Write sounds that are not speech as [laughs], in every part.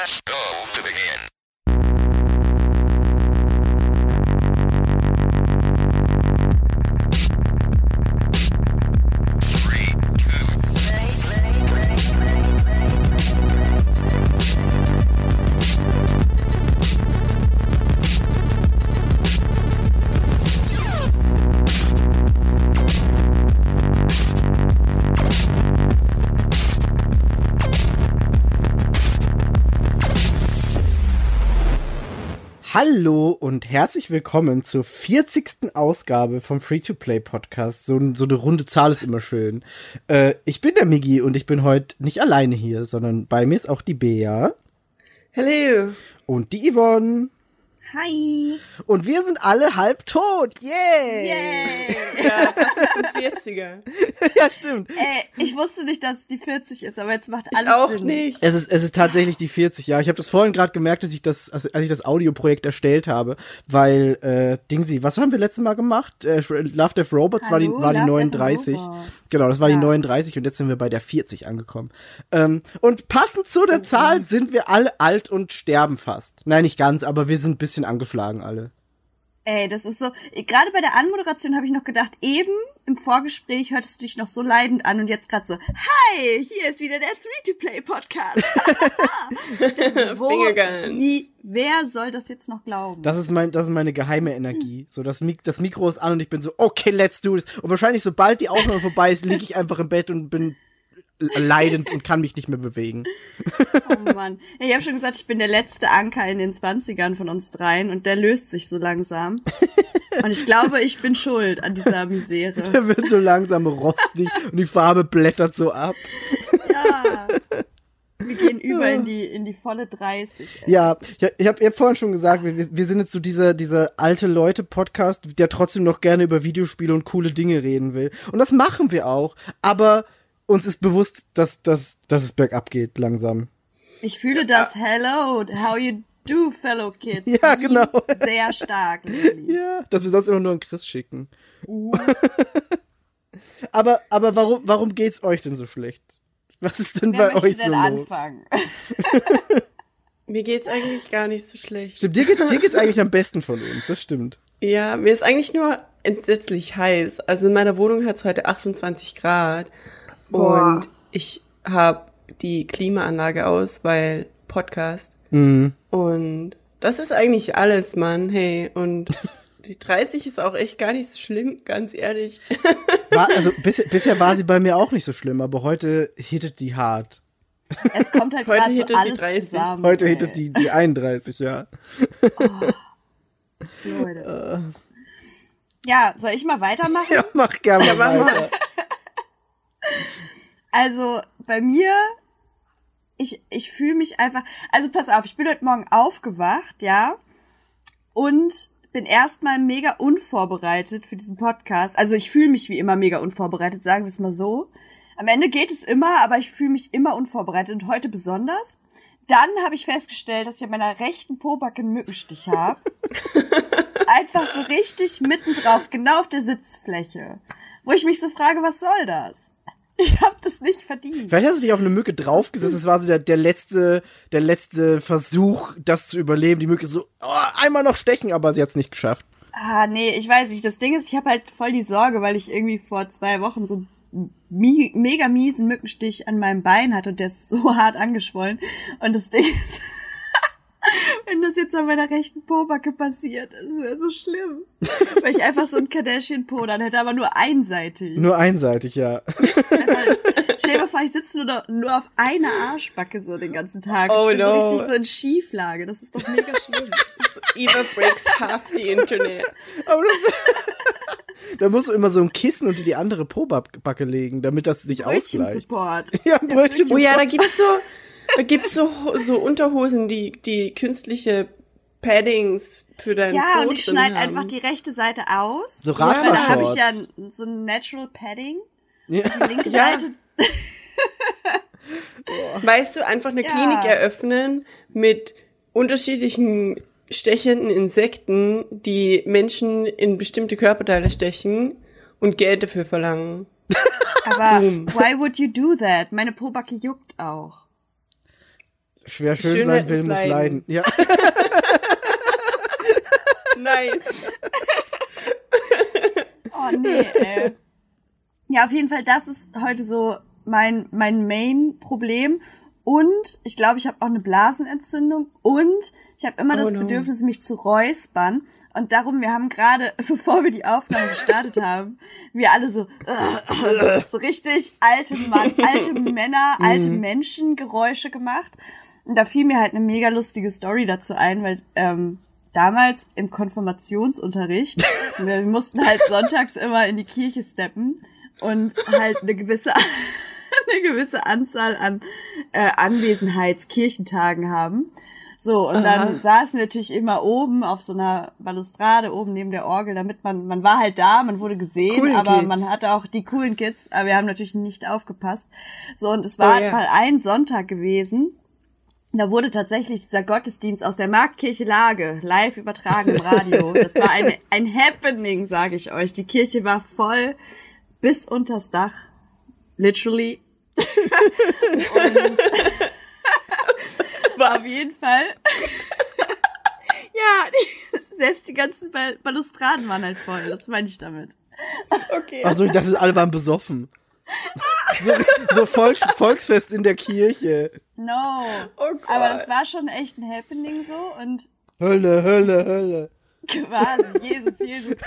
Press go to begin. Hallo und herzlich willkommen zur 40. Ausgabe vom Free-to-Play-Podcast. So, so eine runde Zahl ist immer schön. Äh, ich bin der Migi und ich bin heute nicht alleine hier, sondern bei mir ist auch die Bea Hallo. und die Yvonne. Hi. Und wir sind alle halb tot. Yeah! Yay. Ja, das ist ein 40er. ja, stimmt. Ey, ich wusste nicht, dass es die 40 ist, aber jetzt macht Ich alles auch Sinn. nicht. Es ist, es ist tatsächlich die 40, ja. Ich habe das vorhin gerade gemerkt, als ich das, als, als ich das Audioprojekt erstellt habe, weil, äh, Dingsy, was haben wir letztes Mal gemacht? Äh, Love Death Robots war die, Hallo, war die Love, Death 39. Robots. Genau, das war die Ja. 39 und jetzt sind wir bei der 40 angekommen. Ähm, und passend zu der Zahl sind wir alle alt und sterben fast. Nein, nicht ganz, aber wir sind ein bisschen angeschlagen alle. Ey, das ist so, gerade bei der Anmoderation habe ich noch gedacht, eben im Vorgespräch hörtest du dich noch so leidend an und jetzt gerade so, hi, hier ist wieder der Three-to-Play-Podcast. [laughs] So, Wo, wie, wer soll das jetzt noch glauben? Das ist mein, das ist meine geheime Energie. So, das, Mik das Mikro ist an und ich bin so, okay, let's do this. Und wahrscheinlich, sobald die Aufnahme vorbei ist, liege ich einfach im Bett und bin leidend und kann mich nicht mehr bewegen. Oh Mann. Ja, ich habe schon gesagt, ich bin der letzte Anker in den 20ern von uns dreien und der löst sich so langsam. Und ich glaube, ich bin schuld an dieser Misere. Der wird so langsam rostig und die Farbe blättert so ab. Ja. Wir gehen über in die, in die volle 30. Ey. Ja, ich, ich habe hab vorhin schon gesagt, wir, wir sind jetzt so dieser, dieser alte Leute-Podcast, der trotzdem noch gerne über Videospiele und coole Dinge reden will. Und das machen wir auch. Aber uns ist bewusst, dass, dass, dass es bergab geht, langsam. Ich fühle das Hello, how you do, fellow kids. Ja, genau. Sehr stark. [laughs] Lili. Ja, dass wir sonst immer nur an Chris schicken. [laughs] aber, aber warum, warum geht's euch denn so schlecht? Was ist denn Wer bei euch so denn los? anfangen? [laughs] Mir geht's eigentlich gar nicht so schlecht. Stimmt, dir geht's, dir geht's eigentlich am besten von uns, das stimmt. Ja, mir ist eigentlich nur entsetzlich heiß. Also in meiner Wohnung hat's heute 28 Grad. Boah. Und ich habe die Klimaanlage aus, weil Podcast. Mhm. Und das ist eigentlich alles, Mann. Hey, und [laughs] die 30 ist auch echt gar nicht so schlimm, ganz ehrlich. [laughs] War, also [laughs] bis, bisher war sie bei mir auch nicht so schlimm, aber heute hittet die hart. Es kommt halt Heute gerade so hittet die alles 30. zusammen. Heute ey. hittet die, die 31, ja. Leute. Ja, soll ich mal weitermachen? Ja, mach gerne Ja, mach weiter. Also bei mir, ich, ich fühle mich einfach. Also pass auf, ich bin heute Morgen aufgewacht, ja, und bin erstmal mega unvorbereitet für diesen Podcast. Also ich fühle mich wie immer mega unvorbereitet, sagen wir es mal so. Am Ende geht es immer, aber ich fühle mich immer unvorbereitet und heute besonders. Dann habe ich festgestellt, dass ich an meiner rechten Pobacke einen Mückenstich habe. [laughs] Einfach so richtig mittendrauf, genau auf der Sitzfläche. Wo ich mich so frage, was soll das? [laughs] Ich habe das nicht verdient. Vielleicht hast du dich auf eine Mücke draufgesetzt. Das war so der, der letzte, der letzte Versuch, das zu überleben. Die Mücke so, oh, einmal noch stechen, aber sie hat's nicht geschafft. Ah, nee, ich weiß nicht. Das Ding ist, ich habe halt voll die Sorge, weil ich irgendwie vor zwei Wochen so einen mi mega miesen Mückenstich an meinem Bein hatte und der ist so [laughs] hart angeschwollen. Und das Ding ist, [laughs] wenn das jetzt an meiner rechten Pobacke passiert, das wäre so schlimm. Weil ich einfach so ein Kardashian-Po dann hätte, aber nur einseitig. Nur einseitig, ja. Stell dir mal vor, ich sitze nur, nur auf einer Arschbacke so den ganzen Tag. Oh ich bin no. so richtig so in Schieflage. Das ist doch mega schlimm. [laughs] Eva breaks half the internet. Aber das, [laughs] da musst du immer so ein Kissen unter die andere Pobacke legen, damit das sich ausgleicht. Brötchen-Support. Ja, Brötchen Oh ja, da gibt's so, da gibt's so, so Unterhosen, die, die künstliche Paddings für deinen Ja, Po und ich schneide einfach die rechte Seite aus. So Weil da habe ich Radfahrshorts. ja so ein Natural Padding. Ja. Die linke [laughs] Ja. Seite. Weißt du, einfach eine Ja. Klinik eröffnen mit unterschiedlichen stechenden Insekten, die Menschen in bestimmte Körperteile stechen und Geld dafür verlangen. Aber why would you do that? Meine Pobacke juckt auch. Schwer schön Schönheit sein will, muss leiden. leiden. Ja. [laughs] Nice. [laughs] Oh nee, ey. Ja, auf jeden Fall, das ist heute so mein, mein Main-Problem. Und ich glaube, ich habe auch eine Blasenentzündung und ich habe immer Oh das no. Bedürfnis, mich zu räuspern. Und darum, wir haben gerade, [laughs] bevor wir die Aufnahme gestartet haben, wir alle so, so richtig alte Mann, alte Männer, alte Menschen Geräusche gemacht. Und da fiel mir halt eine mega lustige Story dazu ein, weil ähm, damals im Konfirmationsunterricht, [laughs] wir mussten halt sonntags immer in die Kirche steppen und halt eine gewisse [laughs] eine gewisse Anzahl an äh, Anwesenheitskirchentagen haben. So, und dann saßen wir natürlich immer oben auf so einer Balustrade, oben neben der Orgel, damit man, man war halt da, man wurde gesehen, Coolen aber Kids. man hatte auch die coolen Kids, aber wir haben natürlich nicht aufgepasst. So, und es war Oh ja. mal ein Sonntag gewesen, da wurde tatsächlich dieser Gottesdienst aus der Marktkirche Lage live übertragen im Radio. [laughs] Das war eine, ein Happening, sage ich euch. Die Kirche war voll bis unters Dach. Literally. [laughs] Und auf jeden Fall. [laughs] ja, die, selbst die ganzen Bal Balustraden waren halt voll. Das meine ich damit. Okay. Achso, ich dachte, alle waren besoffen. So, so Volks, Volksfest in der Kirche. No. Oh Gott. Aber das war schon echt ein Happening so und Hölle, Hölle, Hölle. Quasi, Jesus, Jesus. [laughs]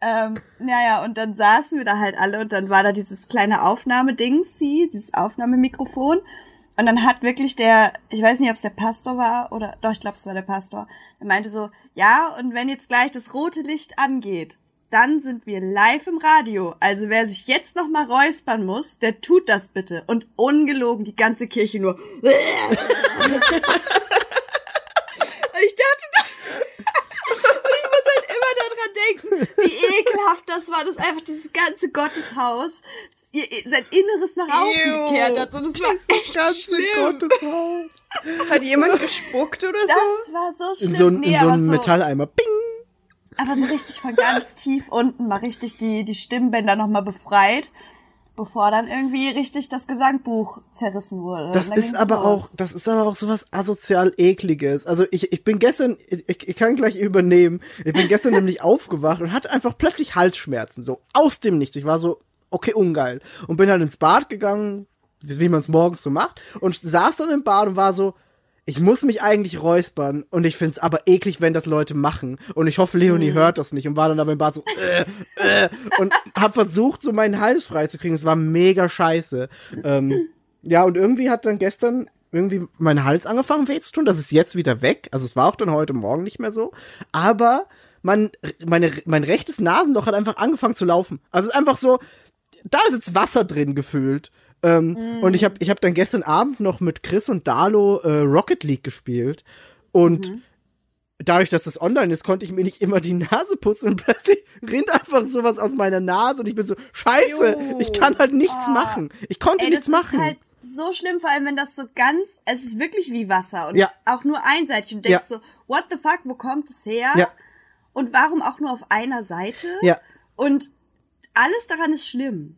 ähm, naja, und dann saßen wir da halt alle und dann war da dieses kleine Aufnahmedings, sie, dieses Aufnahmemikrofon. Und dann hat wirklich der, ich weiß nicht, ob es der Pastor war oder, doch, ich glaube, es war der Pastor, der meinte so, ja, und wenn jetzt gleich das rote Licht angeht, dann sind wir live im Radio. Also wer sich jetzt noch mal räuspern muss, der tut das bitte. Und ungelogen die ganze Kirche nur. Und [laughs] ich dachte, und [laughs] ich muss halt immer daran denken, wie ekelhaft das war, dass einfach dieses ganze Gotteshaus ihr, ihr- sein Inneres nach außen Ew. gekehrt hat. Und es war echt Ganze schlimm. Gotteshaus. Hat jemand gespuckt oder so? Das war so schlimm. In so, ein- nee, in so einem so, Metalleimer. Bing! Aber so richtig von ganz [laughs] tief unten mal richtig die, die Stimmbänder nochmal befreit, bevor dann irgendwie richtig das Gesangbuch zerrissen wurde. Das dann ist aber los. auch, das ist aber auch sowas asozial ekliges. Also ich, ich bin gestern, ich, ich kann gleich übernehmen. Ich bin gestern [laughs] nämlich aufgewacht und hatte einfach plötzlich Halsschmerzen, so aus dem Nichts. Ich war so, okay, ungeil. Und bin halt ins Bad gegangen, wie, wie man es morgens so macht, und saß dann im Bad und war so, ich muss mich eigentlich räuspern und ich find's aber eklig, wenn das Leute machen. Und ich hoffe, Leonie hört das nicht und war dann aber im Bad so äh, äh, und hab versucht, so meinen Hals freizukriegen. Es war mega scheiße. Ähm, ja, und irgendwie hat dann gestern irgendwie mein Hals angefangen weh zu tun. Das ist jetzt wieder weg. Also es war auch dann heute Morgen nicht mehr so. Aber man, meine, mein rechtes Nasenloch hat einfach angefangen zu laufen. Also es ist einfach so, da ist jetzt Wasser drin gefühlt. Ähm, Und ich habe ich hab dann gestern Abend noch mit Chris und Dalo äh, Rocket League gespielt. Und dadurch, dass das online ist, konnte ich mir nicht immer die Nase putzen und [laughs] plötzlich rinnt einfach sowas aus meiner Nase und ich bin so, scheiße, Jo. ich kann halt nichts machen. Ich konnte Ey, nichts das machen. ist halt so schlimm, vor allem wenn das so ganz, es ist wirklich wie Wasser und Ja. auch nur einseitig und du denkst Ja. so, what the fuck, wo kommt es her? ja, Und warum auch nur auf einer Seite? ja, Und alles daran ist schlimm.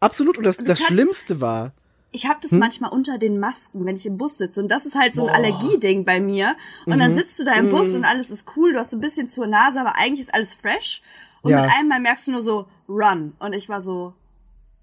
Absolut. Und das, du das kannst- Schlimmste war, Ich habe das Hm? manchmal unter den Masken, wenn ich im Bus sitze. Und das ist halt so ein Allergieding bei mir. Und Mhm. dann sitzt du da im Bus und alles ist cool. Du hast so ein bisschen zur Nase, aber eigentlich ist alles fresh. Und Ja. mit einmal merkst du nur so, run. Und ich war so,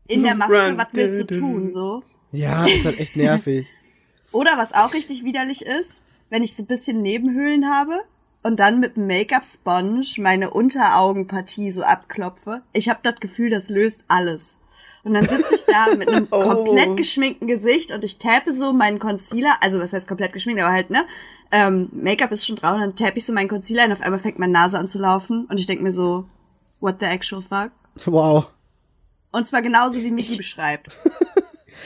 in der Maske, Run. was willst du tun? So. ja, ist halt echt nervig. [laughs] [laughs] Oder was auch richtig widerlich ist, wenn ich so ein bisschen Nebenhöhlen habe und dann mit dem Make-up-Sponge meine Unteraugenpartie so abklopfe. Ich habe das Gefühl, das löst alles. Und dann sitze ich da mit einem [laughs] Oh. komplett geschminkten Gesicht und ich tappe so meinen Concealer, also was heißt komplett geschminkt, aber halt, ne? Ähm, Make-up ist schon drauf und dann tappe ich so meinen Concealer und auf einmal fängt meine Nase an zu laufen und ich denk mir so, what the actual fuck? Wow. Und zwar genauso wie Michi beschreibt. [laughs]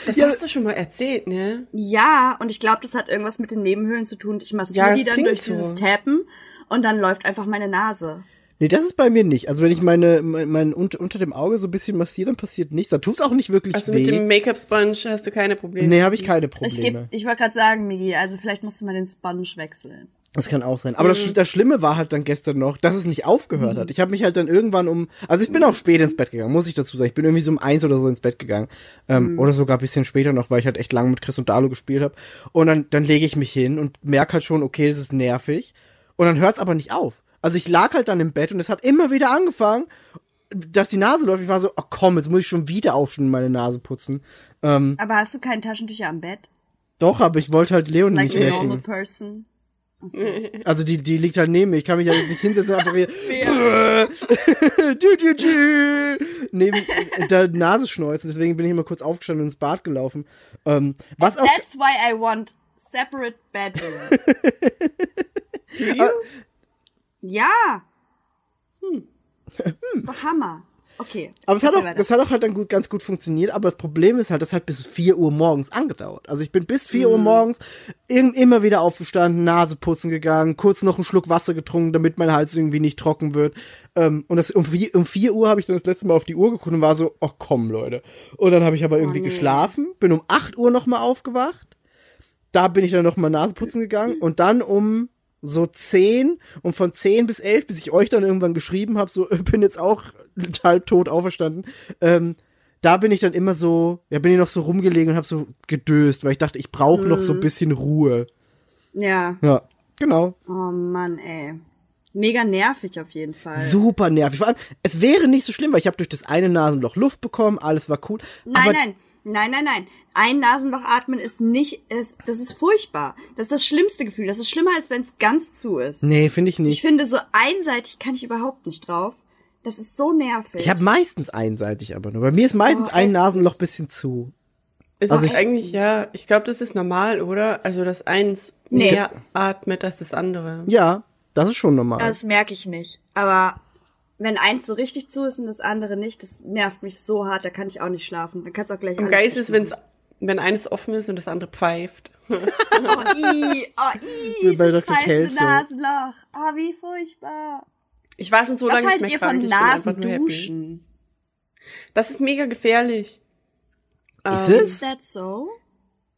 Das Ja, hast du schon mal erzählt, ne? Ja, und ich glaube, das hat irgendwas mit den Nebenhöhlen zu tun. Ich massiere Ja, die dann durch so. dieses Tappen und dann läuft einfach meine Nase. Nee, das ist bei mir nicht. Also wenn ich meine, mein, mein unter, unter dem Auge so ein bisschen massiere, dann passiert nichts. Dann tut's auch nicht wirklich Also weh. mit dem Make-up-Sponge hast du keine Probleme. nee, habe ich keine Ich, Probleme. geb, ich wollte gerade sagen, Migi, also vielleicht musst du mal den Sponge wechseln. Das kann auch sein. Aber das, Sch- das Schlimme war halt dann gestern noch, dass es nicht aufgehört hat. Ich habe mich halt dann irgendwann um, also ich bin auch spät ins Bett gegangen, muss ich dazu sagen. Ich bin irgendwie so um eins oder so ins Bett gegangen. Ähm, Oder sogar ein bisschen später noch, weil ich halt echt lange mit Chris und Dalo gespielt habe. Und dann, dann lege ich mich hin und merke halt schon, okay, das ist nervig. Und dann hört es aber nicht auf. Also ich lag halt dann im Bett und es hat immer wieder angefangen, dass die Nase läuft. Ich war so, oh komm, jetzt muss ich schon wieder aufstehen und meine Nase putzen. Ähm, Aber hast du keine Taschentücher am Bett? doch, aber ich wollte halt Leonie Like nicht a normal wecken. person? Achso. [laughs] Also die, die liegt halt neben mir. Ich kann mich ja jetzt nicht hinsetzen und einfach [laughs] du, neben der Nase schneuzen. Deswegen bin ich immer kurz aufgestanden und ins Bad gelaufen. Ähm, was auch That's why I want separate bedrooms. [laughs] ja. Hm. [laughs] Ist doch Hammer. Okay. aber es hat auch, das hat auch halt dann gut, ganz gut funktioniert, aber das Problem ist halt, das hat bis 4 Uhr morgens angedauert. Also ich bin bis 4 Mhm. Uhr morgens immer wieder aufgestanden, Nase putzen gegangen, kurz noch einen Schluck Wasser getrunken, damit mein Hals irgendwie nicht trocken wird. Ähm, und das, um, vier, um 4 Uhr habe ich dann das letzte Mal auf die Uhr geguckt und war so, ach komm, Leute. Und dann habe ich aber irgendwie Oh, nee. geschlafen, bin um 8 Uhr nochmal aufgewacht. Da bin ich dann nochmal Nase putzen gegangen und dann um so 10 und von 10 bis 11, bis ich euch dann irgendwann geschrieben habe, so bin jetzt auch [laughs] halb tot auferstanden, ähm, da bin ich dann immer so, ja, bin ich noch so rumgelegen und habe so gedöst, weil ich dachte, ich brauche noch so ein bisschen Ruhe. Ja. Ja, genau. Oh Mann, ey. Mega nervig auf jeden Fall. Super nervig. Vor allem, es wäre nicht so schlimm, weil ich habe durch das eine Nasenloch Luft bekommen, alles war cool. Nein, aber nein, nein, nein, nein. Ein Nasenloch atmen ist nicht, ist, das ist furchtbar. Das ist das schlimmste Gefühl. Das ist schlimmer, als wenn es ganz zu ist. Nee, finde ich Ich nicht. finde, so einseitig kann ich überhaupt nicht drauf. Das ist so nervig. Ich habe meistens einseitig aber nur. Bei mir ist meistens Oh, ein. Nasenloch bisschen zu. Es Also ist ich- eigentlich, ja, ich glaube, das ist normal, oder? Also, dass eins Nee. mehr atmet als das andere. Ja, das ist schon normal. das merke ich nicht. Aber wenn eins so richtig zu ist und das andere nicht, das nervt mich so hart, da kann ich auch nicht schlafen. Da kannst du auch gleich Am Geist ist, wenn's, wenn eines offen ist und das andere pfeift. [laughs] Oh, i, oh, Wie i, das pfeifende. Nasenloch. Oh, wie furchtbar. Ich war schon so Was lange nicht haltet mehr ihr krank. von bin einfach nur happy. Nasenduschen? Das ist mega gefährlich. Ist Ähm, es? Is that so?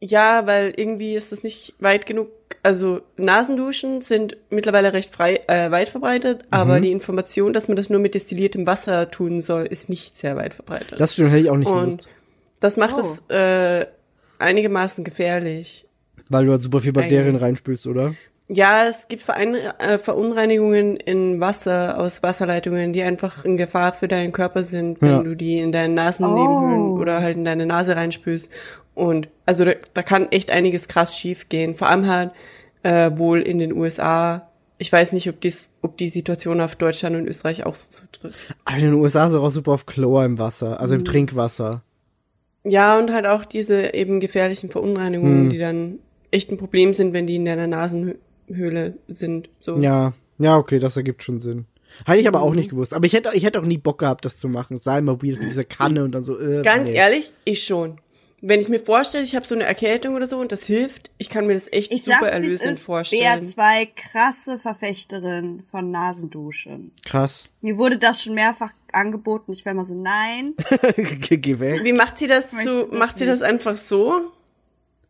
Ja, weil irgendwie ist das nicht weit genug. Also Nasenduschen sind mittlerweile recht frei, äh, weit verbreitet, Mhm. aber die Information, dass man das nur mit destilliertem Wasser tun soll, ist nicht sehr weit verbreitet. Das stimmt, hätte ich auch nicht Und gewusst. das macht Oh. es äh, einigermaßen gefährlich. Weil du halt super viel Bakterien Eigentlich. reinspülst, oder? Ja, es gibt Verein äh, Verunreinigungen in Wasser aus Wasserleitungen, die einfach in Gefahr für deinen Körper sind, wenn Ja. du die in deinen Nasennebenhöhlen Oh. oder halt in deine Nase reinspülst. Und also da, da kann echt einiges krass schief gehen. Vor allem halt äh, wohl in den USA. Ich weiß nicht, ob, dies, ob die Situation auf Deutschland und Österreich auch so zutrifft. Aber in den USA ist auch super auf Chlor im Wasser, also Mhm. im Trinkwasser. Ja, und halt auch diese eben gefährlichen Verunreinigungen, Hm. die dann echt ein Problem sind, wenn die in deiner Nasenhöhle sind. So. Ja, ja, okay, das ergibt schon Sinn. Hätte ich aber Mhm. auch nicht gewusst. Aber ich hätte, ich hätte auch nie Bock gehabt, das zu machen. Sei mal weird mit dieser Kanne und dann so. Äh, Ganz nee. ehrlich, ich schon. Wenn ich mir vorstelle, ich habe so eine Erkältung oder so und das hilft, ich kann mir das echt Ich super sag's, es erlösend ist. vorstellen. BR2 krasse Verfechterin von Nasenduschen. Krass. Mir wurde das schon mehrfach angeboten. Ich war immer so, nein. [laughs] Geh, weg. Wie macht sie das so? das Macht sie das einfach so?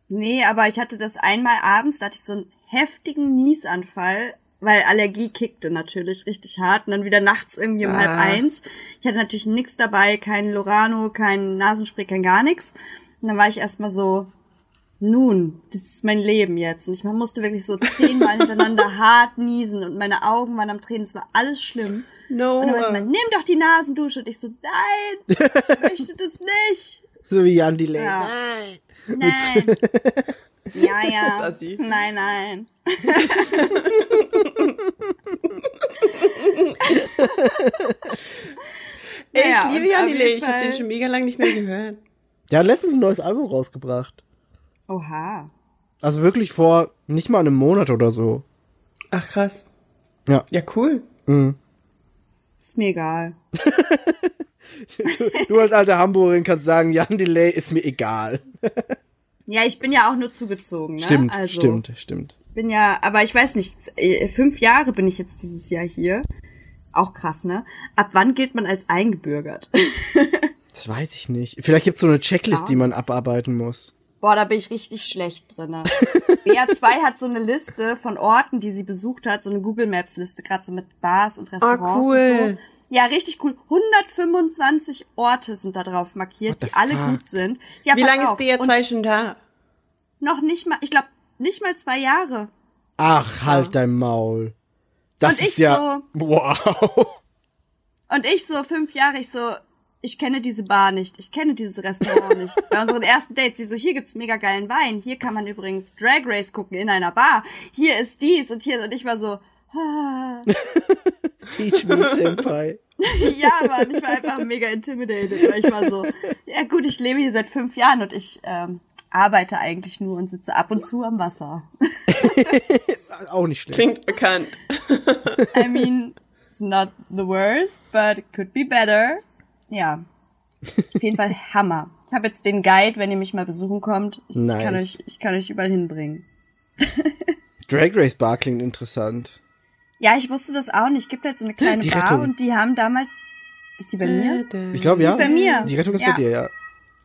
Nee, aber ich hatte das einmal abends, da hatte ich so einen heftigen Niesanfall, weil Allergie kickte natürlich richtig hart und dann wieder nachts irgendwie um Ah. halb eins. Ich hatte natürlich nichts dabei, kein Lorano, kein Nasenspray, kein gar nichts. Und dann war ich erstmal so, nun, das ist mein Leben jetzt. Und ich musste wirklich so zehnmal [laughs] hintereinander hart niesen und meine Augen waren am Tränen, es war alles schlimm. No. Und dann war sie mal, nimm doch die Nasendusche. Und ich so, nein, ich [laughs] möchte das nicht. So wie Jan Delay. Ja. Nein. Nein. Ja, [laughs] ja. Nein, nein. [laughs] Ey, ich liebe Delay. jeden Ich habe den schon mega lang nicht mehr gehört. Der hat letztens ein neues Album rausgebracht. Oha. Also wirklich vor nicht mal einem Monat oder so. Ach krass. Ja. Ja, cool. Mhm. Ist mir egal. [laughs] Du als alte Hamburgerin kannst sagen, Jan Delay ist mir egal. Ja, ich bin ja auch nur zugezogen, ne? Stimmt, also, stimmt, stimmt. Bin ja, aber ich weiß nicht, äh, fünf Jahre bin ich jetzt dieses Jahr hier. Auch krass, ne? Ab wann gilt man als eingebürgert? [laughs] Das weiß ich nicht. Vielleicht gibt's so eine Checklist, die man abarbeiten muss. Boah, da bin ich richtig schlecht drinne. [laughs] BA2 hat so eine Liste von Orten, die sie besucht hat, so eine Google Maps Liste, gerade so mit Bars und Restaurants cool. und so. Ja, richtig cool. 125 Orte sind da drauf markiert, die alle fuck? gut sind. Ja, Wie lange ist auf. BR2 schon da? Und noch nicht mal, ich glaube, nicht mal zwei Jahre. Ach, halt dein Maul. Das Und ich ist ja. [laughs] Wow. Und ich so fünf Jahre, ich so, ich kenne diese Bar nicht, ich kenne dieses Restaurant nicht. [laughs] Bei unseren ersten Dates, sie so, hier gibt's mega geilen Wein, hier kann man übrigens Drag Race gucken in einer Bar, hier ist dies und hier, und ich war so, ah. Teach me, Senpai. [laughs] ja, Mann, ich war einfach mega intimidated, weil ich war so, ja gut, ich lebe hier seit fünf Jahren und ich ähm, arbeite eigentlich nur und sitze ab und zu am Wasser. [laughs] Auch nicht schlimm. Klingt bekannt. I mean, it's not the worst, but it could be better. Ja. Auf jeden Fall Hammer. Ich habe jetzt den Guide, wenn ihr mich mal besuchen kommt. Ich, Nice. kann, euch, ich kann euch überall hinbringen. [laughs] Drag Race Bar klingt interessant. Ja, ich wusste das auch nicht. Gibt halt so eine kleine Die Bar Rettung. und die haben damals. Ist die bei mir? Ich glaube, ja. ist bei mir. Die Rettung ist Ja. bei dir, ja.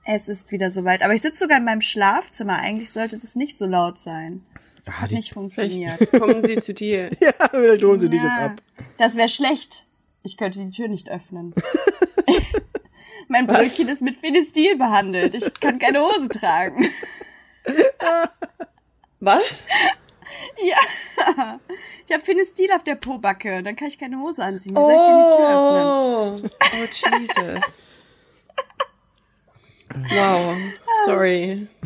Es ist wieder soweit. Aber ich sitze sogar in meinem Schlafzimmer. Eigentlich sollte das nicht so laut sein. Ah, Hat die, nicht funktioniert. Vielleicht kommen sie zu dir. [laughs] ja, vielleicht holen sie dich jetzt Ja, ab. Das wäre schlecht. Ich könnte die Tür nicht öffnen. [laughs] mein Brötchen ist mit Phenestil behandelt. Ich kann keine Hose tragen. Was? Ja. Ich habe Phenestil auf der Pobacke. Dann kann ich keine Hose anziehen. Wie soll ich denn die Tür öffnen? Oh, oh Jesus. Wow. Sorry. [laughs]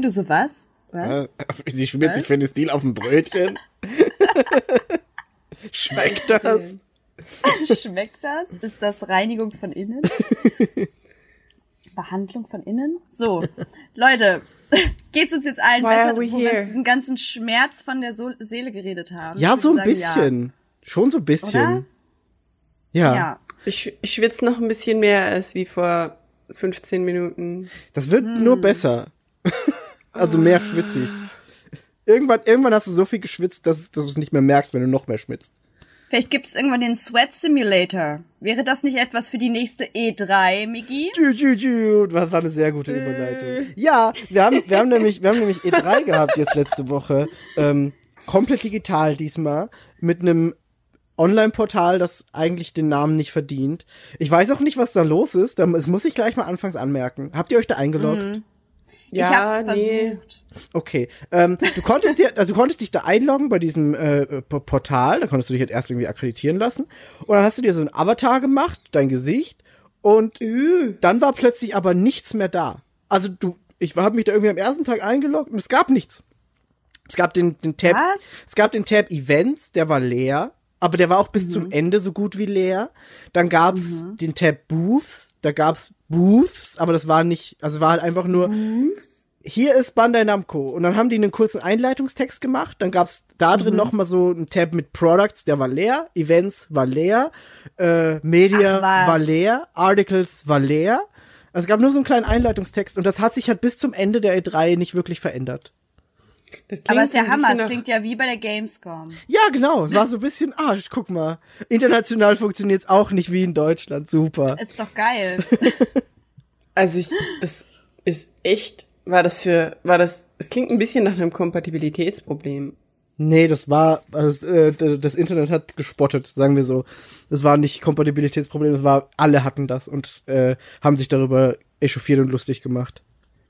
Du so was? Was? Sie schmiert sich für den Stil auf ein Brötchen. [laughs] Schmeckt das? [laughs] Schmeckt das? Ist das Reinigung von innen? [laughs] Behandlung von innen? So, Leute, [laughs] geht's uns jetzt allen Why besser, wo wir diesen ganzen Schmerz von der so Seele geredet haben? Ja, so ein sagen, bisschen. Schon so ein bisschen. Oder? Ja. Ja. ja. Ich, ich schwitze noch ein bisschen mehr als wie vor 15 Minuten. Das wird Hm. nur besser. also mehr schwitzig. Irgendwann, irgendwann hast du so viel geschwitzt, dass, dass du es nicht mehr merkst, wenn du noch mehr schwitzt. Vielleicht gibt's irgendwann den Sweat Simulator. Wäre das nicht etwas für die nächste E3, Migi? Das war eine sehr gute Überleitung. Ja, wir haben, wir haben nämlich, wir haben nämlich E3 gehabt jetzt letzte Woche. Ähm, komplett digital diesmal. Mit einem Online-Portal, das eigentlich den Namen nicht verdient. Ich weiß auch nicht, was da los ist. Da- Das muss ich gleich mal anfangs anmerken. Habt ihr euch da eingeloggt? Ich hab's versucht. Okay. Ähm, du konntest dir, also du konntest dich da einloggen bei diesem äh, Portal, da konntest du dich halt erst irgendwie akkreditieren lassen. Und dann hast du dir so ein Avatar gemacht, dein Gesicht, und dann war plötzlich aber nichts mehr da. Also du, ich habe mich da irgendwie am ersten Tag eingeloggt und es gab nichts. Es gab den, den Tab, Was? es gab den Tab Events, der war leer, aber der war auch bis zum Ende so gut wie leer. Dann gab's den Tab Booths, da gab's Booths, aber das war nicht, also war halt einfach nur, hier ist Bandai Namco. Und dann haben die einen kurzen Einleitungstext gemacht. Dann gab's da drin noch mal so einen Tab mit Products, der war leer. Events war leer. Äh, Media Ach, war leer. Articles war leer. Also es gab nur so einen kleinen Einleitungstext. Und das hat sich halt bis zum Ende der E3 nicht wirklich verändert. Das Aber ist ja Hammer, es klingt ja wie bei der Gamescom. Ja, genau. Es war so ein bisschen, ah, guck mal. International funktioniert's auch nicht wie in Deutschland. Super. Ist doch geil. [laughs] Also ich, das ist echt, war das für, war das, es klingt ein bisschen nach einem Kompatibilitätsproblem. Nee, das war, also, äh, das Internet hat gespottet, sagen wir so. Das war nicht Kompatibilitätsproblem, das war, alle hatten das und äh, haben sich darüber echauffiert und lustig gemacht.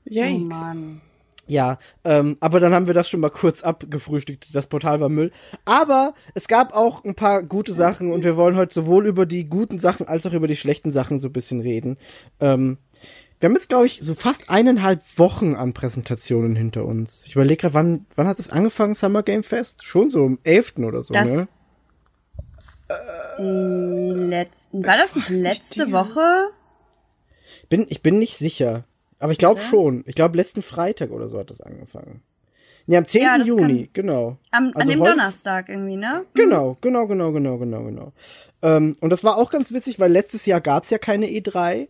Oh Yikes. Mann. Ja, ähm, aber dann haben wir das schon mal kurz abgefrühstückt. Das Portal war Müll. Aber es gab auch ein paar gute Sachen und wir wollen heute sowohl über die guten Sachen als auch über die schlechten Sachen so ein bisschen reden. Ähm, wir haben jetzt, glaube ich, so fast eineinhalb Wochen an Präsentationen hinter uns. Ich überlege gerade, wann, wann hat es angefangen, Summer Game Fest? Schon so am 11. oder so, Das- ne? Letzten, war das nicht letzte Woche? Bin, ich bin nicht sicher. Aber ich glaube schon. Ich glaube, letzten Freitag oder so hat das angefangen. Nee, am 10. Ja, Juni, genau. Am, an Also dem heute- Donnerstag irgendwie, ne? Genau, genau, genau, genau, genau, genau. Ähm, und das war auch ganz witzig, weil letztes Jahr gab's ja keine E3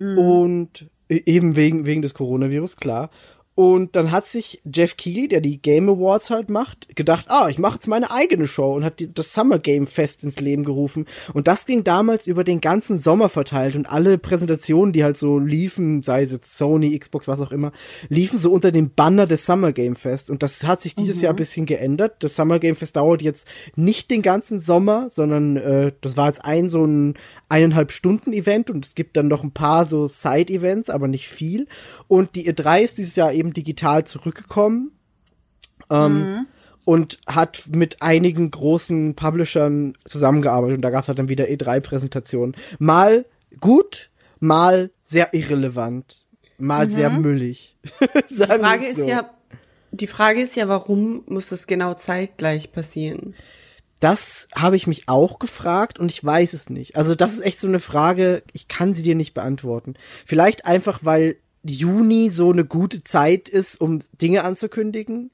und e- eben wegen, wegen des Coronavirus, klar. Und dann hat sich Jeff Keighley, der die Game Awards halt macht, gedacht, ah, ich mache jetzt meine eigene Show und hat die, das Summer Game Fest ins Leben gerufen. Und das ging damals über den ganzen Sommer verteilt und alle Präsentationen, die halt so liefen, sei es jetzt Sony, Xbox, was auch immer, liefen so unter dem Banner des Summer Game Fest. Und das hat sich dieses Jahr ein bisschen geändert. Das Summer Game Fest dauert jetzt nicht den ganzen Sommer, sondern äh, das war jetzt ein so ein eineinhalb Stunden Event und es gibt dann noch ein paar so Side-Events, aber nicht viel. Und die E3 ist dieses Jahr eben digital zurückgekommen. Ähm, und hat mit einigen großen Publishern zusammengearbeitet und da gab es halt dann wieder E3-Präsentationen. Mal gut, mal sehr irrelevant, mal sehr müllig. [laughs] Die Frage ist ja, die Frage ist ja, warum muss das genau zeitgleich passieren? Das habe ich mich auch gefragt und ich weiß es nicht. Also das ist echt so eine Frage, ich kann sie dir nicht beantworten. Vielleicht einfach, weil Juni so eine gute Zeit ist, um Dinge anzukündigen.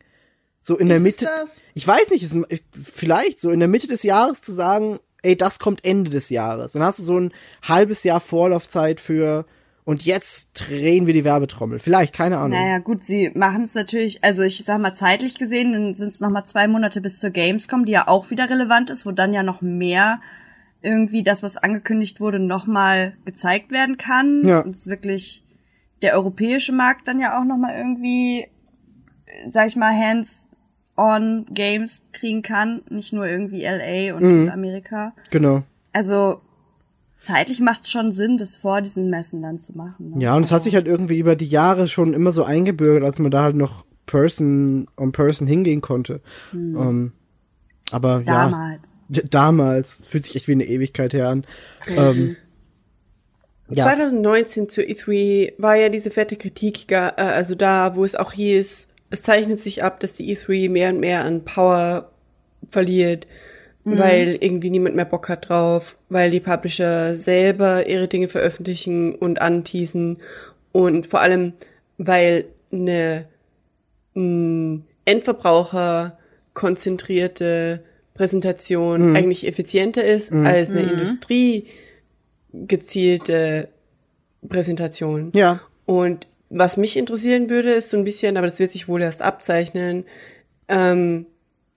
So in der Ist es Mitte. das? Ich weiß nicht, ist, vielleicht so in der Mitte des Jahres zu sagen, ey, das kommt Ende des Jahres. Dann hast du so ein halbes Jahr Vorlaufzeit für und jetzt drehen wir die Werbetrommel. Vielleicht, keine Ahnung. Naja, gut, sie machen es natürlich, also ich sag mal zeitlich gesehen, dann sind es nochmal zwei Monate bis zur Gamescom, die ja auch wieder relevant ist, wo dann ja noch mehr irgendwie das, was angekündigt wurde, nochmal gezeigt werden kann. Ja. Und es wirklich der europäische Markt dann ja auch nochmal irgendwie, sag ich mal, hands-on Games kriegen kann. Nicht nur irgendwie LA und Amerika. Genau. Also zeitlich macht es schon Sinn, das vor diesen Messen dann zu machen. Ne? Ja, und es hat sich halt irgendwie über die Jahre schon immer so eingebürgert, als man da halt noch Person on Person hingehen konnte. Ähm, aber Damals. ja, damals, es fühlt sich echt wie eine Ewigkeit her an. Ähm, ja, 2019 zur E3 war ja diese fette Kritik, äh, also da, wo es auch hieß, es zeichnet sich ab, dass die E3 mehr und mehr an Power verliert, weil irgendwie niemand mehr Bock hat drauf, weil die Publisher selber ihre Dinge veröffentlichen und anteasen und vor allem, weil eine mh, Endverbraucher konzentrierte Präsentation eigentlich effizienter ist als eine Industrie gezielte Präsentation. ja, Und was mich interessieren würde, ist so ein bisschen, aber das wird sich wohl erst abzeichnen, ähm,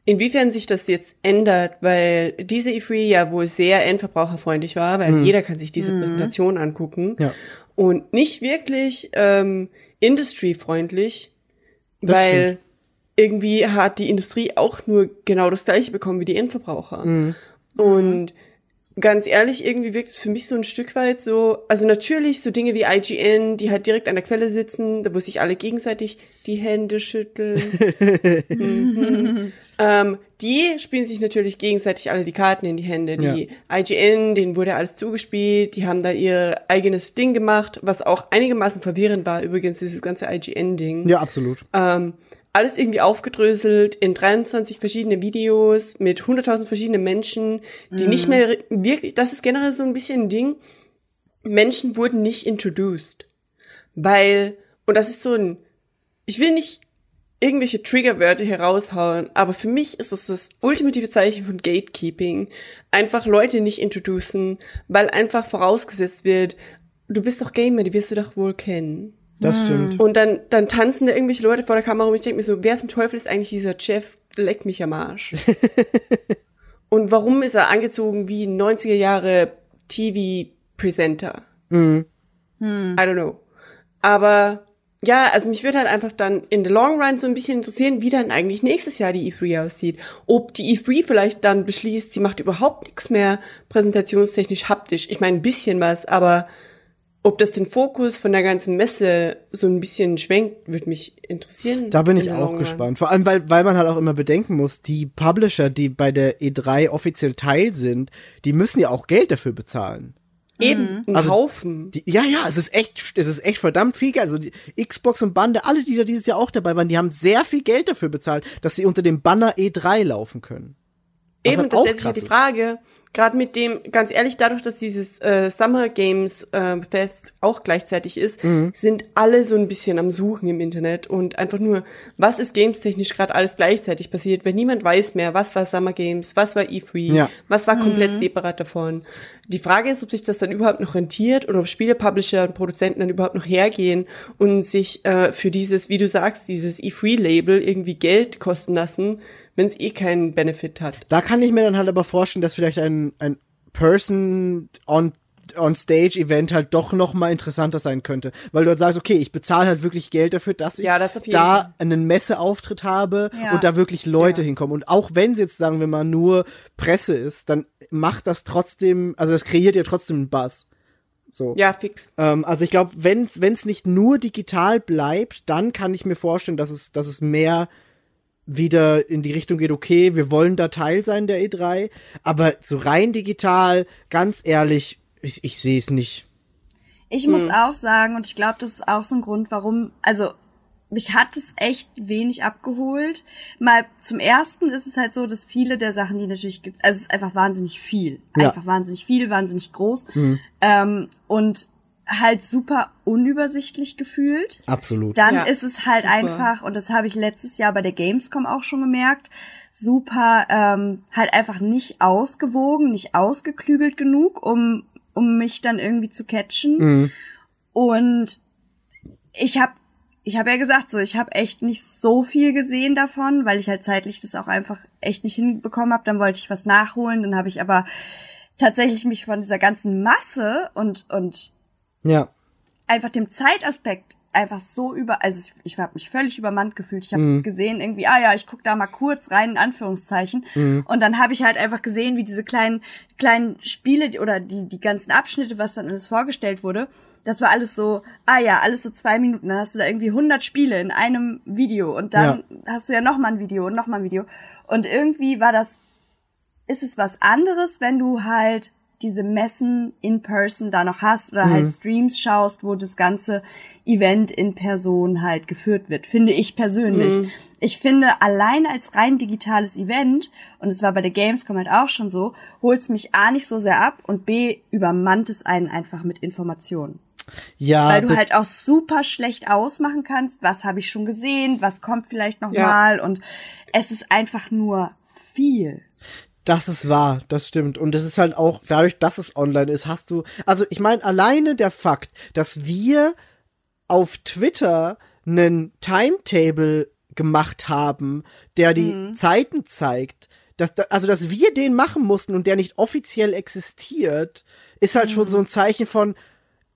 inwiefern sich das jetzt ändert, weil diese E3 ja wohl sehr endverbraucherfreundlich war, weil jeder kann sich diese Präsentation angucken Ja. und nicht wirklich ähm, industry-freundlich, weil stimmt. irgendwie hat die Industrie auch nur genau das gleiche bekommen wie die Endverbraucher. Mhm. Und ganz ehrlich, irgendwie wirkt es für mich so ein Stück weit so, also natürlich so Dinge wie IGN, die halt direkt an der Quelle sitzen, da wo sich alle gegenseitig die Hände schütteln. [laughs] mhm. ähm, die spielen sich natürlich gegenseitig alle die Karten in die Hände. Die IGN, denen wurde alles zugespielt, die haben da ihr eigenes Ding gemacht, was auch einigermaßen verwirrend war, übrigens, dieses ganze IGN-Ding ja, absolut. ähm, alles irgendwie aufgedröselt in 23 verschiedene Videos mit 100.000 verschiedenen Menschen, die nicht mehr ri- wirklich, das ist generell so ein bisschen ein Ding, Menschen wurden nicht introduced. Weil, und das ist so ein, ich will nicht irgendwelche Triggerwörter heraushauen, aber für mich ist es das ultimative Zeichen von Gatekeeping. Einfach Leute nicht introducen, weil einfach vorausgesetzt wird, du bist doch Gamer, die wirst du doch wohl kennen. Das stimmt. Und dann, dann tanzen da irgendwelche Leute vor der Kamera und ich denke mir so, wer zum Teufel ist eigentlich dieser Jeff? Leck mich am Arsch. [laughs] und warum ist er angezogen wie ein 90er Jahre TV-Presenter? I don't know. Aber ja, also mich würde halt einfach dann in the long run so ein bisschen interessieren, wie dann eigentlich nächstes Jahr die E3 aussieht. Ob die E3 vielleicht dann beschließt, sie macht überhaupt nichts mehr präsentationstechnisch haptisch. Ich meine, ein bisschen was, aber ob das den Fokus von der ganzen Messe so ein bisschen schwenkt, würde mich interessieren. Da bin in ich auch gespannt. Vor allem, weil, weil man halt auch immer bedenken muss, die Publisher, die bei der E3 offiziell Teil sind, die müssen ja auch Geld dafür bezahlen. Eben, ein Also, Haufen. Die, ja, ja, es ist echt, es ist echt verdammt viel Geld. Also die Xbox und Bande, alle, die da dieses Jahr auch dabei waren, die haben sehr viel Geld dafür bezahlt, dass sie unter dem Banner E3 laufen können. Was Eben, halt da auch stellt sich die ist. Gerade mit dem, ganz ehrlich, dadurch, dass dieses äh, Summer Games äh, Fest auch gleichzeitig ist, Mhm. sind alle so ein bisschen am Suchen im Internet und einfach nur, was ist games-technisch gerade alles gleichzeitig passiert, wenn niemand weiß mehr, was war Summer Games, was war E3, Ja. was war komplett separat davon. Die Frage ist, ob sich das dann überhaupt noch rentiert oder ob Spielepublisher und Produzenten dann überhaupt noch hergehen und sich äh, für dieses, wie du sagst, dieses E3-Label irgendwie Geld kosten lassen, wenn es eh keinen Benefit hat. Da kann ich mir dann halt aber vorstellen, dass vielleicht ein, ein Person on on Stage Event halt doch noch mal interessanter sein könnte, weil du halt sagst, okay, ich bezahle halt wirklich Geld dafür, dass ich Ja, das da Fall. einen Messeauftritt habe Ja. und da wirklich Leute Ja. hinkommen und auch wenn es jetzt sagen wir mal nur Presse ist, dann macht das trotzdem, also das kreiert ja trotzdem einen Buzz. So. Ja, fix. Ähm, also ich glaube, wenn es nicht nur digital bleibt, dann kann ich mir vorstellen, dass es, dass es mehr wieder in die Richtung geht, okay, wir wollen da Teil sein der E3, aber so rein digital, ganz ehrlich, ich, ich sehe es nicht. Ich Hm. muss auch sagen, und ich glaube, das ist auch so ein Grund, warum, also mich hat es echt wenig abgeholt. Mal zum ersten ist es halt so, dass viele der Sachen, die natürlich, also es ist einfach wahnsinnig viel. Ja. Einfach wahnsinnig viel, wahnsinnig groß. Ähm, und halt super unübersichtlich gefühlt. Absolut. Dann Ja, ist es halt super. einfach, und das habe ich letztes Jahr bei der Gamescom auch schon gemerkt, super ähm, halt einfach nicht ausgewogen, nicht ausgeklügelt genug, um, um mich dann irgendwie zu catchen. Mhm. Und ich habe ich habe ja gesagt, so ich habe echt nicht so viel gesehen davon, weil ich halt zeitlich das auch einfach echt nicht hinbekommen habe. Dann wollte ich was nachholen, dann habe ich aber tatsächlich mich von dieser ganzen Masse und und Ja. einfach dem Zeitaspekt einfach so über, also ich, ich habe mich völlig übermannt gefühlt. Ich habe Mhm. gesehen irgendwie, ah ja, ich guck da mal kurz rein in Anführungszeichen Mhm. und dann habe ich halt einfach gesehen, wie diese kleinen kleinen Spiele oder die die ganzen Abschnitte, was dann alles vorgestellt wurde, das war alles so, ah ja, alles so zwei Minuten. Dann hast du da irgendwie 100 Spiele in einem Video und dann hast du ja noch mal ein Video und noch mal ein Video und irgendwie war das ist es was anderes, wenn du halt diese Messen in person da noch hast oder halt Streams schaust, wo das ganze Event in Person halt geführt wird, finde ich persönlich. Ich finde, allein als rein digitales Event, und es war bei der Gamescom halt auch schon so, holt's mich A nicht so sehr ab und B übermannt es einen einfach mit Informationen. Ja, Weil du halt auch super schlecht ausmachen kannst, was habe ich schon gesehen, was kommt vielleicht noch Ja. mal und es ist einfach nur viel. Das ist wahr, das stimmt. Und es ist halt auch, dadurch, dass es online ist, hast du, also ich meine, alleine der Fakt, dass wir auf Twitter einen Timetable gemacht haben, der die Mhm. Zeiten zeigt, dass, also dass wir den machen mussten und der nicht offiziell existiert, ist halt schon so Mhm. ein Zeichen von,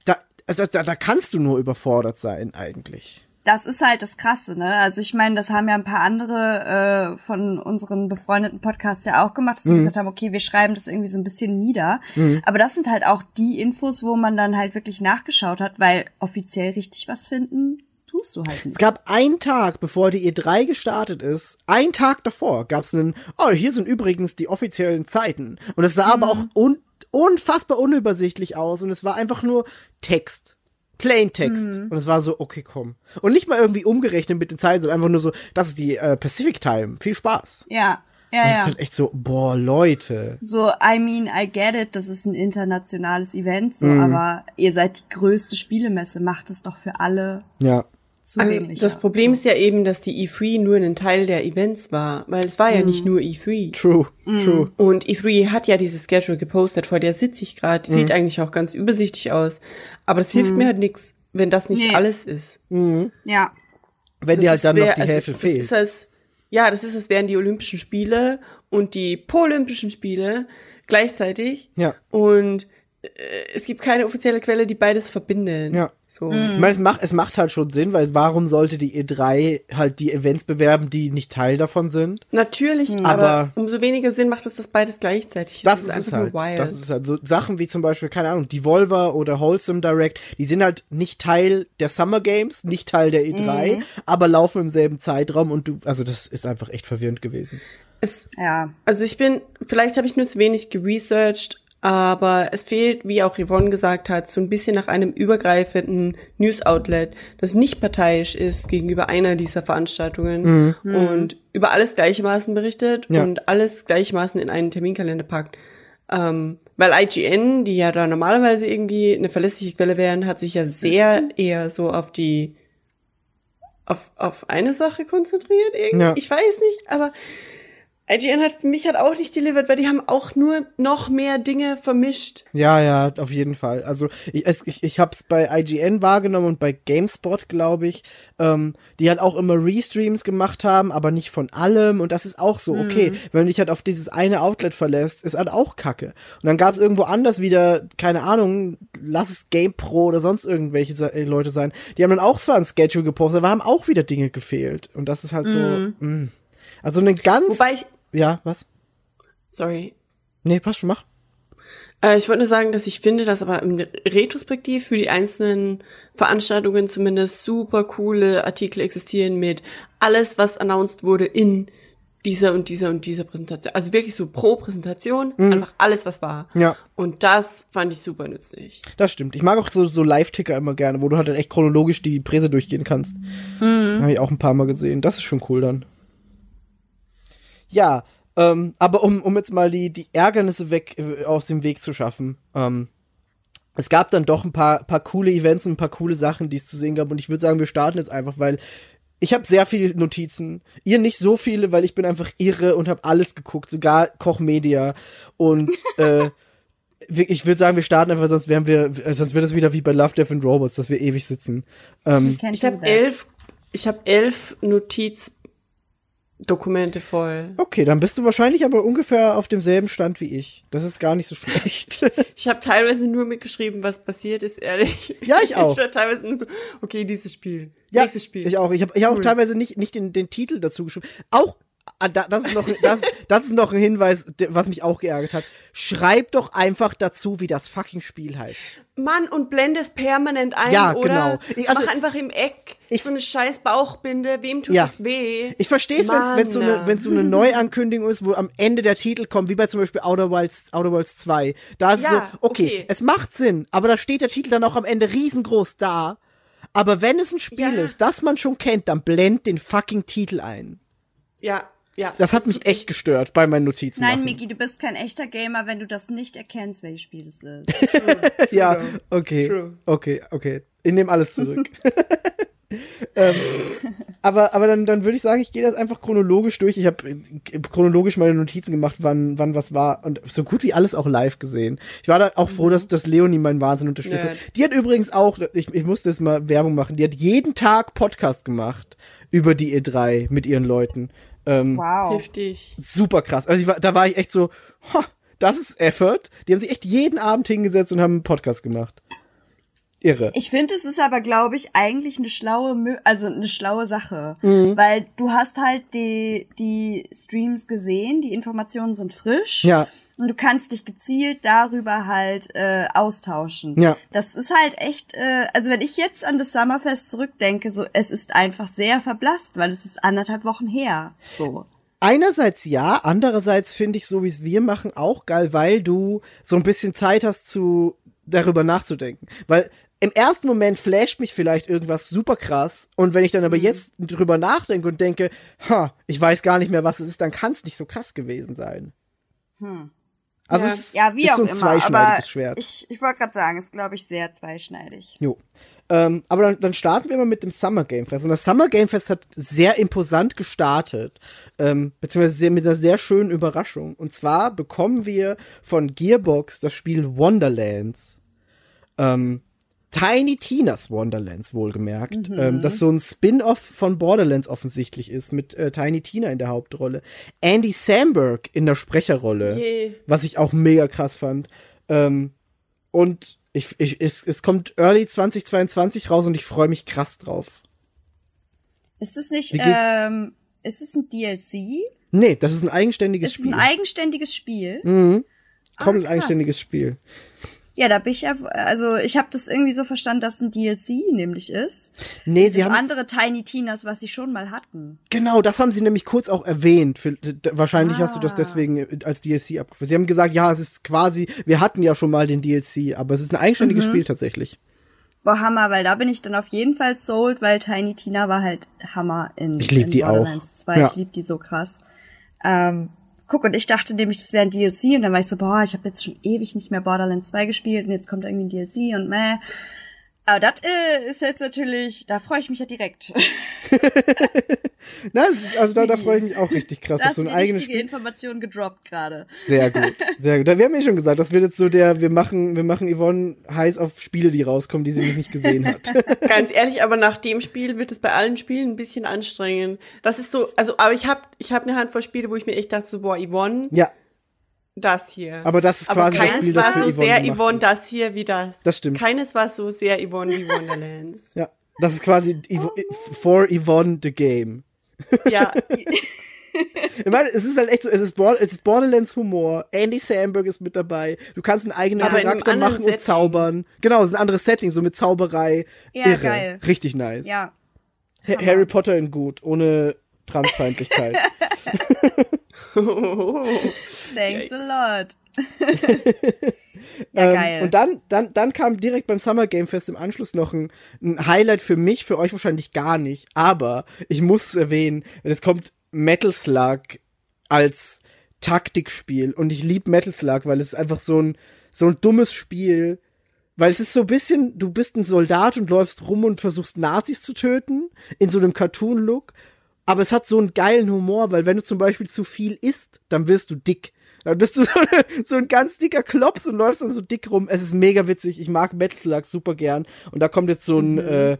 da, da, da kannst du nur überfordert sein eigentlich. Das ist halt das Krasse, ne? Also ich meine, das haben ja ein paar andere äh, von unseren befreundeten Podcasts ja auch gemacht, dass sie gesagt haben, okay, wir schreiben das irgendwie so ein bisschen nieder. Aber das sind halt auch die Infos, wo man dann halt wirklich nachgeschaut hat, weil offiziell richtig was finden, tust du halt Es nicht. gab einen Tag, bevor die E3 gestartet ist, einen Tag davor gab es einen, oh, hier sind übrigens die offiziellen Zeiten. Und es sah aber auch un, unfassbar unübersichtlich aus und es war einfach nur Text. Plain Text. Und es war so, okay, komm. Und nicht mal irgendwie umgerechnet mit den Zeiten, sondern einfach nur so, das ist die äh, Pacific Time. Viel Spaß. Ja, ja, Und es ist ja. halt echt so, boah, Leute. So, I mean, I get it, das ist ein internationales Event, so, Mhm. aber ihr seid die größte Spielemesse, macht es doch für alle Ja. Zugänglich. Das Problem ist ja eben, dass die E3 nur ein Teil der Events war, weil es war ja nicht nur E3. True, Mhm. true. Und E3 hat ja dieses Schedule gepostet, vor der sitze ich gerade. Die Mhm. sieht eigentlich auch ganz übersichtlich aus. Aber das hilft mir halt nichts, wenn das nicht Nee. alles ist. Ja. Wenn Das dir halt dann noch wär- die also Hälfte fehlt. Ist als, ja, das ist, als wären die Olympischen Spiele und die Polympischen Spiele gleichzeitig. Ja. Und es gibt keine offizielle Quelle, die beides verbindet. Ja. So. Ich meine, es macht, es macht halt schon Sinn, weil warum sollte die E3 halt die Events bewerben, die nicht Teil davon sind? Natürlich, Aber- aber, umso weniger Sinn macht es, dass beides gleichzeitig Das ist es einfach halt. nur wild. Das ist halt so Sachen wie zum Beispiel, keine Ahnung, Devolver oder Wholesome Direct, die sind halt nicht Teil der Summer Games, nicht Teil der E3, aber laufen im selben Zeitraum und du, also das ist einfach echt verwirrend gewesen. es, Ja. Also ich bin, vielleicht habe ich nur zu wenig geresearched, aber es fehlt, wie auch Yvonne gesagt hat, so ein bisschen nach einem übergreifenden News-Outlet, das nicht parteiisch ist gegenüber einer dieser Veranstaltungen und über alles gleichermaßen berichtet Ja. und alles gleichermaßen in einen Terminkalender packt. Ähm, weil IGN, die ja da normalerweise irgendwie eine verlässliche Quelle wären, hat sich ja sehr eher so auf die auf, auf eine Sache konzentriert irgendwie. Ja. Ich weiß nicht, aber IGN hat für mich halt auch nicht delivered, weil die haben auch nur noch mehr Dinge vermischt. Ja, ja, auf jeden Fall. Also ich, ich, ich habe es bei IGN wahrgenommen und bei GameSpot, glaube ich, ähm, die halt auch immer Restreams gemacht haben, aber nicht von allem. Und das ist auch so, okay, wenn du dich halt auf dieses eine Outlet verlässt, ist halt auch Kacke. Und dann gab es irgendwo anders wieder, keine Ahnung, lass es GamePro oder sonst irgendwelche äh, Leute sein, die haben dann auch zwar ein Schedule gepostet, aber haben auch wieder Dinge gefehlt. Und das ist halt so, mh. also eine ganz, Wobei ich, ja, was? sorry, Nee, passt schon, mach. Äh, ich wollte nur sagen, dass ich finde, dass aber im Retrospektiv für die einzelnen Veranstaltungen zumindest super coole Artikel existieren mit alles, was announced wurde in dieser und dieser und dieser Präsentation. Also wirklich so pro Präsentation, einfach alles, was war. Ja. Und das fand ich super nützlich. Das stimmt. Ich mag auch so, so Live-Ticker immer gerne, wo du halt dann echt chronologisch die Präse durchgehen kannst. Mhm. Habe ich auch ein paar Mal gesehen. Das ist schon cool dann. Ja, ähm, aber um, um jetzt mal die, die Ärgernisse weg äh, aus dem Weg zu schaffen. Ähm, es gab dann doch ein paar, paar coole Events und ein paar coole Sachen, die es zu sehen gab. Und ich würde sagen, wir starten jetzt einfach, weil ich habe sehr viele Notizen. Ihr nicht so viele, weil ich bin einfach irre und habe alles geguckt, sogar Koch Media. Und äh, [laughs] ich würde sagen, wir starten einfach, sonst wären wir, sonst wird es wieder wie bei Love, Death and Robots, dass wir ewig sitzen. Ähm, Ich habe elf, ich habe elf Notizdokumente voll. okay, dann bist du wahrscheinlich aber ungefähr auf demselben Stand wie ich. Das ist gar nicht so schlecht. [laughs] Ich habe teilweise nur mitgeschrieben, was passiert ist, ehrlich. Ja, ich [laughs] auch. Ich war teilweise nur so, okay, dieses Spiel, ja, nächstes Spiel. ich auch. Ich habe ich hab auch Cool. teilweise nicht, nicht den, den Titel dazu geschrieben. Auch, ah, da- das ist noch, das, das ist noch ein Hinweis, was mich auch geärgert hat. Schreib doch einfach dazu, wie das fucking Spiel heißt. Mann, und blende es permanent ein, Ja, oder? genau. Ich- also- Mach einfach im Eck Ich- so eine scheiß Bauchbinde. Wem tut Ja. das weh? Ich verstehe es, wenn es so eine wenn's so eine [laughs] Neuankündigung ist, wo am Ende der Titel kommt, wie bei zum Beispiel Outer Wilds, Outer Wilds 2. Da ist Ja, so, okay, okay. es macht Sinn, aber da steht der Titel dann auch am Ende riesengroß da. Aber wenn es ein Spiel Ja. ist, das man schon kennt, dann blend den fucking Titel ein. Ja, ja. Das hat mich echt gestört bei meinen Notizen. Nein, machen. Miki, du bist kein echter Gamer, wenn du das nicht erkennst, welches Spiel das ist. [laughs] Ja, okay. True. Okay, okay. Ich nehme alles zurück. [laughs] ähm, aber aber dann, dann würde ich sagen, ich gehe das einfach chronologisch durch. Ich habe chronologisch meine Notizen gemacht, wann, wann was war und so gut wie alles auch live gesehen. Ich war da auch froh, dass, dass Leonie meinen Wahnsinn unterstützt hat. Die hat übrigens auch, ich, ich musste jetzt mal Werbung machen, die hat jeden Tag Podcast gemacht über die E3 mit ihren Leuten. Ähm, Wow. Heftig. super krass. Also ich war, da war ich echt so, ha, das ist Effort. Die haben sich echt jeden Abend hingesetzt und haben einen Podcast gemacht. Irre. Ich finde, es ist aber, glaube ich, eigentlich eine schlaue, also eine schlaue Sache, Mhm. weil du hast halt die die Streams gesehen, die Informationen sind frisch Ja. und du kannst dich gezielt darüber halt äh, austauschen. Ja. Das ist halt echt, äh, also wenn ich jetzt an das Summerfest zurückdenke, so es ist einfach sehr verblasst, weil es ist anderthalb Wochen her. So. Einerseits ja, andererseits finde ich so, wie es wir machen, auch geil, weil du so ein bisschen Zeit hast, zu darüber nachzudenken. Weil im ersten Moment flasht mich vielleicht irgendwas super krass und wenn ich dann Mhm. aber jetzt drüber nachdenke und denke, ha, ich weiß gar nicht mehr, was es ist, dann kann es nicht so krass gewesen sein. Also Ja. es ist, Hm. Ja, wie ist auch so ein immer. zweischneidiges Aber Schwert. ich, ich wollte gerade sagen, ist glaube ich sehr zweischneidig. Jo. Ähm, aber dann, dann starten wir mal mit dem Summer Game Fest. Und das Summer Game Fest hat sehr imposant gestartet, ähm, beziehungsweise sehr, mit einer sehr schönen Überraschung. Und zwar bekommen wir von Gearbox das Spiel Wonderlands. Ähm, Tiny Tinas Wonderlands, wohlgemerkt. Ähm, das so ein Spin-off von Borderlands offensichtlich ist, mit äh, Tiny Tina in der Hauptrolle. Andy Samberg in der Sprecherrolle, Je. was ich auch mega krass fand. Ähm, und ich, ich, es, es kommt Early 2022 raus und ich freue mich krass drauf. Ist es nicht, ähm, ist es ein DLC? Nee, das ist ein eigenständiges Ist es ein Spiel. eigenständiges Spiel? Komplett krass. eigenständiges Spiel. Ja, da bin ich ja, also ich habe das irgendwie so verstanden, dass ein DLC nämlich ist. Nee, sie das haben andere Tiny Tinas, was sie schon mal hatten. Genau, das haben sie nämlich kurz auch erwähnt. Für, wahrscheinlich hast du das deswegen äh, als DLC abgefasst. Sie haben gesagt, ja, es ist quasi, wir hatten ja schon mal den DLC, aber es ist ein eigenständiges Spiel tatsächlich. Boah, Hammer, weil da bin ich dann auf jeden Fall sold, weil Tiny Tina war halt Hammer in, Ich lieb in die auch. Borderlands 2. Ja. Ich lieb die so krass. Ähm, guck, und ich dachte nämlich, das wäre ein DLC und dann war ich so, boah, ich habe jetzt schon ewig nicht mehr Borderlands 2 gespielt und jetzt kommt irgendwie ein DLC und meh. Aber das äh, ist jetzt natürlich, da freue ich mich ja direkt. [laughs] Na, das ist, also da, da freue ich mich auch richtig krass Da hast so du ein die eigenes richtige Spiel. Information gedroppt gerade. Sehr gut, sehr gut. Da, wir haben ja schon gesagt, das wird jetzt so der, wir machen, wir machen Yvonne heiß auf Spiele, die rauskommen, die sie noch nicht gesehen hat. [laughs] Ganz ehrlich, aber nach dem Spiel wird es bei allen Spielen ein bisschen anstrengend. Das ist so, also, aber ich habe ich hab eine Handvoll Spiele, wo ich mir echt dachte, so, boah, Yvonne, ja, das hier. aber das ist aber quasi das keines Spiel, das war für so Yvonne sehr Yvonne ist. das hier wie das. Das stimmt. Keines war so sehr Yvonne wie Wonderlands. Ja, das ist quasi Yvo for Yvonne the Game. ja, [laughs] Ich meine, es ist halt echt so, es ist, Bord es ist Borderlands Humor, Andy Samberg ist mit dabei, du kannst einen eigenen Aber Charakter machen und Setting. zaubern. Genau, es ist ein anderes Setting, so mit Zauberei. Ja, Irre. geil. Richtig nice. Ja. Ha Harry Potter in gut, ohne Transfeindlichkeit. [laughs] [laughs] Thanks a lot. [laughs] ja, Ähm, geil. Und dann, dann, dann kam direkt beim Summer Game Fest im Anschluss noch ein, ein Highlight für mich, für euch wahrscheinlich gar nicht. Aber ich muss es erwähnen, es kommt Metal Slug als Taktikspiel. Und ich lieb Metal Slug, weil es ist einfach so ein, so ein dummes Spiel. Weil es ist so ein bisschen, du bist ein Soldat und läufst rum und versuchst Nazis zu töten, in so einem Cartoon-Look. Aber es hat so einen geilen Humor, weil wenn du zum Beispiel zu viel isst, dann wirst du dick. Dann bist du [laughs] so, ein ganz dicker Klops und läufst dann so dick rum. Es ist mega witzig. Ich mag Metal Slug super gern. Und da kommt jetzt so ein äh,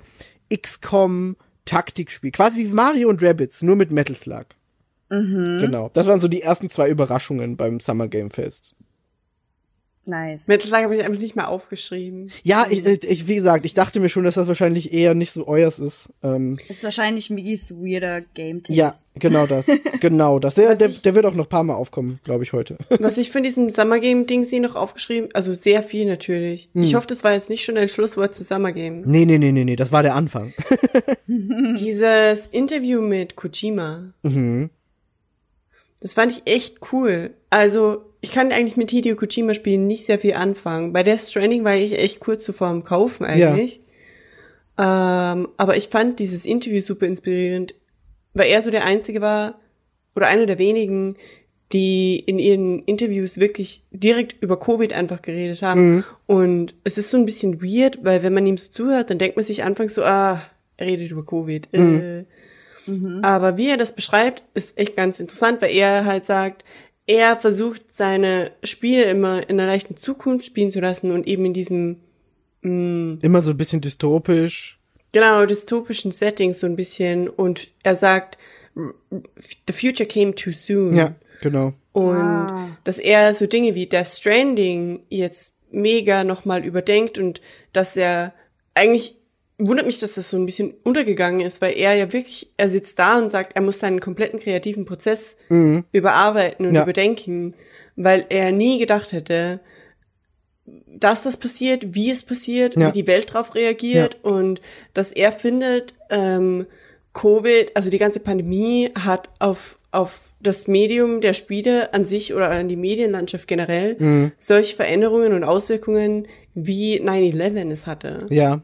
XCOM Taktikspiel. Quasi wie Mario und Rabbids, nur mit Metal Slug. Genau. Das waren so die ersten zwei Überraschungen beim Summer Game Fest. Nice. Slug habe ich einfach nicht mehr aufgeschrieben. Ja, ich, ich, wie gesagt, ich dachte mir schon, dass das wahrscheinlich eher nicht so euers ist. Ähm, ist wahrscheinlich Migis weirder Game Taste. ja, genau das. [laughs] genau das. Der, der, ich- der wird auch noch ein paar Mal aufkommen, glaube ich, heute. [laughs] Was ich von diesem Summer Game Ding sie noch aufgeschrieben, also sehr viel natürlich. Hm. Ich hoffe, das war jetzt nicht schon ein Schlusswort zu Summer Game. nee, nee, nee, nee, nee, das war der Anfang. [laughs] Dieses Interview mit Kojima. Mhm. Das fand ich echt cool. Also, ich kann eigentlich mit Hideo Kojima Spielen nicht sehr viel anfangen. Bei Death Stranding war ich echt kurz zuvor im Kaufen eigentlich. Ähm, aber ich fand dieses Interview super inspirierend, weil er so der Einzige war, oder einer der wenigen, die in ihren Interviews wirklich direkt über Covid einfach geredet haben. Und es ist so ein bisschen weird, weil wenn man ihm so zuhört, dann denkt man sich anfangs so, ah, er redet über Covid. Äh. Aber wie er das beschreibt, ist echt ganz interessant, weil er halt sagt, er versucht seine Spiele immer in einer leichten Zukunft spielen zu lassen und eben in diesem Immer so ein bisschen dystopisch. genau dystopischen Setting so ein bisschen und er sagt, the future came too soon. Ja, genau. Und Ah. dass er so Dinge wie Death Stranding jetzt mega nochmal überdenkt und dass er eigentlich wundert mich, dass das so ein bisschen untergegangen ist, weil er ja wirklich, er sitzt da und sagt, er muss seinen kompletten kreativen Prozess überarbeiten und Ja. überdenken, weil er nie gedacht hätte, dass das passiert, wie es passiert, Ja. wie die Welt darauf reagiert und dass er findet, ähm, Covid, also die ganze Pandemie hat auf, auf das Medium der Spiele an sich oder an die Medienlandschaft generell Mhm. solche Veränderungen und Auswirkungen wie 9-11 es hatte. Ja.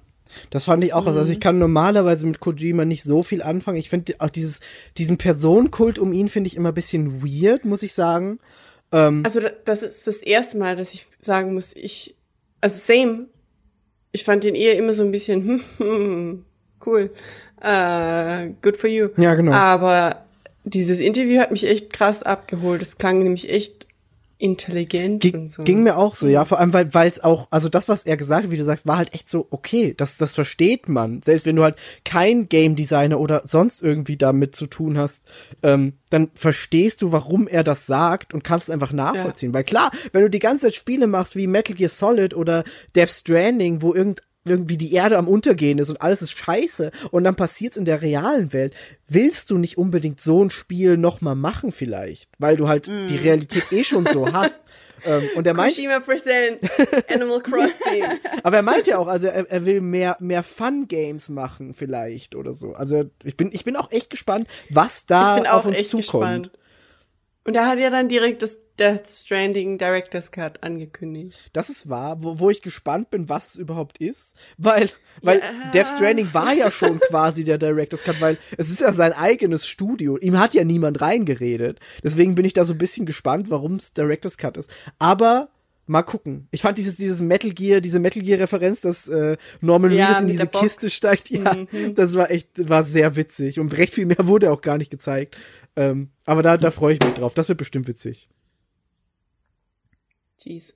Das fand ich auch. Also Mhm. ich kann normalerweise mit Kojima nicht so viel anfangen. Ich finde auch dieses, diesen Personenkult um ihn finde ich immer ein bisschen weird, muss ich sagen. Also da- das ist das erste Mal, dass ich sagen muss, ich, also same, ich fand den eher immer so ein bisschen, hm, [laughs] cool, äh, good for you. Ja, genau. Aber dieses Interview hat mich echt krass abgeholt. Es klang nämlich echt intelligent Ging, und so. ging mir auch so, ja, vor allem, weil es auch, also das, was er gesagt hat, wie du sagst, war halt echt so, okay, das, das versteht man. Selbst wenn du halt kein Game Designer oder sonst irgendwie damit zu tun hast, ähm, dann verstehst du, warum er das sagt und kannst es einfach nachvollziehen. Weil klar, wenn du die ganze Zeit Spiele machst wie Metal Gear Solid oder Death Stranding, wo irgend irgendwie die Erde am Untergehen ist und alles ist scheiße und dann passiert's in der realen Welt, willst du nicht unbedingt so ein Spiel nochmal machen vielleicht, weil du halt die Realität eh schon so hast. [laughs] Ähm, und er meint, Present Animal Crossing. [laughs] aber er meint ja auch, also er, er will mehr, mehr Fun-Games machen vielleicht oder so. Also ich bin, ich bin auch echt gespannt, was da auf uns zukommt. gespannt. Und er hat ja dann direkt das Death Stranding Director's Cut angekündigt. Das ist wahr, wo, wo ich gespannt bin, was es überhaupt ist. Weil, weil Ja. Death Stranding war ja schon quasi der Director's Cut, weil es ist ja sein eigenes Studio. Ihm hat ja niemand reingeredet. Deswegen bin ich da so ein bisschen gespannt, warum es Director's Cut ist. Aber mal gucken. Ich fand dieses, dieses Metal Gear, diese Metal Gear Referenz, dass äh, Norman Ja, Reedus in diese. Mhm. Kiste steigt. Ja, das war echt, war sehr witzig. Und recht viel mehr wurde auch gar nicht gezeigt. Ähm, aber da, da freue ich mich drauf. Das wird bestimmt witzig. Jeez.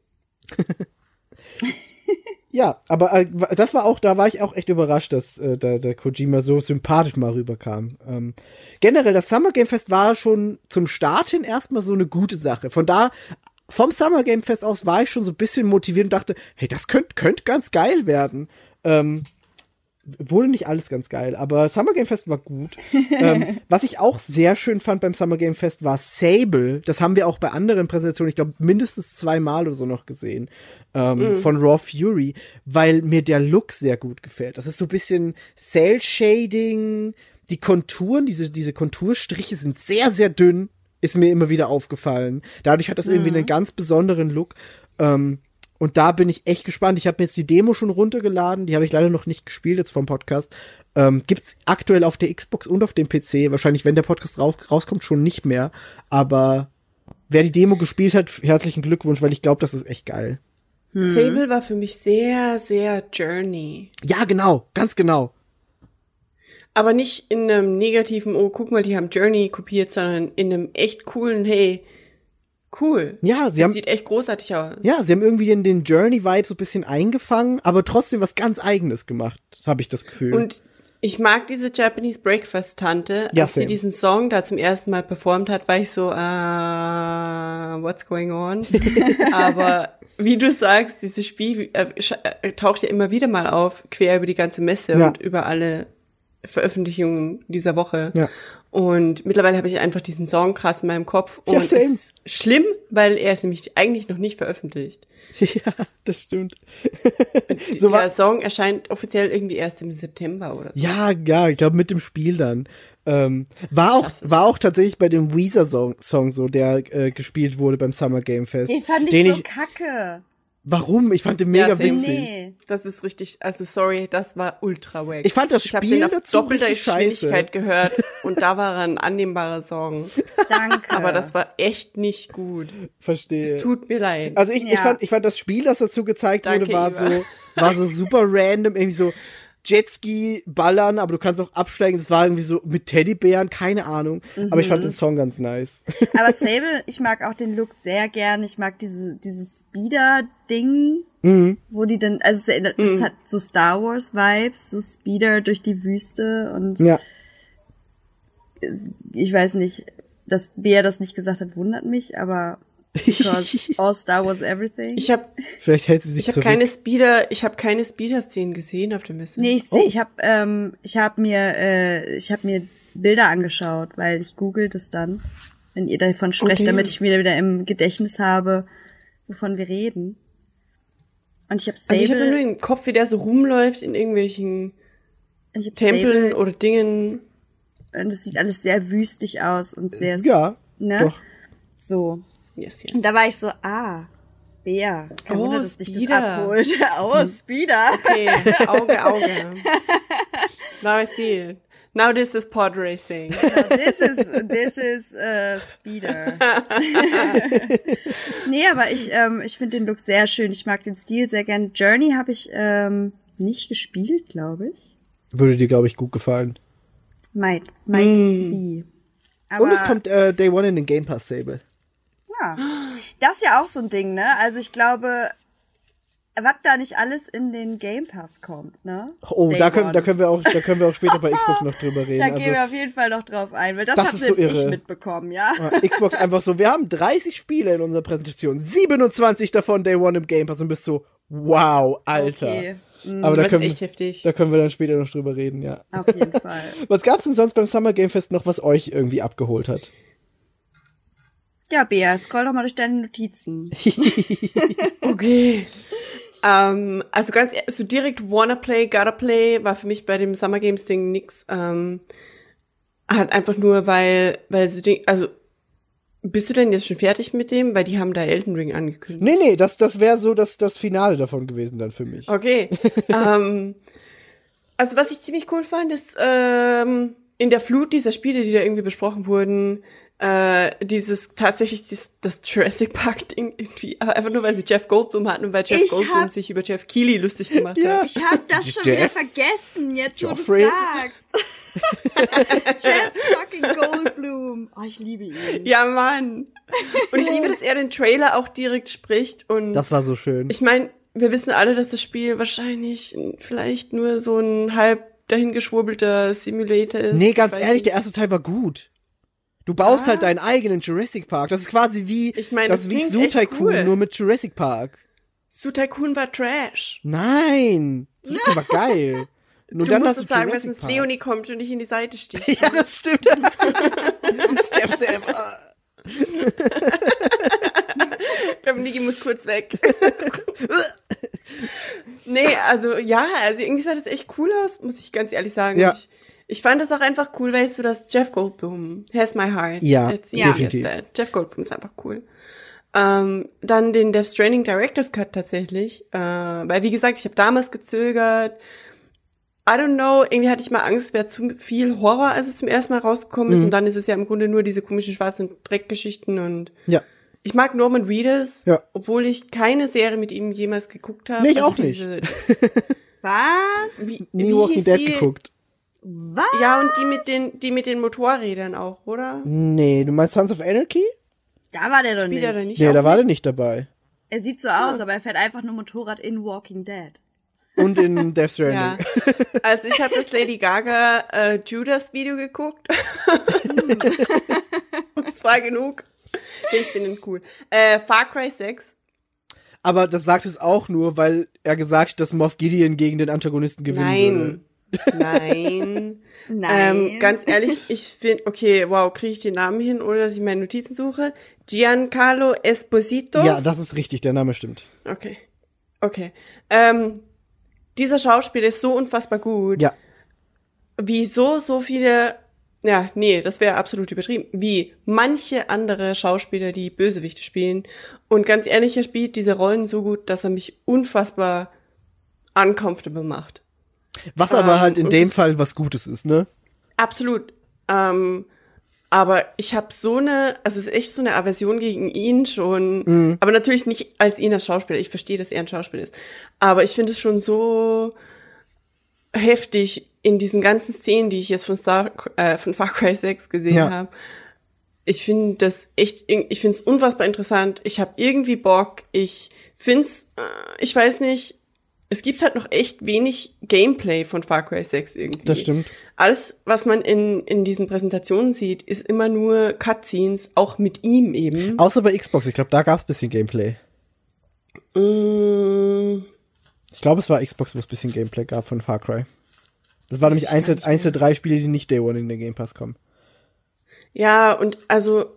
Ja, aber äh, das war auch, da war ich auch echt überrascht, dass äh, da, der Kojima so sympathisch mal rüberkam. Ähm, generell, das Summer Game Fest war schon zum Start hin erstmal so eine gute Sache. Von da, vom Summer Game Fest aus war ich schon so ein bisschen motiviert und dachte, hey, das könnte könnt ganz geil werden. Ähm, wurde nicht alles ganz geil, aber Summer Game Fest war gut. ähm, [laughs] was ich auch sehr schön fand beim Summer Game Fest war Sable. Das haben wir auch bei anderen Präsentationen, ich glaube, mindestens zweimal oder so noch gesehen. Ähm, Von Raw Fury, weil mir der Look sehr gut gefällt. Das ist so ein bisschen Cell Shading. Die Konturen, diese, diese Konturstriche sind sehr, sehr dünn. Ist mir immer wieder aufgefallen. Dadurch hat das irgendwie einen ganz besonderen Look. Ähm, und da bin ich echt gespannt. Ich habe mir jetzt die Demo schon runtergeladen. Die habe ich leider noch nicht gespielt jetzt vom Podcast. Ähm, gibt's aktuell auf der Xbox und auf dem PC. Wahrscheinlich, wenn der Podcast raus, rauskommt, schon nicht mehr. Aber wer die Demo gespielt hat, herzlichen Glückwunsch, weil ich glaube, das ist echt geil. Sable war für mich sehr, sehr Journey. Ja, genau, ganz genau. Aber nicht in einem negativen, oh, guck mal, die haben Journey kopiert, sondern in einem echt coolen, hey, cool. Ja, sie das haben- sieht echt großartig aus. Ja, sie haben irgendwie den, den Journey-Vibe so ein bisschen eingefangen, aber trotzdem was ganz Eigenes gemacht, habe ich das Gefühl. Und ich mag diese Japanese Breakfast Tante. Ja, Als sie same. diesen Song da zum ersten Mal performt hat, war ich so, ah, what's going on? [laughs] Aber wie du sagst, dieses Spiel äh, äh, taucht ja immer wieder mal auf, quer über die ganze Messe Ja. und über alle Veröffentlichungen dieser Woche. Ja. Und mittlerweile habe ich einfach diesen Song krass in meinem Kopf. Und Ja, same. ist schlimm, weil er ist nämlich eigentlich noch nicht veröffentlicht. [laughs] ja, das stimmt. [laughs] so Der war, Song erscheint offiziell irgendwie erst im September oder so. ja, ja, ich glaube mit dem Spiel dann. Ähm, war auch, war auch tatsächlich bei dem Weezer Song, Song so, der äh, gespielt wurde beim Summer Game Fest. Den fand ich den so kacke. Warum? Ich fand den mega Ja, witzig. Nee. Das ist richtig, also sorry, das war ultra wack. Ich fand das ich hab Spiel den auf dazu doppelter richtig scheiße. Geschwindigkeit gehört und da war ein annehmbarer Song. Danke. Aber das war echt nicht gut. Verstehe. Tut mir leid. Also ich, ich, Ja. fand, ich fand das Spiel, das dazu gezeigt Danke, wurde, war Iva. so, war so super random, irgendwie so Jetski ballern, aber du kannst auch absteigen. Das war irgendwie so mit Teddybären, keine Ahnung. Aber ich fand den Song ganz nice. [laughs] Aber Sable, ich mag auch den Look sehr gern. Ich mag diese, dieses Speeder-Ding, Mhm. wo die dann, also es erinnert- es hat so Star Wars-Vibes, so Speeder durch die Wüste und ja. ich weiß nicht, dass Bea das nicht gesagt hat, wundert mich, aber because all Star Wars everything. ich habe Vielleicht hält sie sich ich hab zurück. keine Speeder, ich habe keine Speeder-Szenen gesehen auf der Messe. nee, ich, Oh. seh, ich habe ähm, ich habe mir äh, ich habe mir Bilder angeschaut, weil ich google das dann, wenn ihr davon sprecht, Okay. damit ich wieder wieder im Gedächtnis habe, wovon wir reden. Und ich habe Sable, Also ich habe nur im Kopf, wie der so rumläuft in irgendwelchen Tempeln Sable, oder Dingen. und es sieht alles sehr wüstig aus und sehr Ja, ne? doch. so. Yes, yes. Und da war ich so, ah, Bea, kein Oh, Wunder, dass dich das Speeder. abholt. [laughs] Oh, Speeder. Okay, Auge, [laughs] Auge. Now I see it. Now this is pod racing. This is, this is uh, Speeder. [laughs] nee, aber ich, ähm, ich finde den Look sehr schön. Ich mag den Stil sehr gern. Journey habe ich ähm, nicht gespielt, glaube ich. Würde dir, glaube ich, gut gefallen. Might, might be. Aber, Und es kommt äh, Day One in den Game Pass Sable. Ja. Das ist ja auch so ein Ding, ne? Also ich glaube, was da nicht alles in den Game Pass kommt, ne? Oh, Day da können, One. da können wir auch, da können wir auch später bei Xbox [laughs] noch drüber reden. Da also, gehen wir auf jeden Fall noch drauf ein, weil das, Das hat ist so selbst ich irre. mitbekommen, ja? Ja, Xbox einfach so, wir haben 30 Spiele in unserer Präsentation, 27 davon Day One im Game Pass und bist so, wow, Alter. Okay, Aber da Das ist können, echt heftig. da können wir dann später noch drüber reden, ja. auf jeden Fall. [laughs] Was gab's denn sonst beim Summer Game Fest noch, was euch irgendwie abgeholt hat? Ja, Bea, scroll doch mal durch deine Notizen. [laughs] Okay. Ähm, also ganz ehrlich, so direkt wanna play, gotta play war für mich bei dem Summer Games Ding nix. Ähm, halt einfach nur, weil, weil so Ding, also Bist du denn jetzt schon fertig mit dem? Weil die haben da Elden Ring angekündigt. Nee, nee, das, das wäre so das, das Finale davon gewesen dann für mich. Okay. [laughs] ähm, also was ich ziemlich cool fand, ist ähm, in der Flut dieser Spiele, die da irgendwie besprochen wurden, äh, dieses tatsächlich dieses, das Jurassic Park Ding irgendwie, aber einfach nur weil sie Jeff Goldblum hatten und weil Jeff Ich Goldblum hab- sich über Jeff Keighley lustig gemacht Ja. hat. Ich hab das schon Jeff? wieder vergessen, jetzt wo Joffrey? du sagst. [laughs] Jeff fucking Goldblum. Oh, ich liebe ihn. Ja, Mann. Und ich liebe, dass er den Trailer auch direkt spricht und Das war so schön. ich meine, wir wissen alle, dass das Spiel wahrscheinlich vielleicht nur so ein halb dahingeschwurbelter Simulator ist. nee, ganz ehrlich, nicht. der erste Teil war gut. Du baust Ja. halt deinen eigenen Jurassic Park. Das ist quasi wie Ich mein, das das wie Zoo Tycoon, cool. nur mit Jurassic Park. Su Tycoon war Trash. Nein, Zoo Tycoon war geil. [laughs] Nur Du dann musst es du sagen, Jurassic wenn es. Leonie kommt und dich in die Seite [laughs] sticht. Ja, das stimmt. step, step. ah. Ich glaube, Niki muss kurz weg. [laughs] nee, also ja, also irgendwie sah das echt cool aus, muss ich ganz ehrlich sagen. Ja. Ich, ich fand das auch einfach cool, weißt du, dass Jeff Goldblum, has my heart. Ja, Ja. definitiv. that. Jeff Goldblum ist einfach cool. Ähm, dann den Death Stranding Director's Cut tatsächlich, äh, weil wie gesagt, ich habe damals gezögert. I don't know, irgendwie hatte ich mal Angst, es wäre zu viel Horror, als es zum ersten Mal rausgekommen Mhm. ist. Und dann ist es ja im Grunde nur diese komischen schwarzen Dreckgeschichten und Ja. ich mag Norman Reedus, Ja. obwohl ich keine Serie mit ihm jemals geguckt habe. Nee, ich Also auch nicht. [laughs] Was? Wie, Nie Walking Dead geguckt. Was? Ja, und die mit den, die mit den Motorrädern auch, oder? Nee, du meinst Sons of Anarchy? Da war der doch Spielt nicht. er da nicht Nee, da war der nicht dabei. Er sieht so aus, aber er fährt einfach nur Motorrad in Walking Dead. Und in [laughs] Death Stranding. Ja. Also ich habe das Lady Gaga äh, Judas Video geguckt. [laughs] das war genug. Nee, ich bin cool. Äh, Far Cry 6. Aber das sagst du es auch nur, weil er gesagt hat, dass Moff Gideon gegen den Antagonisten gewinnen würde. Nein. [laughs] Nein. Ähm, ganz ehrlich, ich finde, okay, wow, kriege ich den Namen hin, oder dass ich meine Notizen suche? Giancarlo Esposito. Ja, das ist richtig, der Name stimmt. Okay. Okay. Ähm, dieser Schauspieler ist so unfassbar gut. Ja. Wie so, so viele, ja, nee, das wäre absolut übertrieben, wie manche andere Schauspieler, die Bösewichte spielen. Und ganz ehrlich, er spielt diese Rollen so gut, dass er mich unfassbar uncomfortable macht. Was aber Ähm, halt in dem Fall was Gutes ist, ne? Absolut. Ähm, aber ich habe so eine, also es ist echt so eine Aversion gegen ihn schon. Mhm. Aber natürlich nicht als ihn als Schauspieler. Ich verstehe, dass er ein Schauspieler ist. Aber ich finde es schon so heftig in diesen ganzen Szenen, die ich jetzt von, Star, äh, von Far Cry 6 gesehen Ja. habe. Ich finde das echt, ich finde es unfassbar interessant. Ich habe irgendwie Bock. Ich find's, äh, ich weiß nicht, es gibt halt noch echt wenig Gameplay von Far Cry 6 irgendwie. Das stimmt. Alles, was man in, in diesen Präsentationen sieht, ist immer nur Cutscenes, auch mit ihm eben. Außer bei Xbox, ich glaube, da gab's bisschen Gameplay. Mm, Ich glaube, es war Xbox, wo es bisschen Gameplay gab von Far Cry. Das war nämlich ich eins der, eins der drei Spiele, die nicht Day One in den Game Pass kommen. Ja, und also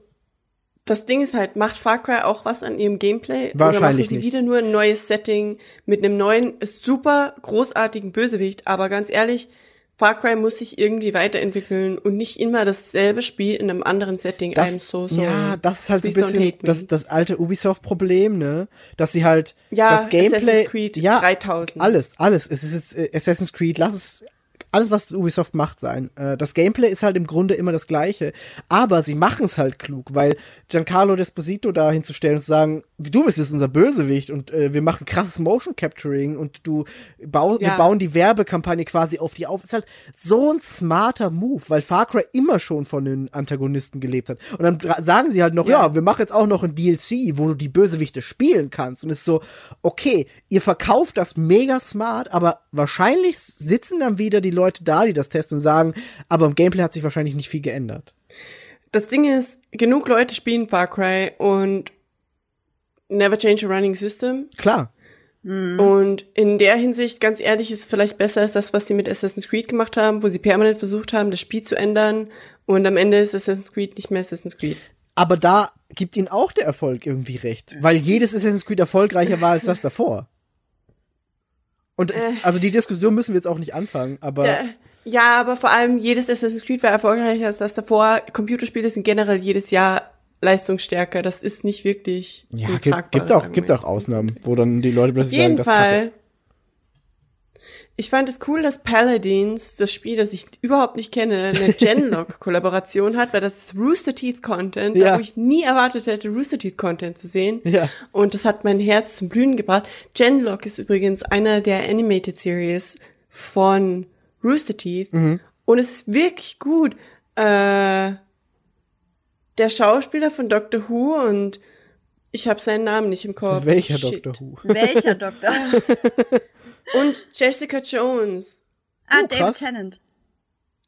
das Ding ist halt, macht Far Cry auch was an ihrem Gameplay? Wahrscheinlich oder machen sie wieder nur ein neues Setting mit einem neuen, super großartigen Bösewicht? Aber ganz ehrlich, Far Cry muss sich irgendwie weiterentwickeln und nicht immer dasselbe Spiel in einem anderen Setting. Das, I'm so sorry. ja, das ist halt so ein bisschen das, das alte Ubisoft-Problem, ne? Dass sie halt Ja, das Gameplay, Assassin's Creed ja, 3000. alles, alles. Es ist jetzt äh, Assassin's Creed, lass es alles, was Ubisoft macht, sein. Äh, das Gameplay ist halt im Grunde immer das gleiche, aber sie machen es halt klug, weil Giancarlo Desposito da hinzustellen und zu sagen, du bist jetzt unser Bösewicht und äh, wir machen krasses Motion Capturing und du bau, wir Ja. bauen die Werbekampagne quasi auf die auf. Ist halt so ein smarter Move, weil Far Cry immer schon von den Antagonisten gelebt hat. Und dann sagen sie halt noch, ja, Ja. wir machen jetzt auch noch ein DLC, wo du die Bösewichte spielen kannst. Und es ist so, okay, ihr verkauft das mega smart, aber wahrscheinlich sitzen dann wieder die Leute da, die das testen und sagen, aber im Gameplay hat sich wahrscheinlich nicht viel geändert. Das Ding ist, genug Leute spielen Far Cry und never change a running system. Klar. Und in der Hinsicht, ganz ehrlich, ist vielleicht besser als das, was sie mit Assassin's Creed gemacht haben, wo sie permanent versucht haben, das Spiel zu ändern. Und am Ende ist Assassin's Creed nicht mehr Assassin's Creed. Aber da gibt ihnen auch der Erfolg irgendwie recht, weil jedes Assassin's Creed erfolgreicher war als das davor. Und also die Diskussion müssen wir jetzt auch nicht anfangen, aber Äh, ja, aber vor allem jedes Assassin's Creed war erfolgreicher als das davor. Computerspiele sind generell jedes Jahr leistungsstärker. Das ist nicht wirklich Ja, gibt, gibt auch, gibt auch Ausnahmen, wo dann die Leute Auf plötzlich sagen, jeden Kacke. Fall. Ich fand es cool, dass Paladins, das Spiel, das ich überhaupt nicht kenne, eine [laughs] Genlock-Kollaboration hat, weil das ist Rooster Teeth Content, Ja. da wo ich nie erwartet hätte, Rooster Teeth Content zu sehen. Ja. Und das hat mein Herz zum Blühen gebracht. Genlock ist übrigens einer der Animated Series von Rooster Teeth. Mhm. Und es ist wirklich gut. Äh, der Schauspieler von Doctor Who und ich habe seinen Namen nicht im Kopf. Welcher Shit. Doctor Who? Welcher Doktor? [laughs] Und Jessica Jones. ah, Oh, David krass. Tennant.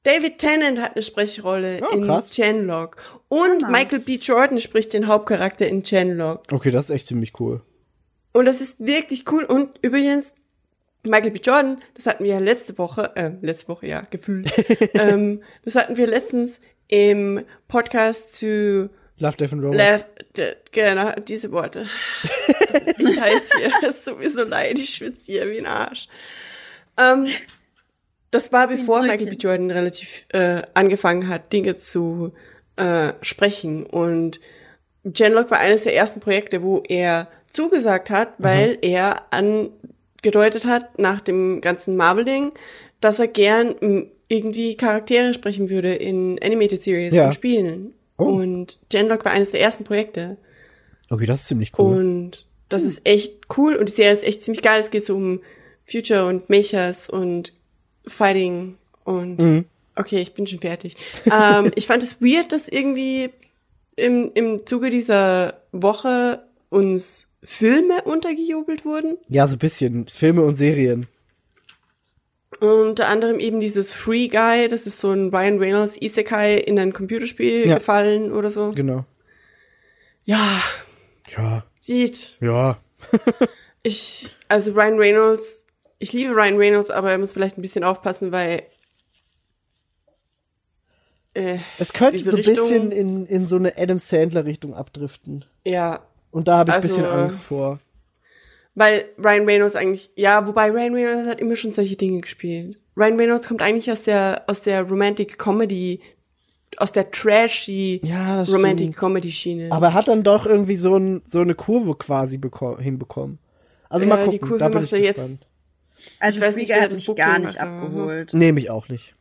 David Tennant hat eine Sprechrolle Oh, in. Genlock. Und Michael B. Jordan spricht den Hauptcharakter in Genlock. Okay, das ist echt ziemlich cool. Und das ist wirklich cool. Und übrigens, Michael B. Jordan, das hatten wir ja letzte Woche, äh, letzte Woche, ja, gefühlt. [laughs] ähm, das hatten wir letztens im Podcast zu Love, Death and Robots. Left, d- genau, diese Worte. [laughs] Das ist nicht heiß hier. Das [laughs] ist sowieso leid, ich schwitze hier wie ein Arsch. Ähm, das war bevor. Michael B. Jordan relativ äh, angefangen hat, Dinge zu äh, sprechen. Und Genlock war eines der ersten Projekte, wo er zugesagt hat, weil er angedeutet hat, nach dem ganzen Marvel-Ding, dass er gern irgendwie Charaktere sprechen würde in Animated Series Ja. und Spielen. Oh. Und Genlock war eines der ersten Projekte. Okay, das ist ziemlich cool. Und das ist echt cool und die Serie ist echt ziemlich geil. Es geht so um Future und Mechas und Fighting und Mhm. okay, ich bin schon fertig. [laughs] ähm, ich fand es weird, dass irgendwie im, im Zuge dieser Woche uns Filme untergejubelt wurden. ja, so ein bisschen. Filme und Serien. Unter anderem eben dieses Free Guy, das ist so ein Ryan Reynolds Isekai in ein Computerspiel Ja. gefallen oder so. Genau. Ja, Ja, sieht ja. [laughs] Ich, also Ryan Reynolds, ich liebe Ryan Reynolds, aber er muss vielleicht ein bisschen aufpassen, weil äh, Es könnte so ein Richtung- bisschen in, in so eine Adam Sandler-Richtung abdriften. ja, Und da habe ich ein Also, bisschen äh, Angst vor. Weil Ryan Reynolds eigentlich, ja, wobei Ryan Reynolds hat immer schon solche Dinge gespielt. Ryan Reynolds kommt eigentlich aus der aus der Romantic Comedy, aus der trashy Ja, Romantic. Comedy Schiene. Aber er hat dann doch irgendwie so, ein, so eine Kurve quasi beko- hinbekommen. Also Ja, mal die gucken, Kurve da bin macht ich jetzt- gespannt. Also Ich weiß Free nicht, hat das mich Booking gar nicht abgeholt. Nee, mich auch nicht.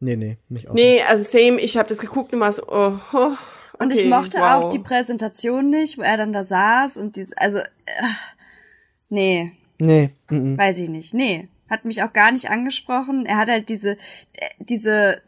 Nee, nee, mich auch nicht. nee, also same, ich habe das geguckt und war so, oh, oh Und ich okay, mochte wow. auch die Präsentation nicht, wo er dann da saß und dieses, also, äh, nee, Nee, mm, mm. weiß ich nicht, nee. Hat mich auch gar nicht angesprochen. Er hat halt diese, äh, diese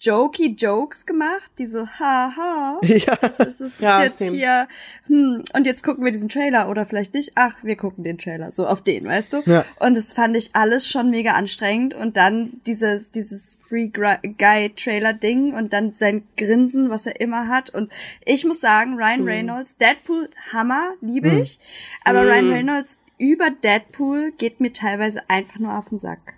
jokey Jokes gemacht, die so, haha. [laughs] Ja, Das ist Ja, jetzt same. hier, hm, und jetzt gucken wir diesen Trailer oder vielleicht nicht. Ach, wir gucken den Trailer, so auf den, weißt du? Ja. Und das fand ich alles schon mega anstrengend und dann dieses, dieses Free Guy Trailer Ding und dann sein Grinsen, was er immer hat. Und ich muss sagen, Ryan Mhm. Reynolds, Deadpool, Hammer, liebe ich. Aber Ryan Mhm. Reynolds über Deadpool geht mir teilweise einfach nur auf den Sack.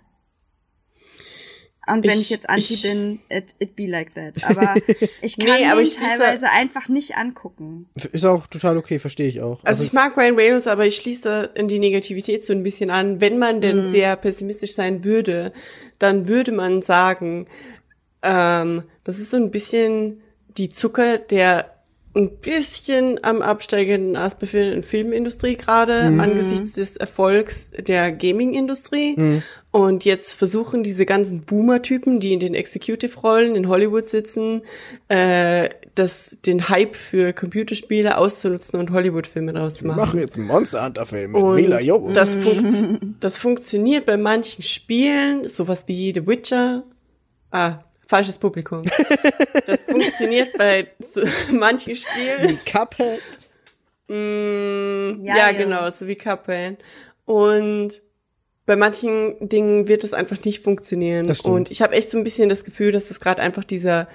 Und wenn ich, Ich- jetzt anti ich- bin, it, it be like that. Aber [laughs] ich kann Nee, aber ihn teilweise einfach nicht angucken. ist auch total okay, verstehe ich auch. Also ich mag Ryan Reynolds, aber ich schließe in die Negativität so ein bisschen an. Wenn man denn Mhm. sehr pessimistisch sein würde, dann würde man sagen, ähm, das ist so ein bisschen die Zucker der ein bisschen am absteigenden Ast befindenden Filmindustrie gerade Mhm. angesichts des Erfolgs der Gaming-Industrie. Und jetzt versuchen diese ganzen Boomer-Typen, die in den Executive-Rollen in Hollywood sitzen, äh, das, den Hype für Computerspiele auszunutzen und Hollywood-Filme draus zu Wir machen. machen jetzt einen Monster Hunter Film mit Und Mila Jovovich. das, funkt, das funktioniert bei manchen Spielen, sowas wie The Witcher. Ah, falsches Publikum. [laughs] Das funktioniert bei so [laughs] manchen Spielen. Wie Cuphead. Mm, Ja, ja, ja. genau, so wie Cuphead. Und bei manchen Dingen wird es einfach nicht funktionieren. Und ich habe echt so ein bisschen das Gefühl, dass das gerade einfach dieser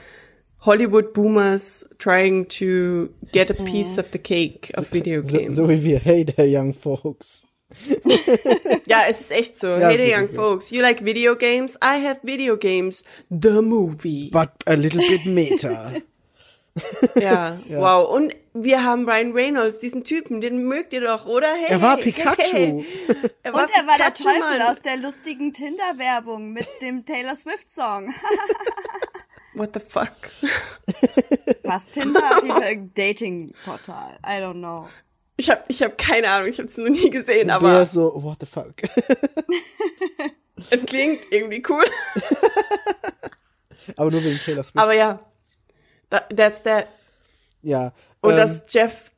Hollywood Boomers trying to get a piece of the cake of video So, games. so wie wir, hey there young folks. [laughs] Ja, es ist echt so. Ja, hey ist young so. folks, you like video games? I have video games. The movie. But a little bit meta. [laughs] [laughs] Ja, wow. Und wir haben Ryan Reynolds, diesen Typen, den mögt ihr doch, oder? Hey, Er war hey, Pikachu. Hey. Er Und er war der Pikachu, Teufel Mann. aus der lustigen Tinder-Werbung mit dem Taylor Swift-Song. What the fuck? Fast Tinder, auf jeden Fall ein Dating-Portal. I don't know. Ich habe ich hab keine Ahnung, ich habe es noch nie gesehen, aber so, what the fuck. [laughs] es klingt irgendwie cool. [laughs] aber nur wegen Taylor Swift. Aber ja, That- that's that. ja. Und ähm, dass Jeff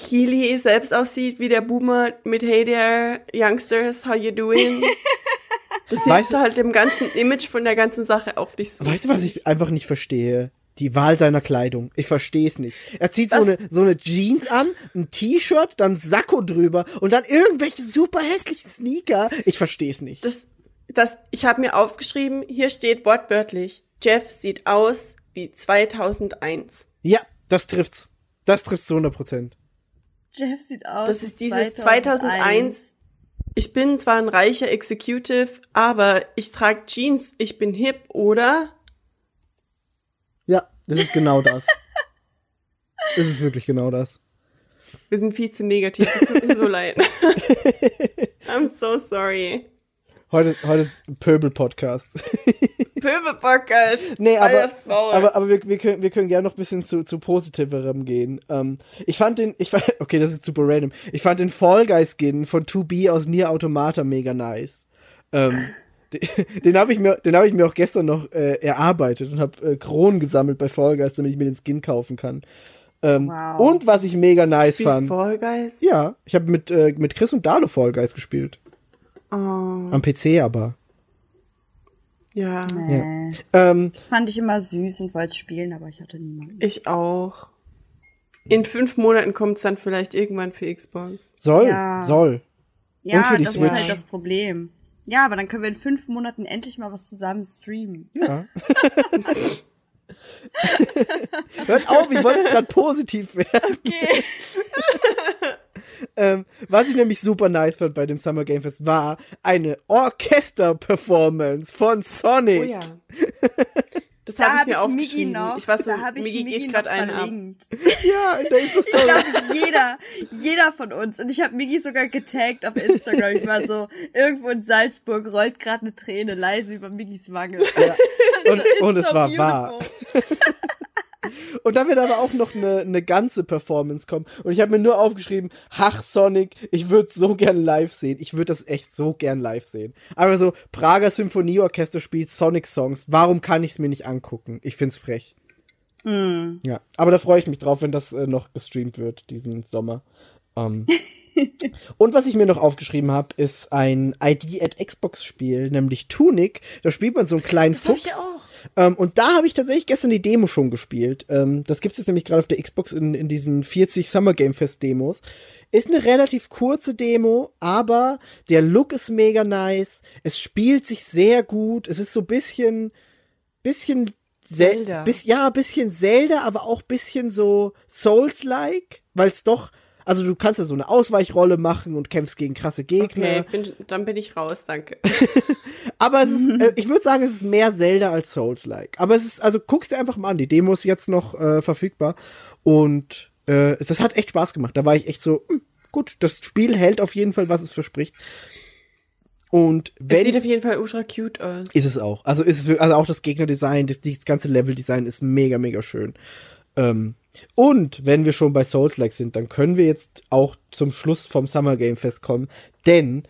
Keighley selbst aussieht wie der Boomer mit Hey there, Youngsters, how you doing? [laughs] Das Weißt du- halt dem ganzen Image von der ganzen Sache auch nicht so. Weißt du, was ich einfach nicht verstehe? Die Wahl seiner Kleidung. Ich verstehe es nicht. Er zieht so eine, so eine Jeans an, ein T-Shirt, dann Sakko drüber und dann irgendwelche super hässlichen Sneaker. Ich verstehe es nicht. Das, das, ich habe mir aufgeschrieben, hier steht wortwörtlich, Jeff sieht aus wie 2001. Ja, das trifft's. Das trifft's zu 100 Prozent. Jeff sieht aus. Das wie ist dieses 2001. Ich bin zwar ein reicher Executive, aber ich trage Jeans, ich bin hip, oder? Das ist genau das. Das ist wirklich genau das. Wir sind viel zu negativ, es tut mir so leid. [laughs] I'm so sorry. Heute, heute ist Pöbel-Podcast. Pöbelbockert. [laughs] Nee, aber, aber, aber wir, wir können, wir können gerne noch ein bisschen zu, zu positiverem gehen. Ähm, ich fand den, ich fand, okay, das ist super random. Ich fand den Fall Guy Skin von 2B aus Nier Automata mega nice. Ähm, [laughs] den habe ich mir, den habe ich mir auch gestern noch äh, erarbeitet und habe äh, Kronen gesammelt bei Fall Guys, damit ich mir den Skin kaufen kann. Ähm, Wow. Und was ich mega nice Spielst fand. Fall Guys? Ja, ich habe mit, äh, mit Chris und Dalo Fall Guys gespielt. Oh, Am PC aber. ja. Nee. Ähm, Das fand ich immer süß und wollte spielen, aber ich hatte niemanden. Ich auch. In fünf Monaten kommt's dann vielleicht irgendwann für Xbox. soll, Ja. soll. Ja, für die das Switch. ist halt das Problem. Ja, aber dann können wir in fünf Monaten endlich mal was zusammen streamen. Ja. [laughs] Hört auf, ich wollte gerade positiv werden. Okay. [laughs] Ähm, was ich nämlich super nice fand bei dem Summer Game Fest war eine Orchester-Performance von Sonic. Oh ja. [laughs] Das Da habe ich habe mir ich Migi aufgeschrieben. noch. ich weiß so, da habe ich Migi Migi, geht noch gerade einen ab. verlinkt. [laughs] Ja, in der Ich Insta-Story. glaube, jeder, jeder von uns. Und ich habe Migi sogar getaggt auf Instagram. Ich war so, irgendwo in Salzburg rollt gerade eine Träne leise über Migis Wange. [laughs] und, und es war beautiful. wahr. [laughs] [laughs] Und dann wird aber auch noch eine, eine ganze Performance kommen. Und ich habe mir nur aufgeschrieben, Hach Sonic, ich würde so gern live sehen. Ich würde das echt so gern live sehen. Aber so, Prager Symphonieorchester spielt Sonic-Songs. Warum kann ich es mir nicht angucken? Ich find's frech. Ja, aber da freue ich mich drauf, wenn das äh, noch gestreamt wird, diesen Sommer. Ähm. [laughs] Und was ich mir noch aufgeschrieben habe, ist ein ID at Xbox Spiel, nämlich Tunic. Da spielt man so einen kleinen Das hab Fuchs. ich auch. Ähm, und da habe ich tatsächlich gestern die Demo schon gespielt. Ähm, das gibt es nämlich gerade auf der Xbox in, in diesen 40 Summer Game Fest Demos. Ist eine relativ kurze Demo, aber der Look ist mega nice. Es spielt sich sehr gut. Es ist so bisschen, bisschen Zel Zelda. Bis, ja, bisschen Zelda, aber auch bisschen so Souls-like, weil es doch, also du kannst ja so eine Ausweichrolle machen und kämpfst gegen krasse Gegner. Okay, bin, dann bin ich raus, danke. [laughs] Aber es ist, äh, ich würde sagen, es ist mehr Zelda als Souls-like. Aber es ist, also guckst dir einfach mal an. Die Demo ist jetzt noch äh, verfügbar. Und äh, es- das hat echt Spaß gemacht. Da war ich echt so, hm, gut, das Spiel hält auf jeden Fall, was es verspricht. Und Es wenn sieht auf jeden Fall ultra cute aus. ist es auch. Also ist es also auch das Gegnerdesign, das, das ganze Leveldesign ist mega, mega schön. Ähm, und wenn wir schon bei Souls-like sind, dann können wir jetzt auch zum Schluss vom Summer Game Fest kommen, denn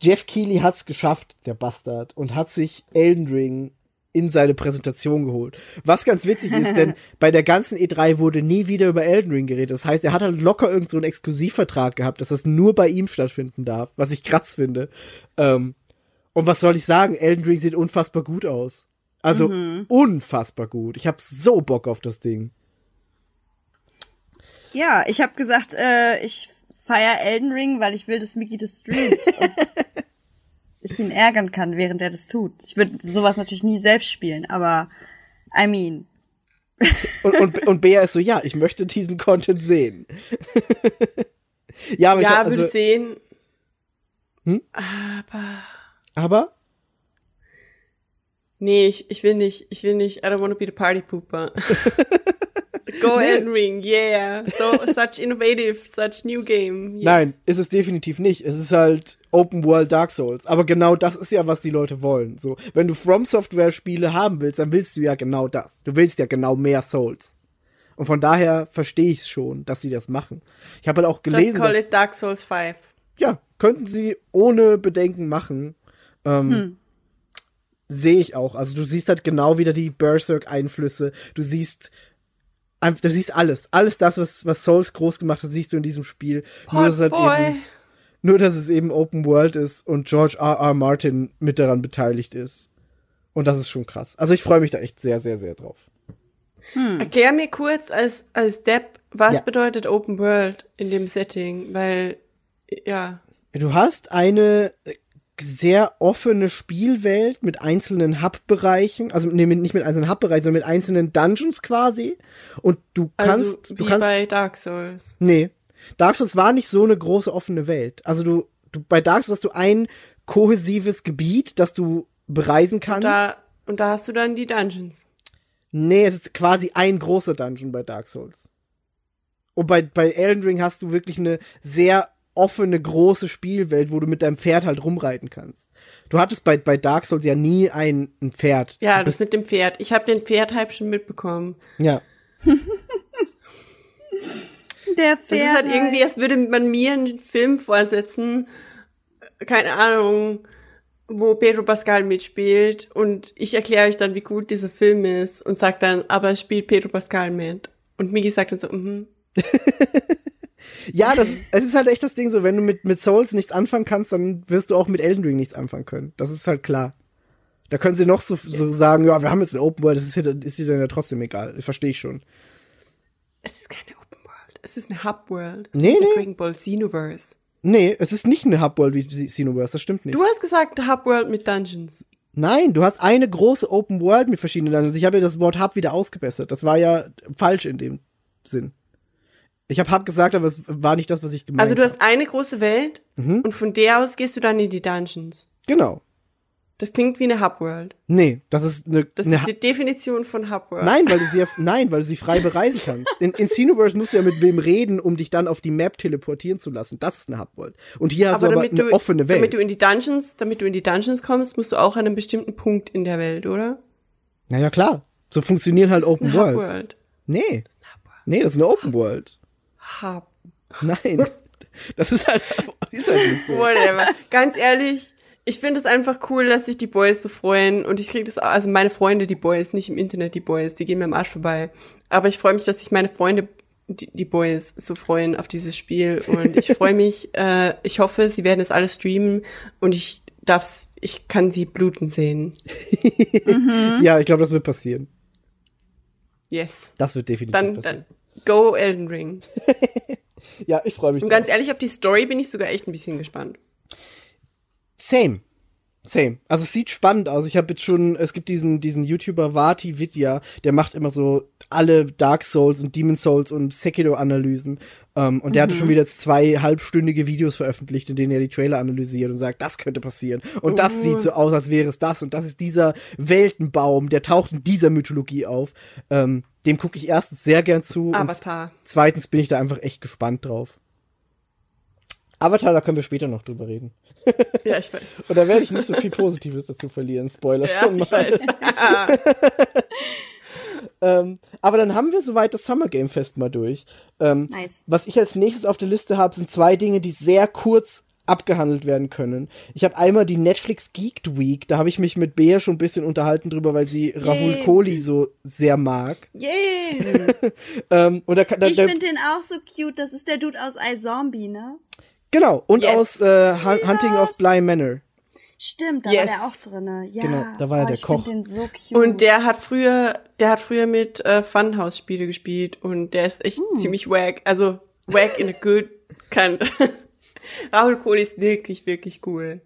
Jeff Keighley hat's geschafft, der Bastard, und hat sich Elden Ring in seine Präsentation geholt. Was ganz witzig ist, denn [laughs] bei der ganzen E3 wurde nie wieder über Elden Ring geredet. Das heißt, er hat halt locker irgend so einen Exklusivvertrag gehabt, dass das nur bei ihm stattfinden darf, was ich krass finde. Ähm, und was soll ich sagen? Elden Ring sieht unfassbar gut aus. Also unfassbar gut. Ich hab so Bock auf das Ding. Ja, ich habe gesagt, äh, ich feier Elden Ring, weil ich will, dass Mickey das streamt. [laughs] ich ihn ärgern kann, während er das tut. Ich würde sowas natürlich nie selbst spielen, aber I mean. [laughs] Und, und, und Bea ist so, ja, ich möchte diesen Content sehen. [laughs] ja, aber Ja, ich hab- würde also, sehen. Hm? Aber. aber Nee, ich, ich will nicht. Ich will nicht. I don't wanna be the party pooper. [laughs] Go Elden Ring, yeah. So, such innovative, such new game. Yes. nein, ist es definitiv nicht. Es ist halt Open World Dark Souls. Aber genau das ist ja, was die Leute wollen. So, wenn du From Software Spiele haben willst, dann willst du ja genau das. Du willst ja genau mehr Souls. Und von daher verstehe ich es schon, dass sie das machen. Ich habe halt auch Just gelesen, call dass, it Dark Souls 5. ja, könnten sie ohne Bedenken machen. Ähm, Sehe ich auch. Also du siehst halt genau wieder die Berserk-Einflüsse. Du siehst, du siehst alles. Alles das, was, was Souls groß gemacht hat, siehst du in diesem Spiel. Nur, dass es halt eben, nur, dass es eben Open World ist und George R. R. Martin mit daran beteiligt ist. Und das ist schon krass. Also ich freue mich da echt sehr, sehr, sehr drauf. Erklär mir kurz als, als Depp, was Ja. bedeutet Open World in dem Setting, weil, ja. Du hast eine sehr offene Spielwelt mit einzelnen Hub-Bereichen, also nee, nicht mit einzelnen Hub-Bereichen, sondern mit einzelnen Dungeons quasi. Und du Also kannst, wie du kannst, bei Dark Souls. nee, Dark Souls war nicht so eine große offene Welt. Also du, du bei Dark Souls hast du ein kohäsives Gebiet, das du bereisen kannst. Da, und da hast du dann die Dungeons. Nee, es ist quasi ein großer Dungeon bei Dark Souls. Und bei, bei Elden Ring hast du wirklich eine sehr offene, große Spielwelt, wo du mit deinem Pferd halt rumreiten kannst. Du hattest bei, bei Dark Souls ja nie ein, ein Pferd. Ja, du das mit dem Pferd. Ich habe den Pferdhype schon mitbekommen. ja. Der Das Pferd. ist halt irgendwie, als würde man mir einen Film vorsetzen, keine Ahnung, wo Pedro Pascal mitspielt und ich erkläre euch dann, wie gut dieser Film ist und sag dann, aber es spielt Pedro Pascal mit. Und Migi sagt dann so, mhm. [laughs] Ja, das, es ist halt echt das Ding so, wenn du mit, mit Souls nichts anfangen kannst, dann wirst du auch mit Elden Ring nichts anfangen können. Das ist halt klar. Da können sie noch so, so sagen, ja, wir haben jetzt eine Open World, das ist, dir- ist dir dann ja trotzdem egal. Verstehe ich schon. Es ist keine Open World, es ist eine Hub World. Es Nee, ist eine nee. Dragon Ball Xenoverse. Nee, es ist nicht eine Hub-World wie Xenoverse, das stimmt nicht. Du hast gesagt Hub World mit Dungeons. Nein, du hast eine große Open World mit verschiedenen Dungeons. Ich habe ja das Wort Hub wieder ausgebessert. Das war ja falsch in dem Sinn. Ich habe Hub gesagt, aber es war nicht das, was ich gemeint Also du habe. hast eine große Welt Mhm. und von der aus gehst du dann in die Dungeons. Genau. Das klingt wie eine Hub World. Nee, das ist eine, Das eine ist die Definition von Hub World. Nein, weil du sie [laughs] ja, nein, weil du sie frei bereisen kannst. In, in Xenoverse musst du ja mit wem reden, um dich dann auf die Map teleportieren zu lassen. Das ist eine Hub-World. Und hier hast du aber eine offene Welt. Damit du in die Dungeons, damit du in die Dungeons kommst, musst du auch an einem bestimmten Punkt in der Welt, oder? naja, klar. So funktionieren halt Das ist Open eine Hub Worlds. World. Nee. Nee, das ist eine Open World. Hub. Nein. Das ist halt, ist halt nicht so. Whatever. Ganz ehrlich, ich finde es einfach cool, dass sich die Boys so freuen und ich kriege das, also meine Freunde, die Boys, nicht im Internet die Boys, die gehen mir am Arsch vorbei. Aber ich freue mich, dass sich meine Freunde, die, die Boys, so freuen auf dieses Spiel und ich freue mich, [laughs] äh, ich hoffe, sie werden es alles streamen und ich darf's, ich kann sie bluten sehen. [laughs] Ja, ich glaube, das wird passieren. Yes. Das wird definitiv Dann, passieren. dann go Elden Ring. [laughs] Ja, ich freue mich. Und drauf. ganz ehrlich, auf die Story bin ich sogar echt ein bisschen gespannt. Same. Same. Also es sieht spannend aus. Ich habe jetzt schon, es gibt diesen diesen YouTuber Vati Vidya, der macht immer so alle Dark Souls und Demon Souls und Sekiro Analysen. Ähm, und der hatte schon wieder zwei halbstündige Videos veröffentlicht, in denen er die Trailer analysiert und sagt, das könnte passieren. Und das sieht so aus, als wäre es das. Und das ist dieser Weltenbaum, der taucht in dieser Mythologie auf. Ähm, dem gucke ich erstens sehr gern zu. Avatar. Zweitens bin ich da einfach echt gespannt drauf. Avatar, da können wir später noch drüber reden. Ja, ich weiß. Und da werde ich nicht so viel Positives dazu verlieren. Spoiler Ja, schon ich mal. weiß. [laughs] Ähm, aber dann haben wir soweit das Summer Game Fest mal durch. Ähm, Nice. Was ich als nächstes auf der Liste habe, sind zwei Dinge, die sehr kurz abgehandelt werden können. Ich habe einmal die Netflix Geeked Week, da habe ich mich mit Bea schon ein bisschen unterhalten drüber, weil sie Rahul Yay. Kohli so sehr mag. Yay! [laughs] Ähm, und da, da, Ich finde den auch so cute. Das ist der Dude aus iZombie, ne? Genau, und Yes. aus äh, Hun- Hunting of Bly Manor. Stimmt, da Yes. war der auch drinne. Ja, Genau, da war er oh, der ich Koch. find den so cute. Und der hat früher, der hat früher mit äh, Funhouse-Spiele gespielt und der ist echt ziemlich wack. Also wack in a good kind. [laughs] Rahul Kohli ist wirklich, wirklich cool.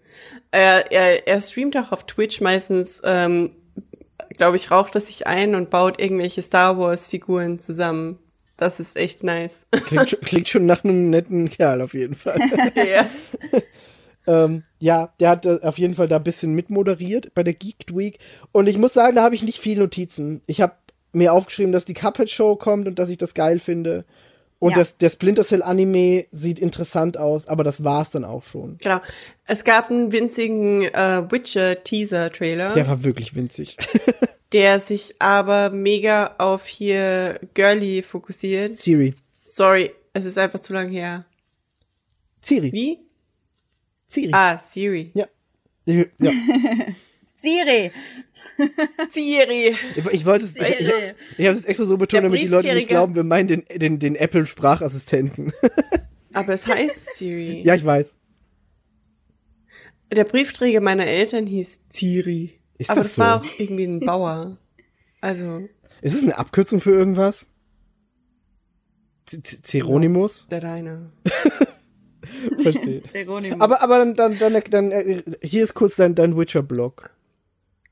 Er, er, er streamt auch auf Twitch meistens, ähm, glaube ich, raucht er sich ein und baut irgendwelche Star Wars-Figuren zusammen. Das ist echt nice. Klingt, schon- klingt schon nach einem netten Kerl auf jeden Fall. [laughs] ja. Ähm, ja, der hat äh, auf jeden Fall da ein bisschen mitmoderiert bei der Geeked Week. Und ich muss sagen, da habe ich nicht viel Notizen. Ich habe mir aufgeschrieben, dass die Cuphead Show kommt und dass ich das geil finde. Und Ja. das, der Splinter Cell Anime sieht interessant aus, aber das war's dann auch schon. Genau. Es gab einen winzigen äh, Witcher-Teaser-Trailer. Der war wirklich winzig. [laughs] der sich aber mega auf hier Girly fokussiert. Siri. Sorry, es ist einfach zu lang her. Siri. Wie? Siri. Ah, Siri. Ja. Ja. [laughs] Siri. Siri. Ich, ich wollte es, ich, ich, ich habe es extra so betont, damit die Leute nicht glauben, wir meinen den, den, den Apple-Sprachassistenten. [laughs] Aber es heißt Siri. ja, ich weiß. Der Briefträger meiner Eltern hieß Siri. Ist Aber das das so? war auch irgendwie ein Bauer. Also, Ist es eine Abkürzung für irgendwas? Zeronimus? der Deine. [laughs] Verstehe. [laughs] Zeronimo. Aber, aber dann, dann, dann, dann, äh, hier ist kurz dein, dein Witcher-Blog.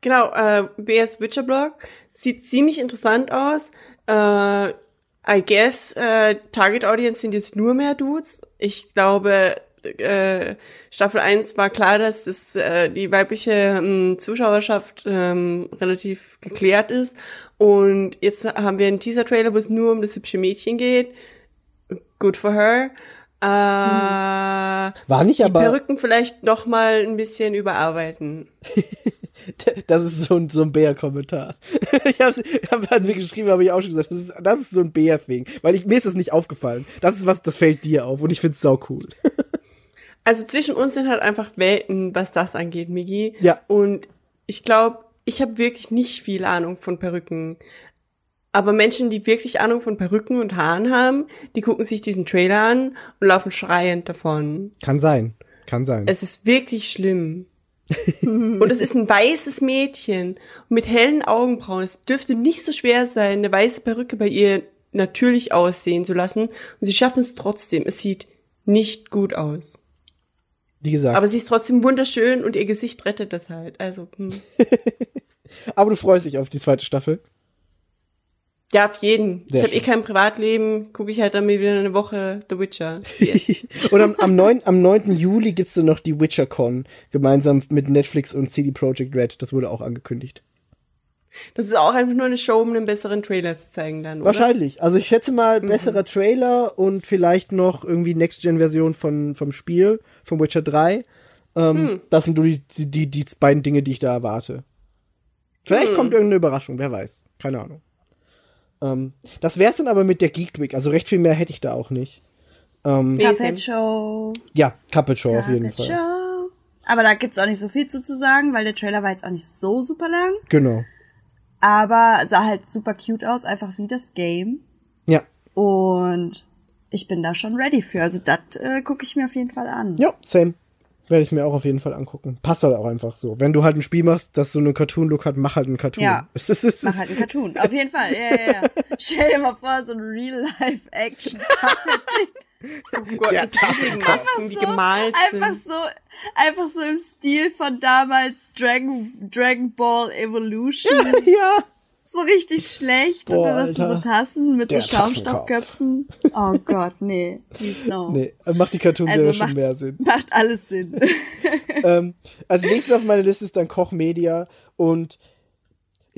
Genau, äh, BS Witcher Blog sieht ziemlich interessant aus. Äh, I guess äh, Target Audience sind jetzt nur mehr Dudes. Ich glaube, äh, Staffel 1 war klar, dass das, äh, die weibliche ähm, Zuschauerschaft ähm, relativ geklärt ist. Und jetzt haben wir einen Teaser-Trailer, wo es nur um das hübsche Mädchen geht. Good for her. Äh, War nicht aber, Perücken vielleicht noch mal ein bisschen überarbeiten. [laughs] das ist so ein, so ein Bär-Kommentar. [laughs] Ich hab's, ich hab, wir geschrieben habe, ich auch schon gesagt, das ist, das ist so ein Bär-Thing. Weil ich, mir ist das nicht aufgefallen. Das ist was, das fällt dir auf und ich find's sau cool. [laughs] Also zwischen uns sind halt einfach Welten, was das angeht, Migi. Ja. Und ich glaube, ich habe wirklich nicht viel Ahnung von Perücken. Aber Menschen, die wirklich Ahnung von Perücken und Haaren haben, die gucken sich diesen Trailer an und laufen schreiend davon. Kann sein. Kann sein. Es ist wirklich schlimm. und es ist ein weißes Mädchen mit hellen Augenbrauen. Es dürfte nicht so schwer sein, eine weiße Perücke bei ihr natürlich aussehen zu lassen. Und sie schaffen es trotzdem. Es sieht nicht gut aus. Wie gesagt. Aber sie ist trotzdem wunderschön und ihr Gesicht rettet das halt. Also, hm. [laughs] aber du freust dich auf die zweite Staffel. ja, auf jeden. Sehr ich habe eh kein Privatleben, gucke ich halt dann wieder eine Woche The Witcher. Yes. [laughs] Und am, am, 9, am 9. Juli gibt's dann noch die WitcherCon gemeinsam mit Netflix und CD Projekt Red. Das wurde auch angekündigt. Das ist auch einfach nur eine Show, um einen besseren Trailer zu zeigen dann, oder? Wahrscheinlich. Also ich schätze mal besserer Trailer und vielleicht noch irgendwie Next-Gen-Version von vom Spiel, von Witcher 3. Ähm, Das sind nur die, die, die beiden Dinge, die ich da erwarte. Vielleicht kommt irgendeine Überraschung, wer weiß. Keine Ahnung. Ähm, das wär's dann aber mit der Geek Week. Also recht viel mehr hätte ich da auch nicht. Ähm, Puppet Show. ja, Puppet Show auf jeden Puppet Fall. Show. Aber da gibt's auch nicht so viel zu, zu sagen, weil der Trailer war jetzt auch nicht so super lang. Genau. Aber sah halt super cute aus, einfach wie das Game. Ja. Und ich bin da schon ready für. Also das äh, gucke ich mir auf jeden Fall an. Ja, same. Werde ich mir auch auf jeden Fall angucken. Passt halt auch einfach so. Wenn du halt ein Spiel machst, das so einen Cartoon-Look hat, mach halt einen Cartoon. Ja. [laughs] Es ist, es ist, Mach halt einen Cartoon. Auf jeden Fall. Ja, ja, ja. [laughs] Stell dir mal vor, so ein Real-Life-Action. [laughs] [laughs] Oh Gott, mit riesigen Masken, die gemalt einfach sind. so, einfach so im Stil von damals Dragon, Dragon Ball Evolution. ja. [laughs] so richtig schlecht. Boah, und dann hast du so Tassen mit so Schaumstoffköpfen. Oh Gott, nee. Please no. [laughs] Nee, macht die Cartoon-Serie Also schon mehr Sinn. Macht alles Sinn. ähm, als nächstes auf meiner Liste ist dann Koch Media und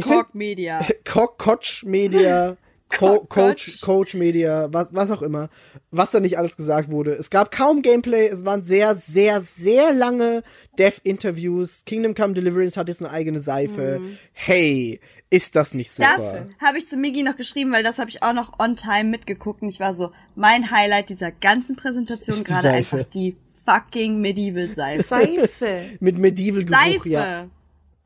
Kork Media. Ko Coach Media, Co Coach, Coach. Media, was, was auch immer, was da nicht alles gesagt wurde. Es gab kaum Gameplay, es waren sehr, sehr, sehr lange Dev-Interviews. Kingdom Come Deliverance hat jetzt eine eigene Seife. Hey, ist das nicht super? Das habe ich zu Migi noch geschrieben, weil das habe ich auch noch on time mitgeguckt und ich war so, mein Highlight dieser ganzen Präsentation gerade Seife. einfach die fucking Medieval Seife. [laughs] Seife. Mit Medieval-Geruch, Seife. ja.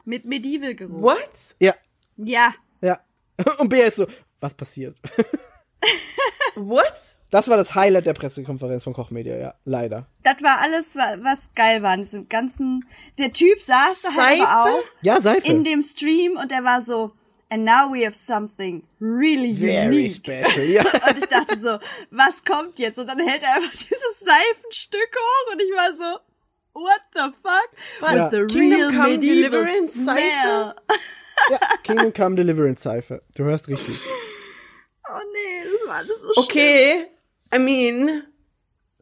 Mit Medieval Geruch. What? Ja, Ja. ja. [laughs] Und Bea ist so, was passiert? [laughs] What? Das war das Highlight der Pressekonferenz von Koch Media, ja, leider. Das war alles, wa- was geil war. Das ganzen, der Typ saß da halt aber auch Ja, Seife. in dem Stream und er war so, and now we have something really Very unique. special, ja. [laughs] Und ich dachte so, was kommt jetzt? Und dann hält er einfach [laughs] dieses Seifenstück hoch und ich war so, what the fuck? What Ja. the Kingdom real medieval Deliverance smell? Seife? Ja. Kingdom Come Deliverance Seife. Du hörst richtig. Oh nee, das war alles so Okay. I mean,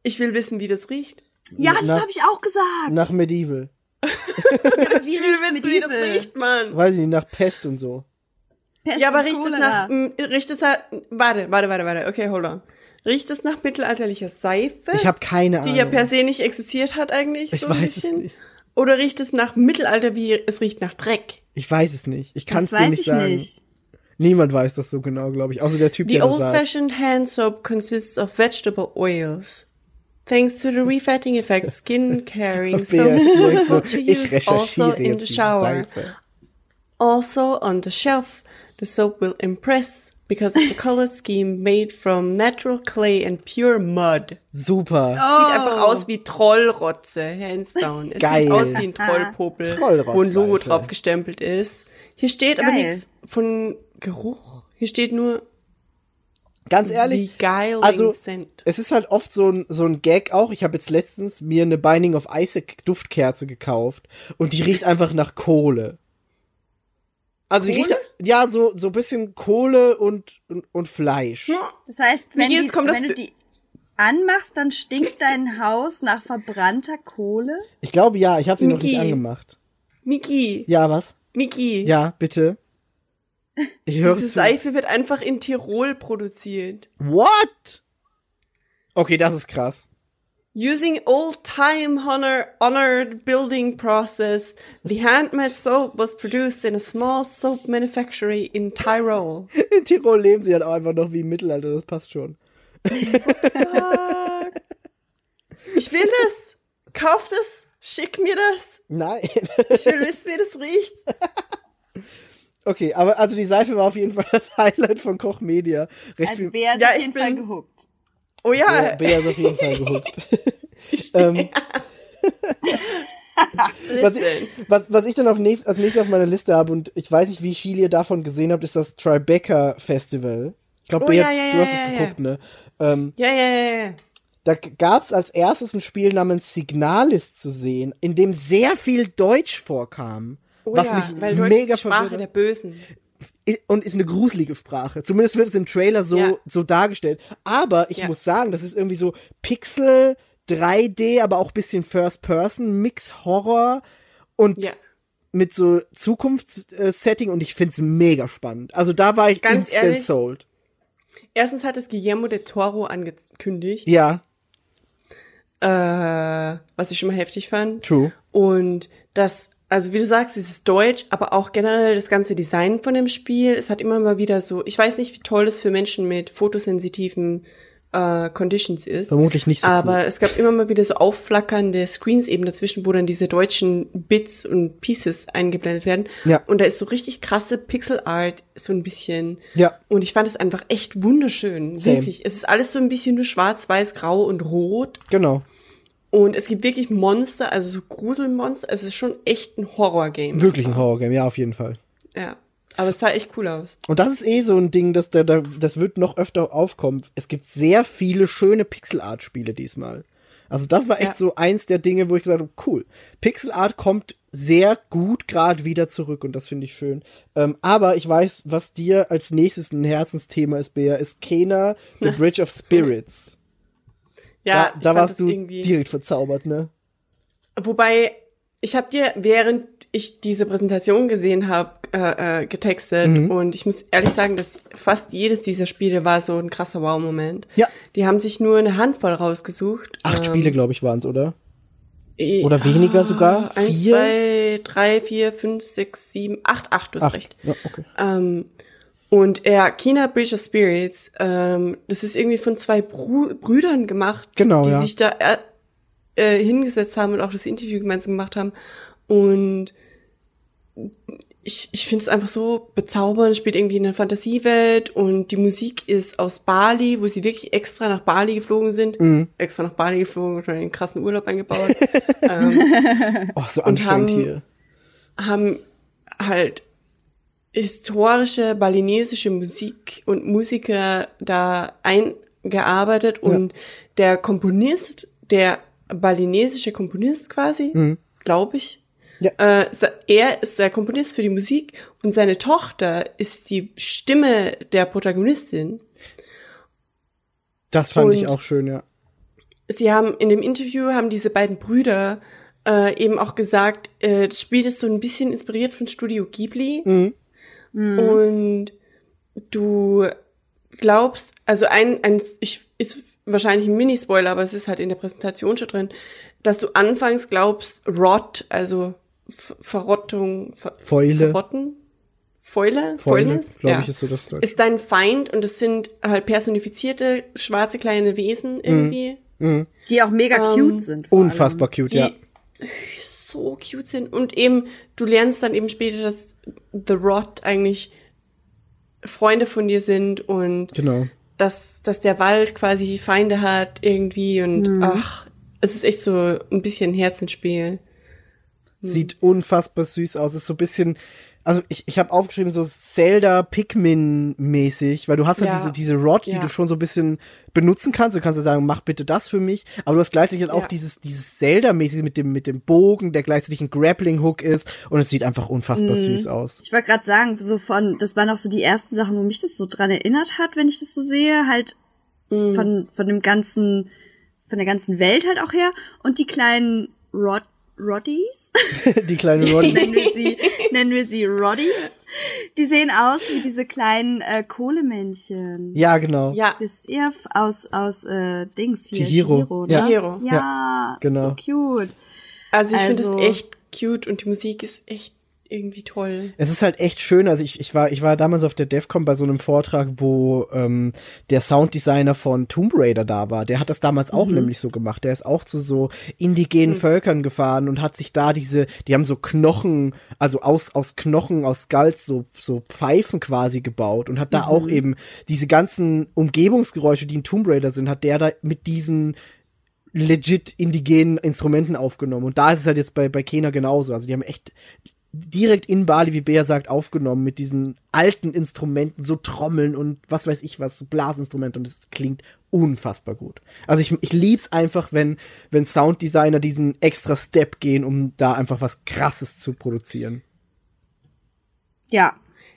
ich will wissen, wie das riecht. schlimm. Ja, das habe ich auch gesagt. Nach Medieval. [laughs] Wie Ich will riecht wissen, wie das Medieval? riecht, Mann. Weiß ich nicht, nach Pest und so. Pest Ja, aber und riecht es nach, m, riecht es nach, warte, warte, warte, warte, okay, hold on. Riecht es nach mittelalterlicher Seife? Ich habe keine die Ahnung. ja per se nicht existiert hat eigentlich. ich so ein weiß es bisschen? nicht. Oder riecht es nach Mittelalter, wie es riecht nach Dreck? Ich weiß es nicht. Ich kann es Das dir nicht ich sagen. nicht. Niemand weiß das so genau, glaube ich. Außer der Typ, The der da saß. old-fashioned hand soap consists of vegetable oils. Thanks to the refatting effect, skin [laughs] Bea soap so, to [laughs] use also recherchiere in the shower. Also on the shelf, the soap will impress because of the color scheme made from natural clay and pure mud. Super. Sieht einfach aus wie Trollrotze, hands down. Es Geil. sieht aus wie ein Trollpopel, Trollrotze, wo ein Logo Alter. drauf gestempelt ist. Hier steht aber Geil. nichts von Geruch. Hier steht nur Ganz ehrlich, also Scent. es ist halt oft so ein, so ein Gag auch. Ich habe jetzt letztens mir eine Binding of Isaac Duftkerze gekauft und die riecht [laughs] einfach nach Kohle. Also die Kohle? riecht ja so so ein bisschen Kohle und und, und Fleisch. Das heißt, wenn, die, wenn du die anmachst, dann stinkt dein Haus nach verbrannter Kohle? Ich glaube ja, ich habe sie noch nicht angemacht. Miki, Ja, was? Miki, Ja, bitte. Ich höre diese zu. Seife wird einfach in Tirol produziert. What? Okay, das ist krass. Using old-time honor, honored building process, the handmade soap was produced in a small soap manufactory in Tyrol. In Tirol leben sie halt auch einfach noch wie im Mittelalter, das passt schon. Ich will das. Kauf das. Schick mir das. Nein. Ich will wissen, wie das riecht. Okay, aber also die Seife war auf jeden Fall das Highlight von Koch Media. Recht Also Bea ist Ja, auf ich jeden Fall bin- gehuckt. Oh Bea, ja. Bea ist auf jeden Fall gehuckt. [laughs] [laughs] ähm, [laughs] was, ich, was, was ich dann auf nächst, als nächstes auf meiner Liste habe und ich weiß nicht, wie viel ihr davon gesehen habt, ist das Tribeca Festival. Ich glaube, Oh, Bea, ja, ja, du ja, hast es ja, ja. geguckt, ne? Ähm, Ja, ja, ja, ja. da gab's als erstes ein Spiel namens Signalis zu sehen, in dem sehr viel Deutsch vorkam. Oh was ja, mich weil Deutsch mega ist die Sprache verwirrt der. Bösen. Und ist eine gruselige Sprache. Zumindest wird es im Trailer so, Ja. so dargestellt. Aber ich Ja. muss sagen, das ist irgendwie so Pixel, 3D, aber auch bisschen First Person, Mix Horror und Ja. mit so Zukunftssetting und ich find's mega spannend. Also da war ich Ganz instant ehrlich? sold. Erstens hat es Guillermo del Toro angekündigt, Ja, äh, was ich schon mal heftig fand. true. Und das, also wie du sagst, es ist deutsch, aber auch generell das ganze Design von dem Spiel. Es hat immer mal wieder so, ich weiß nicht, wie toll es für Menschen mit fotosensitiven äh, Conditions ist. Vermutlich nicht so Aber cool. es gab immer mal wieder so aufflackernde Screens eben dazwischen, wo dann diese deutschen Bits und Pieces eingeblendet werden. Ja. Und da ist so richtig krasse Pixel Art, so ein bisschen. Ja. Und ich fand es einfach echt wunderschön. Same. Wirklich. Es ist alles so ein bisschen nur schwarz, weiß, grau und rot. Genau. Und es gibt wirklich Monster, also so Gruselmonster. Es ist schon echt ein Horror-Game. Wirklich ein Horrorgame, ja, auf jeden Fall. Ja. Aber es sah echt cool aus. Und das ist eh so ein Ding, das, da, da, das wird noch öfter aufkommen. Es gibt sehr viele schöne Pixel-Art-Spiele diesmal. Also das war echt Ja. so eins der Dinge, wo ich gesagt habe, cool. Pixel Art kommt sehr gut gerade wieder zurück und das finde ich schön. Ähm, aber ich weiß, was dir als nächstes ein Herzensthema ist, Bea, ist Kena, The [laughs] Bridge of Spirits. Ja, da da warst du irgendwie- direkt verzaubert, ne? Wobei, ich habe dir, während ich diese Präsentation gesehen habe, äh, äh, getextet Mhm. und ich muss ehrlich sagen, dass fast jedes dieser Spiele war so ein krasser Wow-Moment. Ja. Die haben sich nur eine Handvoll rausgesucht. Acht Ähm, Spiele, glaube ich, waren's, oder? Oder weniger ah, sogar? Eins, Vier? zwei, drei, vier, fünf, sechs, sieben, acht, acht, du hast Acht. recht. Ja, okay. Ähm, und er, China Bridge of Spirits, ähm, das ist irgendwie von zwei Bru Brüdern gemacht, Genau, die ja. sich da äh, äh, hingesetzt haben und auch das Interview gemeinsam gemacht haben. Und ich, ich finde es einfach so bezaubernd, spielt irgendwie in einer Fantasiewelt und die Musik ist aus Bali, wo sie wirklich extra nach Bali geflogen sind. Mhm. Extra nach Bali geflogen und einen krassen Urlaub eingebaut. [laughs] ähm, Oh, so anstrengend haben- hier. haben halt historische balinesische Musik und Musiker da eingearbeitet und der Komponist, der balinesische Komponist quasi, glaube ich, Ja. äh, er ist der Komponist für die Musik und seine Tochter ist die Stimme der Protagonistin. Das fand ich und- auch schön, ja. sie haben in dem Interview haben diese beiden Brüder äh, eben auch gesagt, äh, das Spiel ist so ein bisschen inspiriert von Studio Ghibli Mhm. Und du glaubst, also ein, ein ich, ist wahrscheinlich ein Mini-Spoiler, aber es ist halt in der Präsentation schon drin, dass du anfangs glaubst, Rot, also F Verrottung, Ver Fäule. Verrotten? Fäule? Fäule, Fäulnis? glaube Ja. ich, ist so das Deutsch. Ist dein Feind und es sind halt personifizierte schwarze kleine Wesen irgendwie, Die auch mega Ähm, cute sind. vor allem. Unfassbar cute, die ja. So cute sind. Und eben, du lernst dann eben später, dass The Rot eigentlich Freunde von dir sind und Genau. dass, dass der Wald quasi Feinde hat irgendwie und ach, es ist echt so ein bisschen Herzensspiel. Sieht unfassbar süß aus. Ist so ein bisschen, also ich, ich habe aufgeschrieben, so Zelda Pikmin-mäßig, weil du hast halt Ja. diese, diese Rod, die Ja. du schon so ein bisschen benutzen kannst. Du kannst ja sagen, mach bitte das für mich. Aber du hast gleichzeitig halt auch Ja. dieses, dieses Zelda-mäßig mit dem, mit dem Bogen, der gleichzeitig ein Grappling-Hook ist. Und es sieht einfach unfassbar süß aus. Ich wollte gerade sagen, so von, das waren auch so die ersten Sachen, wo mich das so dran erinnert hat, wenn ich das so sehe, halt von, von dem ganzen, von der ganzen Welt halt auch her. Und die kleinen Rod, Roddies, [laughs] die kleine Roddy. nennen wir sie, nennen wir sie Roddies, die sehen aus wie diese kleinen äh, Kohlemännchen. ja, genau. Ja, Wisst ihr, aus, aus, äh, Dings hier, Chihiro. Chihiro, Ja. ne? Chihiro. Ja, genau. so cute. also ich finde Also- es echt cute und die Musik ist echt irgendwie toll. Es ist halt echt schön. Also ich, ich war ich war damals auf der DEFCON bei so einem Vortrag, wo ähm, der Sounddesigner von Tomb Raider da war. Der hat das damals auch nämlich so gemacht. Der ist auch zu so indigenen Völkern gefahren und hat sich da diese, die haben so Knochen, also aus aus Knochen, aus Skulls so so Pfeifen quasi gebaut und hat da auch eben diese ganzen Umgebungsgeräusche, die in Tomb Raider sind, hat der da mit diesen legit indigenen Instrumenten aufgenommen. Und da ist es halt jetzt bei, bei Kena genauso. Also die haben echt direkt in Bali, wie Bea sagt, aufgenommen mit diesen alten Instrumenten, so Trommeln und was weiß ich was, so Blasinstrumente und es klingt unfassbar gut. Also ich, ich lieb's einfach, wenn, wenn Sounddesigner diesen extra Step gehen, um da einfach was krasses zu produzieren. Ja.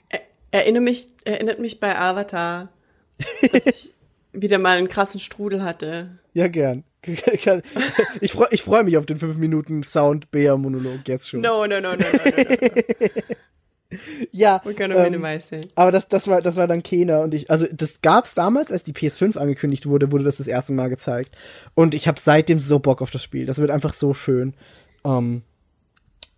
Er, erinnere mich, erinnert mich bei Avatar, dass ich [laughs] wieder mal einen krassen Strudel hatte. Ja, gern. [laughs] Ich freue ich freu mich auf den 5 Minuten Sound-Bea-Monolog jetzt schon. No, no, no, no, no, no, no. [laughs] Ja, We're gonna ähm, minimize it. Aber das, das war, das war dann Kena und ich, also das gab's damals, als die PS5 angekündigt wurde, wurde das das erste Mal gezeigt. Und ich habe seitdem so Bock auf das Spiel. Das wird einfach so schön. Ähm,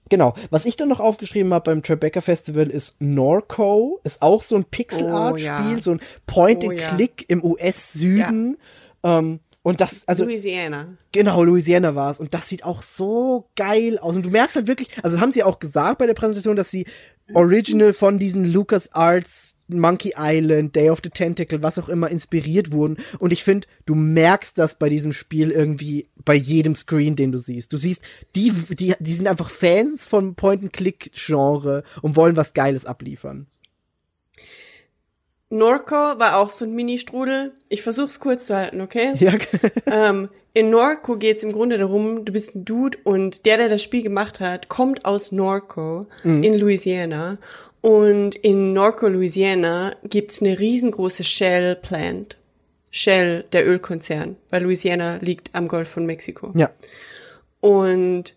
genau. Was ich dann noch aufgeschrieben habe beim Tribeca Festival ist Norco. Ist auch so ein Pixel-Art-Spiel, Oh, ja. so ein Oh, Point-and-Click im US-Süden. Ähm, und das, also Louisiana. Genau, Louisiana war es. Und das sieht auch so geil aus. Und du merkst halt wirklich, also haben sie auch gesagt bei der Präsentation, dass sie original von diesen Lucas Arts, Monkey Island, Day of the Tentacle, was auch immer, inspiriert wurden. Und ich finde, du merkst das bei diesem Spiel irgendwie bei jedem Screen, den du siehst. Du siehst, die, die, die sind einfach Fans von Point-and-Click-Genre und wollen was Geiles abliefern. Norco war auch so ein Mini-Strudel. Ich versuch's kurz zu halten, okay? [laughs] Ja, ähm, in Norco geht's im Grunde darum, du bist ein Dude und der, der das Spiel gemacht hat, kommt aus Norco in Louisiana. Und in Norco, Louisiana, gibt's eine riesengroße Shell Plant. Shell, der Ölkonzern, weil Louisiana liegt am Golf von Mexiko. ja, Und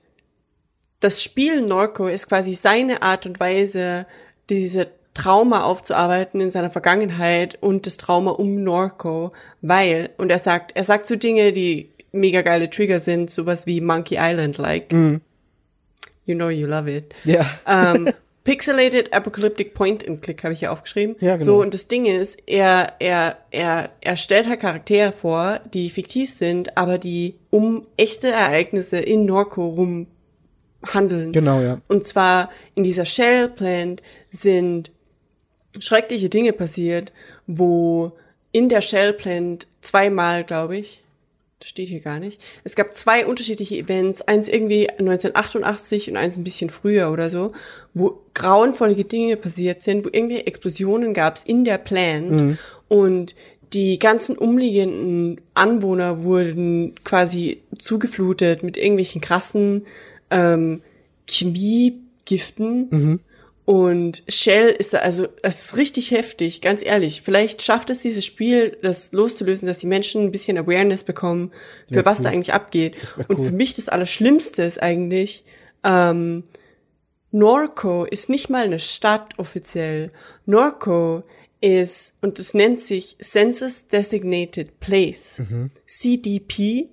das Spiel Norco ist quasi seine Art und Weise, diese Trauma aufzuarbeiten in seiner Vergangenheit und das Trauma um Norco, weil, und er sagt, er sagt so Dinge, die mega geile Trigger sind, sowas wie Monkey Island like. You know you love it. ja. Ähm, [laughs] Pixelated Apocalyptic Point and Click habe ich hier aufgeschrieben. Ja, genau. So, und das Ding ist, er, er, er, er stellt halt Charaktere vor, die fiktiv sind, aber die um echte Ereignisse in Norco rum handeln. Genau, ja. Und zwar in dieser Shell Plant sind schreckliche Dinge passiert, wo in der Shell Plant zweimal, glaube ich, das steht hier gar nicht. Es gab zwei unterschiedliche Events, eins irgendwie 1988 und eins ein bisschen früher oder so, wo grauenvolle Dinge passiert sind, wo irgendwie Explosionen gab es in der Plant und die ganzen umliegenden Anwohner wurden quasi zugeflutet mit irgendwelchen krassen ähm, Chemiegiften. Und Shell ist da, also, das ist richtig heftig, ganz ehrlich. Vielleicht schafft es dieses Spiel, das loszulösen, dass die Menschen ein bisschen Awareness bekommen, für Wär was cool. da eigentlich abgeht. Und cool. für mich das Allerschlimmste ist eigentlich, ähm, Norco ist nicht mal eine Stadt offiziell. Norco ist, und das nennt sich Census Designated Place, CDP.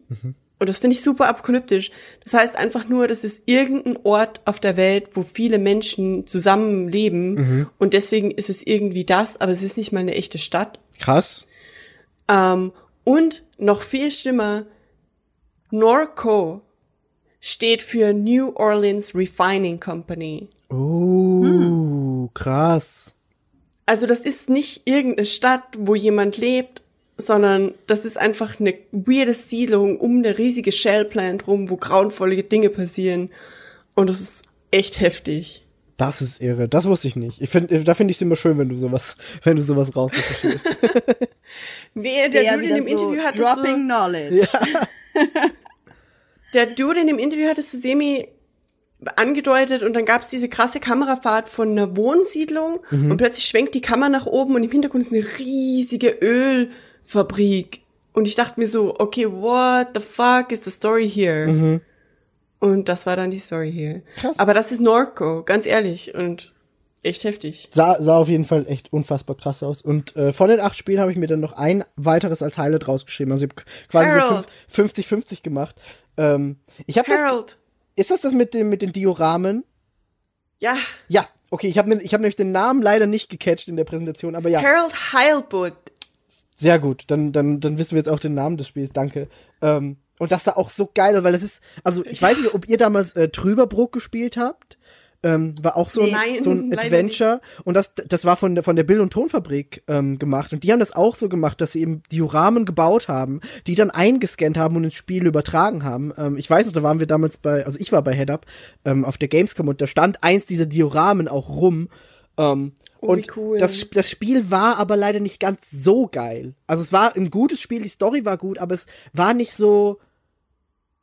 Und das finde ich super apokalyptisch. Das heißt einfach nur, das ist irgendein Ort auf der Welt, wo viele Menschen zusammenleben. Und deswegen ist es irgendwie das, aber es ist nicht mal eine echte Stadt. Krass. Ähm, und noch viel schlimmer, Norco steht für New Orleans Refining Company. Oh, krass. Also das ist nicht irgendeine Stadt, wo jemand lebt, sondern das ist einfach eine weirde Siedlung um eine riesige Shell Plant rum, wo grauenvolle Dinge passieren. Und das ist echt heftig. Das ist irre. Das wusste ich nicht. Ich finde, da finde ich es immer schön, wenn du sowas, [laughs] wenn du sowas rausrecherchierst. [laughs] Nee, der Ja, Dude in dem so Interview hat es Dropping so, Knowledge. [laughs] der Dude in dem Interview hat es so semi angedeutet und dann gab es diese krasse Kamerafahrt von einer Wohnsiedlung und plötzlich schwenkt die Kamera nach oben und im Hintergrund ist eine riesige Ölfabrik. Und ich dachte mir so, okay, what the fuck is the story here? Und das war dann die Story hier. Krass. Aber das ist Norco, ganz ehrlich und echt heftig. Sah, sah auf jeden Fall echt unfassbar krass aus. Und äh, von den acht Spielen habe ich mir dann noch ein weiteres als Highlight rausgeschrieben. Also ich habe quasi so 50-50 gemacht. Ähm, ich habe das. Harold. Ist das das mit dem mit den Dioramen? Ja, Ja. Okay, ich habe ich hab nämlich den Namen leider nicht gecatcht in der Präsentation, aber ja, Harold Heilbutt. Sehr gut. Dann, dann, dann wissen wir jetzt auch den Namen des Spiels. Danke. Ähm, und das sah auch so geil weil das ist, also ich weiß nicht, ob ihr damals äh, Trüberbrook gespielt habt. Ähm, war auch so ein, Nein, so ein [laughs] Adventure und das, das war von der, von der Bill- und Tonfabrik ähm, gemacht und die haben das auch so gemacht, dass sie eben Dioramen gebaut haben, die dann eingescannt haben und ins Spiel übertragen haben. Ähm, ich weiß noch, da waren wir damals bei, also ich war bei Head Up ähm, auf der Gamescom und da stand eins dieser Dioramen auch rum. Oh, und cool. das, das Spiel war aber leider nicht ganz so geil. Also es war ein gutes Spiel, die Story war gut, aber es war nicht so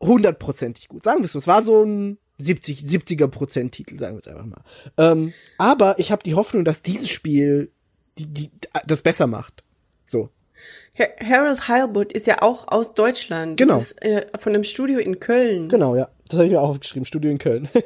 hundertprozentig gut. Sagen wir es so. Es war so ein 70, 70er Prozent Titel, sagen wir es einfach mal. Ähm, aber ich habe die Hoffnung, dass dieses Spiel die, die, das besser macht. So. Ha- Harold Heilbutt ist ja auch aus Deutschland. Genau. Das ist äh, von einem Studio in Köln. Genau, ja. Das habe ich mir auch aufgeschrieben. Studio in Köln. [laughs]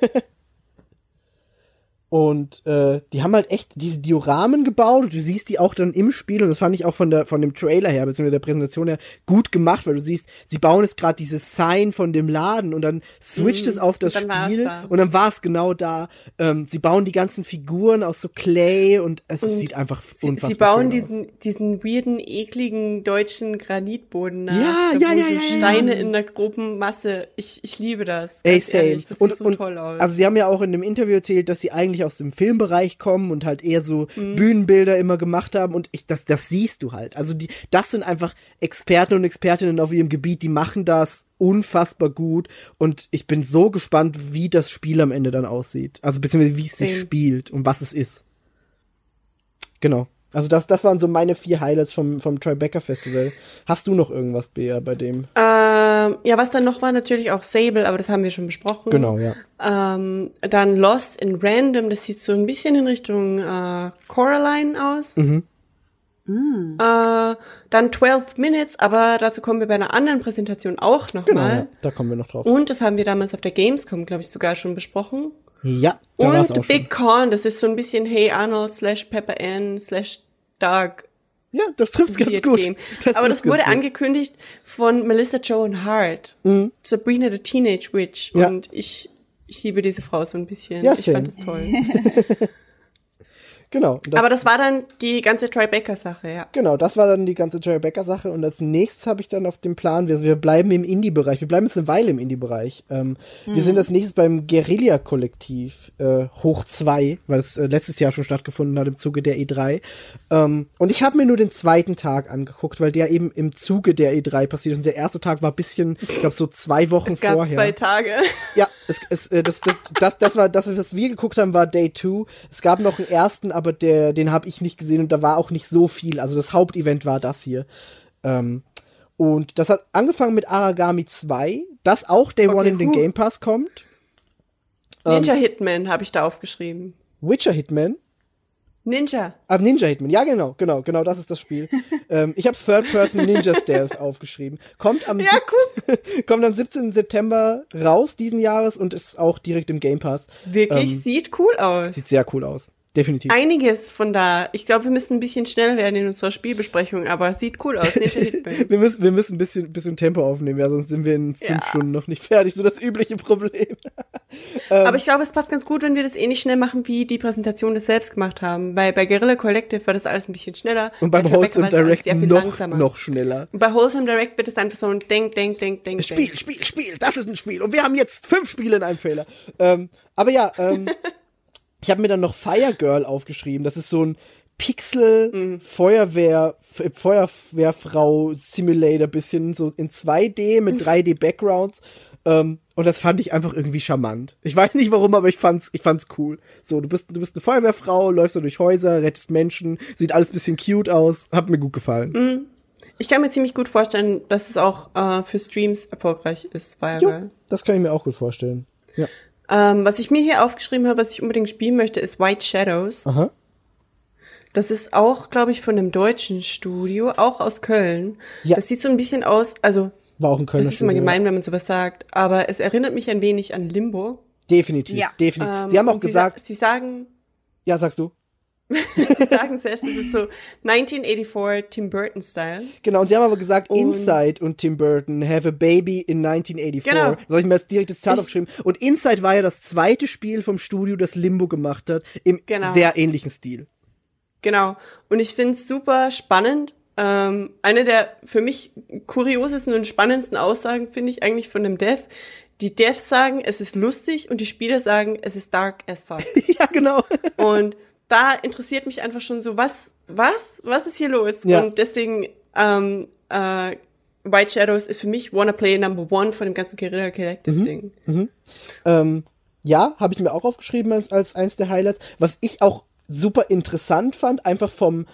Und äh, die haben halt echt diese Dioramen gebaut du siehst die auch dann im Spiel und das fand ich auch von der von dem Trailer her beziehungsweise der Präsentation her gut gemacht, weil du siehst, sie bauen jetzt gerade dieses Sign von dem Laden und dann switcht es auf das Mhm. Spiel da. und dann war es genau da. Ähm, sie bauen die ganzen Figuren aus so Clay und es Und sieht einfach Sie, unfassbar sie bauen schön aus. diesen, diesen weirden, ekligen deutschen Granitboden nach. Ja, ja, ja, ja, ja. Steine in der groben Masse. Ich, ich liebe das. Ey, same. ehrlich. Das und, sieht so und, toll aus. Also sie haben ja auch in dem Interview erzählt, dass sie eigentlich aus dem Filmbereich kommen und halt eher so Mhm. Bühnenbilder immer gemacht haben und ich, das, das siehst du halt. Also die, das sind einfach Experten und Expertinnen auf ihrem Gebiet, die machen das unfassbar gut und ich bin so gespannt, wie das Spiel am Ende dann aussieht. Also beziehungsweise wie es sich Same. spielt und was es ist. Genau. Also das, das waren so meine vier Highlights vom, vom Tribeca Festival. Hast du noch irgendwas, Bea, bei dem? ähm, ja, was dann noch war, natürlich auch Sable, aber das haben wir schon besprochen. Genau, ja. Ähm, dann Lost in Random, das sieht so ein bisschen in Richtung äh, Coraline aus. Mhm. Äh, dann 12 Minutes, aber dazu kommen wir bei einer anderen Präsentation auch Genau, nochmal. ja. da kommen wir noch drauf. Und das haben wir damals auf der Gamescom, glaube ich, sogar schon besprochen. Ja, Und. Big Con, das ist so ein bisschen Hey Arnold slash Pepper Ann slash Doug. Ja, das trifft's ganz gut. Game. Aber das wurde angekündigt von Melissa Joan Hart. Sabrina the Teenage Witch. Ja. Und ich, ich liebe diese Frau so ein bisschen. Ja, ich same. fand das toll. [laughs] Genau. Aber das war dann die ganze Tribeca-Sache, ja. Genau, das war dann die ganze Jerry Becker Sache und als nächstes habe ich dann auf dem Plan, wir, wir bleiben im Indie-Bereich, wir bleiben jetzt eine Weile im Indie-Bereich. Ähm, Wir sind als nächstes beim Guerilla-Kollektiv äh, hoch zwei, weil es äh, letztes Jahr schon stattgefunden hat im Zuge der E3. Ähm, und ich habe mir nur den zweiten Tag angeguckt, weil der eben im Zuge der E3 passiert ist. Und der erste Tag war ein bisschen, ich glaube so zwei [laughs] Wochen Es gab vorher. zwei Tage. Ja, es, es, äh, das, das, das, das war das, was wir geguckt haben, war Day 2. Es gab noch einen ersten, aber der, den habe ich nicht gesehen und da war auch nicht so viel. Also das Hauptevent war das hier. Ähm, und das hat angefangen mit Aragami 2, das auch Day Okay, One in den. Game Pass kommt. Ninja Hitman habe ich da aufgeschrieben. Witcher Hitman. Ninja. Ah, Ninja Hitman, ja genau, genau, genau, das ist das Spiel. [laughs] ähm, ich habe Third Person Ninja Stealth [laughs] aufgeschrieben. Kommt am, Ja, sieb- [laughs] kommt am 17. September raus diesen Jahres und ist auch direkt im Game Pass. Wirklich, Ähm, sieht cool aus. Sieht sehr cool aus. Definitiv. einiges von da. Ich glaube, wir müssen ein bisschen schneller werden in unserer Spielbesprechung, aber es sieht cool aus. [laughs] Wir müssen, wir müssen ein bisschen, bisschen Tempo aufnehmen, ja, sonst sind wir in fünf Ja. Stunden noch nicht fertig. So das übliche Problem. [laughs] Aber ich glaube, es passt ganz gut, wenn wir das ähnlich schnell machen, wie die Präsentation das selbst gemacht haben. Weil bei Guerrilla Collective war das alles ein bisschen schneller. Und beim Wholesome Direct sehr viel noch, langsamer. noch schneller. Und bei Wholesome Direct wird es einfach so ein Denk, Denk, Denk, Denk, Spiel. Spiel, Spiel, das ist ein Spiel. Und wir haben jetzt fünf Spiele in einem Trailer. Ähm, aber ja, ähm, [laughs] ich habe mir dann noch Fire Girl aufgeschrieben. Das ist so ein Pixel Mhm. Feuerwehr Feuerwehrfrau Simulator bisschen so in 2D mit [laughs] 3D Backgrounds. Ähm, und das fand ich einfach irgendwie charmant. Ich weiß nicht warum, aber ich fand's, ich fand's cool. So, du bist, du bist eine Feuerwehrfrau, läufst so durch Häuser, rettest Menschen, sieht alles bisschen cute aus, hat mir gut gefallen. Mhm. Ich kann mir ziemlich gut vorstellen, dass es auch äh, für Streams erfolgreich ist, Jo, Firewall. das kann ich mir auch gut vorstellen. Ja. Ähm, was ich mir hier aufgeschrieben habe, was ich unbedingt spielen möchte, ist White Shadows. Aha. Das ist auch, glaube ich, von einem deutschen Studio, auch aus Köln. Ja. Das sieht so ein bisschen aus, also War auch ein Kölner das ist immer Studio, ja. gemein, wenn man sowas sagt, aber es erinnert mich ein wenig an Limbo. Definitiv, Ja. definitiv. Ähm, sie haben auch und sa- gesagt, Sie, sagen, ja, sagst du. [laughs] sie sagen selbst, es ist so 1984 Tim Burton Style. Genau, und sie haben aber gesagt, Und- Inside und Tim Burton have a baby in 1984. Genau. Das habe ich mir als direktes Zahl aufgeschrieben. Und Inside war ja das zweite Spiel vom Studio, das Limbo gemacht hat, im Genau. sehr ähnlichen Stil. Genau. Und ich finde es super spannend. Ähm, eine der für mich kuriosesten und spannendsten Aussagen finde ich eigentlich von dem Dev. Die Devs sagen, es ist lustig und die Spieler sagen, es ist dark as fuck. [laughs] ja, genau. und da interessiert mich einfach schon so, was, was, was ist hier los? Ja. Und deswegen, ähm, äh, White Shadows ist für mich Wanna Play Number One von dem ganzen Guerilla Mhm. Collective Ding. Ähm, ja, habe ich mir auch aufgeschrieben als, als eins der Highlights. Was ich auch super interessant fand, einfach vom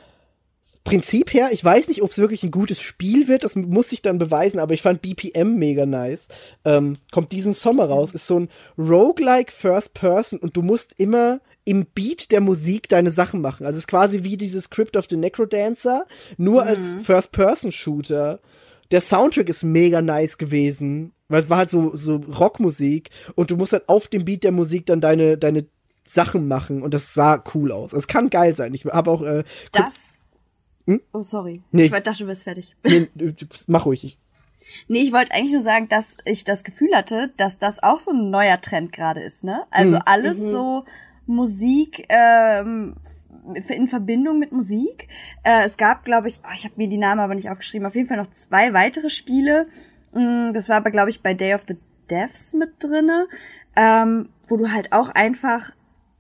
Prinzip her, ich weiß nicht, ob es wirklich ein gutes Spiel wird, das muss sich dann beweisen, aber ich fand BPM mega nice. Ähm, kommt diesen Sommer raus, ist so ein Roguelike First Person und du musst immer im Beat der Musik deine Sachen machen. Also es ist quasi wie dieses Crypt of the Necrodancer, nur als First Person Shooter. Der Soundtrack ist mega nice gewesen, weil es war halt so, so Rockmusik und du musst halt auf dem Beat der Musik dann deine, deine Sachen machen und das sah cool aus. Es kann geil sein. Ich habe auch äh, Das. Oh, sorry. Hm? Nee. Ich dachte, du bist fertig. nee, mach ruhig. Ich, Nee, ich wollte eigentlich nur sagen, dass ich das Gefühl hatte, dass das auch so ein neuer Trend gerade ist, ne? Also alles so Musik ähm, in Verbindung mit Musik. Äh, es gab, glaube ich, oh, ich habe mir die Namen aber nicht aufgeschrieben, auf jeden Fall noch zwei weitere Spiele. Mm, Das war aber, glaube ich, bei Day of the Devs mit drinne, ähm, wo du halt auch einfach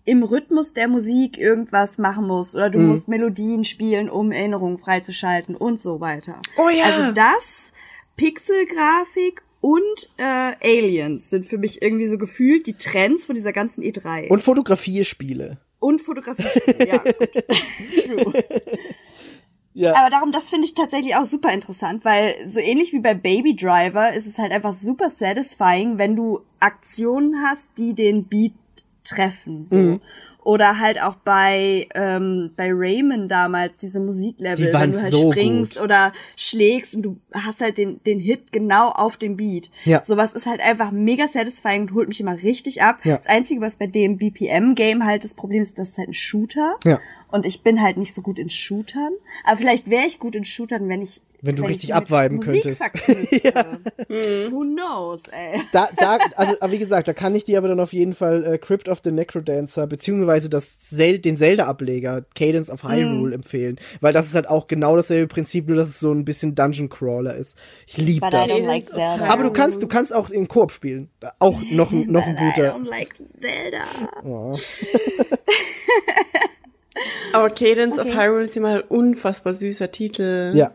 im Rhythmus der Musik irgendwas machen musst oder du musst Melodien spielen, um Erinnerungen freizuschalten und so weiter. Oh ja. Also das, Pixelgrafik und äh, Aliens sind für mich irgendwie so gefühlt die Trends von dieser ganzen E3. und Fotografierspiele. und Fotografie. ja. [laughs] True. Ja. Aber darum, das finde ich tatsächlich auch super interessant, weil so ähnlich wie bei Baby Driver ist es halt einfach super satisfying, wenn du Aktionen hast, die den Beat treffen. So. Mhm. Oder halt auch bei, ähm, bei Rayman damals, diese Musiklevel, Die wenn du halt so springst gut. oder schlägst und du hast halt den, den Hit genau auf dem Beat. Ja. Sowas ist halt einfach mega satisfying und holt mich immer richtig ab. Ja. Das Einzige, was bei dem BPM-Game halt das Problem ist, das ist halt ein Shooter. Ja. Und ich bin halt nicht so gut in Shootern. Aber vielleicht wäre ich gut in Shootern, wenn ich. Wenn du ich richtig Musik könntest. verknüpfe. [laughs] Who knows, ey. Da, da, also, aber wie gesagt, da kann ich dir aber dann auf jeden Fall äh, Crypt of the Necrodancer beziehungsweise das Zel den Zelda-Ableger Cadence of Hyrule empfehlen, weil das ist halt auch genau dasselbe Prinzip, nur dass es so ein bisschen Dungeon Crawler ist. Ich liebe But I das. don't like Zelda. Aber du kannst, du kannst auch in Koop spielen. Auch noch, ein- noch ein But I guter. don't like Zelda. [laughs] Aber Cadence of Hyrule ist immer ein unfassbar süßer Titel. Ja.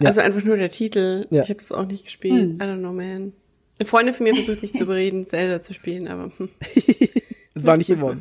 Ja. Also einfach nur der Titel. Ja. Ich habe das auch nicht gespielt. I don't know, man. Eine Freundin von mir versucht mich zu [laughs] überreden, Zelda zu spielen, aber hm. [laughs] Das war nicht Yvonne.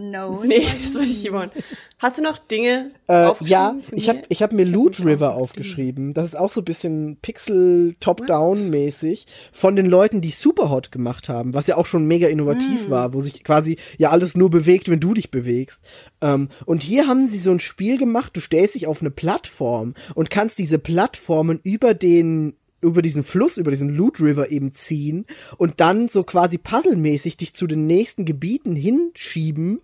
No. [laughs] nee, das war nicht jemand. Hast du noch Dinge Äh, aufgeschrieben? ja, ich habe ich hab mir Loot nämlich River aufgeschrieben. Das ist auch so ein bisschen Pixel Top-Down mäßig von den Leuten, die Superhot gemacht haben, was ja auch schon mega Mm. innovativ war, wo sich quasi ja alles nur bewegt, wenn du dich bewegst. Ähm, und hier haben sie so ein Spiel gemacht, du stellst dich auf eine Plattform und kannst diese Plattformen über den über diesen Fluss, über diesen Loot River eben ziehen und dann so quasi puzzlemäßig dich zu den nächsten Gebieten hinschieben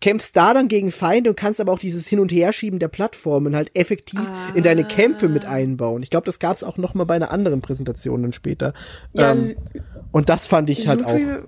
kämpfst da dann gegen Feinde und kannst aber auch dieses Hin- und Herschieben der Plattformen halt effektiv in deine Kämpfe mit einbauen. Ich glaube, das gab's auch noch mal bei einer anderen Präsentation dann später. Ja, ähm, und das fand ich halt Loot auch. Re-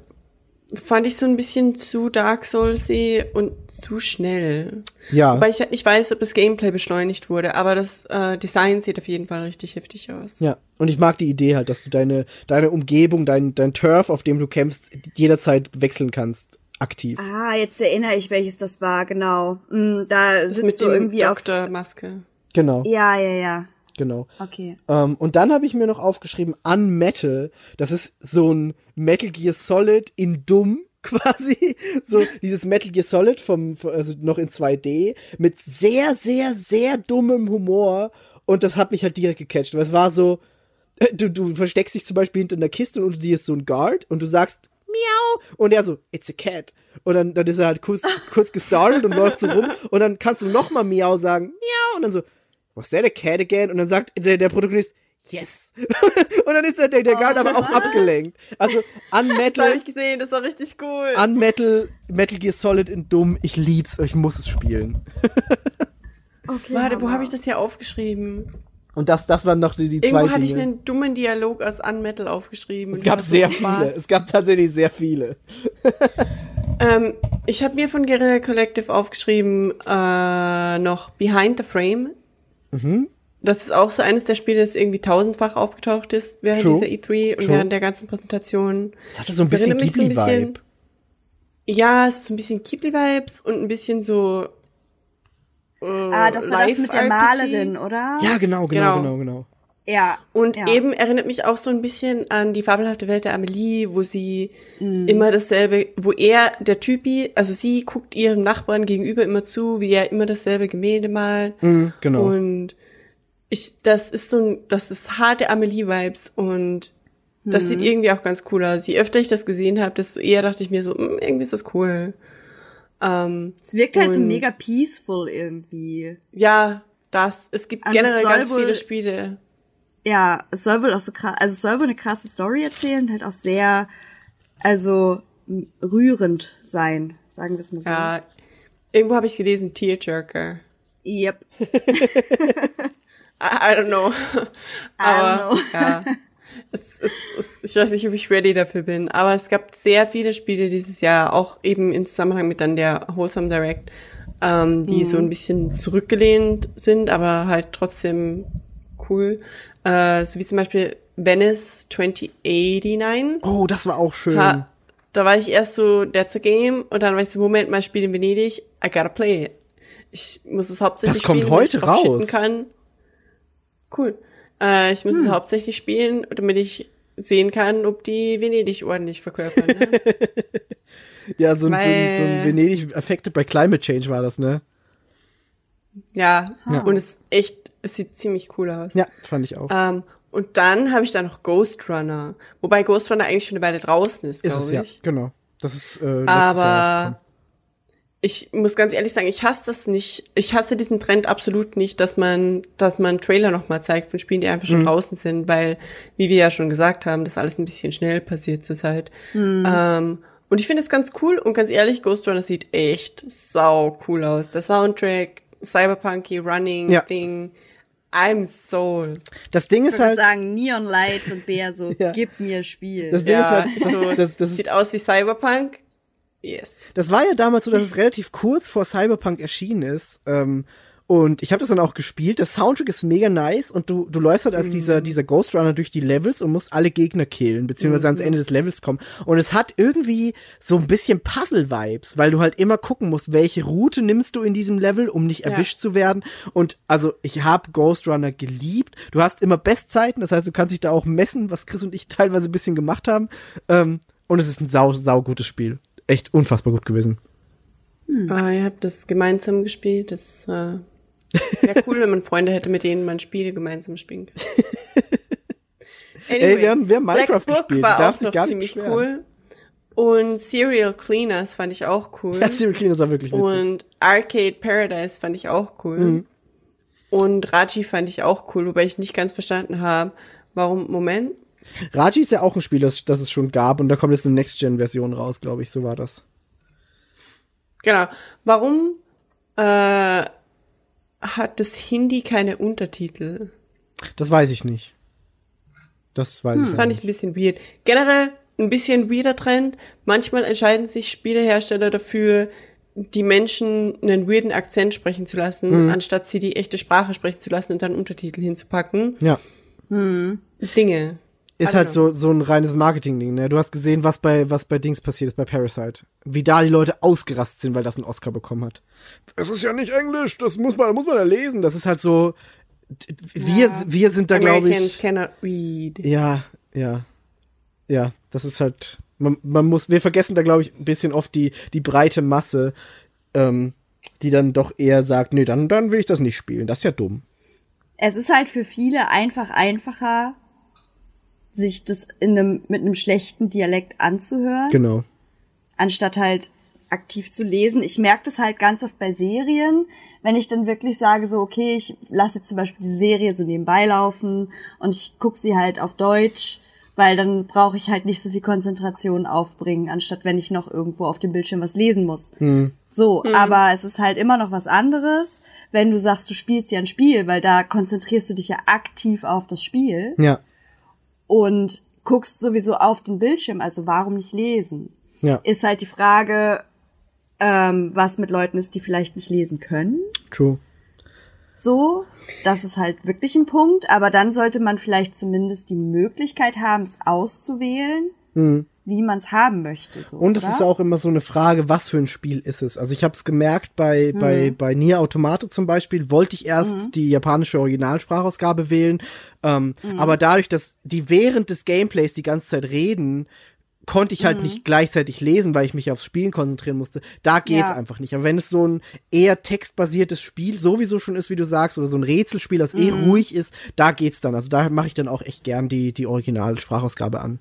Fand ich so ein bisschen zu Dark Soulsy und zu schnell. Ja. Wobei ich nicht weiß, ob das Gameplay beschleunigt wurde, aber das äh, Design sieht auf jeden Fall richtig heftig aus. Ja, und ich mag die Idee halt, dass du deine, deine Umgebung, dein, dein Turf, auf dem du kämpfst, jederzeit wechseln kannst, aktiv. Ah, jetzt erinnere ich, welches das war, genau. Mm, da Das sitzt mit du irgendwie auf. Doktormaske. Genau, Ja, ja, ja. Genau. Okay. Ähm, und dann habe ich mir noch aufgeschrieben, Unmetal. Das ist so ein Metal Gear Solid in dumm [laughs] quasi. So dieses Metal Gear Solid vom, also noch in 2D mit sehr, sehr, sehr dummem Humor. Und das hat mich halt direkt gecatcht. Weil es war so, äh, du, du versteckst dich zum Beispiel hinter einer Kiste und unter dir ist so ein Guard und du sagst Miau und er so It's a cat und dann, dann ist er halt kurz [laughs] kurz gestartet und läuft so rum und dann kannst du noch mal Miau sagen Miau und dann so Was that a cat again und dann sagt der, der Protagonist Yes [laughs] und dann ist der, der, der Guard aber auch abgelenkt also an Das habe Metal ich gesehen, das war richtig cool. an Metal Metal Gear Solid in dumm ich lieb's ich muss es spielen [laughs] Okay. Warte, wo habe ich das hier aufgeschrieben? und das das waren noch die, die zwei Irgendwo hatte ich Dinge einen dummen Dialog aus Unmetal aufgeschrieben. es gab sehr so viele Spaß. es gab tatsächlich sehr viele [laughs] Ähm, ich habe mir von Guerilla Collective aufgeschrieben äh, noch Behind the Frame. Mhm. Das ist auch so eines der Spiele, das irgendwie tausendfach aufgetaucht ist während True. dieser E3 und True. während der ganzen Präsentation. es hatte so ein Das bisschen erinnert mich so ein Ghibli Vibe bisschen- Ja, es ist so ein bisschen Ghibli-Vibes und ein bisschen so äh, Ah, das war das mit der. Malerin, oder? ja genau genau Genau. genau genau Ja. Und ja. eben erinnert mich auch so ein bisschen an die fabelhafte Welt der Amelie, wo sie Mhm. immer dasselbe, wo er, der Typi, also sie guckt ihrem Nachbarn gegenüber immer zu, wie er immer dasselbe Gemälde malt. Mhm, genau Und ich, das ist so ein, das ist harte Amelie-Vibes und das Mhm. sieht irgendwie auch ganz cool aus. Je öfter ich das gesehen habe, desto eher dachte ich mir so, "Mm, irgendwie ist das cool. Ähm, Es wirkt halt so mega peaceful irgendwie. ja, das, es gibt Und es generell ganz viele Spiele. Ja, es soll wohl auch so krass, also es soll wohl eine krasse Story erzählen, halt auch sehr, also rührend sein, sagen wir es mal so. Ja, irgendwo habe ich gelesen, Tearjerker. Yep. I, [laughs] [laughs] I don't know. aber, know. ja. Es, es, es, ich weiß nicht, ob ich ready dafür bin, aber es gab sehr viele Spiele dieses Jahr, auch eben im Zusammenhang mit dann der Wholesome Direct, ähm, die so ein bisschen zurückgelehnt sind, aber halt trotzdem cool. Äh, so wie zum Beispiel Venice 2089. Oh, das war auch schön. Ha, da war ich erst so, that's a game, und dann war ich so, Moment mal, Spiel in Venedig, I gotta play it. Ich muss es hauptsächlich Das kommt spielen, damit heute ich raus. Kann. Cool. Äh, ich muss Hm. es hauptsächlich spielen, damit ich sehen kann, ob die Venedig ordentlich verkörpern. Ne? [laughs] Ja, so, ein- so, Weil- so ein Venedig Affected by Climate Change war das, ne? ja, und es ist echt, es sieht ziemlich cool aus. Ja, fand ich auch. Ähm, und dann habe ich da noch Ghost Runner, wobei Ghost Runner eigentlich schon eine Weile draußen ist, ist glaube es ich. ja, genau. Das ist äh, Aber ich muss ganz ehrlich sagen, ich hasse das nicht. Ich hasse diesen Trend absolut nicht, dass man, dass man Trailer nochmal zeigt von Spielen, die einfach Mhm. schon draußen sind, weil, wie wir ja schon gesagt haben, das alles ein bisschen schnell passiert zurzeit. Mhm. Ähm, und ich finde es ganz cool und ganz ehrlich, Ghost Runner sieht echt sau cool aus. Der Soundtrack, Cyberpunky, Running, Ja. Thing. I'm sold. Das Ding ist Ich würde halt, sagen, Neon Lights und Bär so, [laughs] Ja. gib mir Spiel. das Ding ist Ja, halt, so, das, das, ist, sieht aus wie Cyberpunk. Yes. das war ja damals so, dass es relativ kurz vor Cyberpunk erschienen ist. Ähm, und ich habe das dann auch gespielt. Der Soundtrack ist mega nice und du, du läufst halt als dieser, dieser Ghost Runner durch die Levels und musst alle Gegner killen, beziehungsweise ans Ende des Levels kommen. Und es hat irgendwie so ein bisschen Puzzle-Vibes, weil du halt immer gucken musst, welche Route nimmst du in diesem Level, um nicht erwischt zu werden. Und also ich habe Ghost Runner geliebt. Du hast immer Bestzeiten, das heißt, du kannst dich da auch messen, was Chris und ich [laughs] teilweise ein bisschen gemacht haben. Ähm, und es ist ein sau, sau gutes Spiel. Echt unfassbar gut gewesen. Ah, ihr habt das gemeinsam gespielt. Das äh, wäre cool, wenn man Freunde hätte, mit denen man Spiele gemeinsam spielen kann. [laughs] Ey, wir haben- wir haben Black Minecraft Book gespielt, War du darfst auch noch ziemlich beschweren. cool. Und Serial Cleaners fand ich auch cool. Ja, Serial Cleaners war wirklich witzig. Und Arcade Paradise fand ich auch cool. Mhm. Und Raji fand ich auch cool, wobei ich nicht ganz verstanden habe, warum, Moment, Raji ist ja auch ein Spiel, das, das es schon gab und da kommt jetzt eine Next-Gen-Version raus, glaube ich. So war das. Genau. Warum äh, hat das Hindi keine Untertitel? Das weiß ich nicht. Das weiß ich Das fand nicht. ich ein bisschen weird. Generell ein bisschen weirder Trend. Manchmal entscheiden sich Spielehersteller dafür, die Menschen einen weirden Akzent sprechen zu lassen, anstatt sie die echte Sprache sprechen zu lassen und dann Untertitel hinzupacken. Ja. Dinge. Ist halt know. so, so ein reines Marketing-Ding, ne? Du hast gesehen, was bei, was bei Dings passiert ist, bei Parasite. Wie da die Leute ausgerastet sind, weil das einen Oscar bekommen hat. Es ist ja nicht Englisch, das muss man, muss man ja lesen. Das ist halt so, wir, wir sind da, glaube Americans ich. cannot read. Ja, ja. Ja, das ist halt, man, man muss, wir vergessen da, glaube ich, ein bisschen oft die, die breite Masse, ähm, die dann doch eher sagt, nee, dann, dann will ich das nicht spielen. Das ist ja dumm. Es ist halt für viele einfach einfacher, sich das in einem, mit einem schlechten Dialekt anzuhören, Genau. anstatt halt aktiv zu lesen. Ich merke das halt ganz oft bei Serien, wenn ich dann wirklich sage, so, okay, ich lasse jetzt zum Beispiel die Serie so nebenbei laufen und ich gucke sie halt auf Deutsch, weil dann brauche ich halt nicht so viel Konzentration aufbringen, anstatt wenn ich noch irgendwo auf dem Bildschirm was lesen muss. So, aber es ist halt immer noch was anderes, wenn du sagst, du spielst ja ein Spiel, weil da konzentrierst du dich ja aktiv auf das Spiel Ja, und guckst sowieso auf den Bildschirm, also warum nicht lesen? ja, Ist halt die Frage, ähm, was mit Leuten ist, die vielleicht nicht lesen können. true. So, das ist halt wirklich ein Punkt, aber dann sollte man vielleicht zumindest die Möglichkeit haben, es auszuwählen, wie man es haben möchte. So, Mhm. Und es oder? ist auch immer so eine Frage, was für ein Spiel ist es? Also ich habe es gemerkt bei bei bei Nier Automata zum Beispiel wollte ich erst die japanische Originalsprachausgabe wählen, ähm, aber dadurch, dass die während des Gameplays die ganze Zeit reden, konnte ich halt nicht gleichzeitig lesen, weil ich mich aufs Spielen konzentrieren musste. Da geht's Ja. einfach nicht. Aber wenn es so ein eher textbasiertes Spiel sowieso schon ist, wie du sagst, oder so ein Rätselspiel, das eh ruhig ist, da geht's dann. Also da mache ich dann auch echt gern die die Originalsprachausgabe an.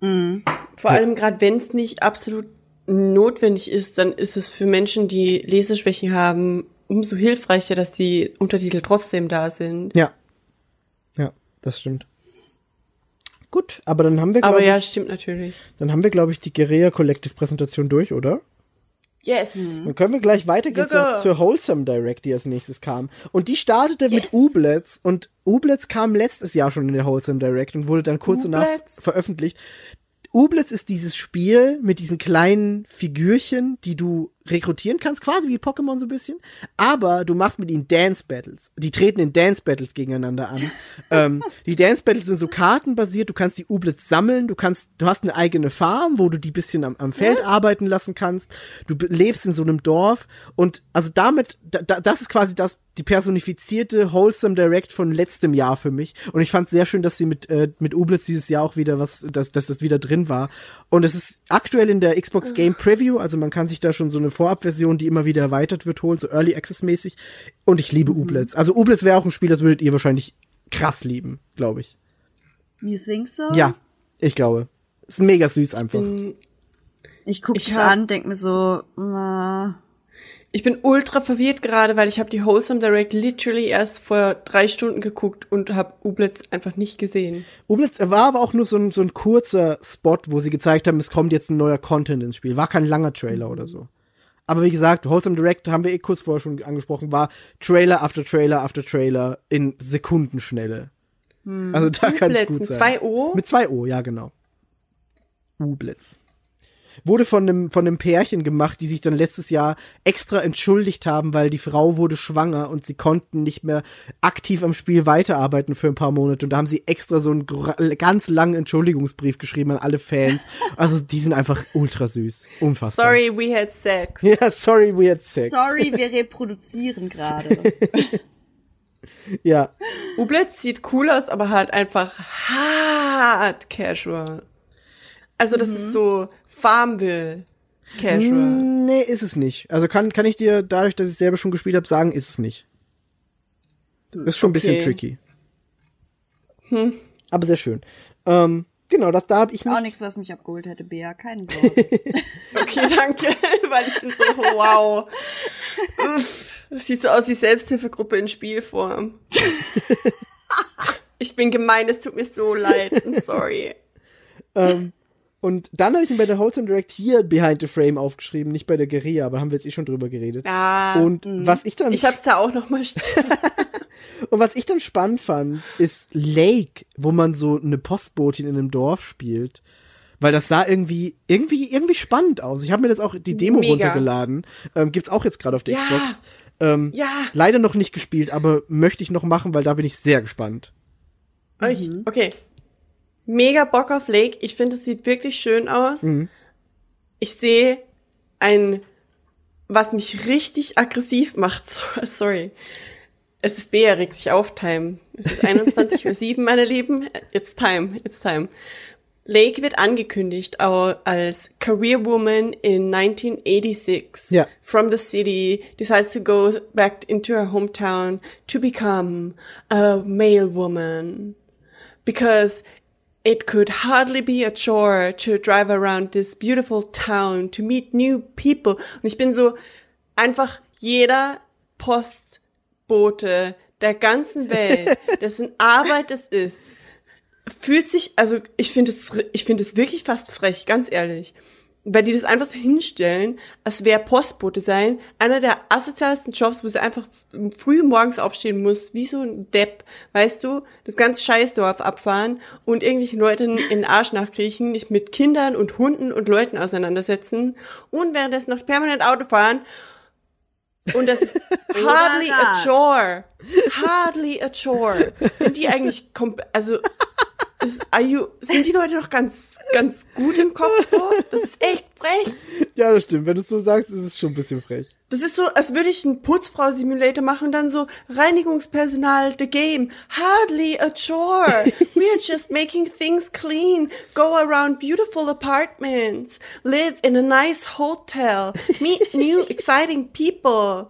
Vor allem gerade wenn es nicht absolut notwendig ist, dann ist es für Menschen, die Leseschwäche haben, umso hilfreicher, dass die Untertitel trotzdem da sind. Ja. Ja, das stimmt. Gut, aber dann haben wir, Aber glaube ja, ich, stimmt natürlich. dann haben wir, glaube ich, die Guerilla Collective Präsentation durch, oder? Yes. Dann können wir gleich weitergehen zur, zur Wholesome Direct, die als nächstes kam. Und die startete mit Yes. Ublets und Ublets kam letztes Jahr schon in der Wholesome Direct und wurde dann kurz danach veröffentlicht. Ublets ist dieses Spiel mit diesen kleinen Figürchen, die du rekrutieren kannst, quasi wie Pokémon so ein bisschen. Aber du machst mit ihnen Dance Battles. Die treten in Dance Battles gegeneinander an. [laughs] ähm, die Dance Battles sind so kartenbasiert. Du kannst die Ublets sammeln. Du kannst, du hast eine eigene Farm, wo du die bisschen am, am Feld arbeiten lassen kannst. Du lebst in so einem Dorf und also damit, da, da, das ist quasi das, die personifizierte Wholesome Direct von letztem Jahr für mich. Und ich fand sehr schön, dass sie mit, äh, mit Ublets dieses Jahr auch wieder was, dass, dass das wieder drin war. Und es ist aktuell in der Xbox Game Preview, also man kann sich da schon so eine Vorabversion, die immer wieder erweitert wird, holen, so Early Access mäßig. Und ich liebe Ublets. Also Ublets wäre auch ein Spiel, das würdet ihr wahrscheinlich krass lieben, glaube ich. You think so? Ja, ich glaube. Ist mega süß einfach. Ich gucke Ich es hab- an, denk mir so, äh, Ich bin ultra verwirrt gerade, weil ich habe die Wholesome Direct literally erst vor drei Stunden geguckt und habe Ublitz einfach nicht gesehen. Ublitz war aber auch nur so ein, so ein kurzer Spot, wo sie gezeigt haben, es kommt jetzt ein neuer Content ins Spiel. War kein langer Trailer oder so. Aber wie gesagt, Wholesome Direct haben wir eh kurz vorher schon angesprochen, war Trailer after Trailer after Trailer in Sekundenschnelle. Also da kann es gut mit sein. zwei O? Mit zwei O, ja genau. Ublitz. Wurde von einem, von einem Pärchen gemacht, die sich dann letztes Jahr extra entschuldigt haben, weil die Frau wurde schwanger und sie konnten nicht mehr aktiv am Spiel weiterarbeiten für ein paar Monate. Und da haben sie extra so einen ganz langen Entschuldigungsbrief geschrieben an alle Fans. [laughs] Also die sind einfach ultra süß. Unfassbar. Sorry, we had sex. [laughs] Ja, sorry, we had sex. sorry, wir [laughs] reproduzieren gerade. Ja. Ublitz sieht cool aus, aber halt einfach hart casual. Also das ist so Farmville casual. Nee, ist es nicht. Also kann, kann ich dir, dadurch, dass ich selber schon gespielt habe, sagen, ist es nicht. Ist schon ein bisschen Okay. tricky. Aber sehr schön. Ähm, genau, das, da habe ich mich. Auch nichts, was mich abgeholt hätte, Bea, keine [laughs] Sorge. Okay, danke, [laughs] weil ich bin so, wow. Uff, Das sieht so aus wie Selbsthilfegruppe in Spielform. [laughs] Ich bin gemein, es tut mir so leid. I'm sorry. Ähm, Und dann habe ich mir bei der Wholesome Direct hier Behind the Frame aufgeschrieben, nicht bei der Guerilla, aber haben wir jetzt eh schon drüber geredet. Ah, und was ich dann ich hab's da auch noch mal stehen. [laughs] und was ich dann spannend fand, ist Lake, wo man so eine Postbotin in einem Dorf spielt. Weil das sah irgendwie, irgendwie, irgendwie spannend aus. Ich habe mir das auch die Demo Mega. runtergeladen. Ähm, gibt's auch jetzt gerade auf der Ja. Xbox. Ähm, Ja. Leider noch nicht gespielt, aber möchte ich noch machen, weil da bin ich sehr gespannt. Ich, okay. Mega Bock auf Lake. Ich finde, es sieht wirklich schön aus. Ich sehe ein, was mich richtig aggressiv macht. So- [laughs] Sorry. Es ist regt sich auf, Time. Es ist 21.07 Uhr, [laughs] meine Lieben. It's time, it's time. Lake wird angekündigt als Career Woman in 1986. Ja. From the city, decides to go back into her hometown to become a male woman. Because it could hardly be a chore to drive around this beautiful town, to meet new people. Und ich bin so, einfach jeder Postbote der ganzen Welt, [laughs] dessen Arbeit es ist, fühlt sich, also ich finde es, ich finde es wirklich fast frech, ganz ehrlich. Weil die das einfach so hinstellen, als wäre Postbote sein, einer der asozialsten Jobs, wo sie einfach früh morgens aufstehen muss, wie so ein Depp, weißt du, das ganze Scheißdorf abfahren und irgendwelchen Leuten in den Arsch nachkriechen, nicht mit Kindern und Hunden und Leuten auseinandersetzen und währenddessen noch permanent Auto fahren. Und das ist [laughs] hardly a chore. Hardly a chore. Sind die eigentlich, kom- also, ist, are you, sind die Leute noch ganz, ganz gut im Kopf so? Das ist echt frech. Ja, das stimmt. Wenn du es so sagst, ist es schon ein bisschen frech. Das ist so, als würde ich einen Putzfrau-Simulator machen und dann so Reinigungspersonal, the game, hardly a chore. [laughs] We're just making things clean, go around beautiful apartments, live in a nice hotel, meet new [laughs] exciting people.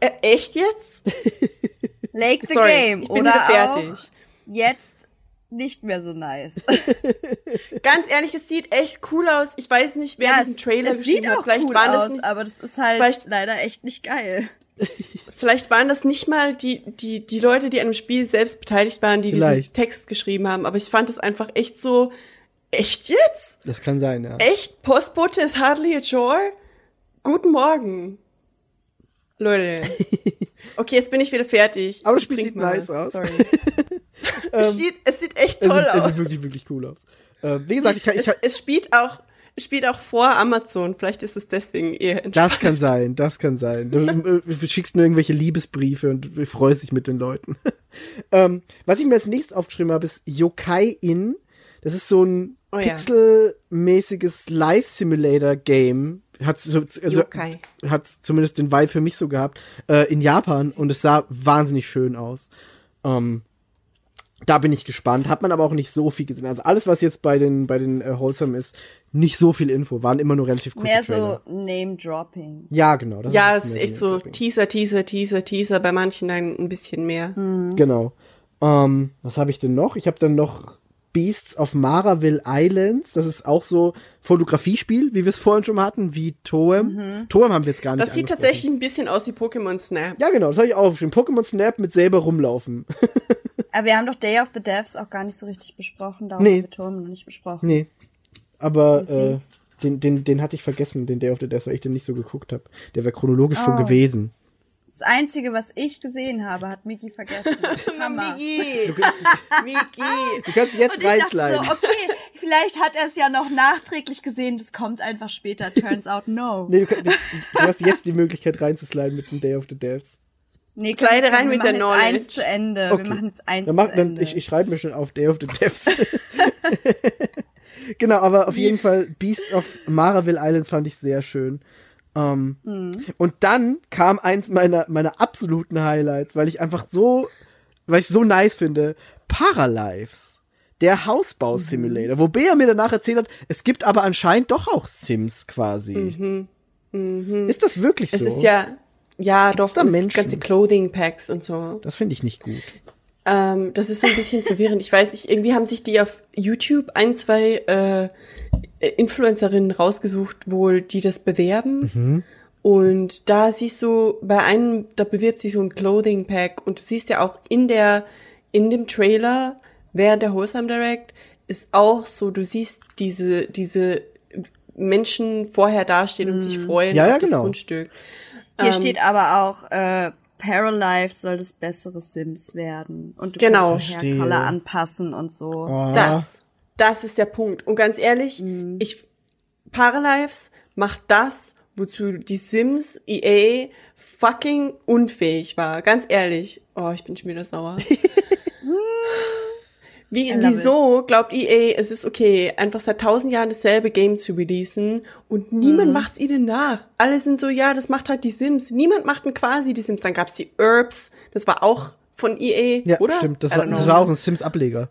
Äh, echt jetzt? [laughs] Lake the Sorry, Game. ich bin oder fertig. auch jetzt nicht mehr so nice. [laughs] Ganz ehrlich, es sieht echt cool aus. Ich weiß nicht, wer diesen Trailer es geschrieben sieht hat. auch Vielleicht cool waren das aus, nicht- aber das ist halt vielleicht- leider echt nicht geil. [laughs] Vielleicht waren das nicht mal die, die, die Leute, die an dem Spiel selbst beteiligt waren, die Vielleicht. diesen Text geschrieben haben. Aber ich fand es einfach echt so, echt jetzt? Das kann sein, ja. Echt? Postbote ist hardly a chore? Guten Morgen. Leute. [laughs] Okay, jetzt bin ich wieder fertig. Aber das Spiel sieht nice aus. [laughs] Es, sieht, es sieht echt Es toll sieht, es aus. sieht wirklich, wirklich cool aus. Äh, wie gesagt, ich kann, ich Es, kann, es spielt auch, es spielt auch vor Amazon. Vielleicht ist es deswegen eher das kann sein, das kann sein. Du äh, schickst nur irgendwelche Liebesbriefe und freust dich mit den Leuten. [laughs] ähm, was ich mir als nächstes aufgeschrieben habe, ist Yokai In. Das ist so ein Oh ja. pixelmäßiges Live-Simulator-Game. Hat so, also, hat zumindest den Vibe für mich so gehabt, äh, in Japan und es sah wahnsinnig schön aus. Ähm, da bin ich gespannt. Hat man aber auch nicht so viel gesehen. Also alles, was jetzt bei den, bei den äh, Wholesome ist, nicht so viel Info, waren immer nur relativ kurze Mehr Trailer. so Name-Dropping. Ja, genau. Das Ja, ist es ist echt so. Teaser, Teaser, Teaser, Teaser. Bei manchen dann ein bisschen mehr. Genau. Ähm, was habe ich denn noch? Ich habe dann noch Beasts of Maraville Islands. Das ist auch so Fotografiespiel, wie wir es vorhin schon mal hatten, wie Toem. Toem haben wir jetzt gar nicht Das sieht tatsächlich ein bisschen aus wie Pokémon Snap. Ja, genau, das habe ich auch aufgeschrieben. Pokémon Snap mit selber rumlaufen. [laughs] Aber wir haben doch Day of the Devs auch gar nicht so richtig besprochen. Darum Nee. haben wir Turm noch nicht besprochen. nee. Aber äh, den, den, den hatte ich vergessen, den Day of the Death, weil ich den nicht so geguckt habe. Der wäre chronologisch schon Oh. gewesen. Das Einzige, was ich gesehen habe, hat Miki vergessen. [laughs] Hammer. Miki! Miki! Du kannst jetzt Und ich dachte reinsliden. so, okay, vielleicht hat er es ja noch nachträglich gesehen, das kommt einfach später. Turns out no. [laughs] Nee, du, kann- du, du hast jetzt die Möglichkeit reinzusliden mit dem Day of the Deaths. Nee, Slide rein mit der machen jetzt Knowledge. eins zu Ende. Okay. Wir machen jetzt eins Dann, mach, zu dann Ende. ich, ich schreibe mir schon auf Day of the Devs. [laughs] genau, aber auf jeden Fall Beasts of Maraville Islands fand ich sehr schön. Ähm, Mhm. Und dann kam eins meiner, meiner absoluten Highlights, weil ich einfach so, weil ich so nice finde, Paralives. Der Mhm. Hausbau-Simulator, wo Bea mir danach erzählt hat, es gibt aber anscheinend doch auch Sims quasi. Ist das wirklich so? Mhm. Es ist ja, ja doch, da Menschen? ganze Clothing Packs und so. Das finde ich nicht gut. Ähm, das ist so ein bisschen [laughs] verwirrend. Ich weiß nicht, irgendwie haben sich die auf YouTube ein, zwei äh, Influencerinnen rausgesucht, wohl, die das bewerben. Und da siehst du, bei einem, da bewirbt sich so ein Clothing Pack und du siehst ja auch in der, in dem Trailer während der Wholesome Direct ist auch so, du siehst diese, diese Menschen vorher dastehen und sich freuen Ja, auf ja, das genau. Grundstück. Hier Ähm, steht aber auch, äh, Paralife soll das bessere Sims werden. Und du Genau. kannst. Haircolor anpassen und so. Oh. Das, das ist der Punkt. Und ganz ehrlich, ich, Paralives macht das, wozu die Sims EA fucking unfähig war. Ganz ehrlich. Oh, ich bin schon wieder sauer. [laughs] Wie, wieso glaubt EA, es ist okay, einfach seit tausend Jahren dasselbe Game zu releasen und niemand macht's ihnen nach. Alle sind so, ja, das macht halt die Sims. Niemand macht quasi die Sims. Dann gab's die Herbs, das war auch von EA, Ja, oder? stimmt. Das war, das war auch ein Sims-Ableger.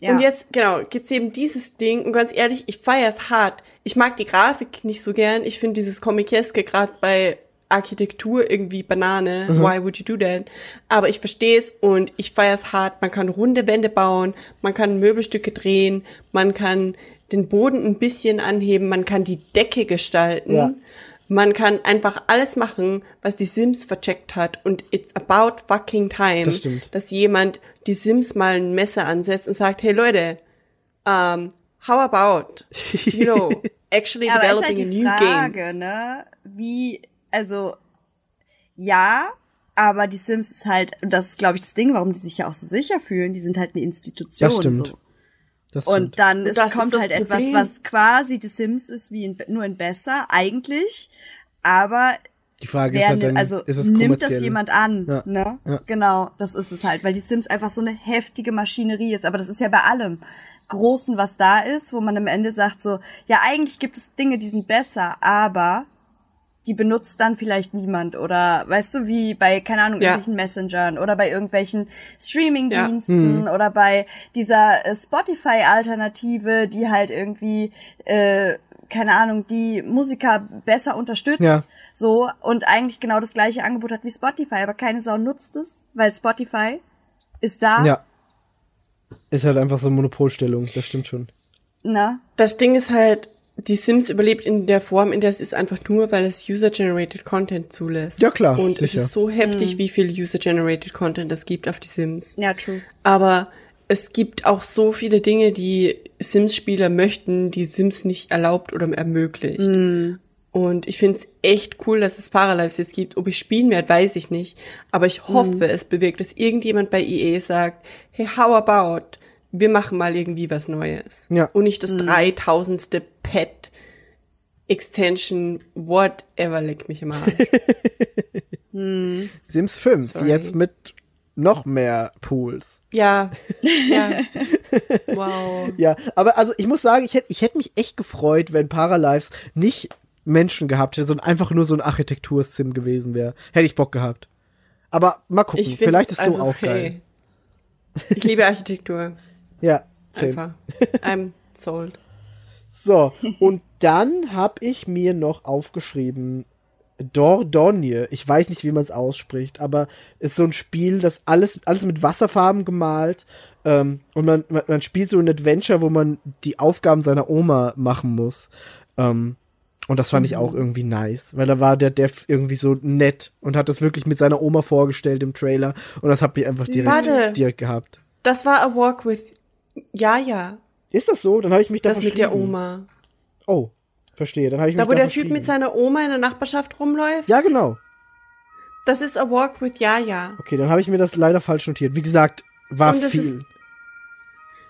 Ja. Und jetzt, genau, gibt's eben dieses Ding. Und ganz ehrlich, ich feier's hart. Ich mag die Grafik nicht so gern. Ich finde dieses Comicieske gerade bei Architektur irgendwie Banane. Why would you do that? Aber ich verstehe es und ich feier's hart. Man kann runde Wände bauen, man kann Möbelstücke drehen, man kann den Boden ein bisschen anheben, man kann die Decke gestalten. Ja. Man kann einfach alles machen, was die Sims vercheckt hat. Und it's about fucking time, Das dass jemand die Sims mal ein Messer ansetzt und sagt, hey Leute, um, how about, you know, [laughs] actually Aber ist developing halt a new game? Frage, ne? Wie, also, ja, aber die Sims ist halt, und das ist, glaube ich, das Ding, warum die sich ja auch so sicher fühlen, die sind halt eine Institution. Das stimmt. So. Und dann ist, das ist kommt das halt etwas, Problem. was quasi die Sims ist, wie in, nur in besser, eigentlich. Aber die Frage ist wer, halt dann, also ist es nimmt das jemand an, Ja. ne? Ja. Genau, das ist es halt, weil die Sims einfach so eine heftige Maschinerie ist, aber das ist ja bei allem Großen, was da ist, wo man am Ende sagt so, ja, eigentlich gibt es Dinge, die sind besser, aber die benutzt dann vielleicht niemand oder weißt du, wie bei, keine Ahnung, Ja. irgendwelchen Messengern oder bei irgendwelchen Streaming-Diensten Hm. oder bei dieser äh, Spotify-Alternative, die halt irgendwie, äh, keine Ahnung, die Musiker besser unterstützt. Ja. So, und eigentlich genau das gleiche Angebot hat wie Spotify, aber keine Sau nutzt es, weil Spotify ist da, Ja. Ist halt einfach so eine Monopolstellung, das stimmt schon. ne? Das Ding ist halt, die Sims überlebt in der Form, in der es ist, einfach nur, weil es User-Generated Content zulässt. Ja, klar, Und sicher. es ist so heftig, wie viel User-Generated Content es gibt auf die Sims. Ja, true. Aber es gibt auch so viele Dinge, die Sims-Spieler möchten, die Sims nicht erlaubt oder ermöglicht. Und ich finde es echt cool, dass es Paralives jetzt gibt. Ob ich spielen werde, weiß ich nicht. Aber ich hoffe, es bewirkt, dass irgendjemand bei EA sagt, hey, how about, wir machen mal irgendwie was Neues. Ja. Und nicht das dreitausendste Pet Extension, whatever, leck mich immer an. [laughs] Sims 5, Sorry. jetzt mit noch mehr Pools. ja, [laughs] ja. Wow. Ja, aber also ich muss sagen, ich hätte ich hätte mich echt gefreut, wenn Paralives nicht Menschen gehabt hätte, sondern einfach nur so ein Architektur-Sim gewesen wäre. Hätte ich Bock gehabt. Aber mal gucken, vielleicht es ist so also, auch geil. hey, Ich liebe Architektur. [laughs] Ja, zehn. Einfach. I'm sold. So, und dann habe ich mir noch aufgeschrieben Dordogne. Ich weiß nicht, wie man es ausspricht, aber ist so ein Spiel, das alles, alles mit Wasserfarben gemalt. Ähm, und man, man, man spielt so ein Adventure, wo man die Aufgaben seiner Oma machen muss. Ähm, und das fand ich auch irgendwie nice, weil da war der Dev irgendwie so nett und hat das wirklich mit seiner Oma vorgestellt im Trailer. Und das hat mich einfach direkt, Warte. direkt gehabt. Das war A Walk with Ja, ja. Ist das so? Dann habe ich mich da Das mit der. Oma. Oh, verstehe. Dann habe ich mich Da, wo da der Typ mit seiner Oma in der Nachbarschaft rumläuft. Ja, genau. Das ist A Walk with Ja, ja. Okay, dann habe ich mir das leider falsch notiert. Wie gesagt, war das viel. ist-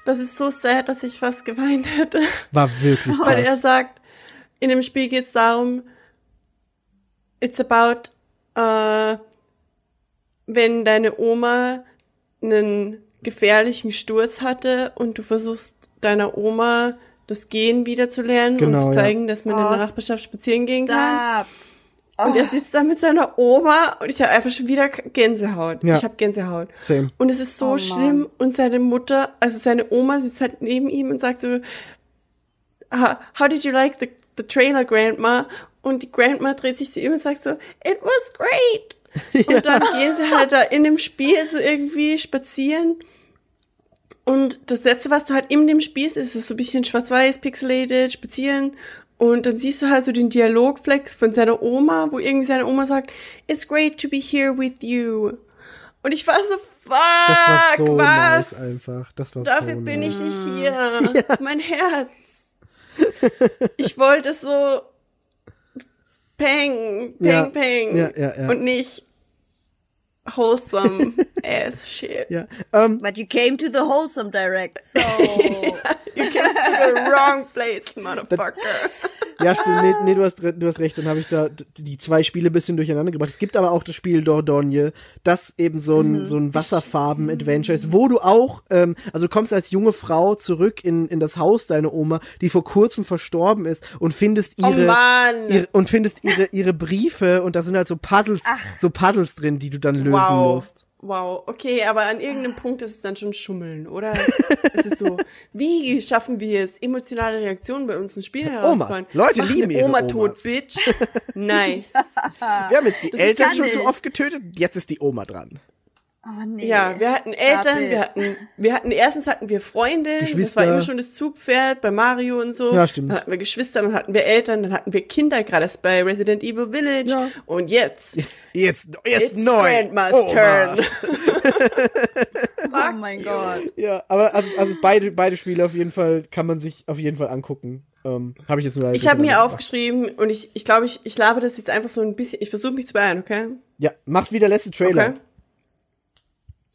Das ist so sad, dass ich fast geweint hätte. war wirklich [laughs] krass. Weil er sagt, in dem Spiel geht es darum, it's about, äh, wenn deine Oma einen gefährlichen Sturz hatte und du versuchst deiner Oma das Gehen wieder zu lernen Genau, und zu ja. zeigen, dass man in Oh, der Nachbarschaft spazieren gehen kann. Da, Und er sitzt da mit seiner Oma und ich habe einfach schon wieder Gänsehaut. Ja. Ich habe Gänsehaut. Same. Und es ist so Oh Mann. schlimm und seine Mutter, also seine Oma sitzt halt neben ihm und sagt so, "Ah, how did you like the, the trailer, Grandma? Und die Grandma dreht sich zu ihm und sagt so, it was great. [laughs] Und dann gehen sie halt da in dem Spiel so irgendwie spazieren. Und das Letzte, was du halt in dem Spiel siehst, ist so ein bisschen schwarz-weiß, pixelated, spazieren. Und dann siehst du halt so den Dialogflex von seiner Oma, wo irgendwie seine Oma sagt, It's great to be here with you. Und ich war so, fuck, Das war so was? nice einfach. Das war Dafür so bin nice. ich nicht hier. [laughs] Mein Herz. Ich wollte so Peng, Peng, Ja, Peng. ja, ja, ja. Und nicht wholesome [laughs] ass shit. Yeah. ähm, But you came to the wholesome direct, so. [laughs] You came to the wrong place, motherfucker. [laughs] ja, stimmt. Nee, nee du, hast, du hast recht. Dann habe ich da die zwei Spiele ein bisschen durcheinander gebracht. Es gibt aber auch das Spiel Dordogne, das eben so ein, so ein Wasserfarben-Adventure ist, wo du auch, ähm, also du kommst als junge Frau zurück in, in das Haus deiner Oma, die vor kurzem verstorben ist und findest Oh ihre, Mann. ihre und findest ihre, ihre Briefe und da sind halt so Puzzles, so Puzzles drin, die du dann lösen wow. musst. Wow, okay, aber an irgendeinem Punkt ist es dann schon Schummeln, oder? es ist so, [laughs] wie schaffen wir es, emotionale Reaktionen bei uns ins Spiel herauszufinden? Leute Mach lieben ihre Oma Omas. tot, Bitch. [laughs] Nice. Wir haben jetzt die Eltern kann schon so oft getötet, jetzt ist die Oma dran. Oh nee. Ja, wir hatten Eltern, wir hatten, wir hatten, erstens hatten wir Freunde, das Geschwister. war immer schon das Zugpferd bei Mario und so. Ja, stimmt. Dann hatten wir Geschwister, dann hatten wir Eltern, dann hatten wir Kinder, gerade erst bei Resident Evil Village. Ja. Und jetzt, Jetzt, jetzt, jetzt it's neu. Grandma's Omas. turn. [laughs] Oh mein Gott. Ja, aber also, also beide, beide Spiele auf jeden Fall kann man sich auf jeden Fall angucken. Ähm, habe ich jetzt nur Ich habe mir aufgeschrieben und ich, ich glaube, ich, ich labe das jetzt einfach so ein bisschen, ich versuche mich zu beeilen, okay? Ja, macht wie der letzte Trailer. Okay.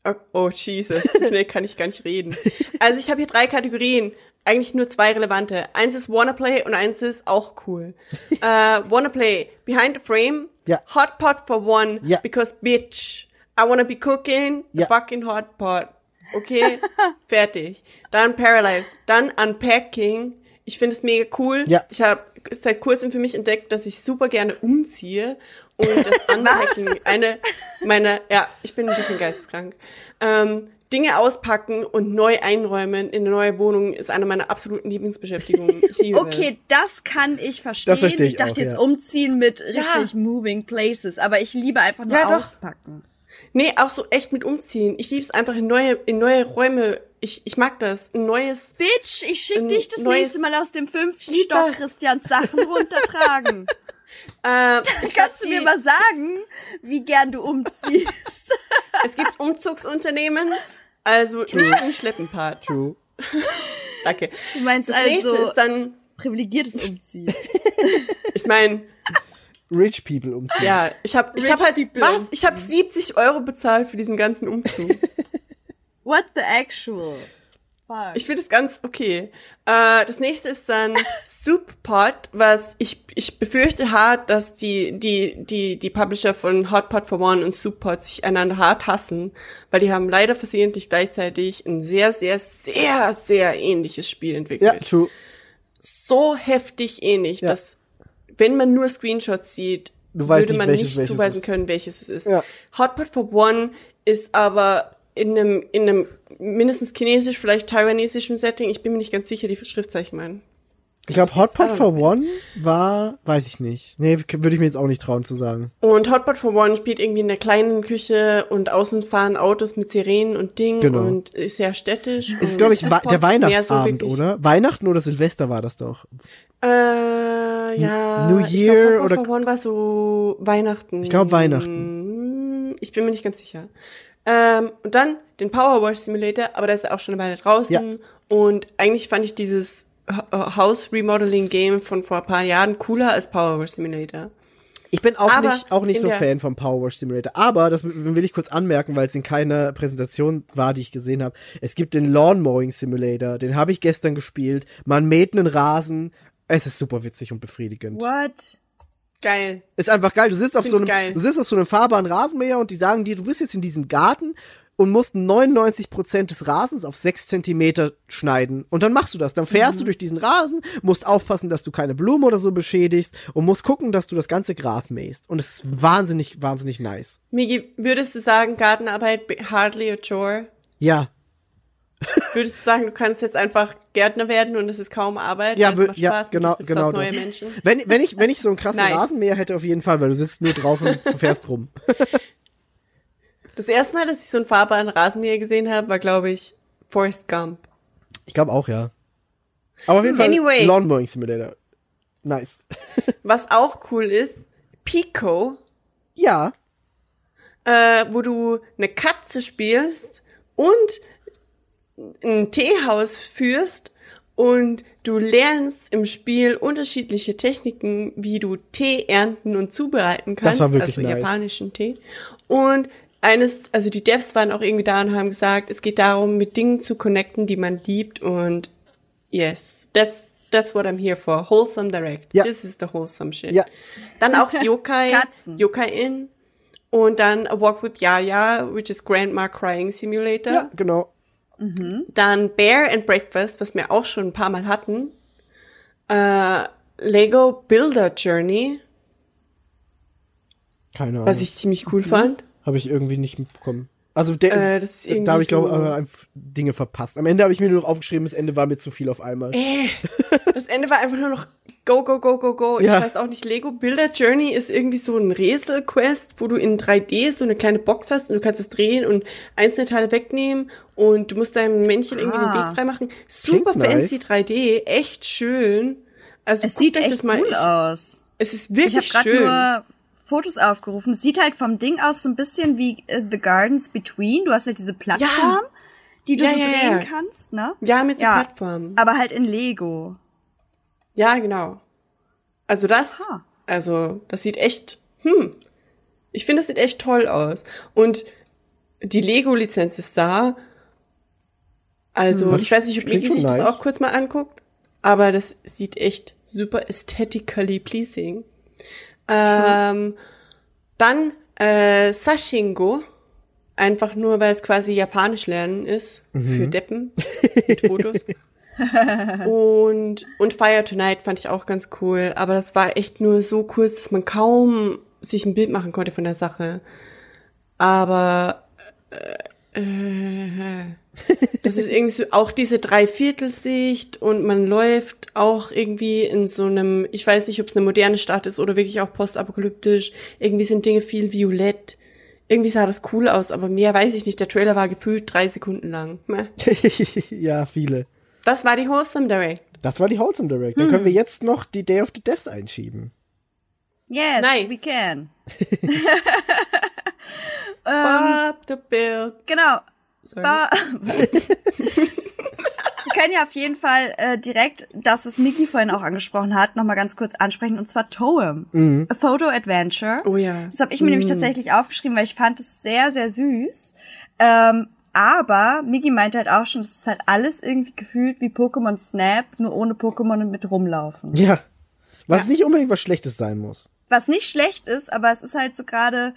Oh, oh, Jesus, so schnell kann ich gar nicht reden. Also ich habe hier drei Kategorien, eigentlich nur zwei relevante. Eins ist Wanna Play und eins ist auch cool. [laughs] äh, Wanna Play, Behind the Frame, Ja. Hot Pot for One, Ja. because bitch, I wanna be cooking Ja. fucking Hot Pot. Okay, [laughs] fertig. Dann Paralyzed, dann Unpacking. Ich finde es mega cool. Ja. Ich habe seit kurzem für mich entdeckt, dass ich super gerne umziehe und das [laughs] Unpacking eine meiner, ja, ich bin ein bisschen geisteskrank. Ähm, Dinge auspacken und neu einräumen in eine neue Wohnung ist eine meiner absoluten Lieblingsbeschäftigungen. [laughs] Okay, das kann ich verstehen. verstehe ich ich dachte auch, jetzt ja. umziehen mit richtig moving places, aber ich liebe einfach nur Ja, auspacken. Nee, auch so echt mit umziehen. Ich liebe es einfach in neue, in neue Räume. Ich, ich mag das. Ein neues. Bitch, ich schick dich das nächste Mal aus dem fünften Stock das. Christians Sachen [laughs] runtertragen. Äh, [laughs] Kannst du mir mal sagen, wie gern du umziehst? [laughs] Es gibt Umzugsunternehmen, also nicht ein Schleppenpart. True. [laughs] Danke. Du meinst Das nächste also ist dann, privilegiertes Umziehen. ich meine, Rich People umziehen. ja, ich habe ich Rich hab halt, people was? Ich habe 70 Euro bezahlt für diesen ganzen Umzug. What the actual? Fuck. Ich finde es ganz okay. Äh, das nächste ist dann [laughs] Soup Pot, was ich, ich befürchte hart, dass die, die, die, die Publisher von Hot Pot for One und Soup Pot sich einander hart hassen, weil die haben leider versehentlich gleichzeitig ein sehr, sehr, sehr, sehr ähnliches Spiel entwickelt. Ja, true. So heftig ähnlich, Ja. dass wenn man nur Screenshots sieht, Du weißt würde nicht, man welches nicht welches zuweisen ist. können, welches es ist. Ja. Hot Pot for One ist aber in einem, in einem mindestens chinesisch, vielleicht taiwanesischen Setting. Ich bin mir nicht ganz sicher, die Schriftzeichen meinen. Ich glaube, Hot Pot I don't for. One war, weiß ich nicht. Nee, würde ich mir jetzt auch nicht trauen zu sagen. Und Hot Pot for One spielt irgendwie in der kleinen Küche und außen fahren Autos mit Sirenen und Ding Genau. und ist sehr städtisch. Es ist, glaube ich, der so Weihnachtsabend, wirklich- oder? Weihnachten oder Silvester war das doch. Äh, ja. New ich Year glaub, Hot Pot oder- for One war so Weihnachten. Ich glaube Weihnachten. Ich bin mir nicht ganz sicher. Ähm, und dann den Power Wash Simulator, aber der ist auch schon eine Weile draußen. Ja. Und eigentlich fand ich dieses Ha- House Remodeling Game von vor ein paar Jahren cooler als Power Wash Simulator. Ich bin auch Aber nicht, auch nicht so Fan vom Power Wash Simulator. Aber, das will ich kurz anmerken, weil es in keiner Präsentation war, die ich gesehen habe. Es gibt den Lawn Mowing Simulator, den habe ich gestern gespielt. Man mäht einen Rasen. Es ist super witzig und befriedigend. What? Geil. Ist einfach geil. Du sitzt auf Find so einem, geil. du sitzt auf so einem fahrbaren Rasenmäher und die sagen dir, du bist jetzt in diesem Garten und musst 99% des Rasens auf 6 Zentimeter schneiden. Und dann machst du das. Dann fährst Mhm. du durch diesen Rasen, musst aufpassen, dass du keine Blumen oder so beschädigst und musst gucken, dass du das ganze Gras mähst. Und es ist wahnsinnig, wahnsinnig nice. Migi, würdest du sagen, Gartenarbeit be- hardly a chore? Ja, Würdest du sagen, du kannst jetzt einfach Gärtner werden und es ist kaum Arbeit? ja, ja, Spaß und genau, genau das. Menschen? Wenn, wenn ich, wenn ich so einen krassen Nice. Rasenmäher hätte, auf jeden Fall, weil du sitzt nur drauf und [laughs] fährst rum. Das erste Mal, dass ich so einen fahrbaren Rasenmäher gesehen habe, war, glaube ich, Forrest Gump. Ich glaube auch, ja. Aber auf jeden Fall Anyway. Lawn Mowing Simulator. Nice. [laughs] Was auch cool ist, Pico. Ja, äh, wo du eine Katze spielst und ein Teehaus führst und du lernst im Spiel unterschiedliche Techniken, wie du Tee ernten und zubereiten kannst, war wirklich also nice. japanischen Tee. Und eines, also die Devs waren auch irgendwie da und haben gesagt, es geht darum, mit Dingen zu connecten, die man liebt und yes, that's that's what I'm here for. Wholesome Direct. Ja. This is the wholesome shit. Ja. Dann auch [laughs] Yokai. Yokai In und dann A Walk with Yaya, which is Grandma Crying Simulator. Ja, genau. Dann Bear and Breakfast, was wir auch schon ein paar Mal hatten. Äh, Lego Builder Journey, Keine Ahnung. was ich ziemlich cool fand. Habe ich irgendwie nicht mitbekommen. Also der, Äh, da, habe ich glaube so- Dinge verpasst. Am Ende habe ich mir nur noch aufgeschrieben, das Ende war mir zu viel auf einmal. Äh, [laughs] das Ende war einfach nur noch go, go, go, go, go. Ja. Ich weiß auch nicht, Lego Builder Journey ist irgendwie so ein Rätselquest, wo du in 3D so eine kleine Box hast und du kannst es drehen und einzelne Teile wegnehmen und du musst deinem Männchen irgendwie den Ah. Weg freimachen. Super Klingt fancy nice. 3D, echt schön. Also Es sieht echt das mal. cool ich, aus. Es ist Ich wirklich habe schön. gerade nur Fotos aufgerufen. Es sieht halt vom Ding aus so ein bisschen wie äh, The Gardens Between. Du hast halt diese Plattform, die du Ja, so ja, drehen ja. kannst, ne? ja, mit so Plattformen. Aber halt in Lego. Ja, genau. Also das, Aha. also das sieht echt, hm, ich finde, das sieht echt toll aus. Und die Lego-Lizenz ist da. Also, Das ich weiß nicht, ob schon sich das auch kurz mal anguckt, aber das sieht echt super aesthetically pleasing. Ähm, dann äh, Sashingo, einfach nur, weil es quasi Japanisch lernen ist für Deppen [laughs] mit Fotos. [laughs] und, und Fire Tonight fand ich auch ganz cool, aber das war echt nur so kurz, dass man kaum sich ein Bild machen konnte von der Sache. Aber äh, äh, das ist irgendwie so auch diese Dreiviertelsicht und man läuft auch irgendwie in so einem, ich weiß nicht, ob es eine moderne Stadt ist oder wirklich auch postapokalyptisch. Irgendwie sind Dinge viel violett. Irgendwie sah das cool aus, aber mehr weiß ich nicht. Der Trailer war gefühlt drei Sekunden lang. [laughs] Ja, viele. Das war die Wholesome Direct. Das war die Wholesome Direct. Dann können wir jetzt noch die Day of the Deaths einschieben. Yes, Nice. we can. [laughs] Bob the Bill. Genau. Sorry. Wir können ja auf jeden Fall äh, direkt das, was Miki vorhin auch angesprochen hat, nochmal ganz kurz ansprechen, und zwar Toem. A Photo Adventure. Oh ja. Das habe ich mir nämlich tatsächlich aufgeschrieben, weil ich fand es sehr, sehr süß. Ähm, aber Miki meinte halt auch schon, das ist halt alles irgendwie gefühlt wie Pokémon Snap, nur ohne Pokémon und mit rumlaufen. Ja. Was nicht unbedingt was Schlechtes sein muss. Was nicht schlecht ist, aber es ist halt so gerade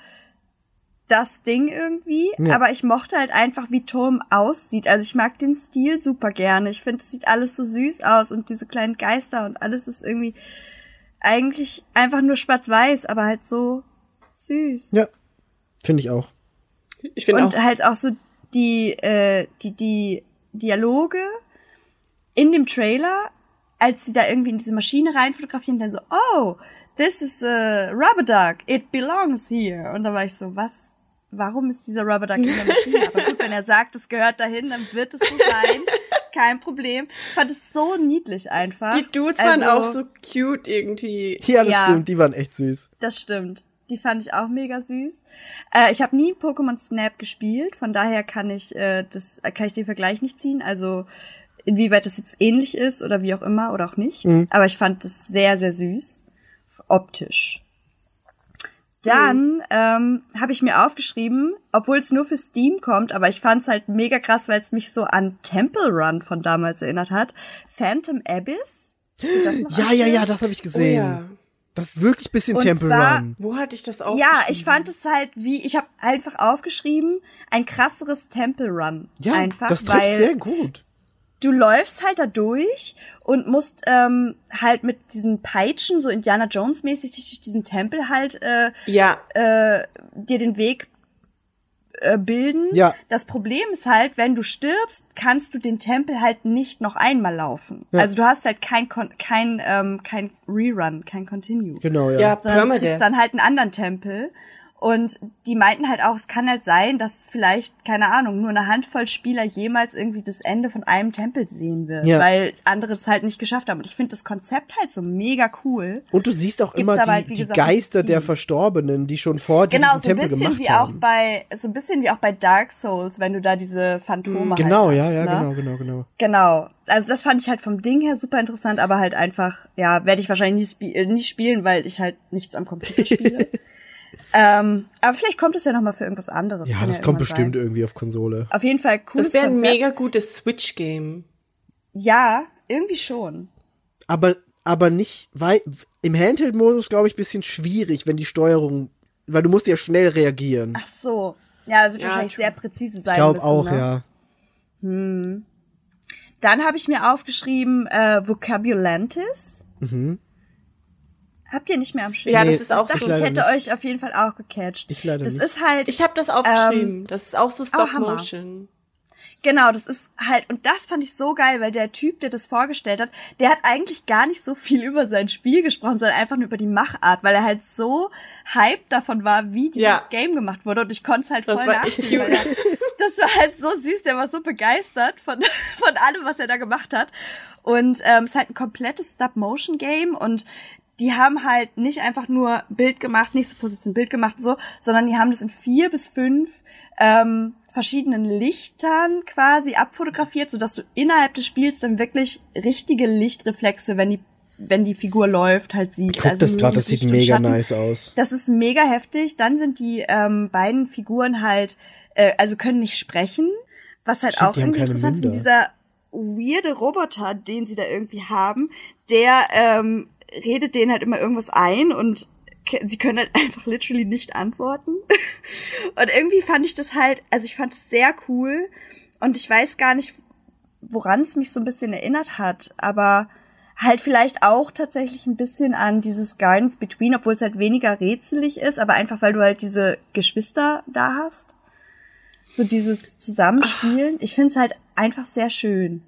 das Ding irgendwie. Ja. Aber ich mochte halt einfach, wie Tom aussieht. Also ich mag den Stil super gerne. Ich finde, es sieht alles so süß aus und diese kleinen Geister und alles ist irgendwie eigentlich einfach nur schwarz-weiß, aber halt so süß. Ja. Finde ich auch. Ich finde auch. und halt auch so die, äh, die, die Dialoge in dem Trailer, als sie da irgendwie in diese Maschine rein fotografieren, dann so, oh, this is a rubber duck, it belongs here. Und da war ich so, was? Warum ist dieser Rubber Duck in der Maschine? Aber gut, wenn er sagt, es gehört dahin, dann wird es so sein. Kein Problem. Ich fand es so niedlich einfach. Die Dudes waren Also- auch so cute irgendwie. Ja, das Ja. stimmt. Die waren echt süß. Das stimmt. Die fand ich auch mega süß. Äh, ich habe nie Pokémon Snap gespielt, von daher kann ich äh, das kann ich den Vergleich nicht ziehen. Also inwieweit das jetzt ähnlich ist oder wie auch immer oder auch nicht. Aber ich fand das sehr sehr süß optisch. Dann ähm, habe ich mir aufgeschrieben, obwohl es nur für Steam kommt, aber ich fand es halt mega krass, weil es mich so an Temple Run von damals erinnert hat. Phantom Abyss. Ja, ja, ja, das habe ich Oh gesehen. ja. Das ist wirklich bisschen Und Temple zwar- Run. Wo hatte ich das auch? Ja, ich fand es halt wie, ich habe einfach aufgeschrieben, ein krasseres Temple Run. Ja, einfach, das trifft weil sehr gut. du läufst halt da durch und musst ähm, halt mit diesen Peitschen, so Indiana Jones mäßig, dich durch diesen Tempel halt äh, Ja, äh, dir den Weg äh, bilden. Ja. Das Problem ist halt, wenn du stirbst, kannst du den Tempel halt nicht noch einmal laufen. Also du hast halt kein kein ähm, kein Rerun, kein Continue Genau, ja. ja, sondern du kriegst dann halt einen anderen Tempel. Und die meinten halt auch, es kann halt sein, dass vielleicht, keine Ahnung, nur eine Handvoll Spieler jemals irgendwie das Ende von einem Tempel sehen wird, Ja. weil andere es halt nicht geschafft haben. Und ich finde das Konzept halt so mega cool. Und du siehst auch Gibt's immer die, halt, die gesagt, Geister der. Verstorbenen, die schon vor dir Genau, diesen so ein Tempel bisschen gemacht wie auch haben. bei, so ein bisschen wie auch bei Dark Souls, wenn du da diese Phantome Genau, halt ja, hast, ja, ne? genau, genau, genau. Genau. Also das fand ich halt vom Ding her super interessant, aber halt einfach, ja, werde ich wahrscheinlich nie, spi äh, nie spielen, weil ich halt nichts am Computer spiele. [laughs] ähm, aber vielleicht kommt es ja noch mal für irgendwas anderes. Ja, Kann das kommt irgendwann bestimmt Sein. irgendwie auf Konsole. Auf jeden Fall cooles Das wäre ein Konzept. mega gutes Switch-Game. Ja, irgendwie schon. Aber, aber nicht, weil im Handheld-Modus, glaube ich, bisschen schwierig, wenn die Steuerung, weil du musst ja schnell reagieren. Ach so. Ja, wird Ja, wahrscheinlich sehr präzise sein ich glaube auch, ne? ja. Dann habe ich mir aufgeschrieben äh, Vocabulantis. Mhm. Habt ihr nicht mehr am Schirm? Ja, Nee, das ist auch ich dachte, ich ich hätte nicht. euch auf jeden Fall auch gecatcht. Ich leider das nicht. ist halt Ich habe das aufgeschrieben. das ist auch so Hammer. Stop-Motion. Genau, das ist halt, und das fand ich so geil, weil der Typ, der das vorgestellt hat, der hat eigentlich gar nicht so viel über sein Spiel gesprochen, sondern einfach nur über die Machart, weil er halt so hyped davon war, wie dieses Ja. Game gemacht wurde. Und ich konnte es halt Das voll nachfühlen, weil er, das war halt so süß, der war so begeistert von, [laughs] von allem, was er da gemacht hat. Und ähm, es ist halt ein komplettes Stop-Motion-Game und die haben halt nicht einfach nur Bild gemacht, nächste Position Bild gemacht und so, sondern die haben das in vier bis fünf ähm, verschiedenen Lichtern quasi abfotografiert, sodass du innerhalb des Spiels dann wirklich richtige Lichtreflexe, wenn die wenn die Figur läuft, halt siehst. Ich guck das nur gerade, das sieht mega Schatten. nice aus. Das ist mega heftig. Dann sind die ähm, beiden Figuren halt, äh, also können nicht sprechen, was halt Stimmt, auch irgendwie interessant ist. Und Münder. dieser weirde Roboter, den sie da irgendwie haben, der ähm, redet denen halt immer irgendwas ein und sie können halt [laughs] einfach literally nicht antworten. [laughs] und irgendwie fand ich das halt, also ich fand es sehr cool und ich weiß gar nicht, woran es mich so ein bisschen erinnert hat, aber halt vielleicht auch tatsächlich ein bisschen an dieses Gardens Between, obwohl es halt weniger rätselig ist, aber einfach weil du halt diese Geschwister da hast. So dieses Zusammenspielen. Ich finde es halt einfach sehr schön.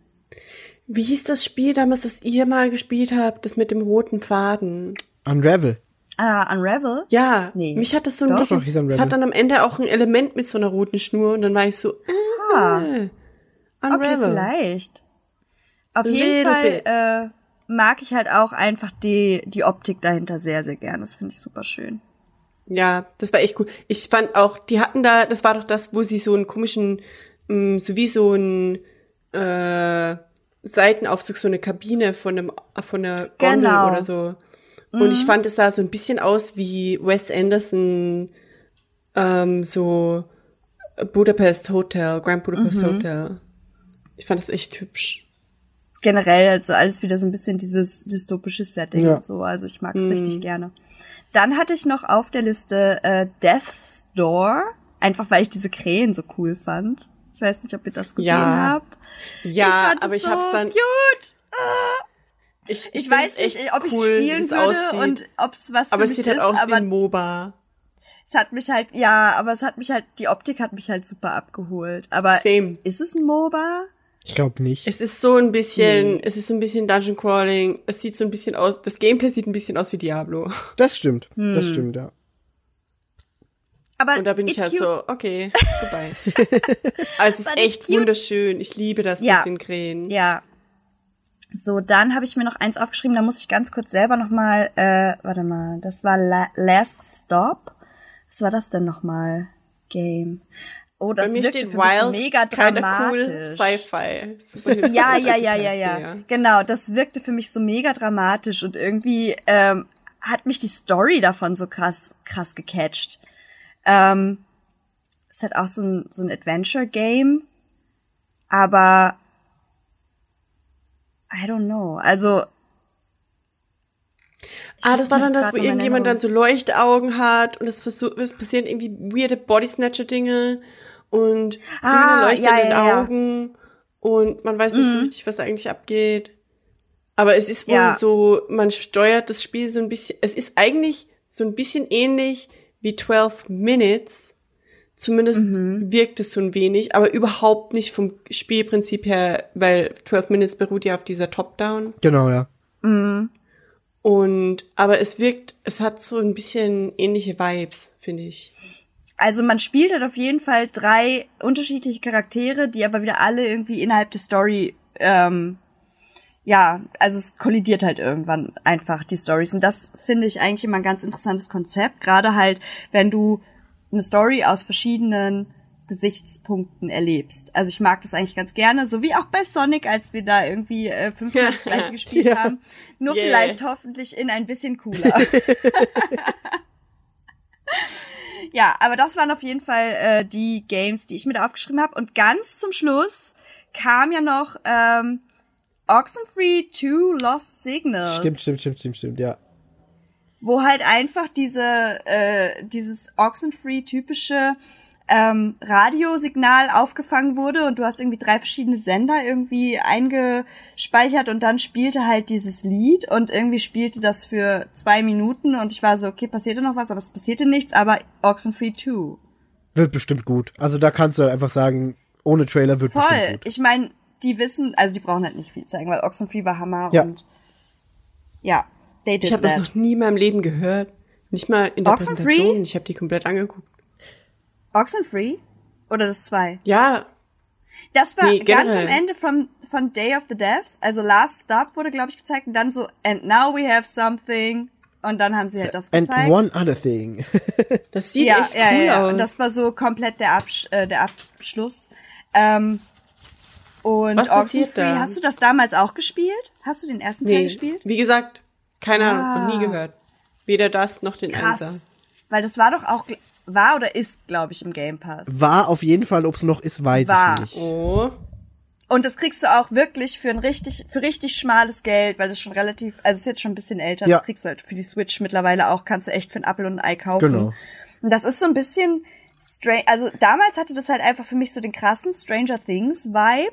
Wie hieß das Spiel damals, das ihr mal gespielt habt, das mit dem roten Faden? Unravel. Ah, Unravel? Ja, Nee. mich hat das so ein Doch. Bisschen, es hat dann am Ende auch ein Element mit so einer roten Schnur und dann war ich so, Ah, äh, okay, Unravel. vielleicht. Auf A jeden little Fall äh, mag ich halt auch einfach die, die Optik dahinter sehr, sehr gern. Das finde ich super schön. Ja, das war echt cool. Ich fand auch, die hatten da, das war doch das, wo sie so einen komischen, mh, so wie so ein äh, Seitenaufzug, so eine Kabine von einem, von einer Gondel Genau. oder so. Und ich fand, es sah so ein bisschen aus wie Wes Anderson, ähm, so Budapest Hotel, Grand Budapest Hotel. Ich fand das echt hübsch. generell also alles wieder so ein bisschen dieses dystopische Setting Ja. und so. Also ich mag es richtig gerne. Dann hatte ich noch auf der Liste äh, Death's Door, einfach weil ich diese Krähen so cool fand. Ich weiß nicht, ob ihr das gesehen Ja. habt. Ja, fand aber es ich hab's so dann. Cute. Ich, Ich, find's weiß nicht, ob ich cool, spielen es würde aussieht. und ob es was aber für es mich sieht halt ist, aus wie aber ein MOBA. es hat mich halt, ja, aber es hat mich halt, die Optik hat mich halt super abgeholt. Aber Same. ist es ein MOBA? Ich glaube nicht. Es ist so ein bisschen, es ist so ein bisschen Dungeon Crawling. Es sieht so ein bisschen aus, das Gameplay sieht ein bisschen aus wie Diablo. Das stimmt. Hm. Das stimmt, ja. Aber Und da bin ich halt so, okay, [laughs] vorbei. Aber es ist echt wunderschön. Ich liebe das Ja. mit den Krähen. Ja. So, dann habe ich mir noch eins aufgeschrieben, da muss ich ganz kurz selber noch mal, äh, warte mal, das war La Last Stop. Was war das denn noch mal? Game. Oh, das Bei mir steht für Wild, mega dramatisch. cool, Sci-Fi. [laughs] Ja, ja, ja, ja. Ja. Genau, das wirkte für mich so mega dramatisch und irgendwie ähm, hat mich die Story davon so krass, krass gecatcht. Ähm, es hat auch so ein, so ein Adventure-Game, aber I don't know. Also Ah, das war dann das, wo irgendjemand dann so Leuchtaugen hat und es, passieren irgendwie weirde Body-Snatcher-Dinge und Ah, grüne Leuchte ja, in den ja, ja. Augen und man weiß nicht so richtig, was da eigentlich abgeht. Aber es ist wohl Ja. so, man steuert das Spiel so ein bisschen, es ist eigentlich so ein bisschen ähnlich wie 12 Minutes. Zumindest Mhm. wirkt es so ein wenig, aber überhaupt nicht vom Spielprinzip her, weil 12 Minutes beruht ja auf dieser Top-Down. Genau, ja. Und, aber es wirkt, es hat so ein bisschen ähnliche Vibes, finde ich. Also man spielt halt auf jeden Fall drei unterschiedliche Charaktere, die aber wieder alle irgendwie innerhalb der Story, ähm, ja, also es kollidiert halt irgendwann einfach die Stories. Und das finde ich eigentlich immer ein ganz interessantes Konzept, gerade halt, wenn du eine Story aus verschiedenen Gesichtspunkten erlebst. Also ich mag das eigentlich ganz gerne, so wie auch bei Sonic, als wir da irgendwie äh, fünfmal das gleiche [laughs] gespielt Ja. haben. Nur Yeah. vielleicht hoffentlich in ein bisschen cooler. [laughs] [laughs] ja, aber das waren auf jeden Fall äh, die Games, die ich mit aufgeschrieben habe. Und ganz zum Schluss kam ja noch ähm, Oxenfree 2 Lost Signals Stimmt, stimmt, stimmt, stimmt, stimmt, ja. wo halt einfach diese äh, dieses Oxenfree typische ähm, Radiosignal aufgefangen wurde und du hast irgendwie drei verschiedene Sender irgendwie eingespeichert und dann spielte halt dieses Lied und irgendwie spielte das für zwei Minuten und ich war so, okay, passierte noch was, aber es passierte nichts, aber Oxenfree 2. Wird bestimmt gut. Also da kannst du halt einfach sagen, ohne Trailer wird Voll. bestimmt gut. Ich meine, die wissen, also die brauchen halt nicht viel zeigen, weil Oxenfree war Hammer Ja. und ja, they did Ich habe das noch nie in meinem Leben gehört. Nicht mal in der Oxenfree? Präsentation. Ich habe die komplett angeguckt. Oxenfree? Oder das zwei? Ja, Das war Nee, ganz am. Ende von, von Day of the Devs. Also Last Stop wurde, glaube ich, gezeigt. Und dann so, and now we have something. Und dann haben sie halt das And gezeigt. one other thing. [laughs] das sieht ja, echt ja, cool ja. aus. Und das war so komplett der, Absch äh, der Abschluss. Ähm, und Was passiert Oxenfree, da? hast du das damals auch gespielt? Hast du den ersten Teil nee, gespielt? wie gesagt, keine Ahnung, Ah. noch nie gehört. Weder das noch den Einser. Krass. Weil das war doch auch, war oder ist, glaube ich, im Game Pass. War auf jeden Fall, ob es noch ist, weiß War. ich nicht. Oh, Und das kriegst du auch wirklich für ein richtig, für richtig schmales Geld, weil das schon relativ, also es ist jetzt schon ein bisschen älter, Ja. das kriegst du halt für die Switch mittlerweile auch, kannst du echt für ein Apfel und ein Ei kaufen. Genau. Und das ist so ein bisschen strange, also damals hatte das halt einfach für mich so den krassen Stranger Things Vibe.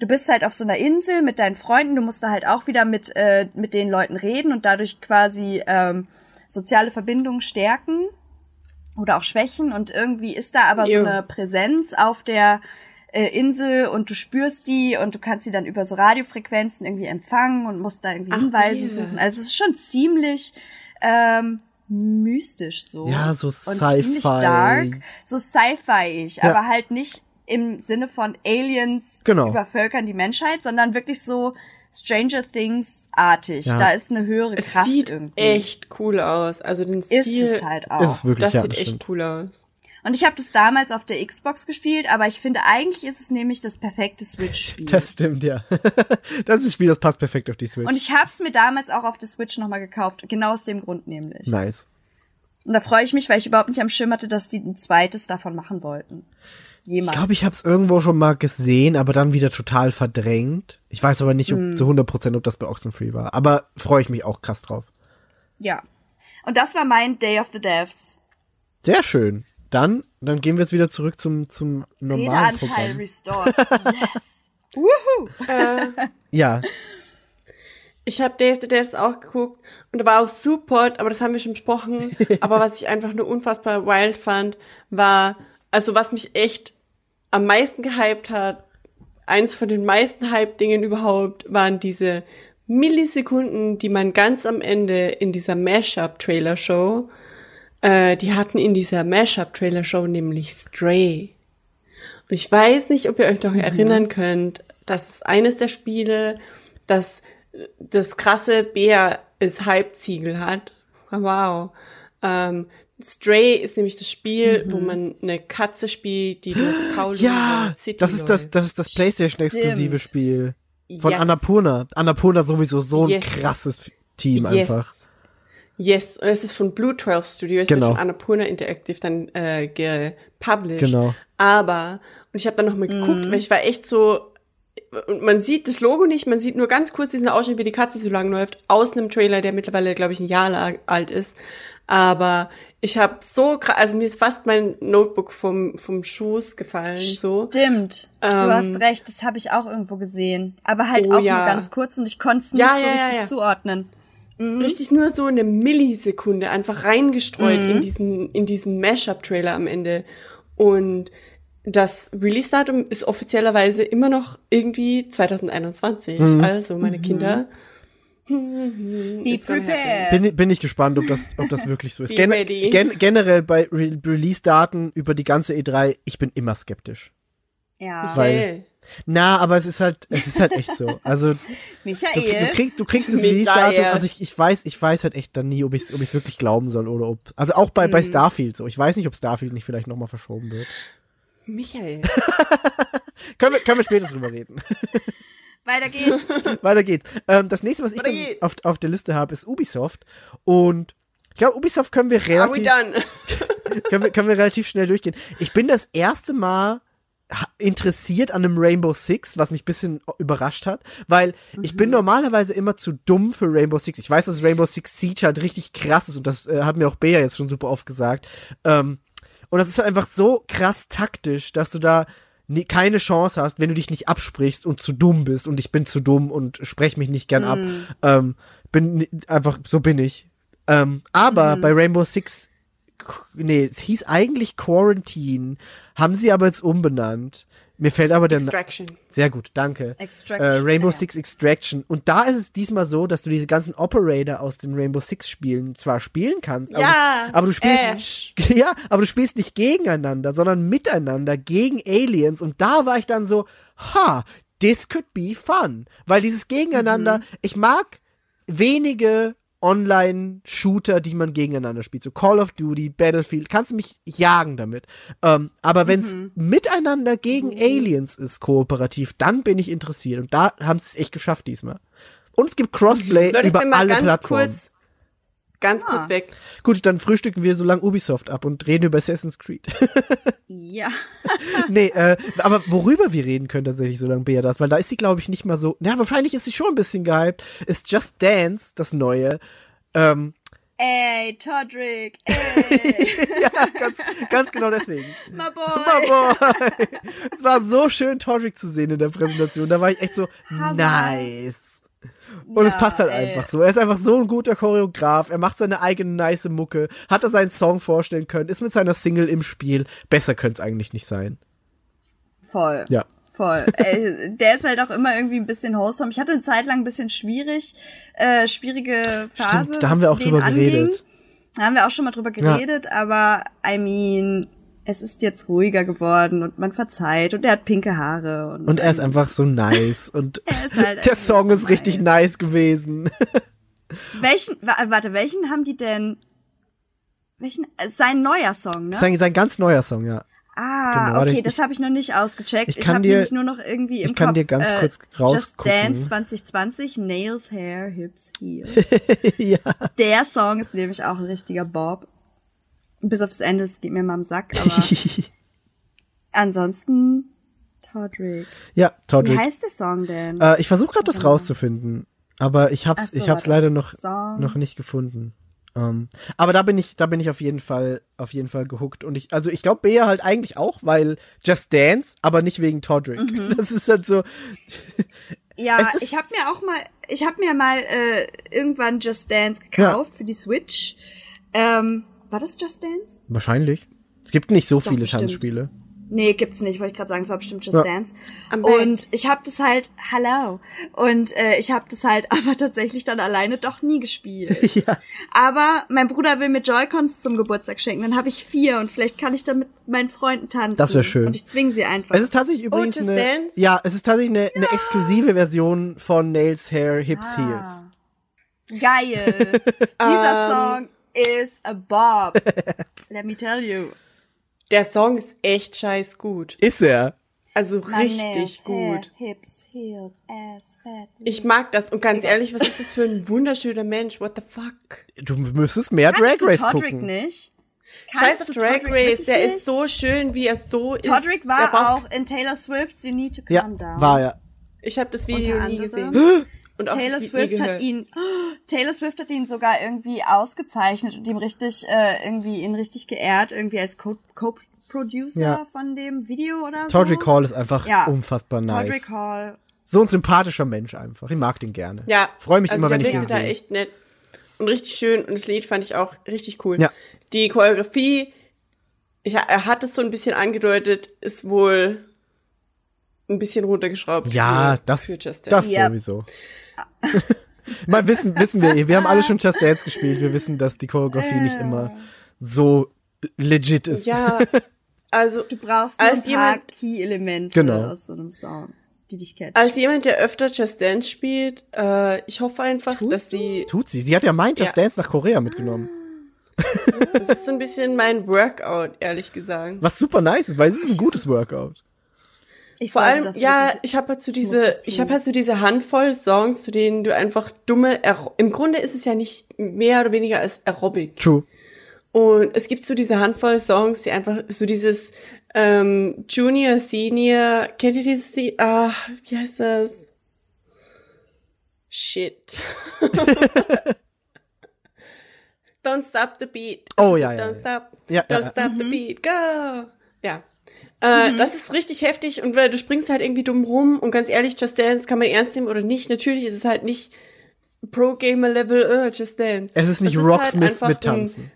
Du bist halt auf so einer Insel mit deinen Freunden, du musst da halt auch wieder mit, äh, mit den Leuten reden und dadurch quasi ähm, soziale Verbindungen stärken oder auch schwächen und irgendwie ist da aber so Jo. eine Präsenz auf der äh, Insel und du spürst die und du kannst sie dann über so Radiofrequenzen irgendwie empfangen und musst da irgendwie Ach, Hinweise weird. suchen. Also es ist schon ziemlich ähm, mystisch so. Ja, so und Sci-Fi. ziemlich dark, so Sci-Fi-ich, Ja. aber halt nicht im Sinne von Aliens Genau. übervölkern die Menschheit, sondern wirklich so Stranger Things-artig. Ja. Da ist eine höhere es Kraft sieht irgendwie. echt cool aus. Also den ist Stil, es halt auch. Ist wirklich, das ja, sieht das echt stimmt. cool aus. Und ich habe das damals auf der Xbox gespielt, aber ich finde, eigentlich ist es nämlich das perfekte Switch-Spiel. Das stimmt, ja. [laughs] das ist ein Spiel, das passt perfekt auf die Switch. Und ich habe es mir damals auch auf der Switch nochmal gekauft, genau aus dem Grund nämlich. nice. Und da freue ich mich, weil ich überhaupt nicht am Schirm hatte, dass die ein zweites davon machen wollten. Ich Jemand. glaube, ich habe es irgendwo schon mal gesehen, aber dann wieder total verdrängt. Ich weiß aber nicht ob, Hm. zu 100%, ob das bei Oxenfree war. Aber freue ich mich auch krass drauf. ja. Und das war mein Day of the Devs. Sehr schön. Dann, dann gehen wir jetzt wieder zurück zum, zum normalen Redeanteil Programm. restored. [laughs] yes. Woohoo. Ja, Ich habe Dave the Death auch geguckt und da war auch Support, aber das haben wir schon besprochen. [laughs] aber was ich einfach nur unfassbar wild fand, war, also was mich echt am meisten gehypt hat, eins von den meisten Hype-Dingen überhaupt, waren diese Millisekunden, die man ganz am Ende in dieser Mashup-Trailer-Show, äh, die hatten in dieser Mashup-Trailer-Show nämlich Stray. Und ich weiß nicht, ob ihr euch noch erinnern könnt, dass es eines der Spiele, das das krasse Bär ist Halbziegel hat. Wow. Ähm, Stray ist nämlich das Spiel, wo man eine Katze spielt, die durch Kowloon ja, City das ist das, das ist das PlayStation-exklusive. Spiel. Von Yes. Annapurna. Annapurna sowieso so ein Yes. krasses Team Yes. einfach. Yes, und es ist von Blue 12 Studios, Genau. wird von Annapurna Interactive dann äh, gepublished. Genau. Aber, und ich habe dann nochmal geguckt, weil ich war echt so, und man sieht das Logo nicht, man sieht nur ganz kurz diesen Ausschnitt, wie die Katze so lang läuft, aus einem Trailer, der mittlerweile, glaube ich, ein Jahr alt ist. Aber ich habe so, also mir ist fast mein Notebook vom, vom Schoß gefallen, so. Stimmt. Ähm, du hast recht, das habe ich auch irgendwo gesehen. Aber halt Oh auch ja. nur ganz kurz und ich konnte es nicht Ja, so ja, richtig zuordnen. richtig nur so eine Millisekunde einfach reingestreut Mhm. in diesen, in diesen Mashup-Trailer am Ende. Und das Release-Datum ist offiziellerweise immer noch irgendwie 2021. Mhm. Also, meine Kinder, Be prepared. Bin, bin ich gespannt, ob das, ob das wirklich so ist. Gen gen generell bei Re Release-Daten über die ganze E3, ich bin immer skeptisch. Ja. Weil-. Na, aber es ist halt, es ist halt echt so. Also, du, du, Michael. kriegst, du kriegst das Michael. Release-Datum, also ich, ich weiß, ich weiß halt echt dann nie, ob ich es ob ich's wirklich glauben soll oder ob, also auch bei, Mhm. bei Starfield so. Ich weiß nicht, ob Starfield nicht vielleicht nochmal verschoben wird. Michael. [laughs] Können wir, können wir später drüber reden. [laughs] Weiter geht's. [laughs] Weiter geht's. Ähm, das nächste, was ich auf, auf der Liste habe, ist Ubisoft. Und ich glaube, Ubisoft können wir relativ, können wir, können wir relativ schnell durchgehen. Ich bin das erste Mal interessiert an einem Rainbow Six, was mich ein bisschen überrascht hat, weil ich Mhm. bin normalerweise immer zu dumm für Rainbow Six. Ich weiß, dass Rainbow Six Siege halt richtig krass ist und das äh, hat mir auch Bea jetzt schon super oft gesagt. Ähm, und das ist halt einfach so krass taktisch, dass du da nie, keine Chance hast, wenn du dich nicht absprichst und zu dumm bist und ich bin zu dumm und sprech mich nicht gern ab. Ähm, bin einfach, so bin ich. Ähm, aber bei Rainbow Six, nee, es hieß eigentlich Quarantine, haben sie aber jetzt umbenannt. Mir fällt aber der Na- Extraction. sehr gut, danke. Extraction, Äh, Rainbow ja. Six Extraction. Und da ist es diesmal so, dass du diese ganzen Operator aus den Rainbow Six Spielen zwar spielen kannst, aber, Ja, aber du spielst Ash. [laughs] ja, aber du spielst nicht gegeneinander, sondern miteinander gegen Aliens. Und da war ich dann so, ha, this could be fun, weil dieses Gegeneinander, Mhm. ich mag wenige Online-Shooter, die man gegeneinander spielt. So Call of Duty, Battlefield, kannst du mich jagen damit. Ähm, aber wenn es Mhm. miteinander gegen Aliens ist, kooperativ, dann bin ich interessiert. Und da haben sie es echt geschafft diesmal. Und es gibt Crossplay Leute, ich über bin mal alle ganz Plattformen. kurz, ganz Ah. kurz weg. Gut, dann frühstücken wir so lang Ubisoft ab und reden über Assassin's Creed. [laughs] Ja. [laughs] nee, äh, aber worüber wir reden können tatsächlich, solange Bea das, weil da ist sie, glaube ich, nicht mal so. Na, wahrscheinlich ist sie schon ein bisschen gehypt. Ist Just Dance, das neue. Ähm, Ey, Todrick. [laughs] Ey, ja, ganz, ganz genau deswegen. my boy. Mama, boy. es war so schön, Todrick zu sehen in der Präsentation. Da war ich echt so, Hammer. nice. Und es Ja, passt halt ey. einfach so. Er ist einfach so ein guter Choreograf. Er macht seine eigene nice Mucke. Hat er seinen Song vorstellen können. Ist mit seiner Single im Spiel. Besser könnte es eigentlich nicht sein. Voll. Ja. Voll. [laughs] Ey, der ist halt auch immer irgendwie ein bisschen wholesome. Ich hatte eine Zeit lang ein bisschen schwierig, äh, schwierige Phase. Stimmt, da haben wir auch drüber anging. geredet. Da haben wir auch schon mal drüber Ja. geredet, aber I mean, es ist jetzt ruhiger geworden und man verzeiht und er hat pinke Haare und, Und er ist einfach so nice. Und [laughs] halt [laughs] der Song so ist richtig nice gewesen. [laughs] welchen wa- warte, welchen haben die denn welchen äh, sein neuer Song, ne? Sein, sein ganz neuer Song, ja. Ah, Genau, okay, ich- das habe ich noch nicht ausgecheckt. ich Ich, kann habe dir- nämlich nur noch irgendwie im ich kann Kopf, dir ganz äh, kurz Just rausgucken. Dance 2020, Nails, Hair, Hips, Heels. ja. Der Song ist nämlich auch ein richtiger Bob. Bis auf das Ende, es geht mir mal am Sack, [laughs] aber ansonsten Todrick. ja, Wie Todrick. heißt der Song denn? Äh, ich versuche gerade das rauszufinden, aber ich hab's, so, ich hab's leider noch, Song. noch nicht gefunden. Ähm, aber da bin ich, da bin ich auf jeden Fall, auf jeden Fall gehuckt. Und ich, also ich glaube Bea halt eigentlich auch, weil Just Dance, aber nicht wegen Todrick. Mhm. [laughs] Das ist halt so, [laughs] ja, ich habe mir auch mal, ich habe mir mal äh, irgendwann Just Dance gekauft für die Switch. Ähm, war das Just Dance? wahrscheinlich. Es gibt nicht so Doch, viele bestimmt. Tanzspiele. Nee, gibt's nicht, wollte ich gerade sagen, es war bestimmt Just Ja. Dance. Und ich habe das halt, hello. Und äh, ich habe das halt [laughs] aber tatsächlich dann alleine doch nie gespielt. [laughs] ja. Aber mein Bruder will mir Joy-Cons zum Geburtstag schenken. Dann habe ich vier und vielleicht kann ich dann mit meinen Freunden tanzen. Das wär schön. Und ich zwinge sie einfach. Es ist tatsächlich übrigens Just eine, Dance? ja, es ist tatsächlich eine, eine exklusive Version von Nails Hair Hips Ah. Heels. Geil. [laughs] Dieser Song is a bob. [laughs] Let me tell you. Der Song ist echt scheiß gut. Ist er? Also My nails, richtig gut. Hair, hips, heels, ass, fat. Ich mag das. Und ganz ehrlich, was ist das für ein wunderschöner Mensch? What the fuck? Du müsstest mehr Drag Kannst du Race Todrick gucken. nicht? Scheiß Kannst auf du Drag Todrick Race. Der nicht? ist so schön, wie er so ist. Todrick war auch in Taylor Swift's You Need to Calm Ja, Down. war er. Ich habe das Video nie gesehen. [gasps] [gasps] Und auch Taylor Swift hat ihn, [gasps] Taylor Swift hat ihn sogar irgendwie ausgezeichnet und ihm richtig, äh, irgendwie ihn richtig geehrt, irgendwie als Co- Co-Producer Ja. von dem Video oder so. Todrick Hall ist einfach Ja. unfassbar nice. Todrick Hall. So ein sympathischer Mensch einfach. Ich mag den gerne. Ja. Freue mich also immer, wenn ich den sehe. echt nett. Und richtig schön. Und das Lied fand ich auch richtig cool. Ja. Die Choreografie, ich, er hat es so ein bisschen angedeutet, ist wohl ein bisschen runtergeschraubt. Ja, für, das, für Just das Dance. Ja. sowieso. [laughs] Mal wissen, wissen wir, wir haben alle schon Just Dance gespielt. Wir wissen, dass die Choreografie nicht immer so legit ist. Ja, [laughs] also Du brauchst Als ein paar jemand- Key-Elemente Genau. aus so einem Song, die dich catchen. als jemand, der öfter Just Dance spielt, äh, ich hoffe einfach, Tust dass du? die, Tut sie. Sie hat ja mein Just Ja. Dance nach Korea mitgenommen. das ist so ein bisschen mein Workout, ehrlich gesagt. Was super nice ist, weil es ist ein gutes Workout. Ich Vor allem, das ja, wirklich- ich habe halt so diese, ich habe halt so diese Handvoll Songs, zu denen du einfach dumme, Aer im Grunde ist es ja nicht mehr oder weniger als Aerobic. True. Und es gibt so diese Handvoll Songs, die einfach so dieses ähm, Junior, Senior, kennt ihr dieses, ah, wie heißt das? Shit. [laughs] Don't stop the beat. Oh, ja, ja, Don't ja. stop. Ja, ja, Don't ja. stop the beat. Go. Ja. Äh, Das ist richtig heftig und weil du springst halt irgendwie dumm rum und ganz ehrlich, Just Dance kann man ernst nehmen oder nicht. Natürlich ist es halt nicht Pro-Gamer-Level, uh, Just Dance. Es ist nicht Das Rocksmith einfach mit ein- Tanzen.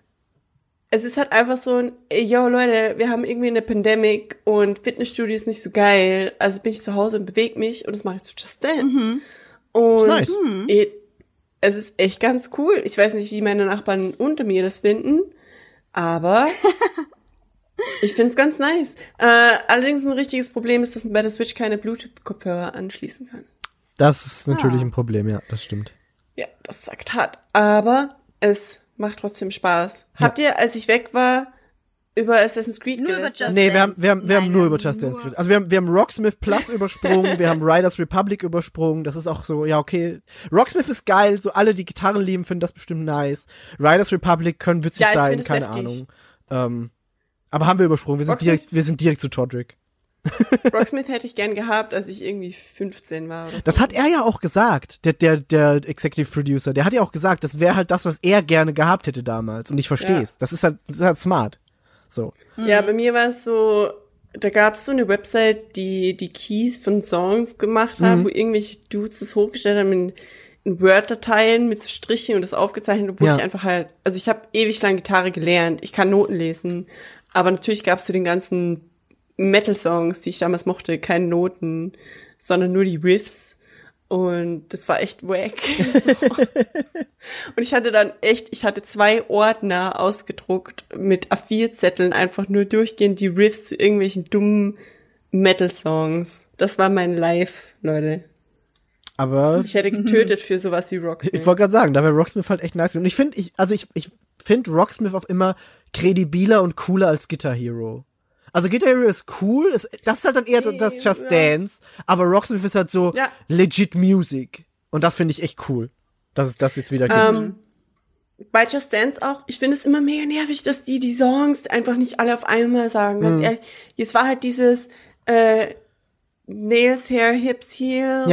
es ist halt einfach so ein, ey, yo Leute, wir haben irgendwie eine Pandemic und Fitnessstudio ist nicht so geil, also bin ich zu Hause und bewege mich und das mache ich zu Just Dance. Und Ist nice. eh, es ist echt ganz cool. Ich weiß nicht, wie meine Nachbarn unter mir das finden, aber [laughs] ich find's ganz nice. Äh, allerdings ein richtiges Problem ist, dass man bei der Switch keine Bluetooth-Kopfhörer anschließen kann. Das ist natürlich Ah. ein Problem, ja, das stimmt. Ja, das sagt hart. Aber es macht trotzdem Spaß. Habt ihr, als ich weg war, über Assassin's Creed Nur über? Just Nee, wir haben, Dance. wir haben, wir haben Nein, nur über Just Dance geredet. Also wir haben, wir haben Rocksmith Plus übersprungen, wir haben Riders Republic übersprungen. Das ist auch so, ja, okay. Rocksmith ist geil, so alle, die Gitarren lieben, finden das bestimmt nice. Riders Republic können witzig Ja, sein, es keine heftig. Ahnung. Ähm, aber haben wir übersprungen. Wir sind Rocksmith- direkt, wir sind direkt zu Todrick. [laughs] Rocksmith hätte ich gern gehabt, als ich irgendwie 15 war oder so. Das hat er ja auch gesagt, der, der, der Executive Producer. Der hat ja auch gesagt, das wäre halt das, was er gerne gehabt hätte damals. Und ich verstehe es. Das ist halt, das ist halt smart. So. Ja, bei mir war es so, da gab es so eine Website, die die Keys von Songs gemacht hat, Mhm. wo irgendwelche Dudes das hochgestellt haben in, in Word-Dateien mit so Strichen und das aufgezeichnet, obwohl Ja. ich einfach halt, also ich habe ewig lang Gitarre gelernt, ich kann Noten lesen, aber natürlich gab es zu den ganzen Metal-Songs, die ich damals mochte, keine Noten, sondern nur die Riffs. Und das war echt wack. [laughs] und ich hatte dann echt, ich hatte zwei Ordner ausgedruckt mit A4-Zetteln, einfach nur durchgehend die Riffs zu irgendwelchen dummen Metal-Songs. Das war mein Live, Leute. Aber Ich hätte getötet für sowas wie Rocksmith. Ich wollte gerade sagen, da wäre Rocksmith halt echt nice. Und ich finde, ich, also ich, ich finde Rocksmith auch immer kredibiler und cooler als Guitar Hero. Also Guitar Hero ist cool, ist, das ist halt dann eher das Just ja. Dance, aber Rocksmith ist halt so Ja. legit Music. Und das finde ich echt cool, dass es das jetzt wieder gibt. Ähm, bei Just Dance auch, ich finde es immer mega nervig, dass die die Songs einfach nicht alle auf einmal sagen, ganz Mhm. ehrlich. Jetzt war halt dieses äh, Nails, Hair, Hips, Heels.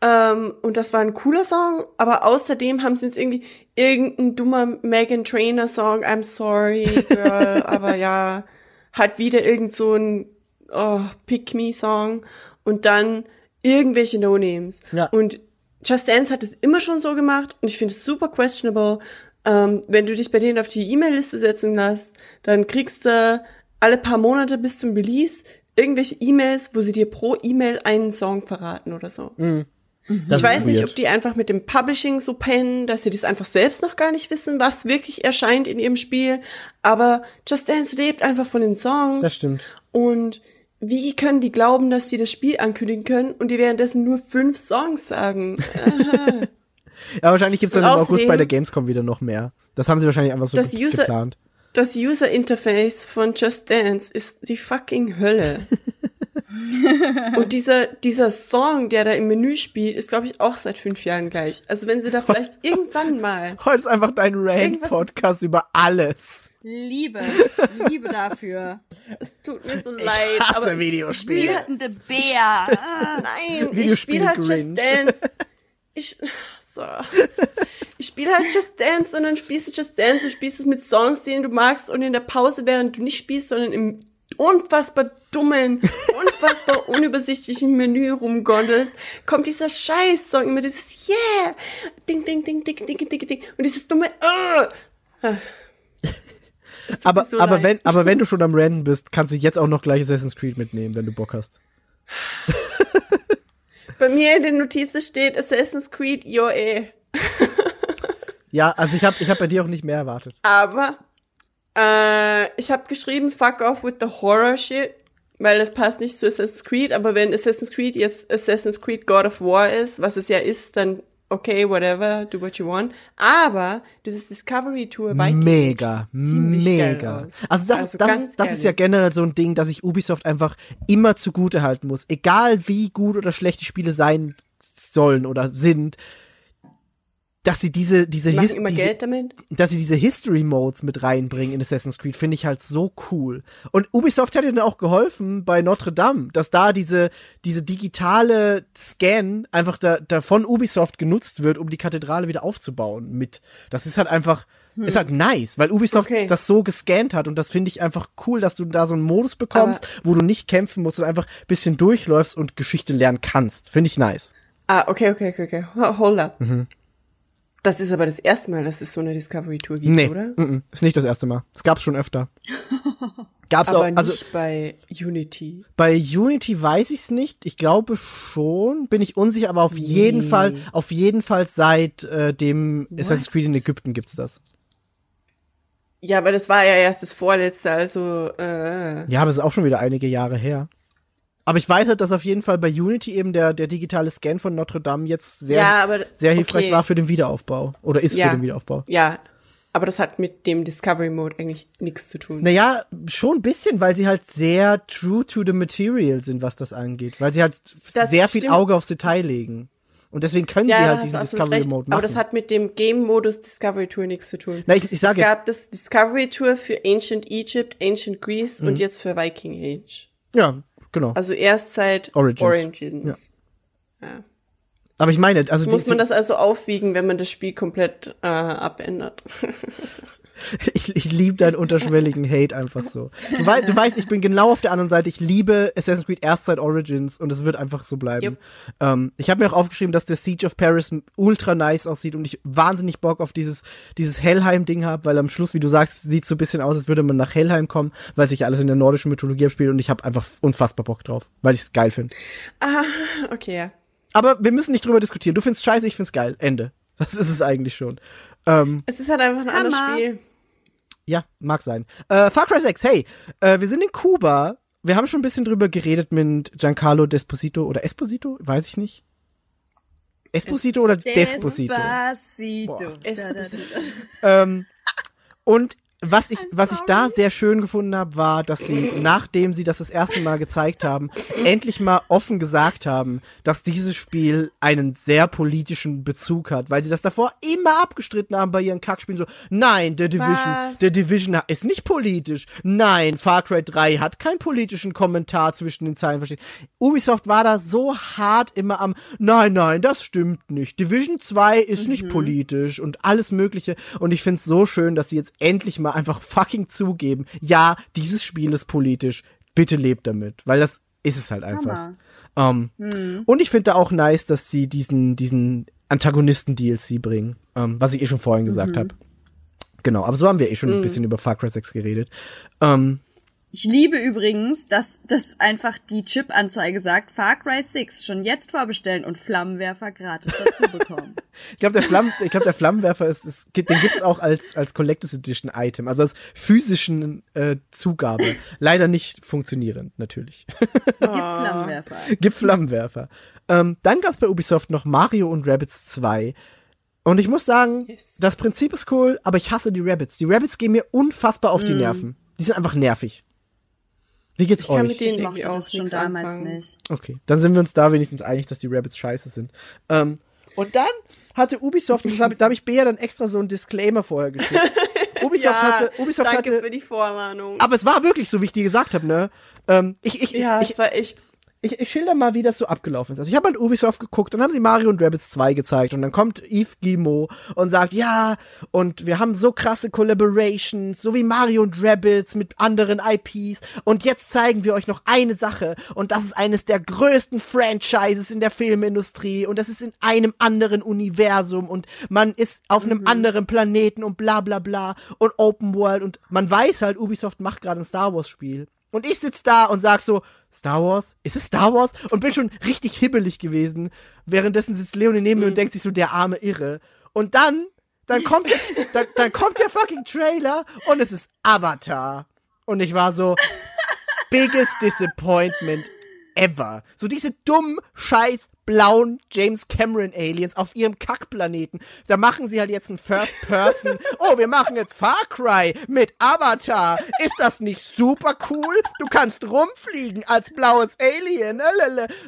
Ja. Ähm, und das war ein cooler Song, aber außerdem haben sie jetzt irgendwie irgendein dummer Megan Trainer Song, I'm sorry, girl, [laughs] aber ja, hat wieder irgend so ein oh, Pick Me Song und dann irgendwelche No-Names. Ja. Und Just Dance hat es immer schon so gemacht und ich finde es super questionable. Ähm, wenn du dich bei denen auf die E-Mail-Liste setzen lässt, dann kriegst du alle paar Monate bis zum Release irgendwelche E-Mails, wo sie dir pro E-Mail einen Song verraten oder so. Das ich weiß ist nicht, weird. ob die einfach mit dem Publishing so pennen, dass sie das einfach selbst noch gar nicht wissen, was wirklich erscheint in ihrem Spiel. Aber Just Dance lebt einfach von den Songs. Das stimmt. Und wie können die glauben, dass sie das Spiel ankündigen können und die währenddessen nur fünf Songs sagen? [laughs] Ja, wahrscheinlich gibt's dann Und im August bei der Gamescom wieder noch mehr. Das haben sie wahrscheinlich einfach so Das ge User- geplant. Das User Interface von Just Dance ist die fucking Hölle. [laughs] [laughs] und dieser, dieser Song, der da im Menü spielt, ist, glaube ich, auch seit fünf Jahren gleich. Also wenn sie da vielleicht [laughs] irgendwann mal Heute ist einfach dein Rant-Podcast über alles. Liebe, Liebe dafür. Tut mir so leid. Hasse aber Videospiele. Wütende Bär. Ah. [laughs] nein, ich spiele halt Just. Dance. Ich, so. Ich spiele halt Just Dance und dann spielst du Just Dance und spielst es mit Songs, denen du magst und in der Pause, während du nicht spielst, sondern im unfassbar dummen, [laughs] unfassbar unübersichtlichen Menü rumgondelst, kommt dieser Scheiß-Song, immer dieses Yeah! Ding, ding, ding, ding, ding, ding, ding. Und dieses dumme uh. [laughs] Aber, so aber leid. wenn, aber wenn du schon am Rennen bist, kannst du jetzt auch noch gleich Assassin's Creed mitnehmen, wenn du Bock hast. [laughs] Bei mir in den Notizen steht Assassin's Creed, jo eh. Ja, also ich habe ich hab bei dir auch nicht mehr erwartet. Aber äh, ich habe geschrieben, fuck off with the horror shit, weil das passt nicht zu Assassin's Creed. Aber wenn Assassin's Creed jetzt Assassin's Creed God of War ist, was es ja ist, dann okay, whatever, do what you want. Aber dieses Discovery Tour Viking Mega, mega. Also das, Also das, ganz ist, das ist ja generell so ein Ding, dass ich Ubisoft einfach immer zugute halten muss. Egal wie gut oder schlecht die Spiele sein sollen oder sind, dass sie diese, diese, His diese dass sie diese History Modes mit reinbringen in Assassin's Creed, finde ich halt so cool. Und Ubisoft hat ihnen auch geholfen bei Notre Dame, dass da diese, diese digitale Scan einfach da, da von Ubisoft genutzt wird, um die Kathedrale wieder aufzubauen mit. Das ist halt einfach, ist halt nice, weil Ubisoft Okay. das so gescannt hat und das finde ich einfach cool, dass du da so einen Modus bekommst, wo du nicht kämpfen musst und einfach ein bisschen durchläufst und Geschichte lernen kannst. Finde ich nice. Ah, okay, okay, okay, okay. Ho- Hold up. Mhm. Das ist aber das erste Mal, dass es so eine Discovery Tour gibt, Nee, oder? -mm, ist nicht das erste Mal. Es gab's schon öfter. [laughs] Gab's Aber auch, nicht also bei Unity. Bei Unity weiß ich's nicht. Ich glaube schon, bin ich unsicher, aber auf jeden Fall, auf jeden Fall seit äh, dem Assassin's Creed in Ägypten gibt's das. Ja, aber das war ja erst das vorletzte, also äh, Ja, aber es ist auch schon wieder einige Jahre her. Aber ich weiß halt, dass auf jeden Fall bei Unity eben der, der digitale Scan von Notre Dame jetzt sehr, Ja, aber- sehr hilfreich okay. war für den Wiederaufbau. Oder ist Ja. für den Wiederaufbau. ja. Aber das hat mit dem Discovery Mode eigentlich nichts zu tun. Naja, schon ein bisschen, weil sie halt sehr true to the material sind, was das angeht. Weil sie halt Das sehr viel stimmt. Auge aufs Detail legen. Und deswegen können ja, sie halt diesen Discovery. Mode machen. Aber das hat mit dem Game-Modus Discovery Tour nichts zu tun. Na, ich- ich sage- es gab das Discovery Tour für Ancient Egypt, Ancient Greece Mhm. und jetzt für Viking Age. ja, genau. Also erst seit Origins. Origins. Ja. Aber ich meine, also Muss die- man das also aufwiegen, wenn man das Spiel komplett äh, abändert? [laughs] [laughs] Ich, ich liebe deinen unterschwelligen Hate einfach so. Du, wei du weißt, ich bin genau auf der anderen Seite. Ich liebe Assassin's Creed erst seit Origins und es wird einfach so bleiben. Yep. Ähm, ich habe mir auch aufgeschrieben, dass der Siege of Paris ultra nice aussieht und ich wahnsinnig Bock auf dieses, dieses Hellheim-Ding habe, weil am Schluss, wie du sagst, sieht so ein bisschen aus, als würde man nach Hellheim kommen, weil sich alles in der nordischen Mythologie abspielt und ich habe einfach unfassbar Bock drauf, weil ich es geil finde. okay, ja. Aber wir müssen nicht drüber diskutieren. Du findest scheiße, ich find's geil. Ende. Das ist es eigentlich schon. Ähm, Es ist halt einfach ein anderes. Spiel. Ja, mag sein. Äh, Far Cry 6, hey, äh, wir sind in Kuba. Wir haben schon ein bisschen drüber geredet mit Giancarlo Desposito oder Esposito, weiß ich nicht. Esposito oder Desposito? Despacito. Es- Da, da, da. Ähm, und was ich, was ich da sehr schön gefunden habe, war, dass sie, nachdem sie das das erste Mal gezeigt haben, endlich mal offen gesagt haben, dass dieses Spiel einen sehr politischen Bezug hat, weil sie das davor immer abgestritten haben bei ihren Kackspielen. So, nein, der Division, Was? der Division ist nicht politisch. Nein, Far Cry 3 hat keinen politischen Kommentar zwischen den Zeilen verstehen. Ubisoft war da so hart immer am, nein, nein, das stimmt nicht. Division 2 ist nicht politisch und alles Mögliche. Und ich find's so schön, dass sie jetzt endlich mal einfach fucking zugeben, ja, dieses Spiel ist politisch. Bitte lebt damit. Weil das ist es halt einfach. Hammer. Ähm, Und ich finde da auch nice, dass sie diesen, diesen Antagonisten-DLC bringen, ähm, was ich eh schon vorhin gesagt habe. Genau, aber so haben wir eh schon ein bisschen über Far Cry 6 geredet. Ähm, Ich liebe übrigens, dass das einfach die Chip-Anzeige sagt, Far Cry 6 schon jetzt vorbestellen und Flammenwerfer gratis dazu [laughs] bekommen. ich glaube, der, Flamm, ich glaub, der Flammenwerfer ist, ist, gibt- den gibt's auch als, als Collectors Edition Item, also als physischen äh, Zugabe. Leider nicht funktionierend, natürlich. [laughs] Gibt Flammenwerfer. gibt Flammenwerfer. Ähm, dann gab's bei Ubisoft noch Mario und Rabbids 2. Und ich muss sagen, Yes. das Prinzip ist cool, aber ich hasse die Rabbits. Die Rabbits gehen mir unfassbar auf die Nerven. Die sind einfach nervig. Wie geht's Ich kann euch? mit denen Ich mochte auch das schon damals anfangen. nicht. Okay, dann sind wir uns da wenigstens einig, dass die Rabbits scheiße sind. Ähm, und dann hatte Ubisoft, hab, da habe ich Bea dann extra so einen Disclaimer vorher geschickt. [laughs] Ubisoft Ja, hatte, Ubisoft danke hatte, für die Vorwarnung. aber es war wirklich so, wie ich dir gesagt habe, ne? Ähm, ich, ich, ja, ich, es war echt. Ich, ich schilder mal, wie das so abgelaufen ist. Also ich habe halt Ubisoft geguckt und haben sie Mario und Rabbids 2 gezeigt und dann kommt Yves Guillemot und sagt, ja, und wir haben so krasse Collaborations, so wie Mario und Rabbids mit anderen IPs und jetzt zeigen wir euch noch eine Sache und das ist eines der größten Franchises in der Filmindustrie und das ist in einem anderen Universum und man ist auf einem anderen Planeten und bla bla bla und Open World und man weiß halt, Ubisoft macht gerade ein Star Wars Spiel. Und ich sitz da und sag so, Star Wars? Ist es Star Wars? Und bin schon richtig hibbelig gewesen. Währenddessen sitzt Leonie neben mir und denkt sich so, der arme Irre. Und dann, dann kommt, der, [laughs] dann, dann kommt der fucking Trailer und es ist Avatar. Und ich war so, biggest disappointment ever. So diese dummen, scheiß blauen James Cameron Aliens auf ihrem Kackplaneten. Da machen sie halt jetzt ein First Person. [laughs] Oh, wir machen jetzt Far Cry mit Avatar. Ist das nicht super cool? Du kannst rumfliegen als blaues Alien.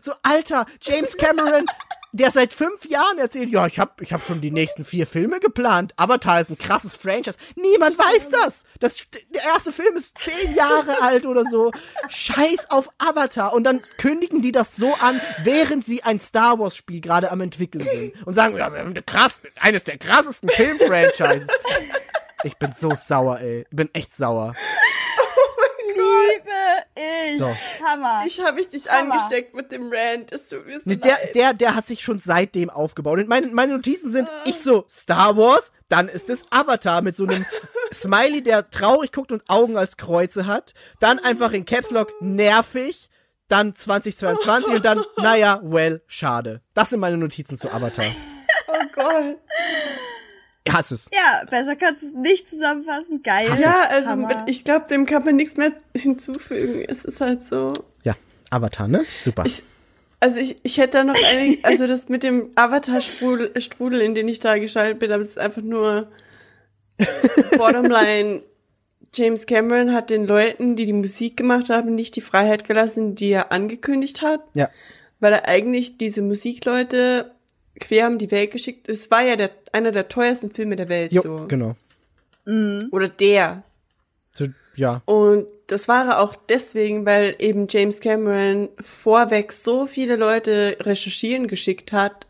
So alter James Cameron der seit fünf Jahren erzählt, ja, ich hab, ich hab schon die nächsten vier Filme geplant. Avatar ist ein krasses Franchise. Niemand weiß das. das. Der erste Film ist zehn Jahre alt oder so. Scheiß auf Avatar. Und dann kündigen die das so an, während sie ein Star Wars Spiel gerade am entwickeln sind. Und sagen, ja, wir haben eine krass, eines der krassesten Filmfranchises. Ich bin so sauer, ey. Ich bin echt sauer. Liebe ich. So. Hammer. Ich habe ich dich Hammer. angesteckt mit dem Rant. Es tut mir so Nee, der, leid. der, der hat sich schon seitdem aufgebaut. Und meine, meine Notizen sind, ich so, Star Wars, dann ist es Avatar mit so einem [laughs] Smiley, der traurig guckt und Augen als Kreuze hat. Dann einfach in Caps Lock nervig. Dann 2022 und dann, [laughs] naja, well, schade. Das sind meine Notizen zu Avatar. oh Gott. Ich hasse es. Ja, besser kannst du es nicht zusammenfassen. Geil. Hass Ja, also Hammer. ich glaube, dem kann man nichts mehr hinzufügen. Es ist halt so. Ja, Avatar, ne? Super. Ich, also ich, ich hätte da noch einig, [laughs] also das mit dem Avatar-Strudel, Strudel, in den ich da geschaltet bin, aber es ist einfach nur Bottomline. [laughs] James Cameron hat den Leuten, die die Musik gemacht haben, nicht die Freiheit gelassen, die er angekündigt hat, ja. weil er eigentlich diese Musikleute quer um die Welt geschickt. Es war ja der, einer der teuersten Filme der Welt, Jo, so. genau. Oder der. So, ja. Und das war er auch deswegen, weil eben James Cameron vorweg so viele Leute recherchieren geschickt hat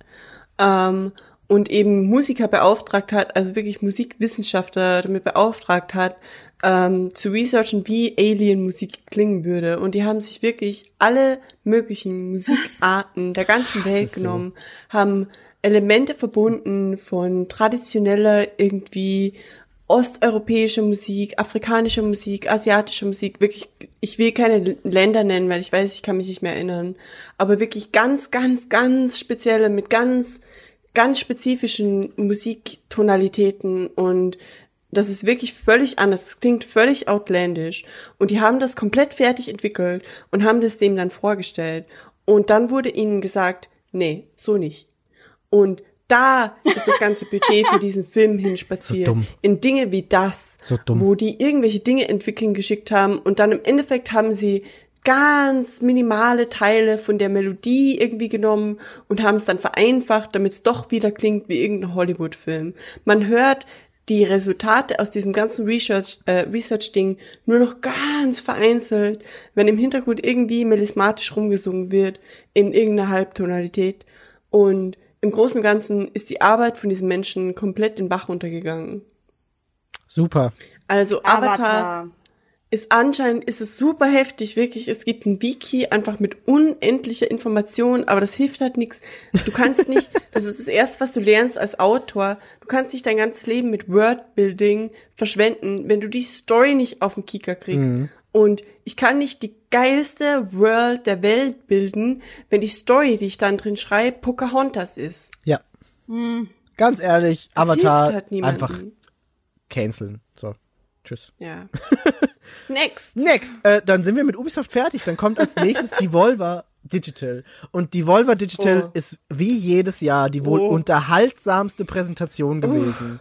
ähm, und eben Musiker beauftragt hat, also wirklich Musikwissenschaftler damit beauftragt hat, ähm, zu researchen, wie Alien-Musik klingen würde. Und die haben sich wirklich alle möglichen Musikarten der ganzen Welt es so. genommen, haben Elemente verbunden von traditioneller irgendwie osteuropäischer Musik, afrikanischer Musik, asiatischer Musik, wirklich, ich will keine Länder nennen, weil ich weiß, ich kann mich nicht mehr erinnern, aber wirklich ganz, ganz, ganz spezielle, mit ganz, ganz spezifischen Musiktonalitäten und das ist wirklich völlig anders. Es klingt völlig outlandish. Und die haben das komplett fertig entwickelt und haben das dem dann vorgestellt. Und dann wurde ihnen gesagt, nee, so nicht. Und da ist das ganze Budget für diesen [laughs] Film hinspaziert. So dumm. in Dinge wie das, So dumm. wo die irgendwelche Dinge entwickeln geschickt haben und dann im Endeffekt haben sie ganz minimale Teile von der Melodie irgendwie genommen und haben es dann vereinfacht, damit es doch wieder klingt wie irgendein Hollywood-Film. Man hört die Resultate aus diesem ganzen Research, äh, Research-Ding nur noch ganz vereinzelt, wenn im Hintergrund irgendwie melismatisch rumgesungen wird in irgendeiner Halbtonalität. Und im Großen und Ganzen ist die Arbeit von diesen Menschen komplett den Bach runtergegangen. Super. Also Avatar, Avatar. Ist anscheinend, ist es super heftig, wirklich. Es gibt ein Wiki einfach mit unendlicher Information, aber das hilft halt nichts. Du kannst nicht, [laughs] das ist das erste, was du lernst als Autor. Du kannst nicht dein ganzes Leben mit Wordbuilding verschwenden, wenn du die Story nicht auf den Kicker kriegst. Und ich kann nicht die geilste World der Welt bilden, wenn die Story, die ich dann drin schreibe, Pocahontas ist. Ja. Ganz ehrlich, Das Avatar hilft halt einfach canceln. So. Tschüss. Ja. [laughs] Next. Next, äh, dann sind wir mit Ubisoft fertig. Dann kommt als nächstes Devolver Digital. Und Devolver Digital Oh. ist wie jedes Jahr die wohl Oh. unterhaltsamste Präsentation gewesen.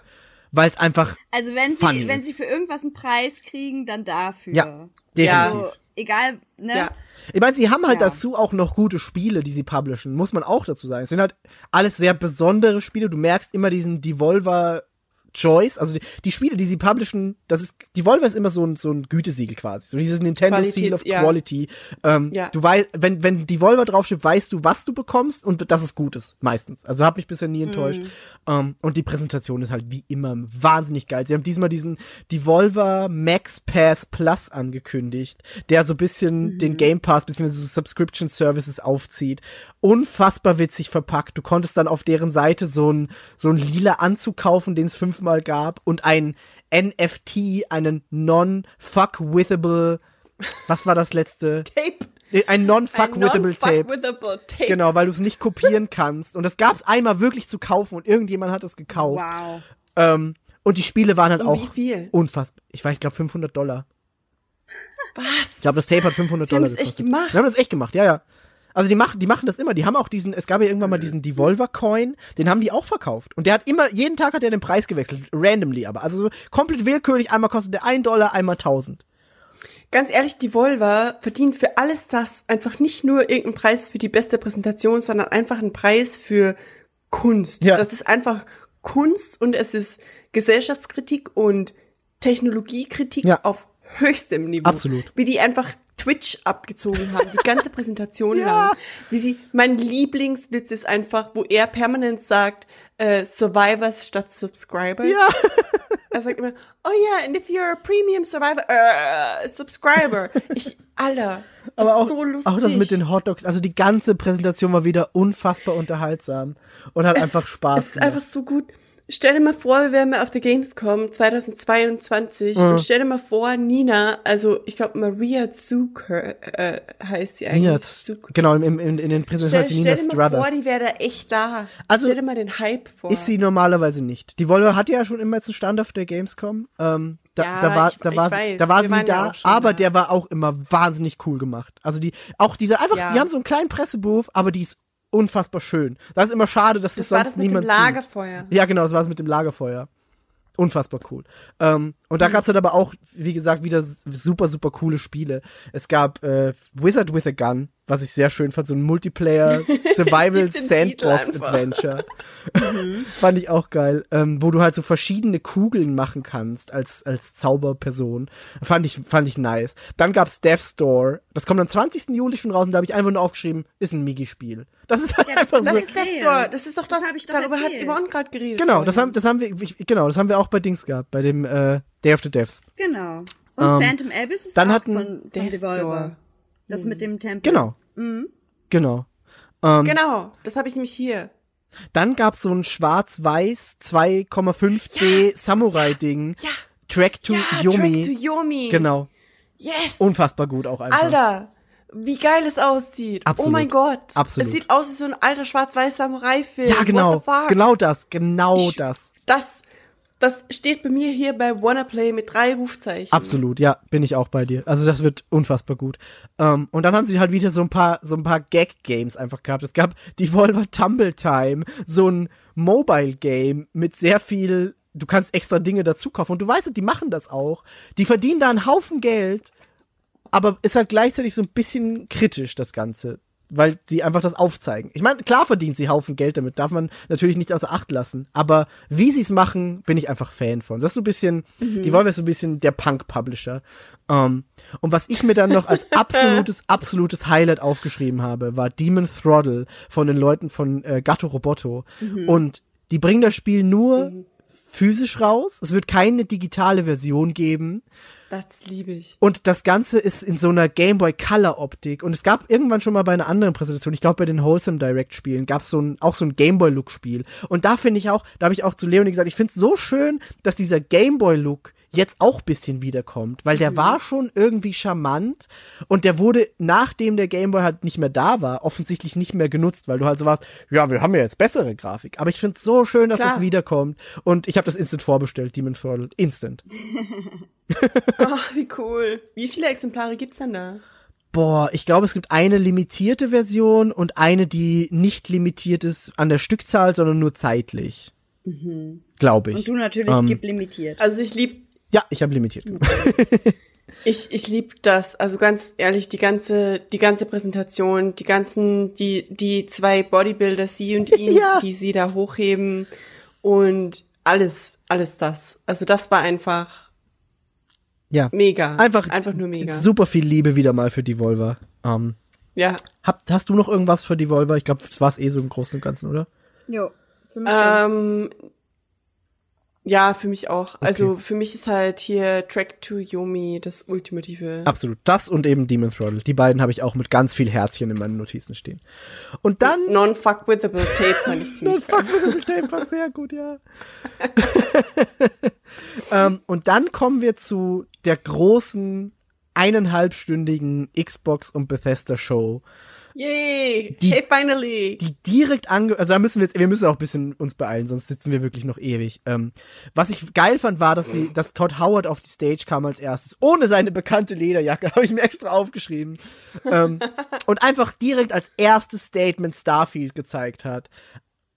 Weil es einfach, Also wenn Funny sie, wenn ist. sie für irgendwas einen Preis kriegen, dann dafür. ja, definitiv. Also, egal, ne? Ja. Ich meine, sie haben halt Ja. dazu auch noch gute Spiele, die sie publishen, muss man auch dazu sagen. Es sind halt alles sehr besondere Spiele. Du merkst immer diesen Devolver Choice, also die, die Spiele, die sie publishen, das ist, Devolver ist immer so ein, so ein Gütesiegel quasi, so dieses Nintendo Seal of Qualitäts- ja. Quality. Ähm, Ja. Du weißt, wenn, wenn Devolver draufsteht, weißt du, was du bekommst und gut ist, meistens. Also hat mich bisher nie enttäuscht. Ähm, und die Präsentation ist halt wie immer wahnsinnig geil. Sie haben diesmal diesen Devolver Max Pass Plus angekündigt, der so ein bisschen den Game Pass bzw. Subscription Services aufzieht. Unfassbar witzig verpackt. Du konntest dann auf deren Seite so ein, so ein lila Anzug kaufen, den es fünfmal gab und ein NFT, einen non-fuck-withable, was war das letzte? [laughs] Tape. Äh, Ein non-fuck-withable Tape. non-fuck-withable Tape. Genau, weil du es nicht kopieren kannst. Und das gab's einmal wirklich zu kaufen und irgendjemand hat es gekauft. Wow. Ähm, und die Spiele waren halt Um auch wie viel? unfassbar. Ich weiß, ich glaube 500 Dollar. Was? Ich glaube, das Tape hat 500 Sie haben Dollar das echt gekostet. gemacht? Die haben das echt gemacht, ja, ja. Also die machen, die machen das immer. Die haben auch diesen, es gab ja irgendwann mal diesen Devolver-Coin, den haben die auch verkauft. Und der hat immer, jeden Tag hat er den Preis gewechselt, randomly aber. Also so komplett willkürlich, einmal kostet der 1 Dollar, einmal 1000. Ganz ehrlich, die Volva verdient für alles das einfach nicht nur irgendeinen Preis für die beste Präsentation, sondern einfach einen Preis für Kunst. Ja. Das ist einfach Kunst und es ist Gesellschaftskritik und Technologiekritik Ja. auf höchstem Niveau. Absolut. Wie die einfach Twitch abgezogen haben, die ganze Präsentation [laughs] Ja. lang. Wie sie, mein Lieblingswitz ist einfach, wo er permanent sagt, äh, Survivors statt Subscribers. Ja. [laughs] Er sagt immer, oh yeah, and if you're a Premium Survivor, äh, Subscriber. Ich, Alter, [laughs] Aber auch, ist so lustig. auch das mit den Hotdogs. Also die ganze Präsentation war wieder unfassbar unterhaltsam und hat einfach Spaß Es ist gemacht. einfach so gut. Stell dir mal vor, wir wären mal auf der Gamescom 2022 Mhm. und stell dir mal vor, Nina, also ich glaube Maria Zucker äh, heißt sie eigentlich. Nina, Zucker. genau, im, im, in den Stell, Präsentationen stell Nina dir mal vor, Struthers. die wäre da echt da. Also, stell dir mal den Hype vor. Ist sie normalerweise nicht. Die Volvo hatte ja schon immer jetzt einen Stand auf der Gamescom. Ähm, da, Ja, da war, ich- da war, sie, weiß. da war sie nie da, aber da. der war auch immer wahnsinnig cool gemacht. Also die, auch diese, einfach, Ja. die haben so einen kleinen Pressebooth, aber die ist unfassbar schön. Das ist immer schade, dass das es war sonst das mit dem niemand Lagerfeuer. sieht. Ja, genau, das war es mit dem Lagerfeuer. Unfassbar cool. Ähm, und Mhm. da gab's dann aber auch, wie gesagt, wieder super, super coole Spiele. Es gab äh, Wizard with a Gun, was ich sehr schön fand, so ein Multiplayer [laughs] Survival Sandbox. Adventure. [laughs] [laughs] Fand ich auch geil. Ähm, wo du halt so verschiedene Kugeln machen kannst als, als Zauberperson. Fand ich, fand ich nice. Dann gab's Death Store. Das kommt am 20. Juli schon raus und da habe ich einfach nur aufgeschrieben, ist ein Migi-Spiel. Das ist halt Ja, das- einfach Das so. ist Death. Store. Das ist doch das, Das hab ich doch darüber hat erzählt. Yvonne gerade geredet. Genau, das haben, das haben wir, ich, genau, das haben wir auch bei Dings gehabt, bei dem äh, Day of the Devs. Genau. Und Ähm, Phantom Abyss ist dann auch hatten- von, von Death Devolver. Das mit dem Tempel. Genau. Mhm. Genau. Genau, das habe ich nämlich hier. Dann gab's so ein schwarz-weiß 2,5D Samurai-Ding. Ja. Track to Ja, Yomi. Track to Yomi. Genau. Yes. Unfassbar gut auch einfach. Alter, wie geil es aussieht. Absolut. Oh mein Gott. Absolut. Es sieht aus wie so ein alter schwarz-weiß Samurai-Film. Ja, genau. What the fuck? Genau das. Genau Ich- das. Das, das steht bei mir hier bei Wannaplay mit drei Rufzeichen. Absolut, ja, bin ich auch bei dir. Also das wird unfassbar gut. Ähm, und dann haben sie halt wieder so ein paar, so ein paar Gag-Games einfach gehabt. Es gab Devolver Tumble Time, so ein Mobile-Game mit sehr viel, du kannst extra Dinge dazu kaufen. Und du weißt, die machen das auch. Die verdienen da einen Haufen Geld, aber ist halt gleichzeitig so ein bisschen kritisch, das Ganze. Weil sie einfach das aufzeigen. Ich meine, klar verdient sie Haufen Geld damit, darf man natürlich nicht außer Acht lassen. Aber wie sie es machen, bin ich einfach Fan von. Das ist so ein bisschen, die Volvo ist so ein bisschen der Punk-Publisher. Ähm, und was ich mir dann noch als [laughs] absolutes, absolutes Highlight aufgeschrieben habe, war Demon Throttle von den Leuten von äh, Gatto Roboto. Und die bringen das Spiel nur physisch raus. Es wird keine digitale Version geben. Das liebe ich. Und das Ganze ist in so einer Game Boy Color Optik. Und es gab irgendwann schon mal bei einer anderen Präsentation, ich glaube bei den Wholesome Direct Spielen, gab es so ein, auch so ein Game Boy Look Spiel. Und da finde ich auch, da habe ich auch zu Leonie gesagt, ich finde es so schön, dass dieser Game Boy Look jetzt auch bisschen wiederkommt, weil der war schon irgendwie charmant und der wurde, nachdem der Game Boy halt nicht mehr da war, offensichtlich nicht mehr genutzt, weil du halt so warst, ja, wir haben ja jetzt bessere Grafik. Aber ich finde es so schön, dass Klar. es wiederkommt. Und ich habe das instant vorbestellt, Demon Throttle. Instant. [laughs] Oh, wie cool. Wie viele Exemplare gibt's denn da? Boah, ich glaube, es gibt eine limitierte Version und eine, die nicht limitiert ist an der Stückzahl, sondern nur zeitlich. Glaube ich. Und du natürlich Ähm, gib limitiert. Also ich lieb, Ja, ich habe limitiert. [laughs] ich, ich lieb das. Also ganz ehrlich, die ganze, die ganze Präsentation, die ganzen, die, die zwei Bodybuilder, sie und ihn, [laughs] Ja. die sie da hochheben und alles, alles das. Also das war einfach Ja. mega. Einfach, einfach nur mega. Super viel Liebe wieder mal für Devolver. Ähm, Ja. hab, hast du noch irgendwas für Devolver? Ich glaube, das war es eh so im Großen und Ganzen, oder? Jo, für mich schon. Ähm, ja, für mich auch. Also für mich ist halt hier Track to Yomi das ultimative. Absolut. Das und eben Demon Throttle. Die beiden habe ich auch mit ganz viel Herzchen in meinen Notizen stehen. Und dann Non-fuck-withable Tape fand ich [laughs] ziemlich. Fuck, bestellt war sehr gut, ja. [laughs] ähm, und dann kommen wir zu der großen eineinhalbstündigen Xbox und Bethesda Show, Yay! Die- hey, finally! die direkt ange, also da müssen wir jetzt, wir müssen auch ein bisschen uns beeilen, sonst sitzen wir wirklich noch ewig. Ähm, was ich geil fand, war, dass sie, dass Todd Howard auf die Stage kam als erstes, ohne seine bekannte Lederjacke, [laughs] habe ich mir extra aufgeschrieben. ähm, [laughs] und einfach direkt als erstes Statement Starfield gezeigt hat.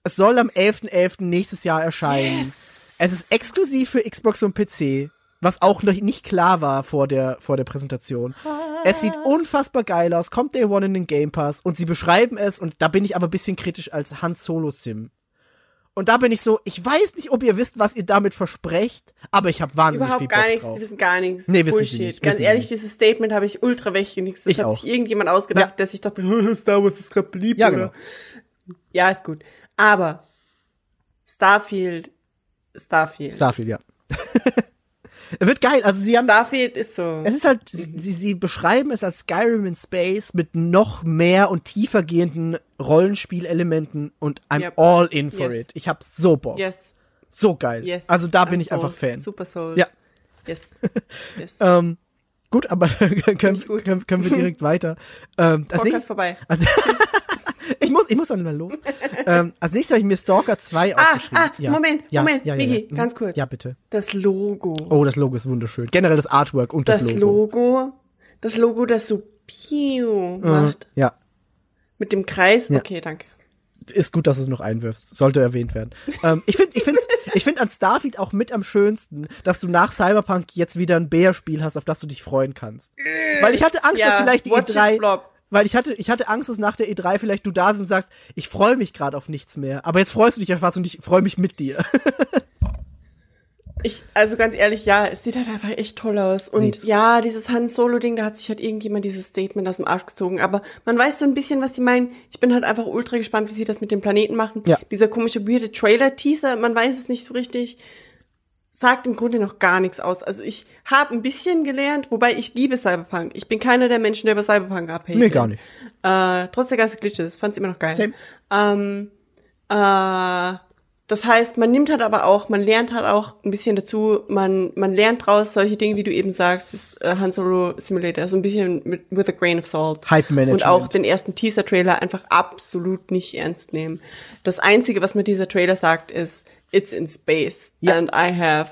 Es soll am 11.11. nächstes Jahr erscheinen. Es ist exklusiv für Xbox und PC, was auch noch nicht klar war vor der, vor der Präsentation. Es sieht unfassbar geil aus, kommt Day One in den Game Pass und sie beschreiben es, und da bin ich aber ein bisschen kritisch als Han Solo Sim. Und da bin ich so, ich weiß nicht, ob ihr wisst, was ihr damit versprecht, aber ich habe wahnsinnig viel Überhaupt Bock gar nichts, drauf. sie wissen gar nichts. Nee, wissen sie Bullshit. nicht, Ganz wissen sie ehrlich, nicht. dieses Statement habe ich ultra weggenickt. Das Ich hat auch. sich irgendjemand ausgedacht, Ja. der sich dachte, [laughs] Star Wars ist gerade beliebt, Ja, oder? genau. Ja, ist gut. Aber Starfield, Starfield. Starfield, ja. [laughs] Wird geil, also sie haben Starfield ist so. Es ist halt, sie, sie sie beschreiben es als Skyrim in Space mit noch mehr und tiefer gehenden Rollenspielelementen und I'm Yep. all in for Yes. it. Ich hab so Bock. Yes, So geil. yes. Also da bin I'm ich einfach sold. Fan. Super Soul. Ja. Yes. [laughs] Yes. Ähm, gut, aber [laughs] können, ich gut. Können, können wir direkt weiter. Ähm, als Podcast nächstes, vorbei. also, ich [laughs] muss, ich muss dann mal los. [laughs] ähm, als nächstes habe ich mir Stalker 2 Ah, aufgeschrieben. ah, Moment, ja, Moment, ja, ja, Niki, ja. ganz kurz. Ja, bitte. Das Logo. Oh, das Logo ist wunderschön. Generell das Artwork und das, das Logo. Logo. Das Logo, das so piu macht. Ja. Mit dem Kreis. Ja. Okay, danke. ist gut, dass du es noch einwirfst. Sollte erwähnt werden. [laughs] ähm, ich finde, ich ich finde an Starfield auch mit am schönsten, dass du nach Cyberpunk jetzt wieder ein Bär-Spiel hast, auf das du dich freuen kannst. Weil ich hatte Angst, Ja, dass vielleicht die watch it E3, flop. Weil ich hatte, ich hatte Angst, dass nach der E3 vielleicht du da sitzt und sagst, ich freue mich gerade auf nichts mehr. Aber jetzt freust du dich auf was und ich freue mich mit dir. [laughs] Ich, also ganz ehrlich, ja, es sieht halt einfach echt toll aus. Und Sieht's. ja, dieses Han Solo-Ding, da hat sich halt irgendjemand dieses Statement aus dem Arsch gezogen. Aber man weiß so ein bisschen, was die meinen. Ich bin halt einfach ultra gespannt, wie sie das mit dem Planeten machen. Ja. Dieser komische, weirde Trailer-Teaser, man weiß es nicht so richtig. Sagt im Grunde noch gar nichts aus. Also ich habe ein bisschen gelernt, wobei ich liebe Cyberpunk. Ich bin keiner der Menschen, der über Cyberpunk abhängt. Nee, gar nicht. Äh, trotz der ganzen Glitches, fand's immer noch geil. Same. Ähm, äh, das heißt, man nimmt halt aber auch, man lernt halt auch ein bisschen dazu, man, man lernt draus solche Dinge, wie du eben sagst, das äh, Han Solo Simulator, so ein bisschen mit, with a grain of salt. Hype Management. Und auch den ersten Teaser-Trailer einfach absolut nicht ernst nehmen. Das Einzige, was mir dieser Trailer sagt, ist, it's in space Ja. and I have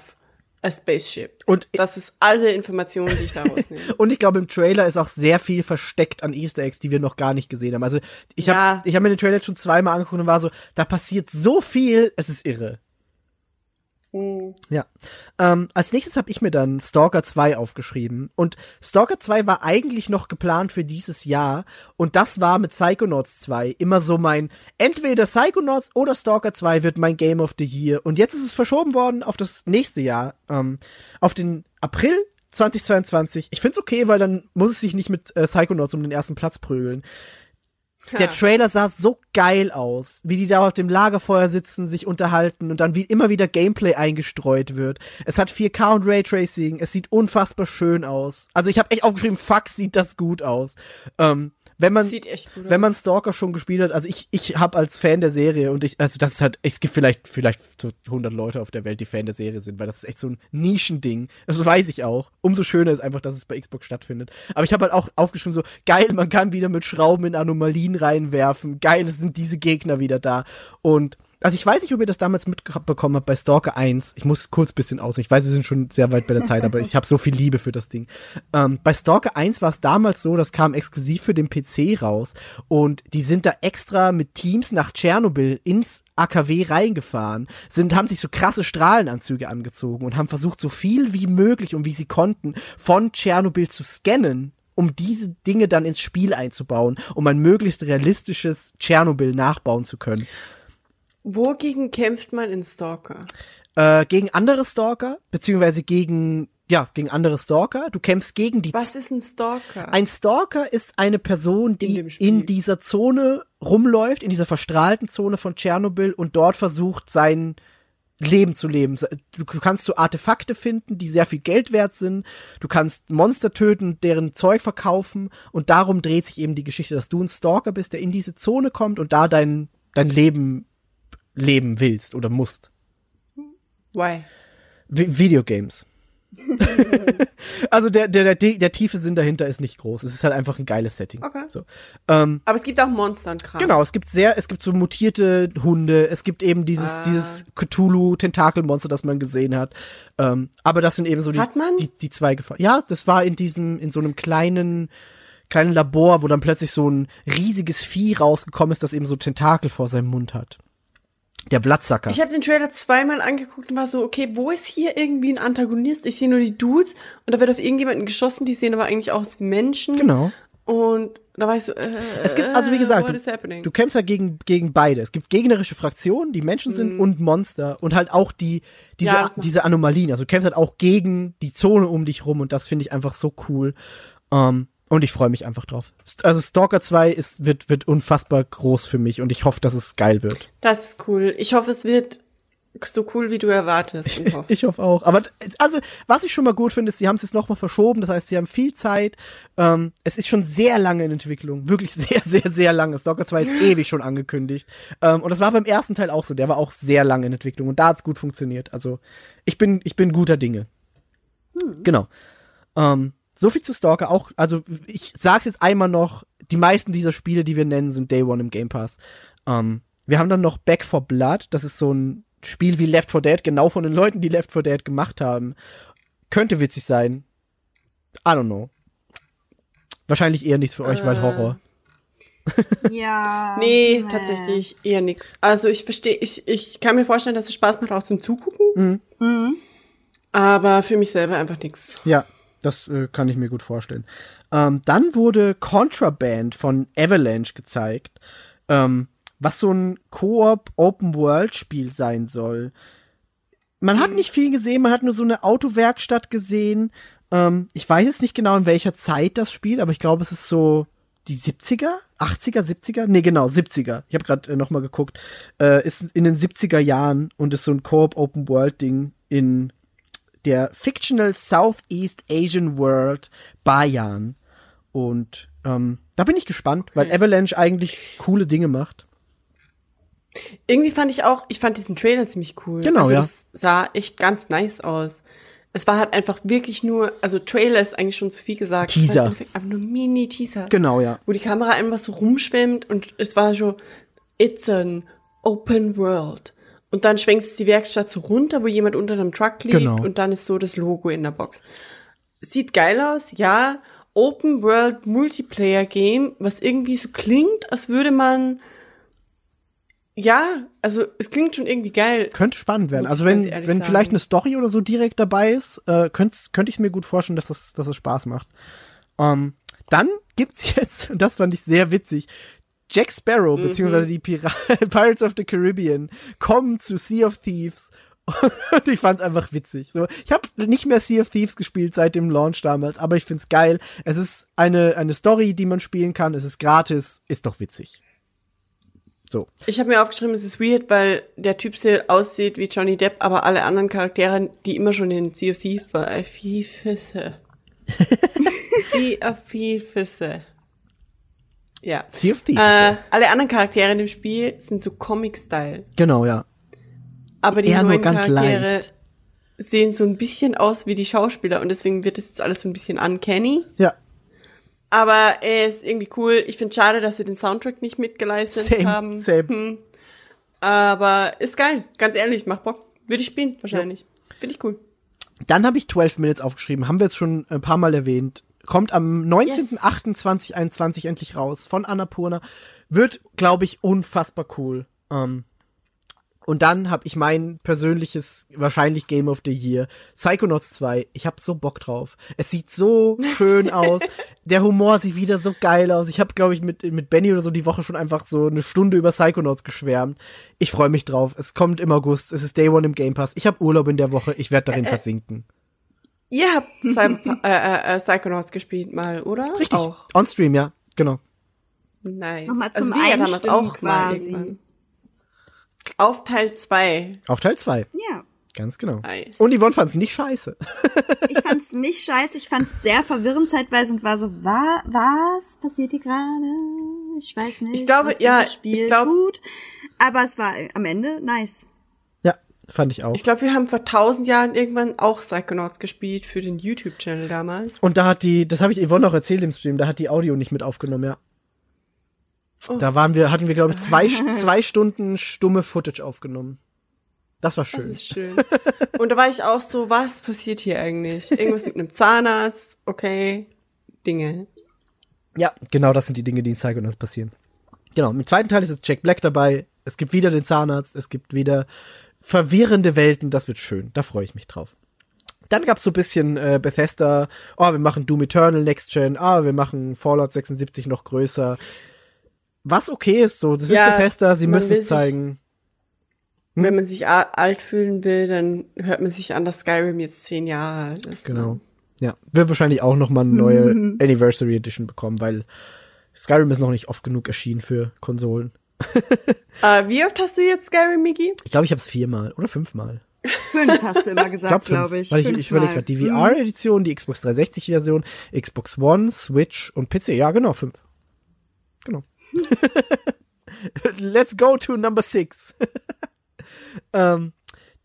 a spaceship. Und- das ist alle Informationen, die ich daraus nehme. [laughs] Und ich glaube, im Trailer ist auch sehr viel versteckt an Easter Eggs, die wir noch gar nicht gesehen haben. Also ich habe Ja. ich hab mir den Trailer schon zweimal angeguckt und war so, da passiert so viel, es ist irre. Ja. Ähm, als nächstes habe ich mir dann Stalker 2 aufgeschrieben. Und Stalker 2 war eigentlich noch geplant für dieses Jahr. Und das war mit Psychonauts 2 immer so mein, entweder Psychonauts oder Stalker 2 wird mein Game of the Year. Und jetzt ist es verschoben worden auf das nächste Jahr, ähm, auf den April 2022. Ich find's okay, weil dann muss es sich nicht mit äh, Psychonauts um den ersten Platz prügeln. Der Ja. Trailer sah so geil aus, wie die da auf dem Lagerfeuer sitzen, sich unterhalten und dann wie immer wieder Gameplay eingestreut wird. Es hat 4K und Raytracing, es sieht unfassbar schön aus. Also ich habe echt aufgeschrieben, fuck, sieht das gut aus. Ähm, wenn man wenn man Stalker schon gespielt hat, also ich ich habe als Fan der Serie und ich also das ist halt es gibt vielleicht vielleicht so 100 Leute auf der Welt, die Fan der Serie sind, weil das ist echt so ein Nischending. Das weiß ich auch. Umso schöner ist einfach, dass es bei Xbox stattfindet. Aber ich habe halt auch aufgeschrieben so geil, man kann wieder mit Schrauben in Anomalien reinwerfen. Geil, es sind diese Gegner wieder da und also ich weiß nicht, ob ihr das damals mitbekommen habt bei Stalker 1. Ich muss kurz bisschen aus. Ich weiß, wir sind schon sehr weit bei der Zeit, aber ich habe so viel Liebe für das Ding. Ähm, bei Stalker 1 war es damals so, das kam exklusiv für den PC raus. Und die sind da extra mit Teams nach Tschernobyl ins AKW reingefahren, sind, haben sich so krasse Strahlenanzüge angezogen und haben versucht, so viel wie möglich und wie sie konnten, von Tschernobyl zu scannen, um diese Dinge dann ins Spiel einzubauen, um ein möglichst realistisches Tschernobyl nachbauen zu können. Wogegen kämpft man in Stalker? Äh, gegen andere Stalker, beziehungsweise gegen, ja, gegen andere Stalker. Du kämpfst gegen die Was ist ein Stalker? Ein Stalker ist eine Person, die Spiel. in dieser Zone rumläuft, in dieser verstrahlten Zone von Tschernobyl und dort versucht, sein Leben zu leben. Du kannst so Artefakte finden, die sehr viel Geld wert sind. Du kannst Monster töten, deren Zeug verkaufen. Und darum dreht sich eben die Geschichte, dass du ein Stalker bist, der in diese Zone kommt und da dein, dein Leben leben willst oder musst. Why? Vi Videogames. [laughs] also der, der, der, der tiefe Sinn dahinter ist nicht groß. Es ist halt einfach ein geiles Setting. Okay. So. Ähm, Aber es gibt auch Monster und Kram. Genau, es gibt sehr, es gibt so mutierte Hunde, es gibt eben dieses, Ah. dieses Cthulhu-Tentakelmonster, das man gesehen hat. Ähm, aber das sind eben so die, die, die zwei Gefahren. Ja, das war in diesem, in so einem kleinen, kleinen Labor, wo dann plötzlich so ein riesiges Vieh rausgekommen ist, das eben so Tentakel vor seinem Mund hat. Der Blattsacker. Ich habe den Trailer zweimal angeguckt und war so, okay, wo ist hier irgendwie ein Antagonist? Ich sehe nur die Dudes und da wird auf irgendjemanden geschossen, die sehen aber eigentlich aus Menschen. genau. Und da war ich so, äh, Es gibt, also wie gesagt, what is du, du kämpfst ja gegen, gegen beide. Es gibt gegnerische Fraktionen, die Menschen sind und Monster und halt auch die, diese, Mhm. Ja, diese Anomalien. Also du kämpfst halt auch gegen die Zone um dich rum und das finde ich einfach so cool. Ähm, und ich freue mich einfach drauf. Also Stalker 2 ist, wird, wird unfassbar groß für mich und ich hoffe, dass es geil wird. Das ist cool. Ich hoffe, es wird so cool, wie du erwartest. [laughs] Hoffst. Ich hoffe auch. Aber also, was ich schon mal gut finde, ist, sie haben es jetzt nochmal verschoben. Das heißt, sie haben viel Zeit. Ähm, es ist schon sehr lange in Entwicklung. Wirklich [laughs] sehr, sehr, sehr lange. Stalker 2 ist ewig schon angekündigt. Ähm, und das war beim ersten Teil auch so. Der war auch sehr lange in Entwicklung. Und da hat's gut funktioniert. Also, ich bin, ich bin guter Dinge. Genau. Ähm, so viel zu Stalker. Auch, also, ich sag's jetzt einmal noch. Die meisten dieser Spiele, die wir nennen, sind Day One im Game Pass. Ähm, wir haben dann noch Back for Blood. Das ist so ein Spiel wie Left 4 Dead, genau von den Leuten, die Left 4 Dead gemacht haben. Könnte witzig sein. I don't know. Wahrscheinlich eher nichts für euch, weil Äh. Horror. [laughs] Ja. Nee, äh. tatsächlich eher nix. Also ich verstehe, ich, ich kann mir vorstellen, dass es Spaß macht auch zum Zugucken. Mhm. Aber für mich selber einfach nix. Ja, das äh, kann ich mir gut vorstellen. Ähm, dann wurde Contraband von Avalanche gezeigt, ähm, was so ein Koop Open World Spiel sein soll. Man hat nicht viel gesehen, man hat nur so eine Autowerkstatt gesehen. Ähm, ich weiß jetzt nicht genau, in welcher Zeit das spielt, aber ich glaube, es ist so die 70er, 80er, 70er? Nee, genau, 70er. Ich habe gerade äh, noch mal geguckt. Äh, ist in den 70er Jahren und ist so ein Koop Open World Ding in der Fictional Southeast Asian World Bayan. Und ähm, da bin ich gespannt, weil Avalanche eigentlich coole Dinge macht. Irgendwie fand ich auch, ich fand diesen Trailer ziemlich cool. Genau, also ja. Das sah echt ganz nice aus. Es war halt einfach wirklich nur, also Trailer ist eigentlich schon zu viel gesagt. Teaser. Endeffekt Einfach nur Mini-Teaser. Genau, ja. Wo die Kamera einfach so rumschwimmt und es war so, it's an open world. Und dann schwenkt es die Werkstatt so runter, wo jemand unter einem Truck liegt Genau. und dann ist so das Logo in der Box. Sieht geil aus, ja. Open World Multiplayer Game, was irgendwie so klingt, als würde man ja, also es klingt schon irgendwie geil. Könnte spannend werden. Also wenn, wenn sagen. vielleicht eine Story oder so direkt dabei ist, äh, könnte könnte ich mir gut vorstellen, dass das, dass das Spaß macht. Ähm, dann gibt's [laughs] jetzt, und das fand ich sehr witzig, Jack Sparrow, Mhm. beziehungsweise die Pira [laughs] Pirates of the Caribbean, kommen zu Sea of Thieves. [laughs] Und ich fand's einfach witzig. So, ich habe nicht mehr Sea of Thieves gespielt seit dem Launch damals, aber ich find's geil. Es ist eine, eine Story, die man spielen kann. Es ist gratis, ist doch witzig. So. Ich habe mir aufgeschrieben, es ist weird, weil der Typ sehr aussieht wie Johnny Depp, aber alle anderen Charaktere, die immer schon in Sea of Thieves war, Thieves. Sea of Thieves. [laughs] Ja. Sea of Thieves. Äh, alle anderen Charaktere in dem Spiel sind so Comic-Style. genau, ja. Aber die Eher neuen Charaktere leicht. sehen so ein bisschen aus wie die Schauspieler und deswegen wird das jetzt alles so ein bisschen uncanny. Ja. Aber er ist irgendwie cool. Ich finde schade, dass sie den Soundtrack nicht mitgeleistet Same, haben. same. Hm. Aber ist geil, ganz ehrlich, macht Bock. Würde ich spielen, wahrscheinlich. Finde ich cool. Dann habe ich 12 Minutes aufgeschrieben, haben wir jetzt schon ein paar Mal erwähnt. Kommt am 19.08.2021 endlich raus von Annapurna. Wird, glaube ich, unfassbar cool. Ähm, und dann habe ich mein persönliches, wahrscheinlich Game of the Year, Psychonauts 2. Ich habe so Bock drauf. Es sieht so [laughs] schön aus. Der Humor sieht wieder so geil aus. Ich habe, glaube ich, mit, mit Benny oder so die Woche schon einfach so eine Stunde über Psychonauts geschwärmt. Ich freue mich drauf. Es kommt im August. Es ist Day One im Game Pass. Ich habe Urlaub in der Woche. Ich werde darin [laughs] versinken. Ihr habt [laughs] Cyber äh, äh, Psychonauts gespielt mal, oder? Richtig. Auch. On Stream, ja. Genau. Nice. Nochmal zum wir damals auch mal quasi. irgendwann. Auf Teil 2. Auf Teil 2. Ja. Ganz genau. Nice. Und Yvonne fand's nicht scheiße. [laughs] Ich fand's nicht scheiße, ich fand's sehr verwirrend zeitweise und war so, wa was passiert hier gerade? Ich weiß nicht, Ich glaube, was ja, dieses Spiel ich glaub- tut. Aber es war am Ende nice. Fand ich auch. Ich glaube, wir haben vor tausend Jahren irgendwann auch Psychonauts gespielt für den YouTube-Channel damals. Und da hat die, das habe ich Yvonne auch erzählt im Stream, da hat die Audio nicht mit aufgenommen, ja. Oh. Da waren wir, hatten wir, glaube ich, zwei, [laughs] zwei Stunden stumme Footage aufgenommen. Das war Das schön. ist schön. Und da war ich auch so, was passiert hier eigentlich? Irgendwas mit einem Zahnarzt, okay, Dinge. Ja, genau das sind die Dinge, die in Psychonauts passieren. Genau, im zweiten Teil ist jetzt Jack Black dabei. Es gibt wieder den Zahnarzt, es gibt wieder verwirrende Welten. Das wird schön, da freue ich mich drauf. Dann gab's so ein bisschen äh, Bethesda, oh, wir machen Doom Eternal Next Gen, ah, wir machen Fallout 76 noch größer. Was okay ist, so, das Ja, ist Bethesda, sie müssen es zeigen. Hm? Wenn man sich alt fühlen will, dann hört man sich an, dass Skyrim jetzt zehn Jahre alt ist. Genau. Ja, wird wahrscheinlich auch noch mal eine neue [laughs] Anniversary Edition bekommen, weil Skyrim ist noch nicht oft genug erschienen für Konsolen. [laughs] Äh, wie oft hast du jetzt Skyrim, Miki? Ich glaube, ich habe es viermal oder fünfmal. Fünf hast du immer [laughs] Ich gesagt, glaube, glaube ich. Weil ich, ich überlege gerade, die Mhm. VR-Edition, die Xbox 360-Version, Xbox One, Switch und PC. Ja, genau, fünf. Genau. [laughs] Let's go to number six. ähm,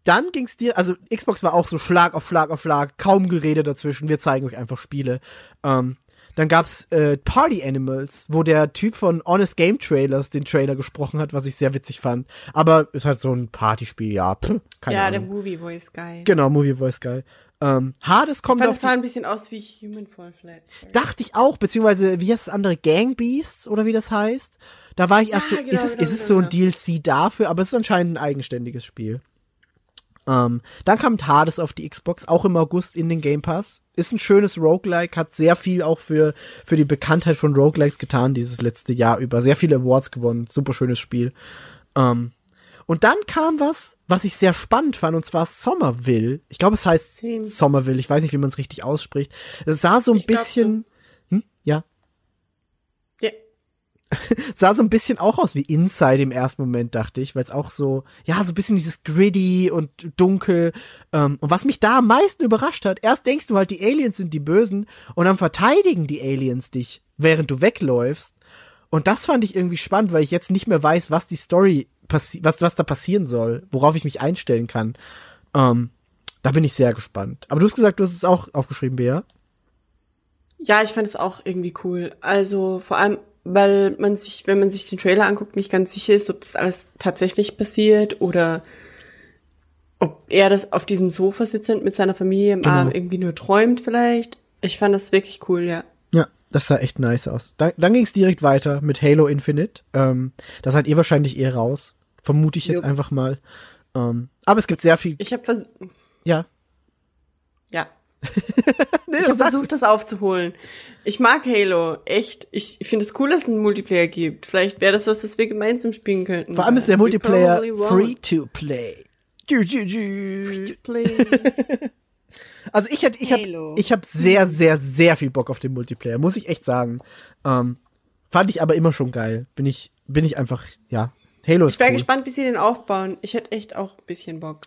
dann ging's dir, also Xbox war auch so Schlag auf Schlag auf Schlag, kaum Gerede dazwischen, wir zeigen euch einfach Spiele. Ähm, dann gab's äh, Party Animals, wo der Typ von Honest Game Trailers den Trailer gesprochen hat, was ich sehr witzig fand. Aber ist halt so ein Partyspiel, ja, pff, keine ja, Ahnung. der Movie Voice Guy. Genau, Movie Voice Guy. Ähm, Hades kommt Weil auf das sah ein bisschen aus wie Human Fall Flat. Sorry. dachte ich auch, beziehungsweise wie heißt das andere Gang Beasts oder wie das heißt? Da war ich erst so, genau, ist es, genau, ist es genau, so ein DLC dafür, aber es ist anscheinend ein eigenständiges Spiel. Ähm, dann kam Hades auf die Xbox, auch im August in den Game Pass. Ist ein schönes Roguelike, hat sehr viel auch für, für die Bekanntheit von Roguelikes getan dieses letzte Jahr über. Sehr viele Awards gewonnen, super schönes Spiel. Ähm, und dann kam was, was ich sehr spannend fand, und zwar Somerville. Ich glaube, es heißt Same. Somerville. Ich weiß nicht, wie man es richtig ausspricht. Es sah so ein Ich glaub bisschen, hm? ja, Ja. [laughs] sah so ein bisschen auch aus wie Inside im ersten Moment, dachte ich, weil es auch so, ja, so ein bisschen dieses gritty und dunkel. Ähm, und was mich da am meisten überrascht hat, erst denkst du halt, die Aliens sind die Bösen und dann verteidigen die Aliens dich, während du wegläufst. Und das fand ich irgendwie spannend, weil ich jetzt nicht mehr weiß, was die Story passi was, was da passieren soll, worauf ich mich einstellen kann. Ähm, da bin ich sehr gespannt. Aber du hast gesagt, du hast es auch aufgeschrieben, Bea. Ja, ich fand es auch irgendwie cool. Also vor allem, weil man sich, wenn man sich den Trailer anguckt, nicht ganz sicher ist, ob das alles tatsächlich passiert oder ob er das auf diesem Sofa sitzend mit seiner Familie im Genau. Arm irgendwie nur träumt vielleicht. Ich fand das wirklich cool, ja. Ja, das sah echt nice aus. Dann, dann ging es direkt weiter mit Halo Infinite. Ähm, das seid ihr wahrscheinlich eher raus. Vermute ich jetzt Jupp. einfach mal. Ähm, aber es gibt sehr viel. Ich habe vers Ja. ja, [laughs] Nee, ich habe versucht, das aufzuholen. Ich mag Halo, echt. Ich finde es cool, dass es einen Multiplayer gibt. Vielleicht wäre das was, was wir gemeinsam spielen könnten. Vor allem ist der Multiplayer free to play. Free to [laughs] play. Also ich hätte, ich habe, ich habe sehr, sehr, sehr viel Bock auf den Multiplayer, muss ich echt sagen. Ähm, fand ich aber immer schon geil. Bin ich, bin ich einfach, ja. Halo ist Ich wäre cool. gespannt, wie sie den aufbauen. Ich hätte echt auch ein bisschen Bock.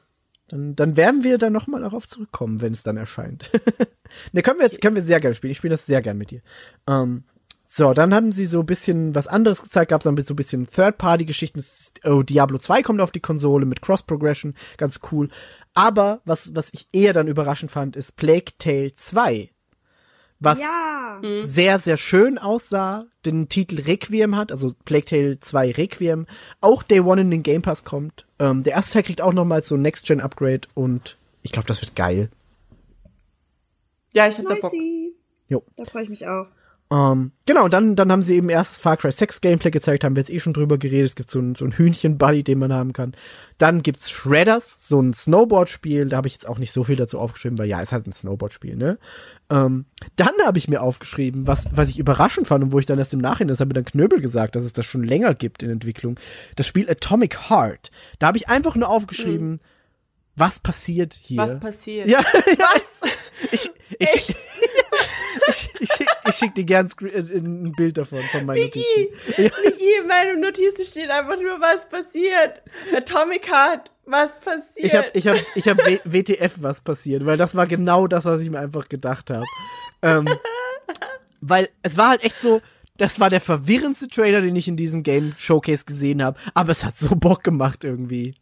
Dann, dann werden wir dann nochmal darauf zurückkommen, wenn es dann erscheint. [laughs] ne, können wir jetzt, können wir sehr gerne spielen. Ich spiele das sehr gern mit dir. Ähm, so, dann hatten sie so ein bisschen was anderes gezeigt, gab es dann so ein bisschen Third-Party-Geschichten. Oh, Diablo 2 kommt auf die Konsole mit Cross-Progression, ganz cool. Aber was, was ich eher dann überraschend fand, ist Plague Tale 2. Was Ja. sehr, sehr schön aussah, den Titel Requiem hat, also Plague Tale 2 Requiem, auch Day One in den Game Pass kommt. Ähm, der erste Teil kriegt auch nochmals so ein Next-Gen-Upgrade und ich glaube, das wird geil. Ja, ich hab da Bock. Jo. Da freue ich mich auch. Ähm, genau, und dann, dann haben sie eben erstes Far Cry 6 Gameplay gezeigt, haben wir jetzt eh schon drüber geredet. Es gibt so ein, so ein Hühnchen-Buddy, den man haben kann. Dann gibt's Shredders, so ein Snowboard-Spiel. Da habe ich jetzt auch nicht so viel dazu aufgeschrieben, weil ja, ist halt ein Snowboard-Spiel, ne? Ähm, dann habe ich mir aufgeschrieben, was, was ich überraschend fand und wo ich dann erst im Nachhinein, das hat mir dann Knöbel gesagt, dass es das schon länger gibt in Entwicklung. Das Spiel Atomic Heart. Da habe ich einfach nur aufgeschrieben, was passiert hier. Was passiert? Ja, [laughs] was? Ich, ich, ich, [laughs] ich, schick, ich schick dir gern äh, ein Bild davon, von meinen Niki, Notizen. [laughs] Ja, Niki, in meinem Notizen steht einfach nur, was passiert. Atomic Heart, was passiert. ich habe ich hab, ich hab WTF, was passiert, weil das war genau das, was ich mir einfach gedacht habe. Ähm, weil es war halt echt so, das war der verwirrendste Trailer, den ich in diesem Game Showcase gesehen habe, aber es hat so Bock gemacht irgendwie.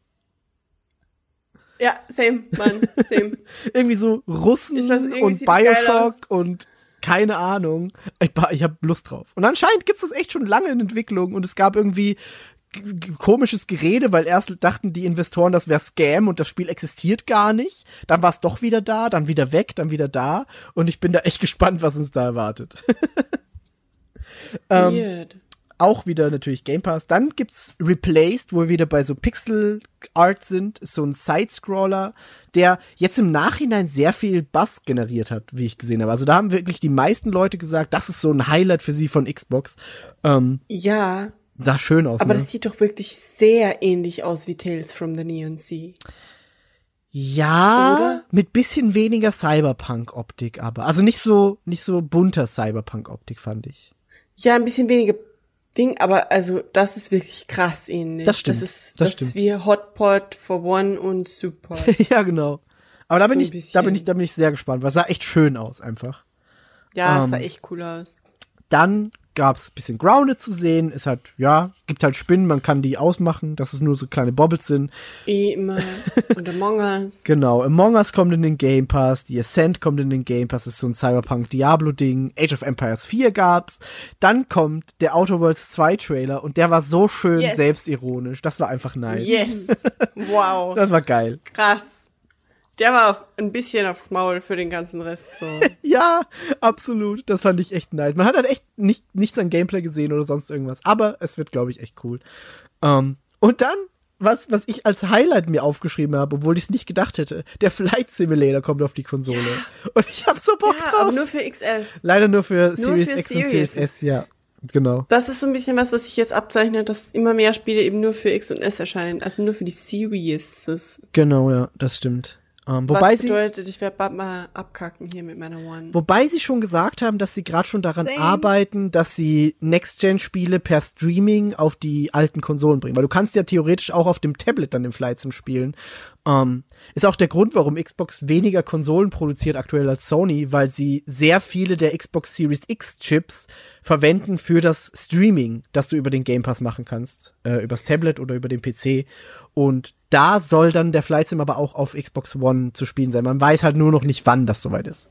Ja, same, Mann, same. [laughs] Irgendwie so Russen Ich weiß, irgendwie und Bioshock und keine Ahnung. Ich, ich habe Lust drauf. Und anscheinend gibt's das echt schon lange in Entwicklung und es gab irgendwie komisches Gerede, weil erst dachten die Investoren, das wäre Scam und das Spiel existiert gar nicht. Dann war es doch wieder da, dann wieder weg, dann wieder da und ich bin da echt [laughs] gespannt, was uns da erwartet. [laughs] Ähm, Weird. Auch wieder natürlich Game Pass. Dann gibt's Replaced, wo wir wieder bei so Pixel Art sind, Ist so ein Sidescroller, der jetzt im Nachhinein sehr viel Bass generiert hat, wie ich gesehen habe. Also da haben wirklich die meisten Leute gesagt, das ist so ein Highlight für sie von Xbox. Ähm, Ja, sah schön aus. aber ne? das sieht doch wirklich sehr ähnlich aus wie Tales from the Neon Sea. ja, Oder? mit bisschen weniger Cyberpunk-Optik, aber also nicht so nicht so bunter Cyberpunk-Optik fand ich. Ja, ein bisschen weniger Ding, aber also das ist wirklich krass ähnlich. Das stimmt, Das ist, das das stimmt. ist wie Hotpot for One und Super. [laughs] ja, genau. Aber da bin So ein ich, da bin ich, da bin ich sehr gespannt, weil es sah echt schön aus einfach. Ja, es Ähm, sah echt cool aus. Dann gab's bisschen Grounded zu sehen. Ist halt, ja, gibt halt Spinnen, man kann die ausmachen, dass es nur so kleine Bobbles sind. Eh immer. [laughs] Und Among Us. Genau, Among Us kommt in den Game Pass, die Ascent kommt in den Game Pass, ist so ein Cyberpunk Diablo-Ding. Age of Empires 4 gab's. Dann kommt der Outer Worlds 2 Trailer und der war so schön Yes. selbstironisch. Das war einfach nice. Yes. [laughs] Wow. Das war geil. Krass. Der war auf, ein bisschen aufs Maul für den ganzen Rest so. [laughs] Ja, absolut. Das fand ich echt nice. Man hat halt echt nicht, nichts an Gameplay gesehen oder sonst irgendwas. Aber es wird, glaube ich, echt cool. Ähm, und dann, was, was ich als Highlight mir aufgeschrieben habe, obwohl ich es nicht gedacht hätte, der Flight Simulator kommt auf die Konsole. Und ich habe so Bock Ja, drauf. aber nur für XS. Leider nur für Series für X und Series. Series S, ja. Genau. Das ist so ein bisschen was, was sich jetzt abzeichnet, dass immer mehr Spiele eben nur für X und S erscheinen. Also nur für die Series. Genau, ja, das stimmt. Ähm, wobei was sie, bedeutet, ich werde bald mal abkacken hier mit meiner One. Wobei sie schon gesagt haben, dass sie gerade schon daran Same. arbeiten, dass sie Next-Gen-Spiele per Streaming auf die alten Konsolen bringen. Weil du kannst ja theoretisch auch auf dem Tablet dann im Flight Sim spielen. Ähm, ist auch der Grund, warum Xbox weniger Konsolen produziert aktuell als Sony, weil sie sehr viele der Xbox Series X Chips verwenden für das Streaming, das du über den Game Pass machen kannst, äh, übers Tablet oder über den PC. Und da soll dann der Flight Sim aber auch auf Xbox One zu spielen sein. Man weiß halt nur noch nicht, wann das soweit ist.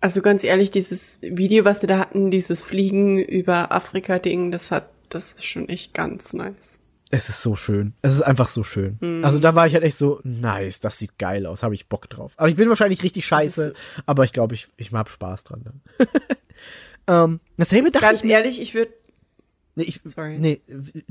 Also ganz ehrlich, dieses Video, was wir da hatten, dieses Fliegen über Afrika-Ding, das hat, das ist schon echt ganz nice. Es ist so schön. Es ist einfach so schön. Also da war ich halt echt so, nice, das sieht geil aus, habe ich Bock drauf. Aber ich bin wahrscheinlich richtig scheiße, aber ich glaube, ich, ich hab Spaß dran dann. [laughs] ähm, dasselbe dachte Ganz ich ehrlich, ich würde Nee, ich, sorry. nee,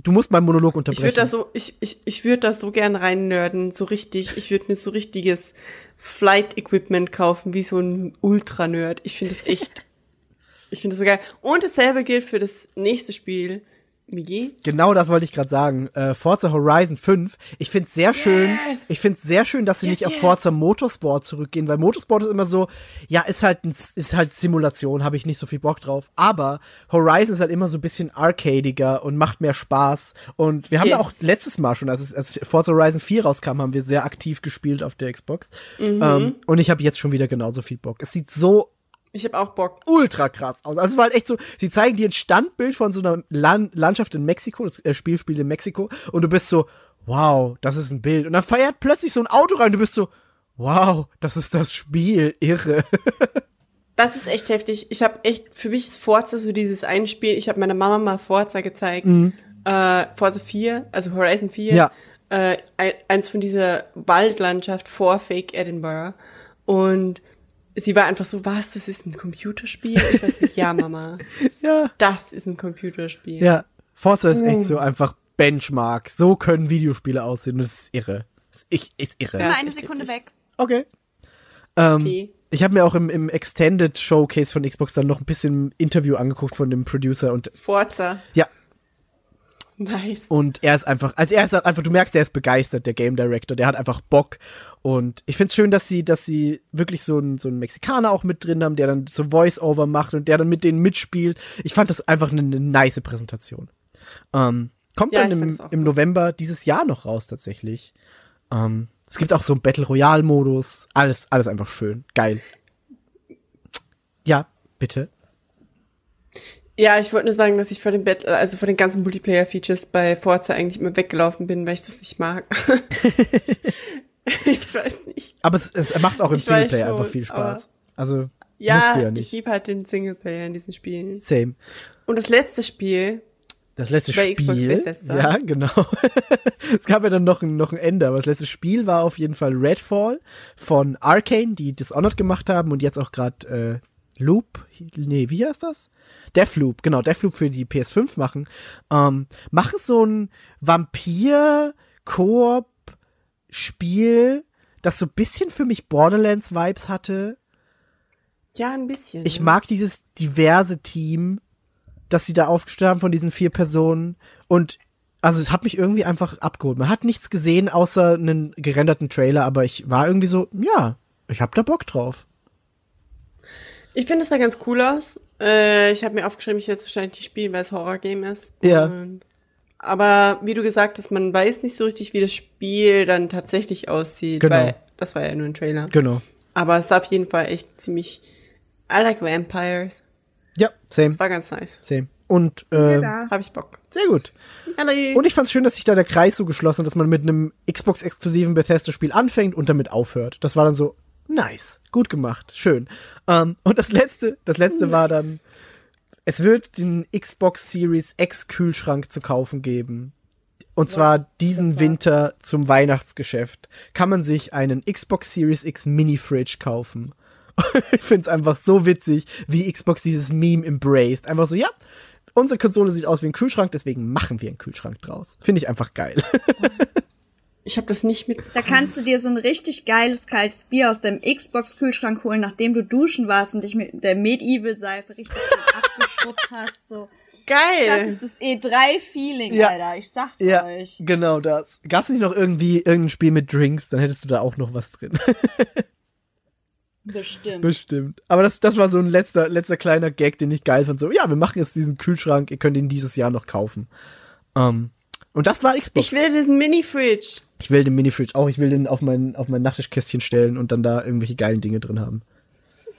du musst meinen Monolog ich unterbrechen. würde da so ich ich ich würde da so gern rein nerden, so richtig. Ich würde mir so richtiges Flight Equipment kaufen, wie so ein Ultra Nerd. Ich finde das echt [laughs] ich finde das so geil. Und dasselbe gilt für das nächste Spiel. Migi? Genau das wollte ich gerade sagen. Äh, Forza Horizon 5. Ich finde es sehr schön. Yes! Ich finde es sehr schön, dass sie Yes, nicht auf yes! Forza Motorsport zurückgehen, weil Motorsport ist immer so, ja, ist halt ein, ist halt Simulation, habe ich nicht so viel Bock drauf. Aber Horizon ist halt immer so ein bisschen arcadiger und macht mehr Spaß. Und wir haben ja Yes. auch letztes Mal schon, als, es, als Forza Horizon 4 rauskam, haben wir sehr aktiv gespielt auf der Xbox. Mhm. Ähm, und ich habe jetzt schon wieder genauso viel Bock. Es sieht so Ich habe auch Bock. ultra krass aus. Also es war halt echt so, sie zeigen dir ein Standbild von so einer Lan Landschaft in Mexiko, das äh, Spiel spielt in Mexiko, und du bist so, wow, das ist ein Bild. Und dann feiert plötzlich so ein Auto rein, und du bist so, wow, das ist das Spiel, irre. [laughs] Das ist echt heftig. Ich habe echt, für mich ist Forza so dieses ein Spiel. Ich habe meiner Mama mal Forza gezeigt. Äh, Forza 4, also Horizon 4. Mhm. Ja. Äh, ein, eins von dieser Waldlandschaft vor Fake Edinburgh. Und sie war einfach so, was, das ist ein Computerspiel? Ich weiß nicht, ja, Mama. [laughs] ja. Das ist ein Computerspiel. Ja. Forza ist echt so einfach Benchmark. So können Videospiele aussehen, und das ist irre. Das ist, ich, ist irre. Ja. Immer eine Sekunde weg. Okay. Ähm, Okay. Ich habe mir auch im, im Extended Showcase von Xbox dann noch ein bisschen Interview angeguckt von dem Producer und Forza. ja, [laughs] Nice. Und er ist einfach, also er ist halt einfach, du merkst, er ist begeistert, der Game Director, der hat einfach Bock. Und ich find's schön, dass sie, dass sie wirklich so einen, so einen Mexikaner auch mit drin haben, der dann so Voice-Over macht und der dann mit denen mitspielt. Ich fand das einfach eine, eine nice Präsentation. Ähm, kommt Ja, dann im, im. November dieses Jahr noch raus, tatsächlich. Ähm, es gibt auch so einen Battle Royale-Modus. Alles, alles einfach schön. Geil. Ja, bitte. Ja, ich wollte nur sagen, dass ich vor den Battle, also vor den ganzen Multiplayer-Features bei Forza eigentlich immer weggelaufen bin, weil ich das nicht mag. [laughs] ich weiß nicht. Aber es, es macht auch im Ich Singleplayer schon, einfach viel Spaß. Also, Ja, musst du ja ich nicht. liebe halt den Singleplayer in diesen Spielen. Same. Und das letzte Spiel, Das letzte Bei Xbox Spiel. Bethesda. Ja, genau. [laughs] es gab ja dann noch ein, noch ein Ende, aber das letzte Spiel war auf jeden Fall Redfall von Arcane, die Dishonored gemacht haben und jetzt auch gerade äh, Loop, nee, wie heißt das? Deathloop, genau, Deathloop für die PS5 machen. Ähm, machen so ein Vampir-Koop-Spiel, das so ein bisschen für mich Borderlands-Vibes hatte. ja, ein bisschen. Ich mag dieses diverse Team, das sie da aufgestellt haben von diesen vier Personen. Und also es hat mich irgendwie einfach abgeholt. Man hat nichts gesehen außer einen gerenderten Trailer, aber ich war irgendwie so, ja, ich hab da Bock drauf. Ich finde, es sah ganz cool aus. Äh, ich habe mir aufgeschrieben, ich werde es wahrscheinlich nicht spielen, weil es Horror-Game ist. Ja. Und, aber wie du gesagt hast, man weiß nicht so richtig, wie das Spiel dann tatsächlich aussieht. Genau. Weil das war ja nur ein Trailer. Genau. Aber es sah auf jeden Fall echt ziemlich. I like Vampires. Ja, same, Es war ganz nice. same. Und äh, Da. Habe ich Bock. sehr gut. Hallo. Und ich fand's schön, dass sich da der Kreis so geschlossen hat, dass man mit einem Xbox-exklusiven Bethesda-Spiel anfängt und damit aufhört. Das war dann so, nice, gut gemacht, schön. Ähm, und das letzte, das letzte war dann, es wird den Xbox Series X Kühlschrank zu kaufen geben. Und zwar diesen Winter zum Weihnachtsgeschäft kann man sich einen Xbox Series X Mini Fridge kaufen. [laughs] ich find's einfach so witzig, wie Xbox dieses Meme embraced. Einfach so, ja, unsere Konsole sieht aus wie ein Kühlschrank, deswegen machen wir einen Kühlschrank draus. Finde ich einfach geil. [laughs] ich habe das nicht mit. Da kannst du dir so ein richtig geiles kaltes Bier aus dem Xbox-Kühlschrank holen, nachdem du duschen warst und dich mit der Medieval-Seife richtig [laughs] abgeschrubbt hast. So. Geil. Das ist das E3-Feeling, Ja. Alter. Ich sag's ja, euch. genau das. Gab's nicht noch irgendwie irgendein Spiel mit Drinks, dann hättest du da auch noch was drin. [laughs] Bestimmt. Bestimmt. Aber das, das war so ein letzter, letzter kleiner Gag, den ich geil fand. So, ja, wir machen jetzt diesen Kühlschrank, ihr könnt ihn dieses Jahr noch kaufen. Ähm, und das war Xbox. ich will diesen Mini-Fridge. Ich will den Mini-Fridge auch. Ich will den auf mein, auf mein Nachttischkästchen stellen und dann da irgendwelche geilen Dinge drin haben.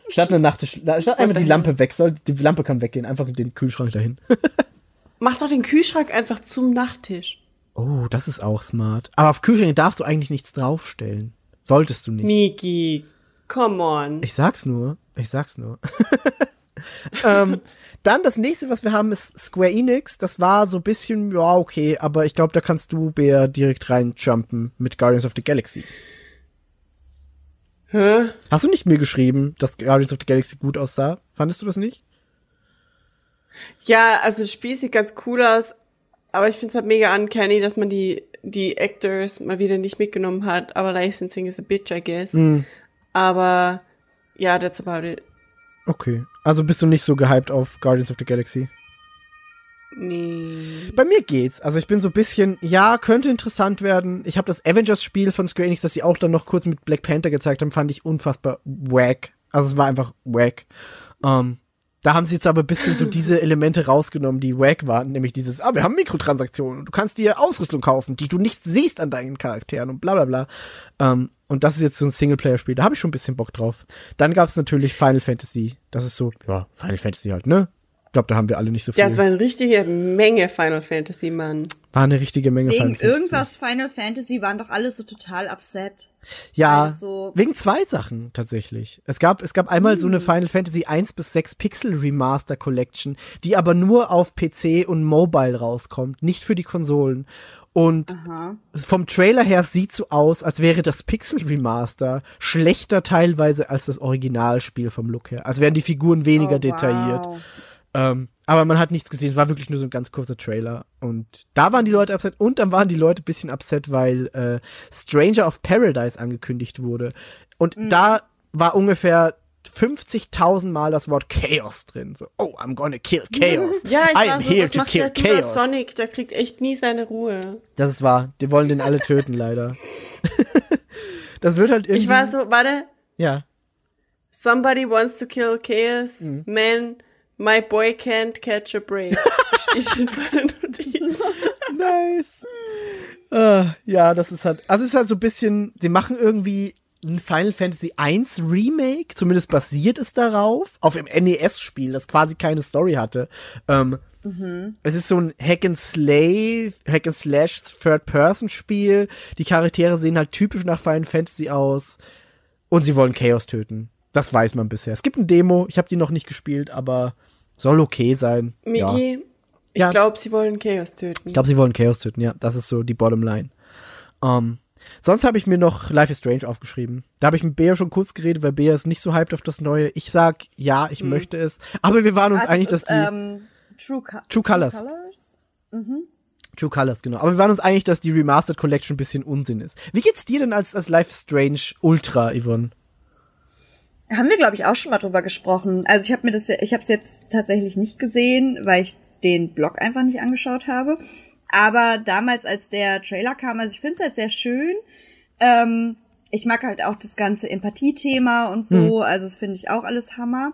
Statt eine Nachttisch, statt einfach die Lampe weg soll, die Lampe kann weggehen, einfach den Kühlschrank dahin. [laughs] Mach doch den Kühlschrank einfach zum Nachttisch. Oh, das ist auch smart. Aber auf Kühlschränke darfst du eigentlich nichts draufstellen. Solltest du nicht. Miki, come on. Ich sag's nur. Ich sag's nur. [laughs] ähm, dann das nächste, was wir haben, ist Square Enix. Das war so ein bisschen, ja, okay, aber ich glaube, da kannst du, Bär, direkt reinjumpen mit Guardians of the Galaxy. Hä? Hast du nicht mir geschrieben, dass Guardians of the Galaxy gut aussah? Fandest du das nicht? Ja, also das Spiel sieht ganz cool aus, aber ich finde es halt mega uncanny, dass man die, die Actors mal wieder nicht mitgenommen hat. Aber Licensing is a bitch, I guess. Hm. Aber ja, that's about it. Okay. Also bist du nicht so gehypt auf Guardians of the Galaxy? Nee. Bei mir geht's. Also ich bin so ein bisschen, ja, könnte interessant werden. Ich habe das Avengers-Spiel von Square Enix, das sie auch dann noch kurz mit Black Panther gezeigt haben, fand ich unfassbar wack. Also es war einfach wack. Ähm, da haben sie jetzt aber ein bisschen so diese Elemente rausgenommen, die wack waren, nämlich dieses, ah, wir haben Mikrotransaktionen und du kannst dir Ausrüstung kaufen, die du nicht siehst an deinen Charakteren und bla bla bla. Ähm, und das ist jetzt so ein Singleplayer-Spiel, da habe ich schon ein bisschen Bock drauf. Dann gab's natürlich Final Fantasy. Das ist so, ja, Final Fantasy halt, ne? Ich glaube, da haben wir alle nicht so viel. Ja, es war eine richtige Menge Final Fantasy, Mann. War eine richtige Menge Wegen Final Fantasy. irgendwas Final Fantasy waren doch alle so total upset. Ja, Also- wegen zwei Sachen tatsächlich. Es gab, es gab einmal Hm. so eine Final Fantasy 1 bis 6 Pixel Remaster Collection, die aber nur auf PC und Mobile rauskommt, nicht für die Konsolen. Und vom Trailer her sieht so aus, als wäre das Pixel Remaster schlechter teilweise als das Originalspiel vom Look her. Als wären die Figuren weniger Oh, detailliert. Ähm, aber man hat nichts gesehen, es war wirklich nur so ein ganz kurzer Trailer. Und da waren die Leute upset und dann waren die Leute ein bisschen upset, weil äh, Stranger of Paradise angekündigt wurde. Und Mhm. da war ungefähr 50.000 Mal das Wort Chaos drin. So, oh, I'm gonna kill Chaos. [laughs] Ja, ich I am so, here to kill aus Chaos. Sonic? Der kriegt echt nie seine Ruhe. Das ist wahr. Die wollen den alle töten, leider. [laughs] das wird halt irgendwie. Ich war so, warte, Ja. somebody wants to kill Chaos, Mhm. man, my boy can't catch a break. Steht schon vor der Notiz. [laughs] Nice. Äh, ja, das ist halt, also es ist halt so ein bisschen, sie machen irgendwie ein Final Fantasy 1 Remake, zumindest basiert es darauf, auf dem NES-Spiel, das quasi keine Story hatte. Ähm, Es ist so ein Hack and Slay, Hack and Slash Third-Person-Spiel. Die Charaktere sehen halt typisch nach Final Fantasy aus. Und sie wollen Chaos töten. Das weiß man bisher. Es gibt ein Demo, ich habe die noch nicht gespielt, aber soll okay sein. Ja. Miki, ich Ja. glaube, sie wollen Chaos töten. Ich glaube, sie wollen Chaos töten, ja. Das ist so die Bottomline. Ähm, sonst habe ich mir noch Life is Strange aufgeschrieben. Da habe ich mit Bea schon kurz geredet, weil Bea ist nicht so hyped auf das Neue. Ich sag, ja, ich möchte es. Aber wir waren uns Ah, einig, das dass die ist, ähm, True, Co True Colours. Colors? True Colors, genau. Aber wir waren uns einig, dass die Remastered Collection ein bisschen Unsinn ist. Wie geht's dir denn als, als Life is Strange Ultra, Yvonne? Haben wir, glaube ich, auch schon mal drüber gesprochen. Also ich habe mir das, ich habe es jetzt tatsächlich nicht gesehen, weil ich den Blog einfach nicht angeschaut habe. Aber damals, als der Trailer kam, also ich finde es halt sehr schön. Ähm, ich mag halt auch das ganze Empathie-Thema und so. Also das finde ich auch alles Hammer.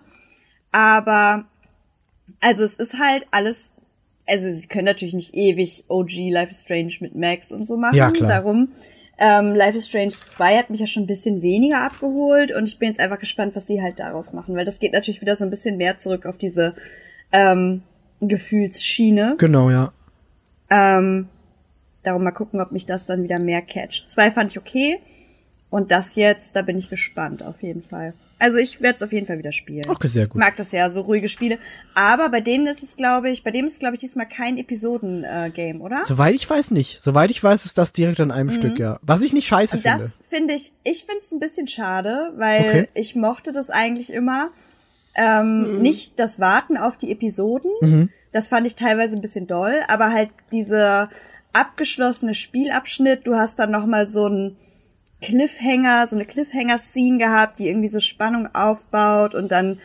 Aber also es ist halt alles. Also sie können natürlich nicht ewig OG Life is Strange mit Max und so machen. Ja, klar. Darum ähm, Life is Strange 2 hat mich ja schon ein bisschen weniger abgeholt und ich bin jetzt einfach gespannt, was sie halt daraus machen, weil das geht natürlich wieder so ein bisschen mehr zurück auf diese ähm, Gefühlsschiene. Genau, ja. Ähm, darum mal gucken, ob mich das dann wieder mehr catcht. Zwei fand ich okay und das jetzt, da bin ich gespannt auf jeden Fall. Also ich werde es auf jeden Fall wieder spielen. Okay, sehr gut. Ich mag das ja, so ruhige Spiele. Aber bei denen ist es, glaube ich, bei dem ist, glaube ich, diesmal kein Episoden-Game, oder? Soweit ich weiß nicht. Soweit ich weiß, ist das direkt an einem Stück, ja. Was ich nicht scheiße Und finde. das finde ich, ich finde es ein bisschen schade, weil Okay. ich mochte das eigentlich immer. Ähm, Nicht das Warten auf die Episoden, Mhm. das fand ich teilweise ein bisschen doll, aber halt diese abgeschlossene Spielabschnitt, du hast dann noch mal so ein Cliffhanger, so eine Cliffhanger-Scene gehabt, die irgendwie so Spannung aufbaut und dann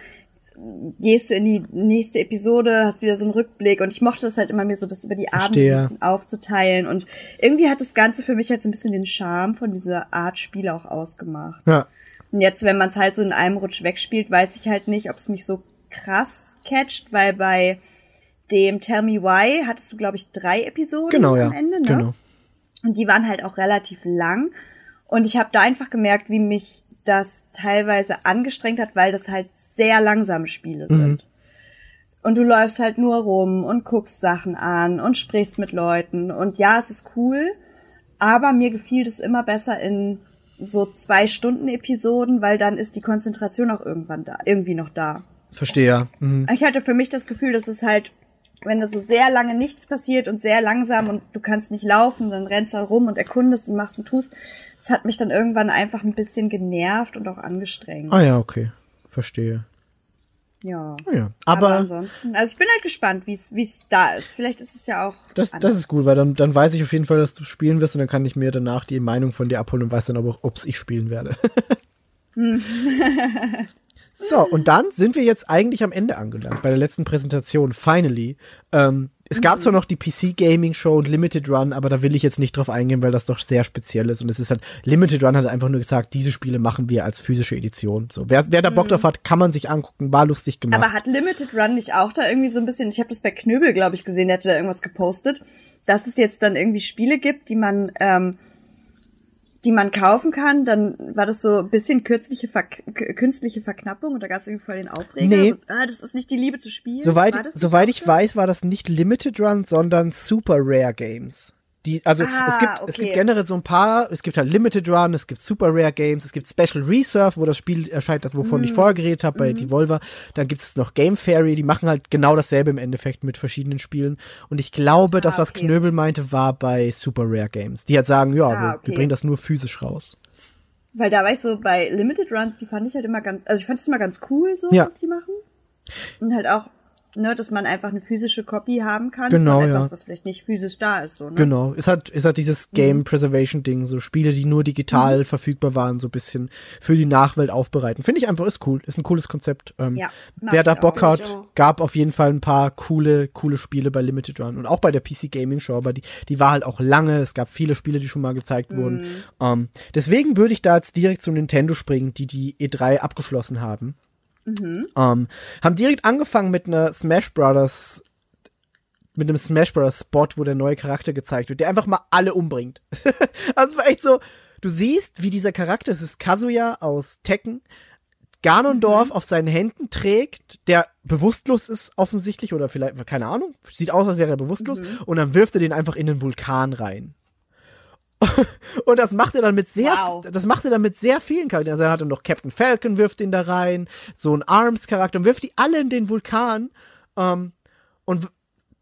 gehst du in die nächste Episode, hast wieder so einen Rückblick und ich mochte das halt immer mir so, das über die Abende Verstehe. ein bisschen aufzuteilen und irgendwie hat das Ganze für mich halt so ein bisschen den Charme von dieser Art Spiele auch ausgemacht. Ja. Und jetzt, wenn man es halt so in einem Rutsch wegspielt, weiß ich halt nicht, ob es mich so krass catcht, weil bei dem Tell Me Why hattest du, glaube ich, drei Episoden Genau, ja. am Ende, ne? Genau. Und die waren halt auch relativ lang. Und ich habe da einfach gemerkt, wie mich das teilweise angestrengt hat, weil das halt sehr langsame Spiele sind. Und du läufst halt nur rum und guckst Sachen an und sprichst mit Leuten. Und ja, es ist cool, aber mir gefiel das immer besser in so zwei Stunden Episoden, weil dann ist die Konzentration auch irgendwann da, irgendwie noch da. Verstehe, ja. Mhm. Ich hatte für mich das Gefühl, dass es halt, wenn da so sehr lange nichts passiert und sehr langsam und du kannst nicht laufen, dann rennst du rum und erkundest und machst und tust. Das hat mich dann irgendwann einfach ein bisschen genervt und auch angestrengt. Ah ja, okay. Verstehe. Ja. Ah ja. Aber, Aber, ansonsten, also ich bin halt gespannt, wie es es da ist. Vielleicht ist es ja auch. das, anders. das ist gut, weil dann, dann weiß ich auf jeden Fall, dass du spielen wirst und dann kann ich mir danach die Meinung von dir abholen und weiß dann aber, ob ich spielen werde. [laughs] so, und dann sind wir jetzt eigentlich am Ende angelangt, bei der letzten Präsentation, finally. Ähm, es gab zwar noch die PC Gaming Show und Limited Run, aber da will ich jetzt nicht drauf eingehen, weil das doch sehr speziell ist. Und es ist halt, Limited Run hat einfach nur gesagt, diese Spiele machen wir als physische Edition. So, wer, wer da Bock drauf hat, kann man sich angucken, war lustig gemacht. Aber hat Limited Run nicht auch da irgendwie so ein bisschen, ich habe das bei Knöbel, glaube ich, gesehen, der hatte da irgendwas gepostet, dass es jetzt dann irgendwie Spiele gibt, die man, ähm, die man kaufen kann, dann war das so ein bisschen künstliche, Verk k- künstliche Verknappung und da gab es irgendwie voll den Aufreger. Nee. So, ah, das ist nicht die Liebe zu spielen. Soweit, soweit ich weiß, war das nicht Limited Run, sondern Super Rare Games. Die, also Ah, es gibt, es okay. gibt generell so ein paar, es gibt halt Limited Run, es gibt Super Rare Games, es gibt Special Reserve, wo das Spiel erscheint, das wovon Mhm. ich vorher geredet habe, bei Devolver. Dann gibt es noch Game Fairy, die machen halt genau dasselbe im Endeffekt mit verschiedenen Spielen. Und ich glaube, das, was Ah, okay. Knöbel meinte, war bei Super Rare Games. Die halt sagen, ja, Ah, wir, wir okay. bringen das nur physisch raus. Weil da war ich so bei Limited Runs, die fand ich halt immer ganz, also ich fand es immer ganz cool, so, Ja. was die machen. Und halt auch, ne, dass man einfach eine physische Copy haben kann Genau, von ja. etwas, was vielleicht nicht physisch da ist, so, ne? Genau, es hat, es hat dieses Mhm. Game Preservation Ding, so Spiele, die nur digital verfügbar waren, so ein bisschen für die Nachwelt aufbereiten. Finde ich einfach, ist cool, ist ein cooles Konzept. Ähm, Ja, wer da Bock hat, gab auf jeden Fall ein paar coole, coole Spiele bei Limited Run und auch bei der PC Gaming Show, aber die, die war halt auch lange, es gab viele Spiele, die schon mal gezeigt Mhm. wurden. Ähm, deswegen würde ich da jetzt direkt zu Nintendo springen, die die E3 abgeschlossen haben. Mhm. Ähm, haben direkt angefangen mit einer Smash Brothers mit einem Smash Bros. Spot, wo der neue Charakter gezeigt wird, der einfach mal alle umbringt. [laughs] also es war echt so, du siehst, wie dieser Charakter, es ist Kazuya aus Tekken, Ganondorf auf seinen Händen trägt, der bewusstlos ist offensichtlich oder vielleicht, keine Ahnung, sieht aus, als wäre er bewusstlos und dann wirft er den einfach in den Vulkan rein. [laughs] und das macht er dann mit sehr, Wow. das macht er dann mit sehr vielen Charakteren. Also er hat dann noch Captain Falcon wirft den da rein, so ein Arms-Charakter und wirft die alle in den Vulkan. Ähm, und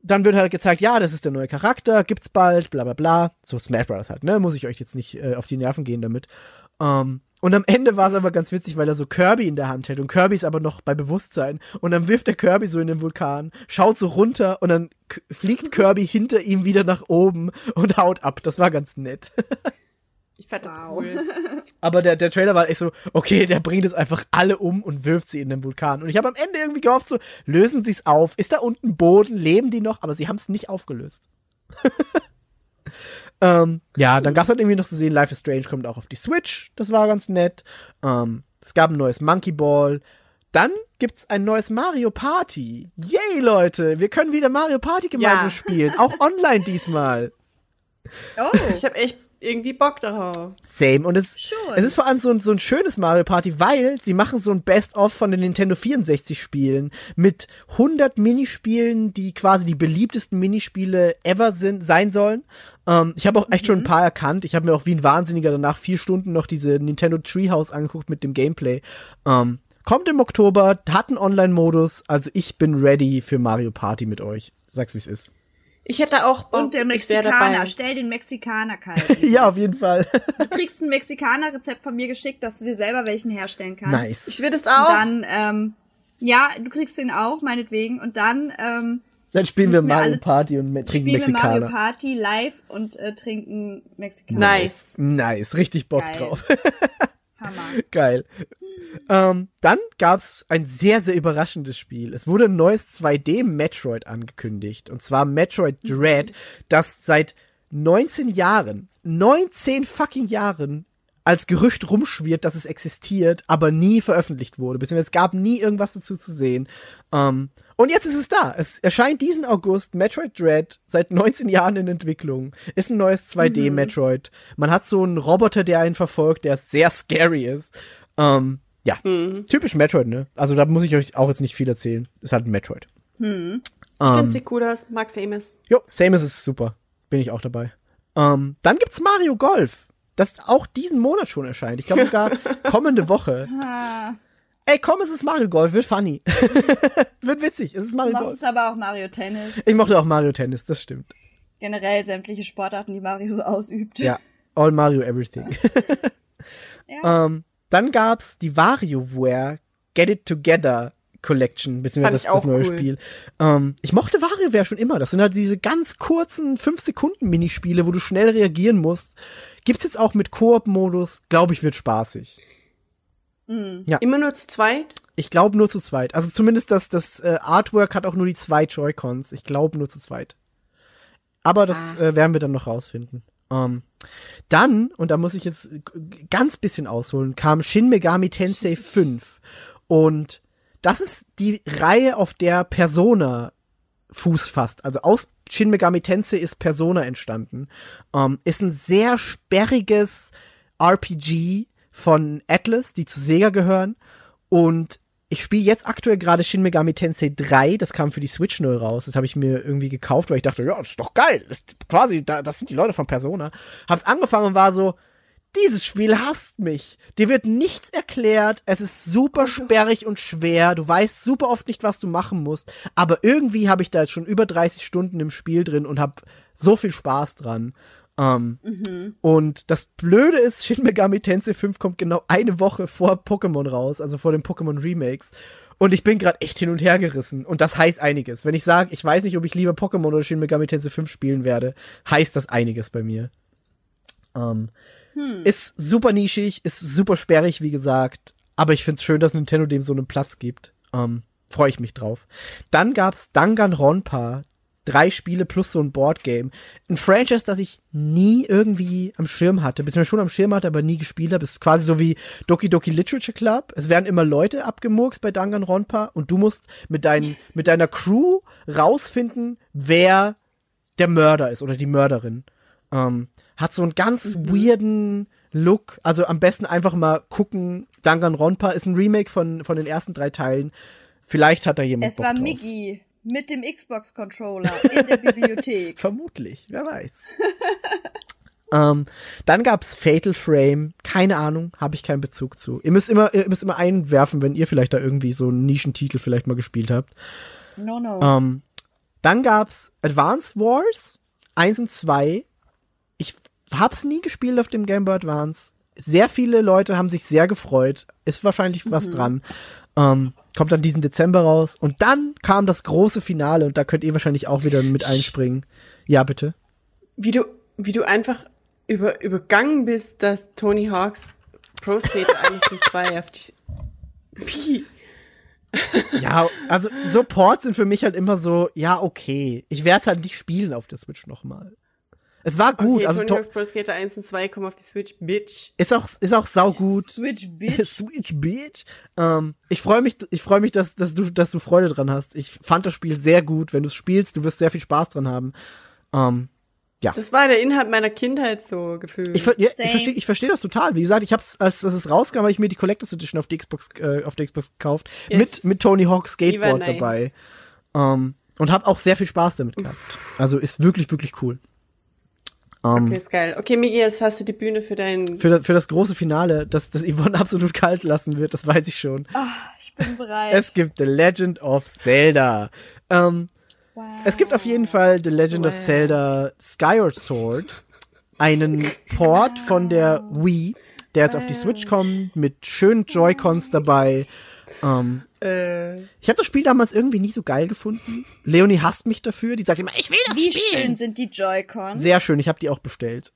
dann wird halt gezeigt, ja, das ist der neue Charakter, gibt's bald, bla bla bla. So Smash Bros. halt, ne? Muss ich euch jetzt nicht äh, auf die Nerven gehen damit. Ähm, und am Ende war es aber ganz witzig, weil er so Kirby in der Hand hält und Kirby ist aber noch bei Bewusstsein und dann wirft der Kirby so in den Vulkan, schaut so runter und dann fliegt Kirby hinter ihm wieder nach oben und haut ab. Das war ganz nett. [laughs] Ich fand das Wow. cool. [laughs] Aber der, der Trailer war echt so, okay, der bringt es einfach alle um und wirft sie in den Vulkan. Und ich habe am Ende irgendwie gehofft, so, lösen sie es auf. Ist da unten Boden? Leben die noch? Aber sie haben es nicht aufgelöst. [laughs] ähm, ja, dann gab es halt irgendwie noch zu sehen, Life is Strange kommt auch auf die Switch. Das war ganz nett. Ähm, es gab ein neues Monkey Ball. Dann gibt's ein neues Mario Party. Yay, Leute! Wir können wieder Mario Party gemeinsam Ja. spielen. Auch [laughs] online diesmal. Oh, Ich habe echt irgendwie Bock darauf. Same. Und es, Schon. es ist vor allem so ein, so ein schönes Mario Party, weil sie machen so ein Best-of von den Nintendo 64 Spielen mit 100 Minispielen, die quasi die beliebtesten Minispiele ever sind, sein sollen. Ähm, ich habe auch echt schon ein paar erkannt. Ich habe mir auch wie ein Wahnsinniger danach vier Stunden noch diese Nintendo Treehouse angeguckt mit dem Gameplay. Ähm, kommt im Oktober, hat einen Online-Modus, also ich bin ready für Mario Party mit euch. Sag's, wie's ist. Ich hätte auch Bock. und der Mexikaner, stell den Mexikaner kalt. [laughs] ja, auf jeden Fall. Du kriegst ein Mexikaner-Rezept von mir geschickt, dass du dir selber welchen herstellen kannst. nice. Ich will das Und auch. dann, ähm, ja, du kriegst den auch, meinetwegen. Und dann ähm, Dann spielen wir Mario alle- Party und trinken spielen wir Mario Mexikaner. Party live und äh, trinken Mexikaner. nice. Nice, richtig Bock Geil. drauf. [laughs] Hammer. Geil. Ähm, dann gab's ein sehr, sehr überraschendes Spiel. Es wurde ein neues 2D-Metroid angekündigt. Und zwar Metroid Dread, das seit 19 Jahren, 19 fucking Jahren als Gerücht rumschwirrt, dass es existiert, aber nie veröffentlicht wurde. Beziehungsweise es gab nie irgendwas dazu zu sehen. Ähm, und jetzt ist es da. Es erscheint diesen August Metroid Dread, seit 19 Jahren in Entwicklung. Ist ein neues 2D-Metroid. Man hat so einen Roboter, der einen verfolgt, der sehr scary ist. Ähm, ja, typisch Metroid, ne? Also da muss ich euch auch jetzt nicht viel erzählen. Ist halt ein Metroid. Ich Ähm. finde cool aus. Mag Samus. Jo, Samus ist super. Bin ich auch dabei. Ähm, dann gibt's Mario Golf, das auch diesen Monat schon erscheint. Ich glaube sogar [laughs] kommende Woche. Ey, komm, es ist Mario Golf, wird funny. [laughs] wird witzig, es ist du Mario Golf. mochtest aber auch Mario Tennis. Ich mochte auch Mario Tennis, das stimmt. Generell sämtliche Sportarten, die Mario so ausübt. Ja, All Mario Everything. [laughs] Ja. ähm, dann gab's die WarioWare Get It Together Collection, beziehungsweise das, das neue cool. Spiel. Ähm, ich mochte WarioWare schon immer. Das sind halt diese ganz kurzen 5-Sekunden-Minispiele, wo du schnell reagieren musst. Gibt's jetzt auch mit Koop-Modus. Glaube ich, wird spaßig. Immer nur zu zweit? Ich glaube nur zu zweit. Also zumindest das, das äh, Artwork hat auch nur die zwei Joy-Cons. Ich glaube nur zu zweit. Aber das äh, werden wir dann noch rausfinden. Ähm, dann, und da muss ich jetzt ganz bisschen ausholen, kam Shin Megami Tensei [laughs] 5. Und das ist die Reihe, auf der Persona Fuß fasst. Also aus Shin Megami Tensei ist Persona entstanden. Ähm, ist ein sehr sperriges RPG von Atlas, die zu Sega gehören. Und ich spiele jetzt aktuell gerade Shin Megami Tensei 3, das kam für die Switch neu raus. Das habe ich mir irgendwie gekauft, weil ich dachte, ja, das ist doch geil. Das ist quasi, da, das sind die Leute von Persona. Hab's angefangen und war so, dieses Spiel hasst mich. Dir wird nichts erklärt. Es ist super sperrig und schwer. Du weißt super oft nicht, was du machen musst. Aber irgendwie habe ich da jetzt schon über 30 Stunden im Spiel drin und habe so viel Spaß dran. Ähm, Und das Blöde ist, [laughs] Shin Megami Tensei 5 kommt genau eine Woche vor Pokémon raus, also vor den Pokémon Remakes. Und ich bin gerade echt hin und her gerissen. Und das heißt einiges. Wenn ich sage, ich weiß nicht, ob ich lieber Pokémon oder Shin Megami Tensei 5 spielen werde, heißt das einiges bei mir. Ähm, Ist super nischig, ist super sperrig, wie gesagt. Aber ich find's schön, dass Nintendo dem so einen Platz gibt. Ähm, Freue ich mich drauf. Dann gab's Danganronpa. Drei Spiele plus so ein Boardgame. Ein Franchise, das ich nie irgendwie am Schirm hatte, beziehungsweise schon am Schirm hatte, aber nie gespielt habe. Ist quasi so wie Doki Doki Literature Club. Es werden immer Leute abgemurkst bei Danganronpa und du musst mit, dein, mit deiner Crew rausfinden, wer der Mörder ist oder die Mörderin. Ähm, hat so einen ganz weirden Look. Also am besten einfach mal gucken. Danganronpa ist ein Remake von, von den ersten drei Teilen. Vielleicht hat da jemand Es Bock war drauf. Miggy mit dem Xbox-Controller in der Bibliothek. [laughs] Vermutlich, wer weiß. [laughs] ähm, dann gab's Fatal Frame, keine Ahnung, habe ich keinen Bezug zu. Ihr müsst immer, ihr müsst immer einwerfen, wenn ihr vielleicht da irgendwie so einen Nischentitel vielleicht mal gespielt habt. No, no. Ähm, dann gab's Advance Wars 1 und 2. Ich hab's nie gespielt auf dem Game Boy Advance. Sehr viele Leute haben sich sehr gefreut. Ist wahrscheinlich was dran. Ähm, kommt dann diesen Dezember raus. Und dann kam das große Finale und da könnt ihr wahrscheinlich auch wieder mit einspringen. Ja, bitte. Wie du, wie du einfach über, übergangen bist, dass Tony Hawks Pro Skater 1 und 2 auf die, wie? Ja, also so Ports sind für mich halt immer so, ja, okay. Ich werde es halt nicht spielen auf der Switch nochmal. Es war gut, okay, also Tony to- Hawk's Pro Skater 1 und 2 kommen auf die Switch, Bitch. ist auch ist auch saugut. Switch [laughs] Bitch. Switch Bitch. Ähm, ich freue mich, ich freue mich, dass, dass du, dass du Freude dran hast. Ich fand das Spiel sehr gut. Wenn du es spielst, du wirst sehr viel Spaß dran haben. Ähm, Das war der Inhalt meiner Kindheit so gefühlt. ich ver- ja, ich verstehe, ich verstehe das total. Wie gesagt, ich hab's, als das es rauskam, habe ich mir die Collectors Edition auf die Xbox, äh, auf der Xbox gekauft Yes. mit mit Tony Hawk Die Skateboard nice. dabei. Ähm, und habe auch sehr viel Spaß damit gehabt. Also ist wirklich wirklich cool. Ähm, okay, ist geil. Okay, Migi, jetzt hast du die Bühne für dein. für, das, für das große Finale, dass das Yvonne [laughs] absolut kalt lassen wird, das weiß ich schon. Ich bin bereit. Es gibt The Legend of Zelda. Ähm, wow. Es gibt auf jeden Fall The Legend of Wow. Zelda Skyward Sword, einen Port von der Wii, der jetzt auf die Switch kommt, mit schönen Joy-Cons dabei. Ähm, äh, ich habe das Spiel damals irgendwie nie so geil gefunden. Leonie hasst mich dafür. Die sagt immer, ich will das Wie spielen. schön sind die Joy-Cons? Sehr schön, ich habe die auch bestellt.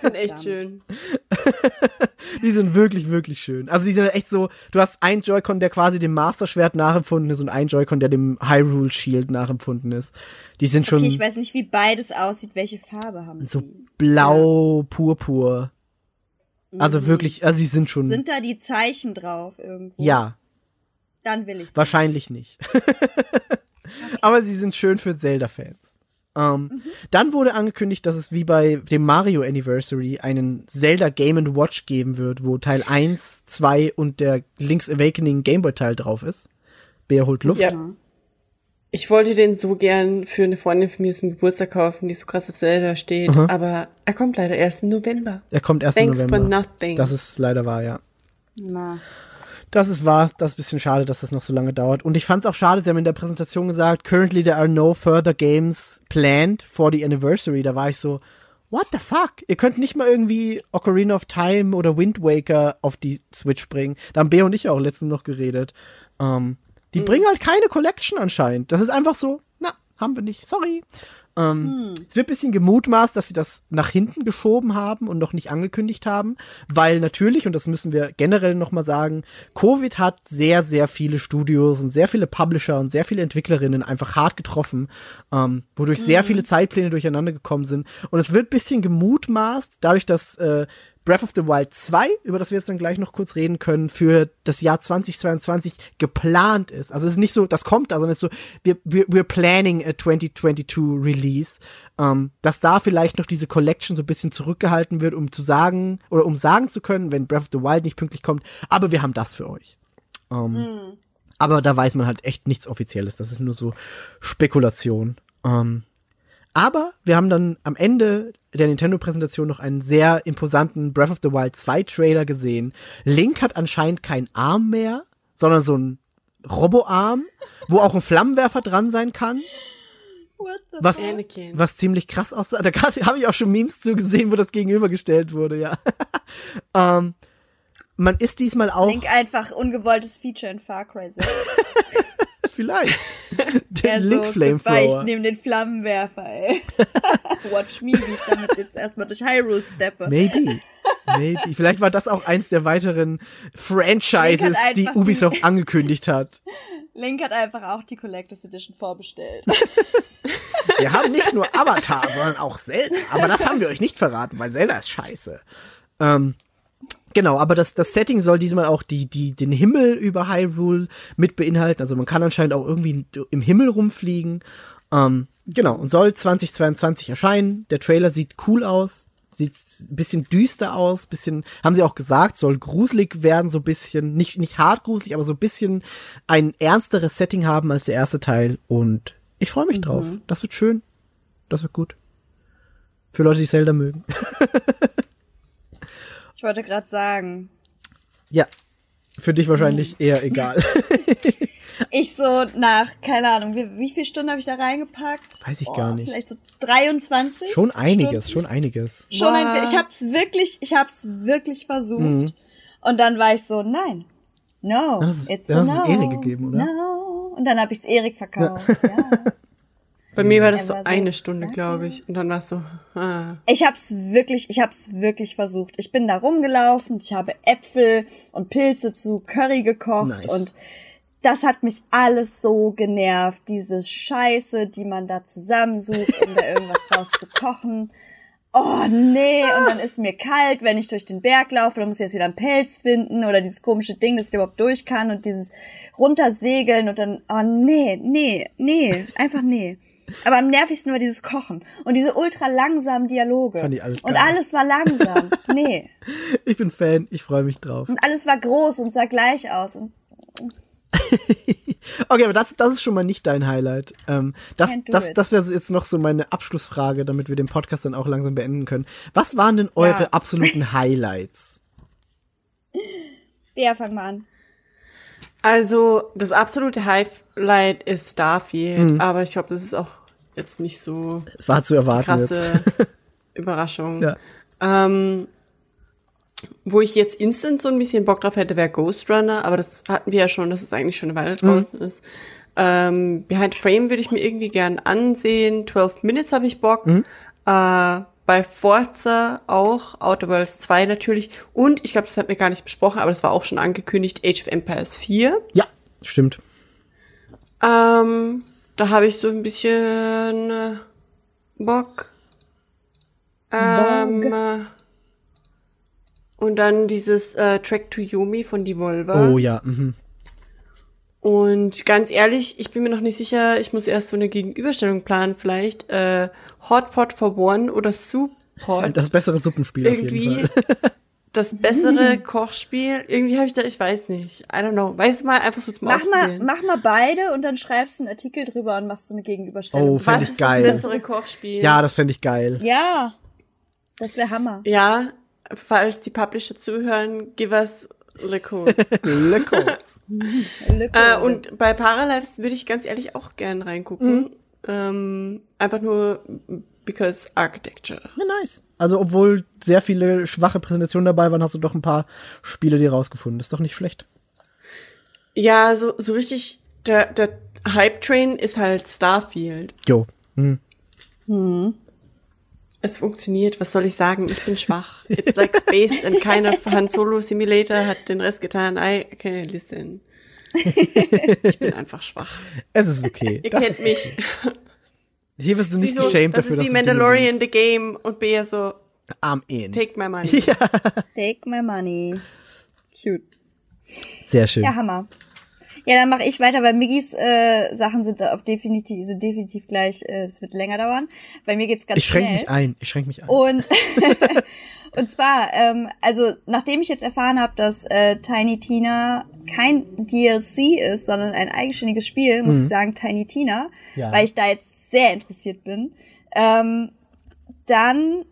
sind echt schön. [laughs] Die sind wirklich, wirklich schön. Also die sind echt so, du hast einen Joy-Con, der quasi dem Master Schwert nachempfunden ist und einen Joy-Con, der dem Hyrule Shield nachempfunden ist. Die sind schon Okay, ich weiß nicht, wie beides aussieht. Welche Farbe haben so sie? blau, purpur. Also wirklich, also sie sind schon, Sind da die Zeichen drauf irgendwo? ja, Dann will ich wahrscheinlich nicht. [laughs] Aber sie sind schön für Zelda-Fans. Ähm, Dann wurde angekündigt, dass es wie bei dem Mario Anniversary einen Zelda Game Watch geben wird, wo Teil 1, 2 und der Link's Awakening Gameboy Teil drauf ist. Bär holt Luft. Ja. Ich wollte den so gern für eine Freundin von mir zum Geburtstag kaufen, die so krass auf Zelda steht, aber er kommt leider erst im November. Er kommt erst Thanks im for November. nothing. Das ist leider wahr, ja. Na. Das ist wahr. Das ist ein bisschen schade, dass das noch so lange dauert. Und ich fand es auch schade, sie haben in der Präsentation gesagt, currently there are no further games planned for the anniversary. Da war ich so, what the fuck? Ihr könnt nicht mal irgendwie Ocarina of Time oder Wind Waker auf die Switch bringen. Da haben Bea und ich auch letztens noch geredet. Ähm, die bringen halt keine Collection anscheinend. Das ist einfach so, na, haben wir nicht. Sorry. Ähm, Es wird ein bisschen gemutmaßt, dass sie das nach hinten geschoben haben und noch nicht angekündigt haben, weil natürlich, und das müssen wir generell nochmal sagen, Covid hat sehr, sehr viele Studios und sehr viele Publisher und sehr viele Entwicklerinnen einfach hart getroffen, ähm, wodurch sehr viele Zeitpläne durcheinander gekommen sind. Und es wird ein bisschen gemutmaßt, dadurch, dass äh, Breath of the Wild 2, über das wir jetzt dann gleich noch kurz reden können, für das Jahr 2022 geplant ist. Also es ist nicht so, das kommt da, sondern es ist so, wir, wir, we're planning a 2022 Release, ähm, dass da vielleicht noch diese Collection so ein bisschen zurückgehalten wird, um zu sagen, oder um sagen zu können, wenn Breath of the Wild nicht pünktlich kommt, aber wir haben das für euch. Ähm, Aber da weiß man halt echt nichts Offizielles. Das ist nur so Spekulation. Ähm, aber wir haben dann am Ende der Nintendo-Präsentation noch einen sehr imposanten Breath of the Wild 2 Trailer gesehen. Link hat anscheinend keinen Arm mehr, sondern so einen Roboarm, wo auch ein Flammenwerfer dran sein kann. What the Was, Anakin. was ziemlich krass aussah. Da habe ich auch schon Memes zu gesehen, wo das gegenübergestellt wurde, ja. [laughs] ähm, man ist diesmal auch Link einfach ungewolltes Feature in Far Cry 6. [laughs] vielleicht [laughs] der Er so, Link goodbye, Ich Flamethrower. nehme den Flammenwerfer, ey. [laughs] Watch me, wie ich damit jetzt erstmal durch Hyrule steppe. Maybe. Maybe. Vielleicht war das auch eins der weiteren Franchises, die Ubisoft die- [laughs] angekündigt hat. Link hat einfach auch die Collectors Edition vorbestellt. Wir haben nicht nur Avatar, sondern auch Zelda. Aber das haben wir euch nicht verraten, weil Zelda ist scheiße. Ähm, genau, aber das, das Setting soll diesmal auch die, die, den Himmel über Hyrule mit beinhalten. Also man kann anscheinend auch irgendwie im Himmel rumfliegen. Ähm, genau, und soll 2022 erscheinen. Der Trailer sieht cool aus. Sieht ein bisschen düster aus, bisschen, haben sie auch gesagt, soll gruselig werden, so ein bisschen, nicht, nicht hart gruselig, aber so ein bisschen ein ernsteres Setting haben als der erste Teil. Und ich freue mich drauf. Das wird schön. Das wird gut. Für Leute, die Zelda mögen. [laughs] Ich wollte gerade sagen, ja. Für dich wahrscheinlich eher egal. [laughs] ich so nach, keine Ahnung, wie, wie viele Stunden habe ich da reingepackt? Weiß ich gar nicht. Vielleicht so 23? schon einiges, Stunden? schon einiges. Schon ein, ich hab's wirklich, ich hab's wirklich versucht. Mhm. Und dann war ich so, nein. No, Dann hast du- it's dann a hast du es no. Erik gegeben, oder? No. Und dann habe ich's Erik verkauft. Ja. [laughs] Bei mir war das so so, eine Stunde, glaube ich. Und dann war es so, ah. Ich hab's wirklich, ich hab's wirklich versucht. Ich bin da rumgelaufen, ich habe Äpfel und Pilze zu Curry gekocht Nice. und das hat mich alles so genervt. Diese Scheiße, die man da zusammensucht, um da irgendwas [laughs] draus zu kochen. Oh nee, und dann ist mir kalt, wenn ich durch den Berg laufe, dann muss ich jetzt wieder einen Pelz finden oder dieses komische Ding, dass ich überhaupt durch kann und dieses runtersegeln und dann, oh nee, nee, nee, einfach nee. Aber am nervigsten war dieses Kochen und diese ultra langsamen Dialoge. Fand ich alles und geil. alles war langsam. [laughs] Nee. Ich bin Fan, ich freue mich drauf. Und alles war groß und sah gleich aus. Und [laughs] Okay, aber das, das ist schon mal nicht dein Highlight. Ähm, das das, das wäre jetzt noch so meine Abschlussfrage, damit wir den Podcast dann auch langsam beenden können. Was waren denn eure Ja. absoluten [laughs] Highlights? ja, fang mal an. Also, das absolute Highlight ist Starfield, Mhm. aber ich glaube, das ist auch jetzt nicht so War zu erwarten jetzt. krasse [laughs] Überraschung. Ja. Ähm, wo ich jetzt instant so ein bisschen Bock drauf hätte, wäre Ghost Runner, aber das hatten wir ja schon, dass es eigentlich schon eine Weile draußen ist. Ähm, Behind Frame würde ich mir irgendwie gern ansehen. 12 Minutes habe ich Bock. Äh, bei Forza auch, Outer Worlds 2 natürlich. Und ich glaube, das hatten wir gar nicht besprochen, aber das war auch schon angekündigt, Age of Empires 4. Ja, stimmt. Ähm, da habe ich so ein bisschen äh, Bock. Ähm, äh, und dann dieses äh, Track to Yomi von Devolver. Oh ja. Mhm. Und ganz ehrlich, ich bin mir noch nicht sicher, ich muss erst so eine Gegenüberstellung planen, vielleicht äh, Hot Pot for One oder Soup Pot. Das bessere Suppenspiel auf irgendwie jeden Fall. [laughs] das bessere [laughs] Kochspiel. Irgendwie habe ich da, ich weiß nicht. I don't know. Weißt du mal, einfach so zum Mach mal, mach mal beide und dann schreibst du einen Artikel drüber und machst so eine Gegenüberstellung. Oh, Was fände ich ist geil. das bessere Kochspiel? Ja, das fände ich geil. ja, das wäre Hammer. Ja, falls die Publisher zuhören, give us the codes. Leckers. Lücke. äh, und bei Paralives würde ich ganz ehrlich auch gern reingucken. Ähm, einfach nur because Architecture. Ja, nice. Also, obwohl sehr viele schwache Präsentationen dabei waren, hast du doch ein paar Spiele dir rausgefunden. Das ist doch nicht schlecht. Ja, so, so richtig, der, der Hype-Train ist halt Starfield. Jo. Mhm. Es funktioniert, was soll ich sagen? Ich bin schwach. It's like space and kind of Han Solo Simulator hat den Rest getan. I can listen. Ich bin einfach schwach. Es ist okay. [laughs] Ihr das kennt mich. Okay. Hier wirst du nicht so, geschämt das dafür, ist wie dass du Dinge Mandalorian liebst. the Game und Bea so, Am in. take my money. [laughs] Take my money. Cute. Sehr schön. Ja, Hammer. Ja, dann mache ich weiter, weil Miggis äh, Sachen sind da auf definitiv, sind definitiv gleich, äh, es wird länger dauern. Bei mir geht's ganz ich schränke schnell. mich ein. Ich schränke mich ein. Und [laughs] [laughs] und zwar, ähm, also nachdem ich jetzt erfahren habe, dass äh, Tiny Tina kein DLC ist, sondern ein eigenständiges Spiel, muss ich sagen Tiny Tina, Mhm. Ja. weil ich da jetzt sehr interessiert bin. Ähm, dann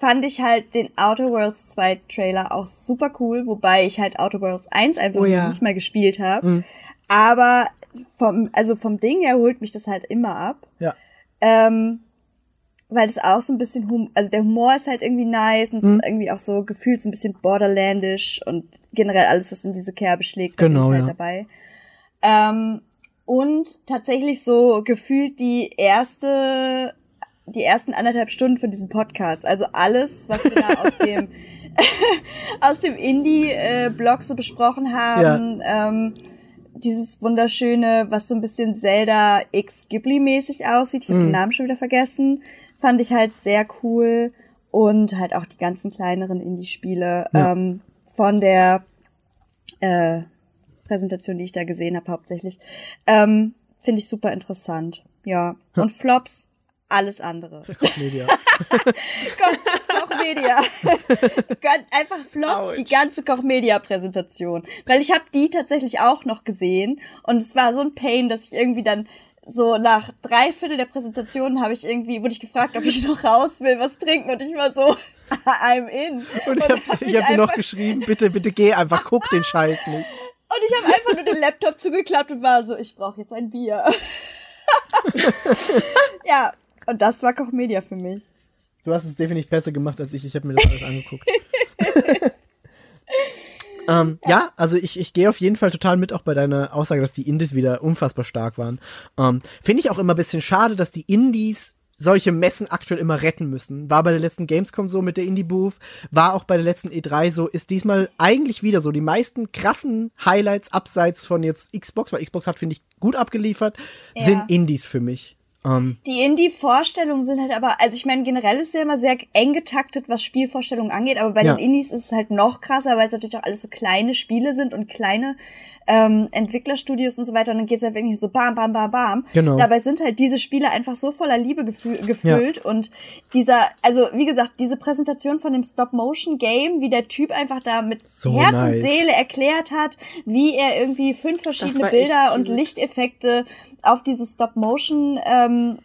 fand ich halt den Outer Worlds 2 Trailer auch super cool, wobei ich halt Outer Worlds 1 einfach Oh ja. nicht mal gespielt habe. Mhm. Aber vom, also vom Ding her holt mich das halt immer ab. Ja. Ähm, weil das auch so ein bisschen, hum also der Humor ist halt irgendwie nice und es Mhm. ist irgendwie auch so gefühlt so ein bisschen borderlandish und generell alles, was in diese Kerbe schlägt, Genau, bin ich halt ja. dabei. Ähm, und tatsächlich so gefühlt die erste, die ersten anderthalb Stunden von diesem Podcast. Also alles, was wir da [laughs] aus dem, [laughs] aus dem Indie-Blog so besprochen haben, ähm, dieses wunderschöne, was so ein bisschen Zelda X Ghibli-mäßig aussieht. Ich habe Mhm. den Namen schon wieder vergessen. Fand ich halt sehr cool. Und halt auch die ganzen kleineren Indie-Spiele Ja. ähm, von der äh, Präsentation, die ich da gesehen habe, hauptsächlich. Ähm, Finde ich super interessant. Ja. Und Flops, alles andere. Koch Media. Koch, Koch Kochmedia. [laughs] Gönnt einfach flott Autsch. die ganze Kochmedia-Präsentation. Weil ich habe die tatsächlich auch noch gesehen und es war so ein Pain, dass ich irgendwie dann so nach drei Viertel der Präsentation habe ich irgendwie, wurde ich gefragt, ob ich noch raus will, was trinken und ich war so, [laughs] I'm in. Und ich dann hab, dir noch geschrieben, bitte, bitte geh einfach, guck den Scheiß nicht. Und ich habe einfach nur den Laptop zugeklappt und war so, ich brauche jetzt ein Bier. [laughs] ja, und das war Kochmedia für mich. Du hast es definitiv besser gemacht als ich. Ich habe mir das alles angeguckt. [laughs] ähm, ja, also ich, ich gehe auf jeden Fall total mit auch bei deiner Aussage, dass die Indies wieder unfassbar stark waren. Ähm, Finde ich auch immer ein bisschen schade, dass die Indies solche Messen aktuell immer retten müssen. War bei der letzten Gamescom so mit der Indie-Booth, war auch bei der letzten E3 so, ist diesmal eigentlich wieder so. Die meisten krassen Highlights abseits von jetzt Xbox, weil Xbox hat, finde ich, gut abgeliefert, Ja. sind Indies für mich. Ähm, Die Indie-Vorstellungen sind halt aber, also ich meine, generell ist ja immer sehr eng getaktet, was Spielvorstellungen angeht, aber bei Ja. den Indies ist es halt noch krasser, weil es natürlich auch alles so kleine Spiele sind und kleine ähm, Entwicklerstudios und so weiter und dann geht es halt wirklich so bam, bam, bam, bam. Genau. Dabei sind halt diese Spiele einfach so voller Liebe gefü gefüllt und dieser, also wie gesagt, diese Präsentation von dem Stop-Motion-Game, wie der Typ einfach da mit So Herz und nice. Seele erklärt hat, wie er irgendwie fünf verschiedene Bilder und. Lichteffekte auf diese Stop-Motion ähm,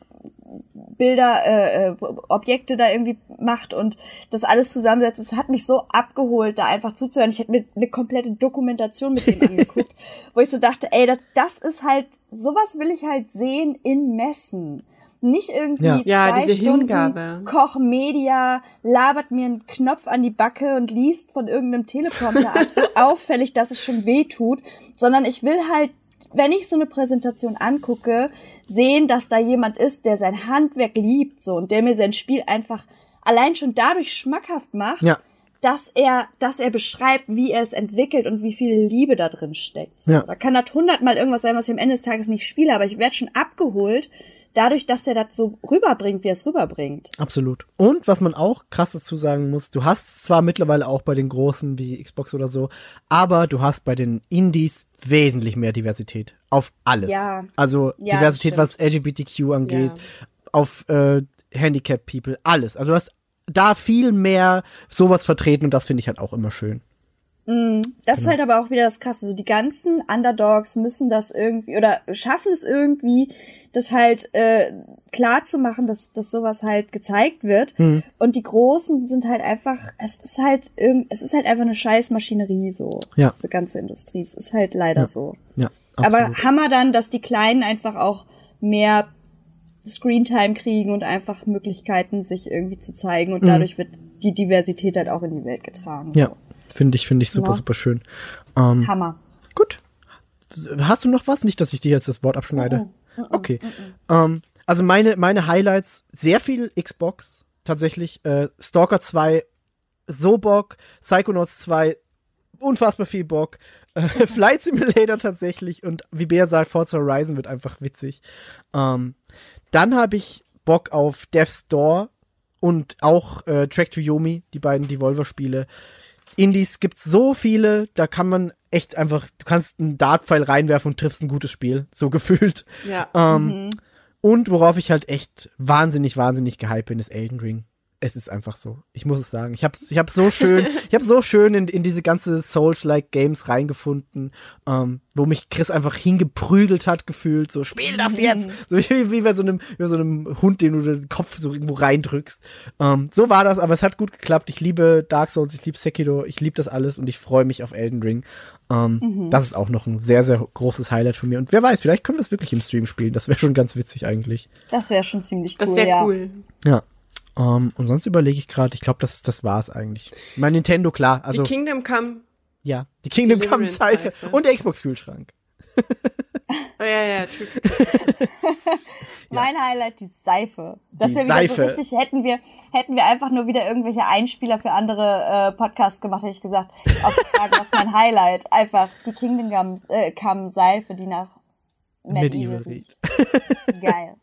Bilder, äh, äh, Objekte da irgendwie macht und das alles zusammensetzt. Es hat mich so abgeholt, da einfach zuzuhören. Ich hätte mir eine komplette Dokumentation mit dem [laughs] angeguckt, wo ich so dachte, ey, das, das ist halt, sowas will ich halt sehen in Messen. Nicht irgendwie Ja. Ja, zwei diese Stunden Hingabe. Kochmedia, labert mir einen Knopf an die Backe und liest von irgendeinem Teleprompter ab, so [laughs] auffällig, dass es schon weh tut, sondern ich will halt wenn ich so eine Präsentation angucke, sehen, dass da jemand ist, der sein Handwerk liebt, so, und der mir sein Spiel einfach allein schon dadurch schmackhaft macht, ja, dass er, dass er beschreibt, wie er es entwickelt und wie viel Liebe da drin steckt. So. Ja. Da kann das hundertmal irgendwas sein, was ich am Ende des Tages nicht spiele, aber ich werde schon abgeholt, dadurch, dass der das so rüberbringt, wie er es rüberbringt. Absolut. Und was man auch krass dazu sagen muss, du hast zwar mittlerweile auch bei den großen wie Xbox oder so, aber du hast bei den Indies wesentlich mehr Diversität. Auf alles. Ja. Also Ja, Diversität, was LGBTQ angeht, Ja. auf äh, Handicap People, alles. Also du hast da viel mehr sowas vertreten und das finde ich halt auch immer schön. Das Genau. ist halt aber auch wieder das Krasse. So die ganzen Underdogs müssen das irgendwie oder schaffen es irgendwie, das halt äh, klar zu machen, dass, dass sowas halt gezeigt wird. Hm. Und die Großen sind halt einfach, es ist halt es ist halt einfach eine scheiß Maschinerie so. Ja. Diese ganze Industrie. Es ist halt leider so. Ja, Aber. Hammer dann, dass die Kleinen einfach auch mehr Screentime kriegen und einfach Möglichkeiten, sich irgendwie zu zeigen. Und dadurch wird die Diversität halt auch in die Welt getragen. Mhm. ja, finde ich, finde ich super, Ja. super schön. Ähm, Hammer. Gut. Hast du noch was? Nicht, dass ich dir jetzt das Wort abschneide. Okay. Ähm, also meine, meine Highlights, sehr viel Xbox, tatsächlich. Äh, Stalker 2, so Bock. Psychonauts 2, unfassbar viel Bock. Äh, [laughs] [laughs] Flight Simulator tatsächlich. Und wie Bea sagt, Forza Horizon wird einfach witzig. Ähm, dann habe ich Bock auf Death's Door und auch äh, Track to Yomi, die beiden Devolver-Spiele. Indies gibt's so viele, da kann man echt einfach, du kannst einen Dartpfeil reinwerfen und triffst ein gutes Spiel, so [laughs] gefühlt. Ja. Ähm, Und worauf ich halt echt wahnsinnig, wahnsinnig gehypt bin, ist Elden Ring. Es ist einfach so. Ich muss es sagen. Ich habe ich hab so schön, ich habe so schön in, in diese ganze Souls-like Games reingefunden, ähm, wo mich Chris einfach hingeprügelt hat, gefühlt. So, spiel das jetzt! So wie, wie bei so einem, wie bei so einem Hund, den du den Kopf so irgendwo reindrückst. Ähm, so war das, aber es hat gut geklappt. Ich liebe Dark Souls, ich liebe Sekiro, ich liebe das alles und ich freue mich auf Elden Ring. Ähm, Das ist auch noch ein sehr, sehr großes Highlight von mir. Und wer weiß, vielleicht können wir es wirklich im Stream spielen. Das wäre schon ganz witzig eigentlich. Das wäre schon ziemlich cool. Das wäre ja. cool. Ja. Ähm, und sonst überlege ich gerade, ich glaube, das, das war's eigentlich. Mein Nintendo, klar. Also, die Kingdom Come. ja. Die Kingdom Come Seife Seife. und der Xbox-Kühlschrank. Oh, ja, ja, true, true. [laughs] Mein Highlight, die Seife. Dass Die wir wieder Seife. so richtig, hätten wir, hätten wir einfach nur wieder irgendwelche Einspieler für andere äh, Podcasts gemacht, hätte ich gesagt, auf die Frage, was ist mein Highlight? Einfach die Kingdom Come, äh, Come Seife, die nach Mad Medieval Eagle riecht. riecht. Geil.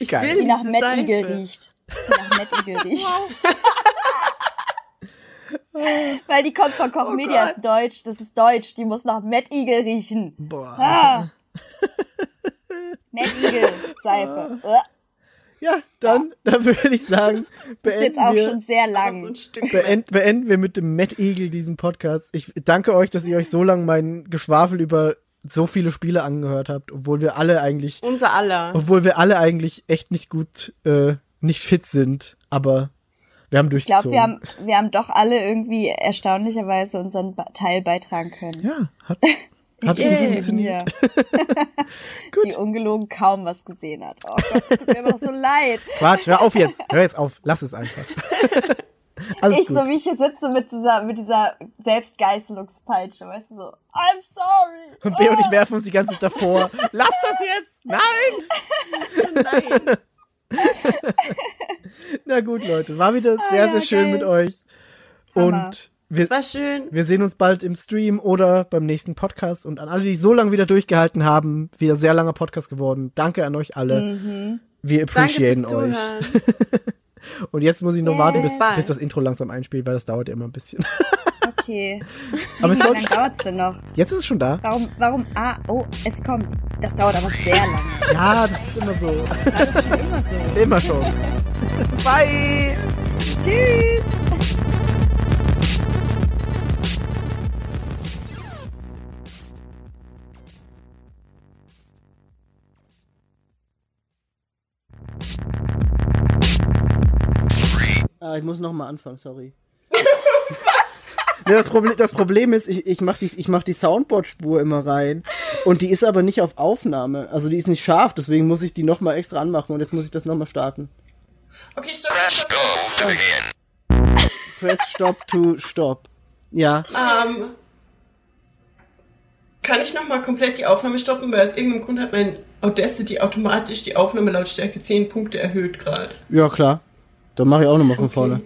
Ich Geil. will Die nach. Eagle riecht. Die nach Mad Eagle riecht. Weil die kommt von Koch Oh Media, ist deutsch, das ist deutsch, die muss nach Mad Eagle riechen. Boah. Ah. [laughs] Mad Eagle Seife. Uah. Ja, dann, dann würde ich sagen, Das [laughs] ist jetzt beenden auch wir, schon sehr So lang. ein Stück. beend, beenden wir mit dem Matt Eagle diesen Podcast. Ich danke euch, dass ihr euch so lange mein Geschwafel über so viele Spiele angehört habt, obwohl wir alle eigentlich, Unser aller. obwohl wir alle eigentlich echt nicht gut, äh, nicht fit sind, aber wir haben Ich glaube, durchgezogen. wir haben, wir haben doch alle irgendwie erstaunlicherweise unseren Teil beitragen können. ja, hat, [laughs] hat Yay. funktioniert. [laughs] Die ungelogen kaum was gesehen hat. Oh Gott, es tut mir immer so leid. [laughs] Quatsch, hör auf jetzt, hör jetzt auf, lass es einfach. Alles Ich gut. so wie ich hier sitze mit dieser, mit dieser Selbstgeißelungspeitsche, weißt du so, I'm sorry. Und B und ich werfen uns die ganze Zeit davor. Lass das jetzt! Nein! Nein. [laughs] Na gut, Leute, war wieder sehr, ja, sehr schön geil. mit euch. Hammer. Und wir, War schön. wir sehen uns bald im Stream oder beim nächsten Podcast. Und an alle, die so lange wieder durchgehalten haben, wieder sehr langer Podcast geworden. Danke an euch alle. Mhm. Wir appreciaten euch. [laughs] Und jetzt muss ich noch Yeah. warten, bis, bis das Intro langsam einspielt, weil das dauert ja immer ein bisschen. [laughs] Okay. Aber es Wie lange dauert's denn noch? jetzt ist es schon da. Warum, warum, ah, oh, es kommt. Das dauert aber sehr lange. Ja, das ist immer so. Das ist schon immer so. Immer schon. Bye! Tschüss. Ah, ich muss noch mal anfangen, sorry. Nee, das, Problem, das Problem ist, ich, ich mache die, ich mach die Soundboard-Spur immer rein und die ist aber nicht auf Aufnahme. Also die ist nicht scharf, deswegen muss ich die noch mal extra anmachen und jetzt muss ich das noch mal starten. Okay, stopp, Press go to begin. Press Stop to Stop. Ja. Ähm, kann ich nochmal komplett die Aufnahme stoppen, weil aus irgendeinem Grund hat mein Audacity automatisch die Aufnahmelautstärke 10 Punkte erhöht gerade. Ja, klar. Dann mache ich auch noch mal von vorne.